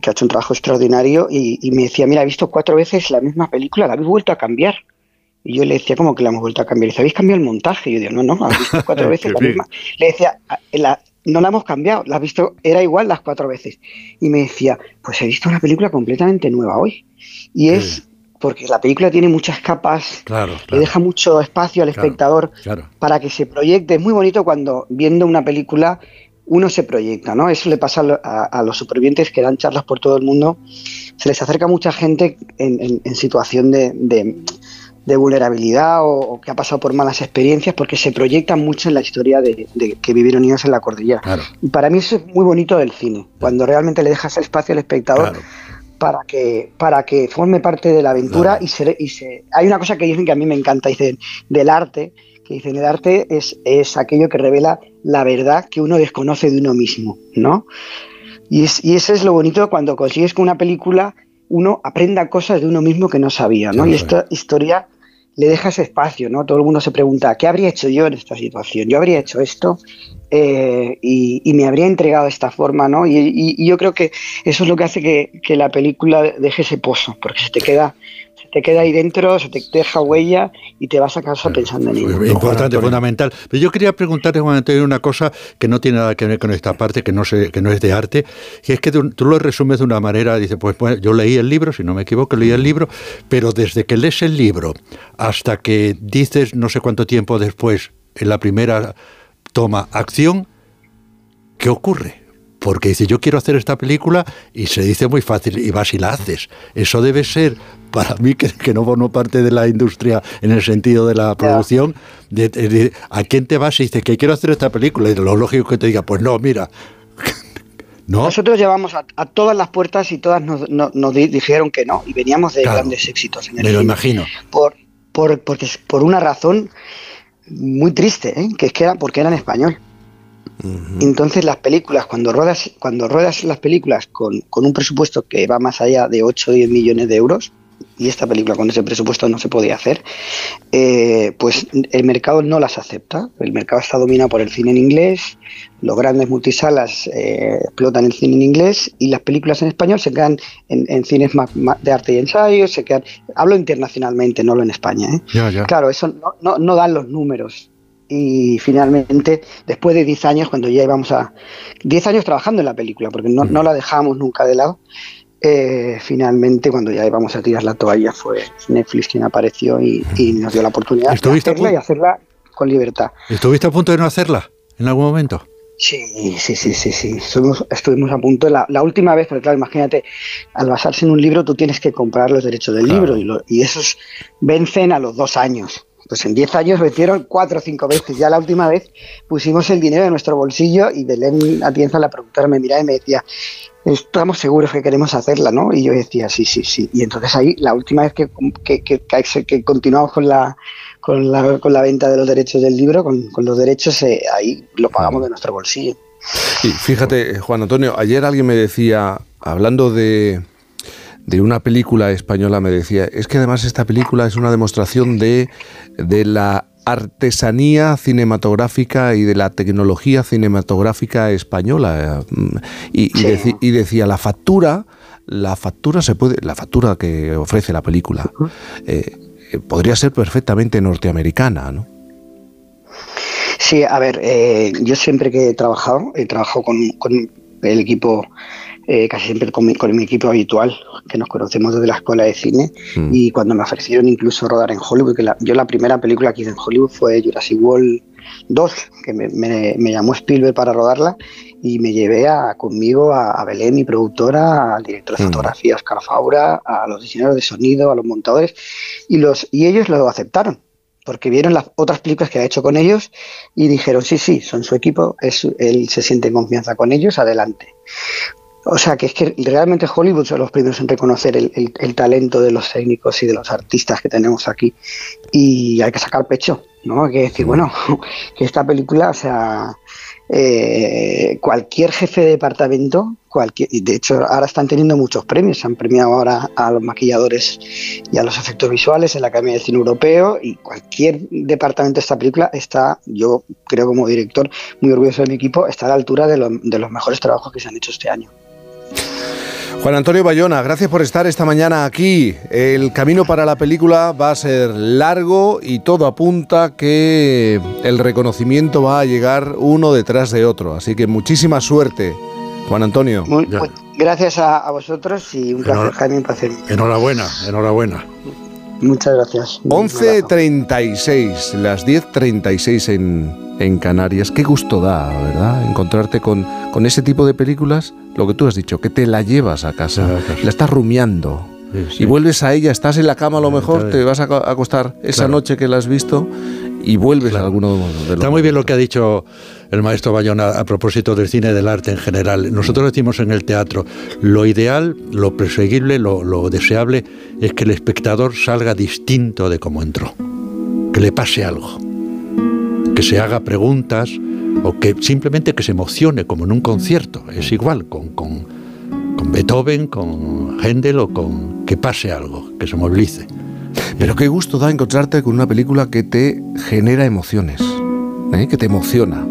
Speaker 84: que ha hecho un trabajo extraordinario, y, y me decía, mira, he visto cuatro veces la misma película, la habéis vuelto a cambiar. Y yo le decía, ¿cómo que la hemos vuelto a cambiar? Y dice, ¿habéis cambiado el montaje? Y yo digo, no, no, has visto cuatro veces la misma. Le decía, "Ah, la- no la hemos cambiado, la has visto, era igual las cuatro veces. Y me decía, pues he visto una película completamente nueva hoy. Y es porque la película tiene muchas capas,
Speaker 61: Claro,
Speaker 84: le deja mucho espacio al espectador
Speaker 61: claro.
Speaker 84: para que se proyecte. Es muy bonito cuando viendo una película uno se proyecta, ¿no? Eso le pasa a, a- a los supervivientes que dan charlas por todo el mundo. Se les acerca mucha gente en, en- en situación de, de- de vulnerabilidad o, o que ha pasado por malas experiencias porque se proyectan mucho en la historia de, de que vivieron ellos en la cordillera. Y para mí eso es muy bonito del cine, cuando realmente le dejas espacio al espectador para que para que forme parte de la aventura y se, y se hay una cosa que dicen que a mí me encanta dicen del arte que dicen el arte es, es aquello que revela la verdad que uno desconoce de uno mismo no y, es, y eso es lo bonito cuando consigues que una película uno aprenda cosas de uno mismo que no sabía no y esta historia le deja ese espacio no todo el mundo se pregunta qué habría hecho yo en esta situación yo habría hecho esto eh, y, me habría entregado de esta forma, ¿no? Y, yo creo que eso es lo que hace que, la película deje ese pozo, porque se te queda, te queda ahí dentro, se te deja huella y te vas a casa pensando en ello.
Speaker 61: Importante, fundamental. Pero yo quería preguntarte, Juan Antonio, una cosa que no tiene nada que ver con esta parte, que no, sé, que no es de arte, que es que tú, tú lo resumes de una manera, dice, pues, pues, yo leí el libro, si no me equivoco, leí el libro, pero desde que lees el libro hasta que dices no sé cuánto tiempo después, en la primera toma acción, ¿qué ocurre? Porque dice, yo quiero hacer esta película y se dice muy fácil, y vas y la haces. Eso debe ser, para mí, que, que no formo parte de la industria en el sentido de la producción, de, de- de- ¿a quién te vas y dices que quiero hacer esta película? Y lo lógico que te diga, pues no, mira. ¿No?
Speaker 84: Nosotros llevamos a, a todas las puertas y todas nos, no- nos di- dijeron que no, y veníamos de
Speaker 61: Claro.
Speaker 84: grandes éxitos en el
Speaker 61: Me lo imagino.
Speaker 84: Por, por, porque, por una razón muy triste, ¿eh? que es que era porque era en español. Entonces las películas, cuando ruedas, cuando ruedas las películas con, con un presupuesto que va más allá de 8 o 10 millones de euros, y esta película con ese presupuesto no se podía hacer, eh, pues el mercado no las acepta. El mercado está dominado por el cine en inglés, los grandes multisalas eh, explotan el cine en inglés y las películas en español se quedan en, en cines más, más de arte y ensayo, se quedan, hablo internacionalmente, no lo en España. ¿eh?
Speaker 61: Ya, ya.
Speaker 84: Claro, eso no, no, no dan los números. Y finalmente, después de 10 años, cuando ya íbamos a... 10 años trabajando en la película, porque no, no la dejábamos nunca de lado, eh, finalmente cuando ya íbamos a tirar la toalla fue Netflix quien apareció y, y nos dio la oportunidad de
Speaker 61: ¿Estuviste a
Speaker 84: hacerla y hacerla con libertad.
Speaker 61: ¿Estuviste a punto de no hacerla en algún momento?
Speaker 84: Sí, sí, sí, sí, sí. Estuvimos, estuvimos a punto. La, la última vez, porque claro, imagínate, al basarse en un libro tú tienes que comprar los derechos del libro y, lo- y esos vencen a los dos años. Pues en 10 años vencieron cuatro o cinco veces. Ya la última vez pusimos el dinero en nuestro bolsillo y Belén Atienza, la productora, me miraba y me decía, estamos seguros que queremos hacerla, ¿no? Y yo decía, sí, sí, sí. Y entonces ahí, la última vez que, que, que- que- que continuamos con la, con, la, con la venta de los derechos del libro, con, con los derechos, eh, ahí lo pagamos de nuestro bolsillo.
Speaker 1: Y fíjate, Juan Antonio, ayer alguien me decía, hablando de, de una película española, me decía, es que además esta película es una demostración de, de la artesanía cinematográfica y de la tecnología cinematográfica española. Mm, Y, y deci- y decía, la factura, la factura se puede, la factura que ofrece la película, eh, podría ser perfectamente norteamericana, ¿no?
Speaker 84: Sí, a ver, eh, yo siempre que he trabajado, he trabajado con, con el equipo, eh, casi siempre con mi, con mi equipo habitual, que nos conocemos desde la escuela de cine, y cuando me ofrecieron incluso rodar en Hollywood, que la- yo la primera película que hice en Hollywood fue Jurassic World 2, que me, me- me llamó Spielberg para rodarla, y me llevé a, conmigo a, a Belén, mi productora, al director de fotografía, Oscar Faura, a los diseñadores de sonido, a los montadores, y, los, y ellos lo aceptaron porque vieron las otras películas que ha hecho con ellos y dijeron, sí, sí, son su equipo, es, él se siente en confianza con ellos, adelante. O sea, que es que realmente Hollywood son los primeros en reconocer el, el- el talento de los técnicos y de los artistas que tenemos aquí. Y hay que sacar pecho, ¿no? Hay que decir, bueno, que esta película, o sea, eh, cualquier jefe de departamento, cualquier, y de hecho ahora están teniendo muchos premios, se han premiado ahora a los maquilladores y a los efectos visuales en la Academia de Cine Europeo y cualquier departamento de esta película está, yo creo como director, muy orgulloso de mi equipo, está a la altura de, lo- de los mejores trabajos que se han hecho este año.
Speaker 1: Juan Antonio Bayona, gracias por estar esta mañana aquí. El camino para la película va a ser largo y todo apunta que el reconocimiento va a llegar uno detrás de otro. Así que muchísima suerte, Juan Antonio.
Speaker 84: Muy- pues, gracias a, a vosotros y un placer, Jaime, un placer.
Speaker 61: Enhorabuena, enhorabuena.
Speaker 84: Muchas gracias.
Speaker 1: 11.36, las 10.36 en, en Canarias. Qué gusto da, ¿verdad? Encontrarte con, con ese tipo de películas, lo que tú has dicho, que te la llevas a casa, la estás rumiando. Y vuelves a ella, estás en la cama a lo mejor, te vas a co- a acostar esa
Speaker 61: Claro.
Speaker 1: noche que la has visto y vuelves a alguno de los
Speaker 61: Está muy bien lo que ha dicho el maestro Bayona a propósito del cine y del arte en general. Nosotros decimos en el teatro, lo ideal, lo perseguible, lo, lo deseable es que el espectador salga distinto de cómo entró, que le pase algo, que se haga preguntas o que simplemente que se emocione como en un concierto. Es igual con, con, con Beethoven, con Händel o con que pase algo, que se movilice.
Speaker 1: Pero qué gusto da encontrarte con una película que te genera emociones, ¿eh? que te emociona.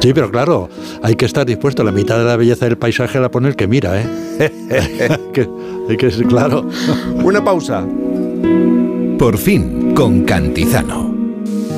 Speaker 61: Sí, pero claro, hay que estar dispuesto. La mitad de la belleza del paisaje la pone el que mira, ¿eh? que, hay que ser claro.
Speaker 1: Una pausa.
Speaker 85: Por fin, con Cantizano.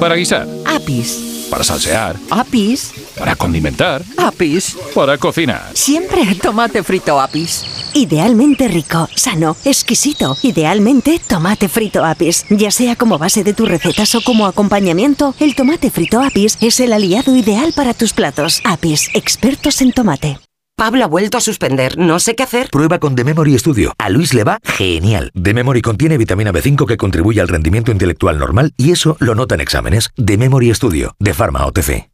Speaker 86: Para guisar,
Speaker 55: Apis.
Speaker 86: para salsear,
Speaker 55: Apis.
Speaker 86: Para condimentar,
Speaker 55: Apis.
Speaker 86: para cocinar.
Speaker 55: Siempre tomate frito Apis. Idealmente rico, sano, exquisito. Idealmente tomate frito Apis. Ya sea como base de tus recetas o como acompañamiento, el tomate frito Apis es el aliado ideal para tus platos. Apis, expertos en tomate.
Speaker 87: Pablo ha vuelto a suspender, no sé qué hacer.
Speaker 88: Prueba con The Memory Studio. A Luis le va genial. The Memory contiene vitamina B5 que contribuye al rendimiento intelectual normal y eso lo nota en exámenes. The Memory Studio, de Pharma OTC.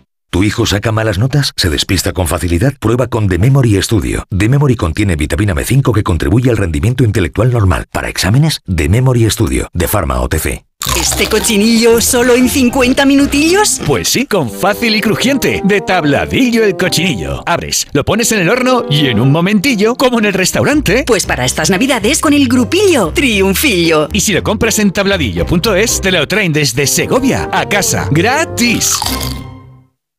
Speaker 88: ¿Tu hijo saca malas notas? ¿Se despista con facilidad? Prueba con The Memory Studio. The Memory contiene vitamina B5 que contribuye al rendimiento intelectual normal. Para exámenes, The Memory Studio, de Pharma OTC.
Speaker 89: ¿Este cochinillo solo en 50 minutillos?
Speaker 90: Pues sí, con fácil y crujiente, de tabladillo el cochinillo. Abres, lo pones en el horno y en un momentillo, como en el restaurante.
Speaker 89: Pues para estas navidades con el grupillo Triunfillo.
Speaker 90: Y si lo compras en tabladillo.es, te lo traen desde Segovia a casa, gratis.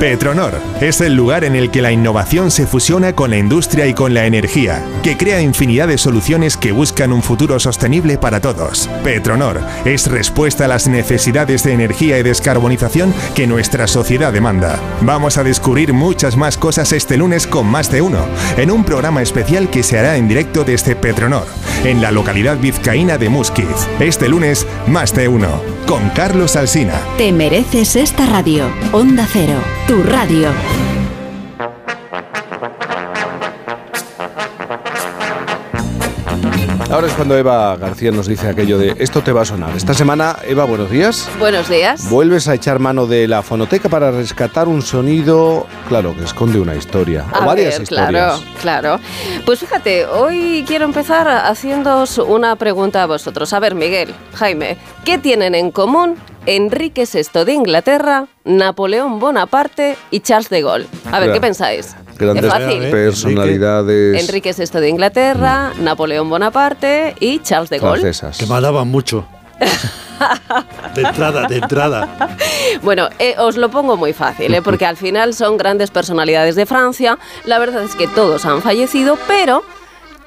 Speaker 80: Petronor es el lugar en el que la innovación se fusiona con la industria y con la energía, que crea infinidad de soluciones que buscan un futuro sostenible para todos. Petronor es respuesta a las necesidades de energía y descarbonización que nuestra sociedad demanda. Vamos a descubrir muchas más cosas este lunes con más de uno, en un programa especial que se hará en directo desde Petronor, en la localidad vizcaína de Musquiz. Este lunes, más de uno, con Carlos Alsina.
Speaker 91: Te mereces esta radio. Onda Cero, tu radio.
Speaker 1: Ahora es cuando Eva García nos dice aquello de esto te va a sonar. Esta semana, Eva, buenos días.
Speaker 58: Buenos días.
Speaker 1: Vuelves a echar mano de la fonoteca para rescatar un sonido, claro, que esconde una historia.
Speaker 58: A
Speaker 1: o varias
Speaker 58: ver,
Speaker 1: historias.
Speaker 58: claro, claro. Pues fíjate, hoy quiero empezar haciéndoos una pregunta a vosotros. A ver, Miguel, Jaime, ¿qué tienen en común Enrique VI de Inglaterra, Napoleón Bonaparte y Charles de Gaulle? A ver. ¿qué pensáis?
Speaker 1: Grandes
Speaker 58: es fácil.
Speaker 1: personalidades
Speaker 58: Enrique VI de Inglaterra, Napoleón Bonaparte y Charles de Gaulle.
Speaker 1: francesas.
Speaker 61: Que malaban mucho. De entrada, de entrada.
Speaker 58: Bueno, eh, os lo pongo muy fácil, ¿eh? porque al final son grandes personalidades de Francia. La verdad es que todos han fallecido, pero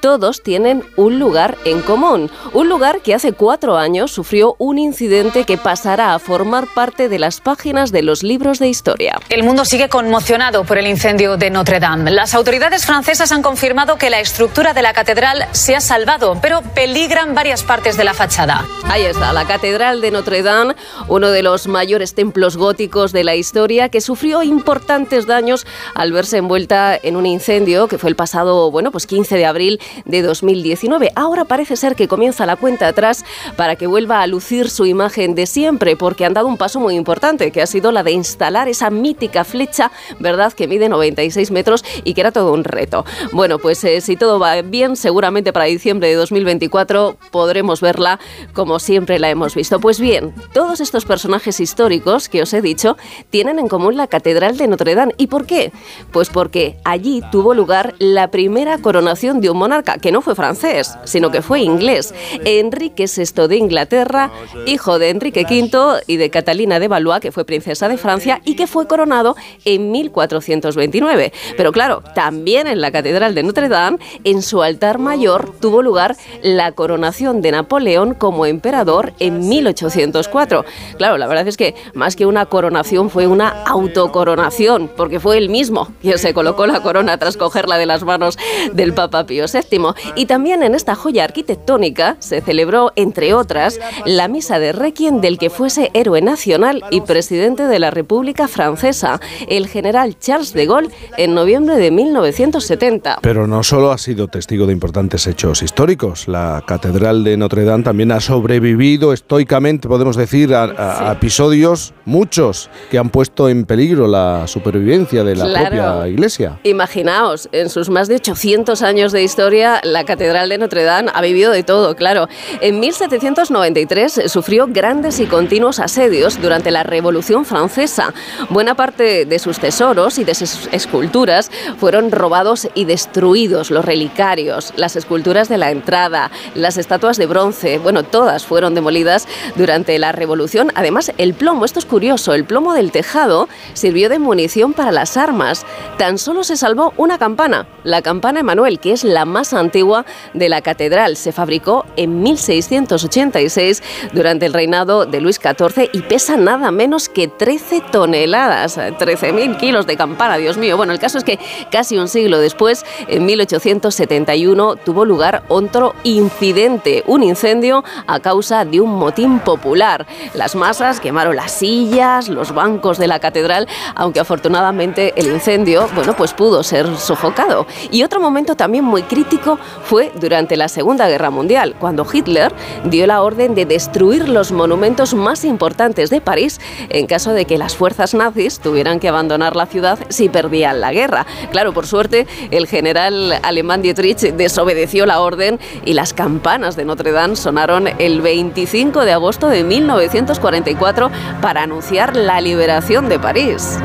Speaker 58: todos tienen un lugar en común. Un lugar que hace cuatro años sufrió un incidente que pasará a formar parte de las páginas de los libros de historia.
Speaker 92: El mundo sigue conmocionado por el incendio de Notre Dame. Las autoridades francesas han confirmado que la estructura de la catedral se ha salvado, pero peligran varias partes de la fachada.
Speaker 58: Ahí está, la Catedral de Notre Dame, uno de los mayores templos góticos de la historia, que sufrió importantes daños al verse envuelta en un incendio que fue el pasado, bueno, pues 15 de abril de 2019. Ahora parece ser que comienza la cuenta atrás para que vuelva a lucir su imagen de siempre, porque han dado un paso muy importante, que ha sido la de instalar esa mítica flecha, ¿verdad?, que mide 96 metros y que era todo un reto. Bueno, pues eh, si todo va bien, seguramente para diciembre de 2024 podremos verla como siempre la hemos visto. Pues bien, todos estos personajes históricos que os he dicho tienen en común la Catedral de Notre Dame. ¿Y por qué? Pues porque allí tuvo lugar la primera coronación de un monarca, que no fue francés, sino que fue inglés. Enrique VI de Inglaterra, hijo de Enrique V y de Catalina de Valois, que fue princesa de Francia y que fue coronado en 1429. Pero claro, también en la Catedral de Notre Dame, en su altar mayor, tuvo lugar la coronación de Napoleón como emperador en 1804. Claro, la verdad es que más que una coronación fue una autocoronación, porque fue él mismo quien se colocó la corona tras cogerla de las manos del Papa Pío VII. Y también en esta joya arquitectónica se celebró, entre otras, la misa de Requiem del que fuese héroe nacional y presidente de la República Francesa, el general Charles de Gaulle, en noviembre de 1970.
Speaker 1: Pero no solo ha sido testigo de importantes hechos históricos, la Catedral de Notre Dame también ha sobrevivido estoicamente, podemos decir, a, a- a episodios, muchos, que han puesto en peligro la supervivencia de la
Speaker 58: Claro.
Speaker 1: propia iglesia.
Speaker 58: Imaginaos, en sus más de 800 años de historia, la Catedral de Notre Dame ha vivido de todo, claro. En 1793 sufrió grandes y continuos asedios durante la Revolución Francesa. Buena parte de sus tesoros y de sus esculturas fueron robados y destruidos, los relicarios, las esculturas de la entrada, las estatuas de bronce, bueno, todas fueron demolidas durante la Revolución. Además, el plomo, esto es curioso, el plomo del tejado sirvió de munición para las armas. Tan solo se salvó una campana, la campana Emanuel, que es la más antigua de la catedral. Se fabricó en 1686 durante el reinado de Luis XIV y pesa nada menos que 13 toneladas, 13.000 kilos de campana, Dios mío. Bueno, el caso es que casi un siglo después, en 1871, tuvo lugar otro incidente, un incendio a causa de un motín popular. Las masas quemaron las sillas, los bancos de la catedral, aunque afortunadamente el incendio, bueno, pues pudo ser sofocado. Y otro momento también muy crítico fue durante la Segunda Guerra Mundial, cuando Hitler dio la orden de destruir los monumentos más importantes de París en caso de que las fuerzas nazis tuvieran que abandonar la ciudad si perdían la guerra. Claro, por suerte, el general alemán Dietrich desobedeció la orden y las campanas de Notre Dame sonaron el 25 de agosto de 1944 para anunciar la liberación de París.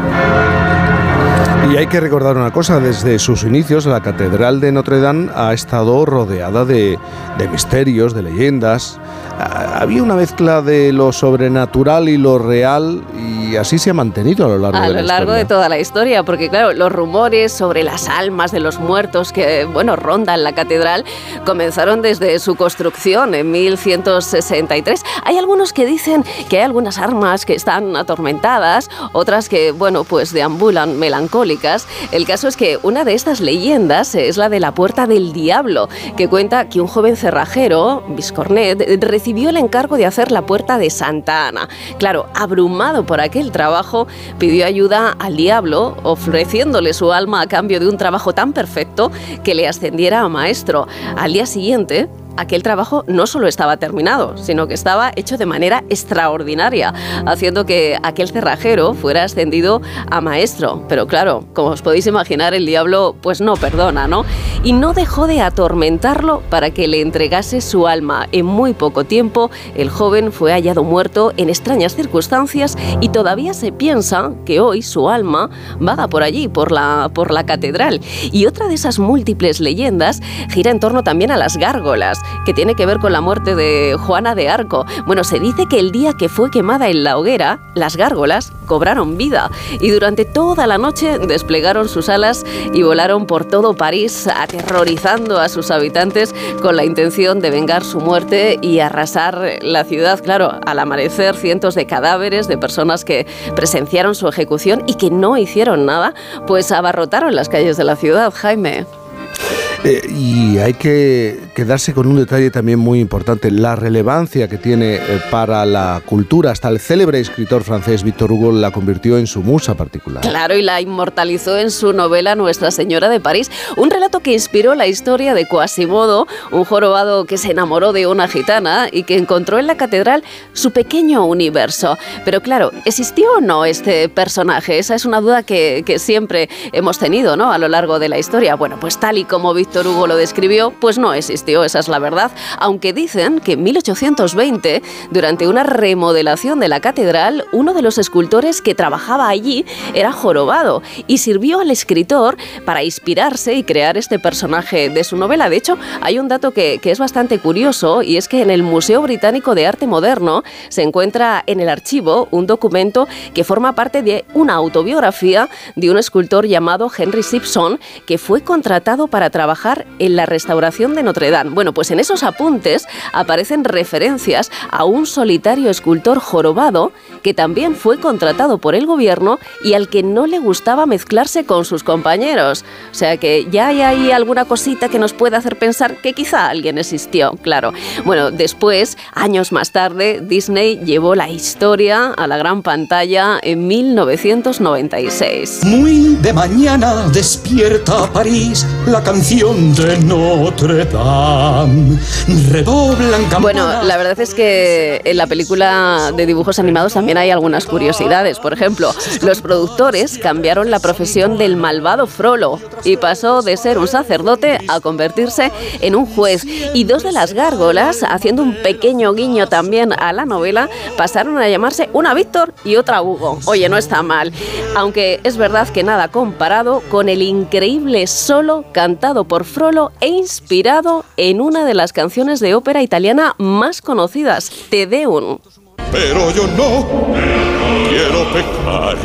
Speaker 1: Y hay que recordar una cosa, desde sus inicios la Catedral de Notre Dame ha estado rodeada de, de misterios, de leyendas. Ah, Había una mezcla de lo sobrenatural y lo real y así se ha mantenido a lo largo
Speaker 58: A
Speaker 1: de
Speaker 58: lo
Speaker 1: la
Speaker 58: largo
Speaker 1: historia.
Speaker 58: de toda la historia, porque claro, los rumores sobre las almas de los muertos que, bueno, rondan la catedral comenzaron desde su construcción en 1163. Hay algunos que dicen que hay algunas armas que están atormentadas, otras que, bueno, pues deambulan melancólicas. El caso es que una de estas leyendas es la de la Puerta del Diablo, que cuenta que un joven cerrajero, Viscornet, recibió el encargo de hacer la Puerta de Santa Ana. Claro, abrumado por aquel trabajo, pidió ayuda al diablo, ofreciéndole su alma a cambio de un trabajo tan perfecto que le ascendiera a maestro. Al día siguiente, aquel trabajo no solo estaba terminado, sino que estaba hecho de manera extraordinaria, haciendo que aquel cerrajero fuera ascendido a maestro. Pero claro, como os podéis imaginar, el diablo pues no perdona, ¿no? Y no dejó de atormentarlo para que le entregase su alma. En muy poco tiempo, el joven fue hallado muerto en extrañas circunstancias y todavía se piensa que hoy su alma vaga por allí, por la, por la catedral. Y otra de esas múltiples leyendas gira en torno también a las gárgolas. Que tiene que ver con la muerte de Juana de Arco. Bueno, se dice que el día que fue quemada en la hoguera, las gárgolas cobraron vida y durante toda la noche desplegaron sus alas y volaron por todo París, aterrorizando a sus habitantes con la intención de vengar su muerte y arrasar la ciudad. Claro, al amanecer, cientos de cadáveres de personas que presenciaron su ejecución y que no hicieron nada, pues abarrotaron las calles de la ciudad, Jaime.
Speaker 1: Eh, y hay que quedarse con un detalle también muy importante, la relevancia que tiene eh, para la cultura. Hasta el célebre escritor francés Victor Hugo la convirtió en su musa particular.
Speaker 58: Claro, y la inmortalizó en su novela Nuestra Señora de París, un relato que inspiró la historia de Quasimodo, un jorobado que se enamoró de una gitana y que encontró en la catedral su pequeño universo. Pero claro, ¿existió o no este personaje? Esa es una duda que, que siempre hemos tenido ¿no? a lo largo de la historia. Bueno, pues tal y como Victor Hugo lo describió, pues no existió, esa es la verdad. Aunque dicen que en 1820, durante una remodelación de la catedral, uno de los escultores que trabajaba allí era jorobado y sirvió al escritor para inspirarse y crear este personaje de su novela. De hecho, hay un dato que, que es bastante curioso y es que en el Museo Británico de Arte Moderno se encuentra en el archivo un documento que forma parte de una autobiografía de un escultor llamado Henry Simpson que fue contratado para trabajar en la restauración de Notre Dame. Bueno, pues en esos apuntes aparecen referencias a un solitario escultor jorobado que también fue contratado por el gobierno y al que no le gustaba mezclarse con sus compañeros. O sea que ya hay ahí alguna cosita que nos puede hacer pensar que quizá alguien existió, claro. Bueno, después, años más tarde, Disney llevó la historia a la gran pantalla en 1996.
Speaker 93: Muy de mañana despierta París la canción de Notre Dame. Redoblan campanas.
Speaker 58: Bueno, la verdad es que en la película de dibujos animados también hay algunas curiosidades. Por ejemplo, los productores cambiaron la profesión del malvado Frollo y pasó de ser un sacerdote a convertirse en un juez. Y dos de las gárgolas, haciendo un pequeño guiño también a la novela, pasaron a llamarse una Víctor y otra Hugo. Oye, no está mal. Aunque es verdad que nada comparado con el increíble solo cantado por Frollo e inspirado en una de las canciones de ópera italiana más conocidas, Te Deum.
Speaker 94: Pero yo no quiero pecar.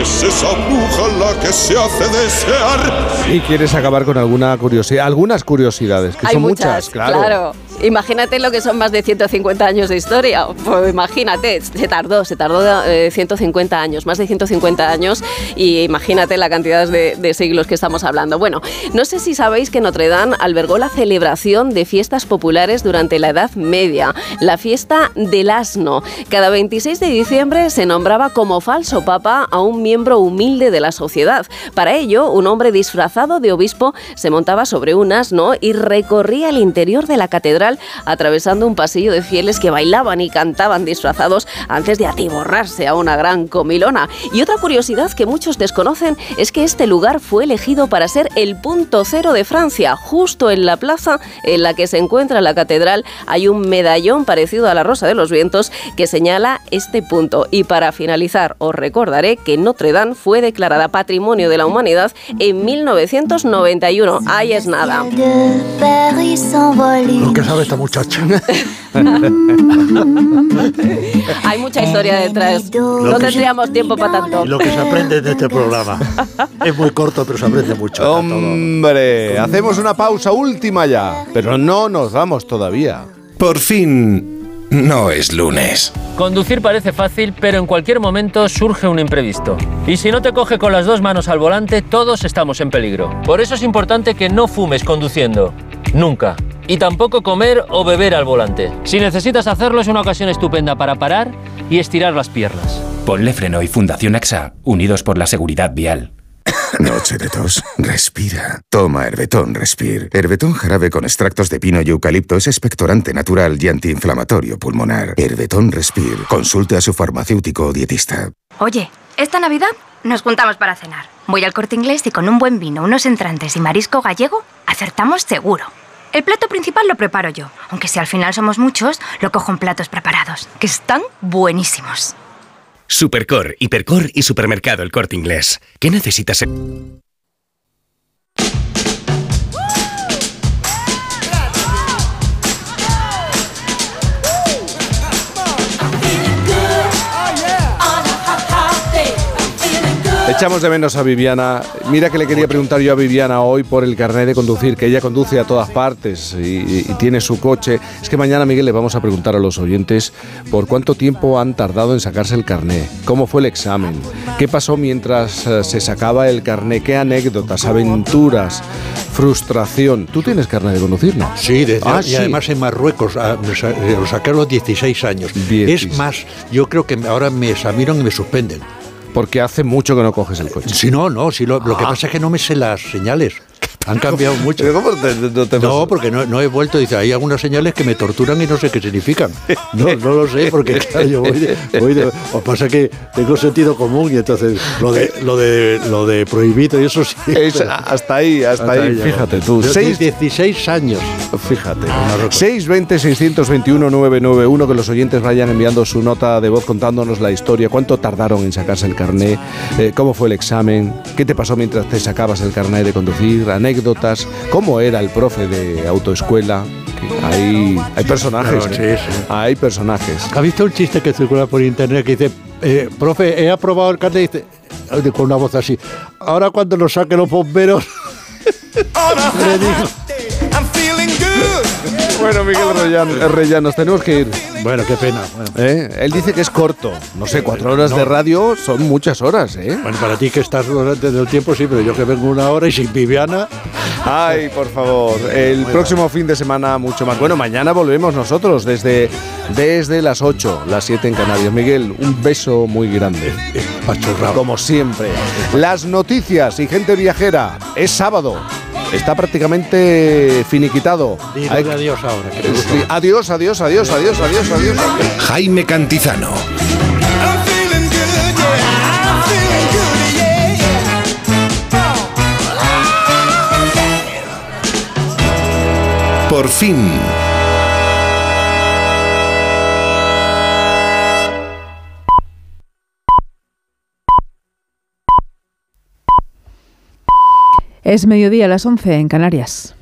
Speaker 94: Es esa bruja la que se hace desear.
Speaker 1: Y quieres acabar con alguna curiosidad, algunas curiosidades, que
Speaker 58: Hay
Speaker 1: son
Speaker 58: muchas,
Speaker 1: muchas, claro.
Speaker 58: Imagínate lo que son más de 150 años de historia. Pues imagínate, se tardó, se tardó eh, 150 años, más de 150 años, y imagínate la cantidad de, de siglos que estamos hablando. Bueno, no sé si sabéis que Notre Dame albergó la celebración de fiestas populares durante la Edad Media, la fiesta del asno. Cada 26 de diciembre se nombraba como falso papa a un miembro humilde de la sociedad. Para ello, un hombre disfrazado de obispo se montaba sobre un asno y recorría el interior de la catedral atravesando un pasillo de fieles que bailaban y cantaban disfrazados antes de atiborrarse a una gran comilona. Y otra curiosidad que muchos desconocen es que este lugar fue elegido para ser el punto cero de Francia. Justo en la plaza en la que se encuentra la catedral hay un medallón parecido a la Rosa de los Vientos que señala este punto. Y para finalizar, os recordaré que Notre Dame fue declarada Patrimonio de la Humanidad en 1991. Ahí es nada.
Speaker 61: ¿Lo que sabe esta muchacha?
Speaker 58: Hay mucha historia detrás. No
Speaker 61: Lo
Speaker 58: tendríamos tiempo para tanto.
Speaker 61: Y lo que se aprende de este programa. Es muy corto, pero se aprende mucho.
Speaker 1: Hombre, hacemos una pausa última ya, pero no nos vamos todavía.
Speaker 72: Por fin, no es lunes.
Speaker 95: Conducir parece fácil, pero en cualquier momento surge un imprevisto. Y si no te coge con las dos manos al volante, todos estamos en peligro. Por eso es importante que no fumes conduciendo. Nunca. Y tampoco comer o beber al volante. Si necesitas hacerlo es una ocasión estupenda para parar y estirar las piernas.
Speaker 41: Ponle freno y Fundación AXA, unidos por la seguridad vial.
Speaker 96: Noche de tos. Respira. Toma Herbetón Respir. Herbetón jarabe con extractos de pino y eucalipto es expectorante natural y antiinflamatorio pulmonar. Herbetón Respir. Consulte a su farmacéutico o dietista.
Speaker 97: Oye, esta Navidad nos juntamos para cenar. Voy al corte inglés y con un buen vino, unos entrantes y marisco gallego, acertamos seguro. El plato principal lo preparo yo, aunque si al final somos muchos, lo cojo en platos preparados, que están buenísimos.
Speaker 41: Supercor, Hipercor y Supermercado El Corte Inglés. ¿Qué necesitas?
Speaker 1: Echamos de menos a Viviana. Mira que le quería preguntar yo a Viviana hoy por el carnet de conducir, que ella conduce a todas partes y, y tiene su coche. Es que mañana, Miguel, le vamos a preguntar a los oyentes por cuánto tiempo han tardado en sacarse el carnet, cómo fue el examen, qué pasó mientras eh, se sacaba el carnet, qué anécdotas, aventuras, frustración. ¿Tú tienes carnet de conducir, no?
Speaker 61: Sí, desde-
Speaker 1: Ah,
Speaker 61: y
Speaker 1: sí.
Speaker 61: además en Marruecos ah, eh, lo saqué a los 16 años.
Speaker 1: 16.
Speaker 61: Es más, yo creo que ahora me examinan y me suspenden.
Speaker 1: Porque hace mucho que no coges el coche.
Speaker 61: Si no, no, si lo, lo que
Speaker 1: Ah.
Speaker 61: pasa es que no me sé las señales. Han cambiado mucho.
Speaker 1: ¿Cómo te- no te
Speaker 61: No, porque no, no he vuelto. Dice, hay algunas señales que me torturan y no sé qué significan. No, no lo sé, porque claro, yo voy de, voy de- O pasa que tengo sentido común y entonces lo de, lo de, lo de prohibido y eso sí.
Speaker 1: Es- hasta ahí, hasta, ahí, fíjate tú.
Speaker 61: Yo
Speaker 1: Seis-
Speaker 61: 16 años.
Speaker 1: Fíjate. 620-621-991, que los oyentes vayan enviando su nota de voz contándonos la historia, cuánto tardaron en sacarse el carné, eh, cómo fue el examen, qué te pasó mientras te sacabas el carné de conducir, anécdotas, cómo era el profe de autoescuela. Hay, hay personajes,
Speaker 61: Claro,
Speaker 1: ¿eh?
Speaker 61: sí, sí.
Speaker 1: hay personajes.
Speaker 61: ¿Ha visto un chiste que circula por internet que dice, eh, profe, he aprobado el carnet y dice, con una voz así, ahora cuando lo saquen los bomberos, le digo,
Speaker 1: Bueno, Miguel Reyán- eh, Reyán, nos tenemos que ir.
Speaker 61: Bueno, qué pena.
Speaker 1: ¿Eh? Él dice que es corto. No sé, cuatro horas de radio son muchas horas, ¿eh?
Speaker 61: Bueno, para ti que estás durante el tiempo, sí, pero yo que vengo una hora y sin Viviana.
Speaker 1: Ay, por favor. El próximo fin de semana mucho más. Bueno, mañana volvemos nosotros desde, desde las 8, las 7 en Canarias. Miguel, un beso muy grande. Como siempre. Las noticias y gente viajera. Es sábado. Está prácticamente finiquitado. Hay-
Speaker 61: adiós ahora.
Speaker 1: Sí, adiós, adiós, adiós, adiós, adiós, adiós.
Speaker 72: Jaime Cantizano. Por fin.
Speaker 98: Es mediodía a las 11 en Canarias.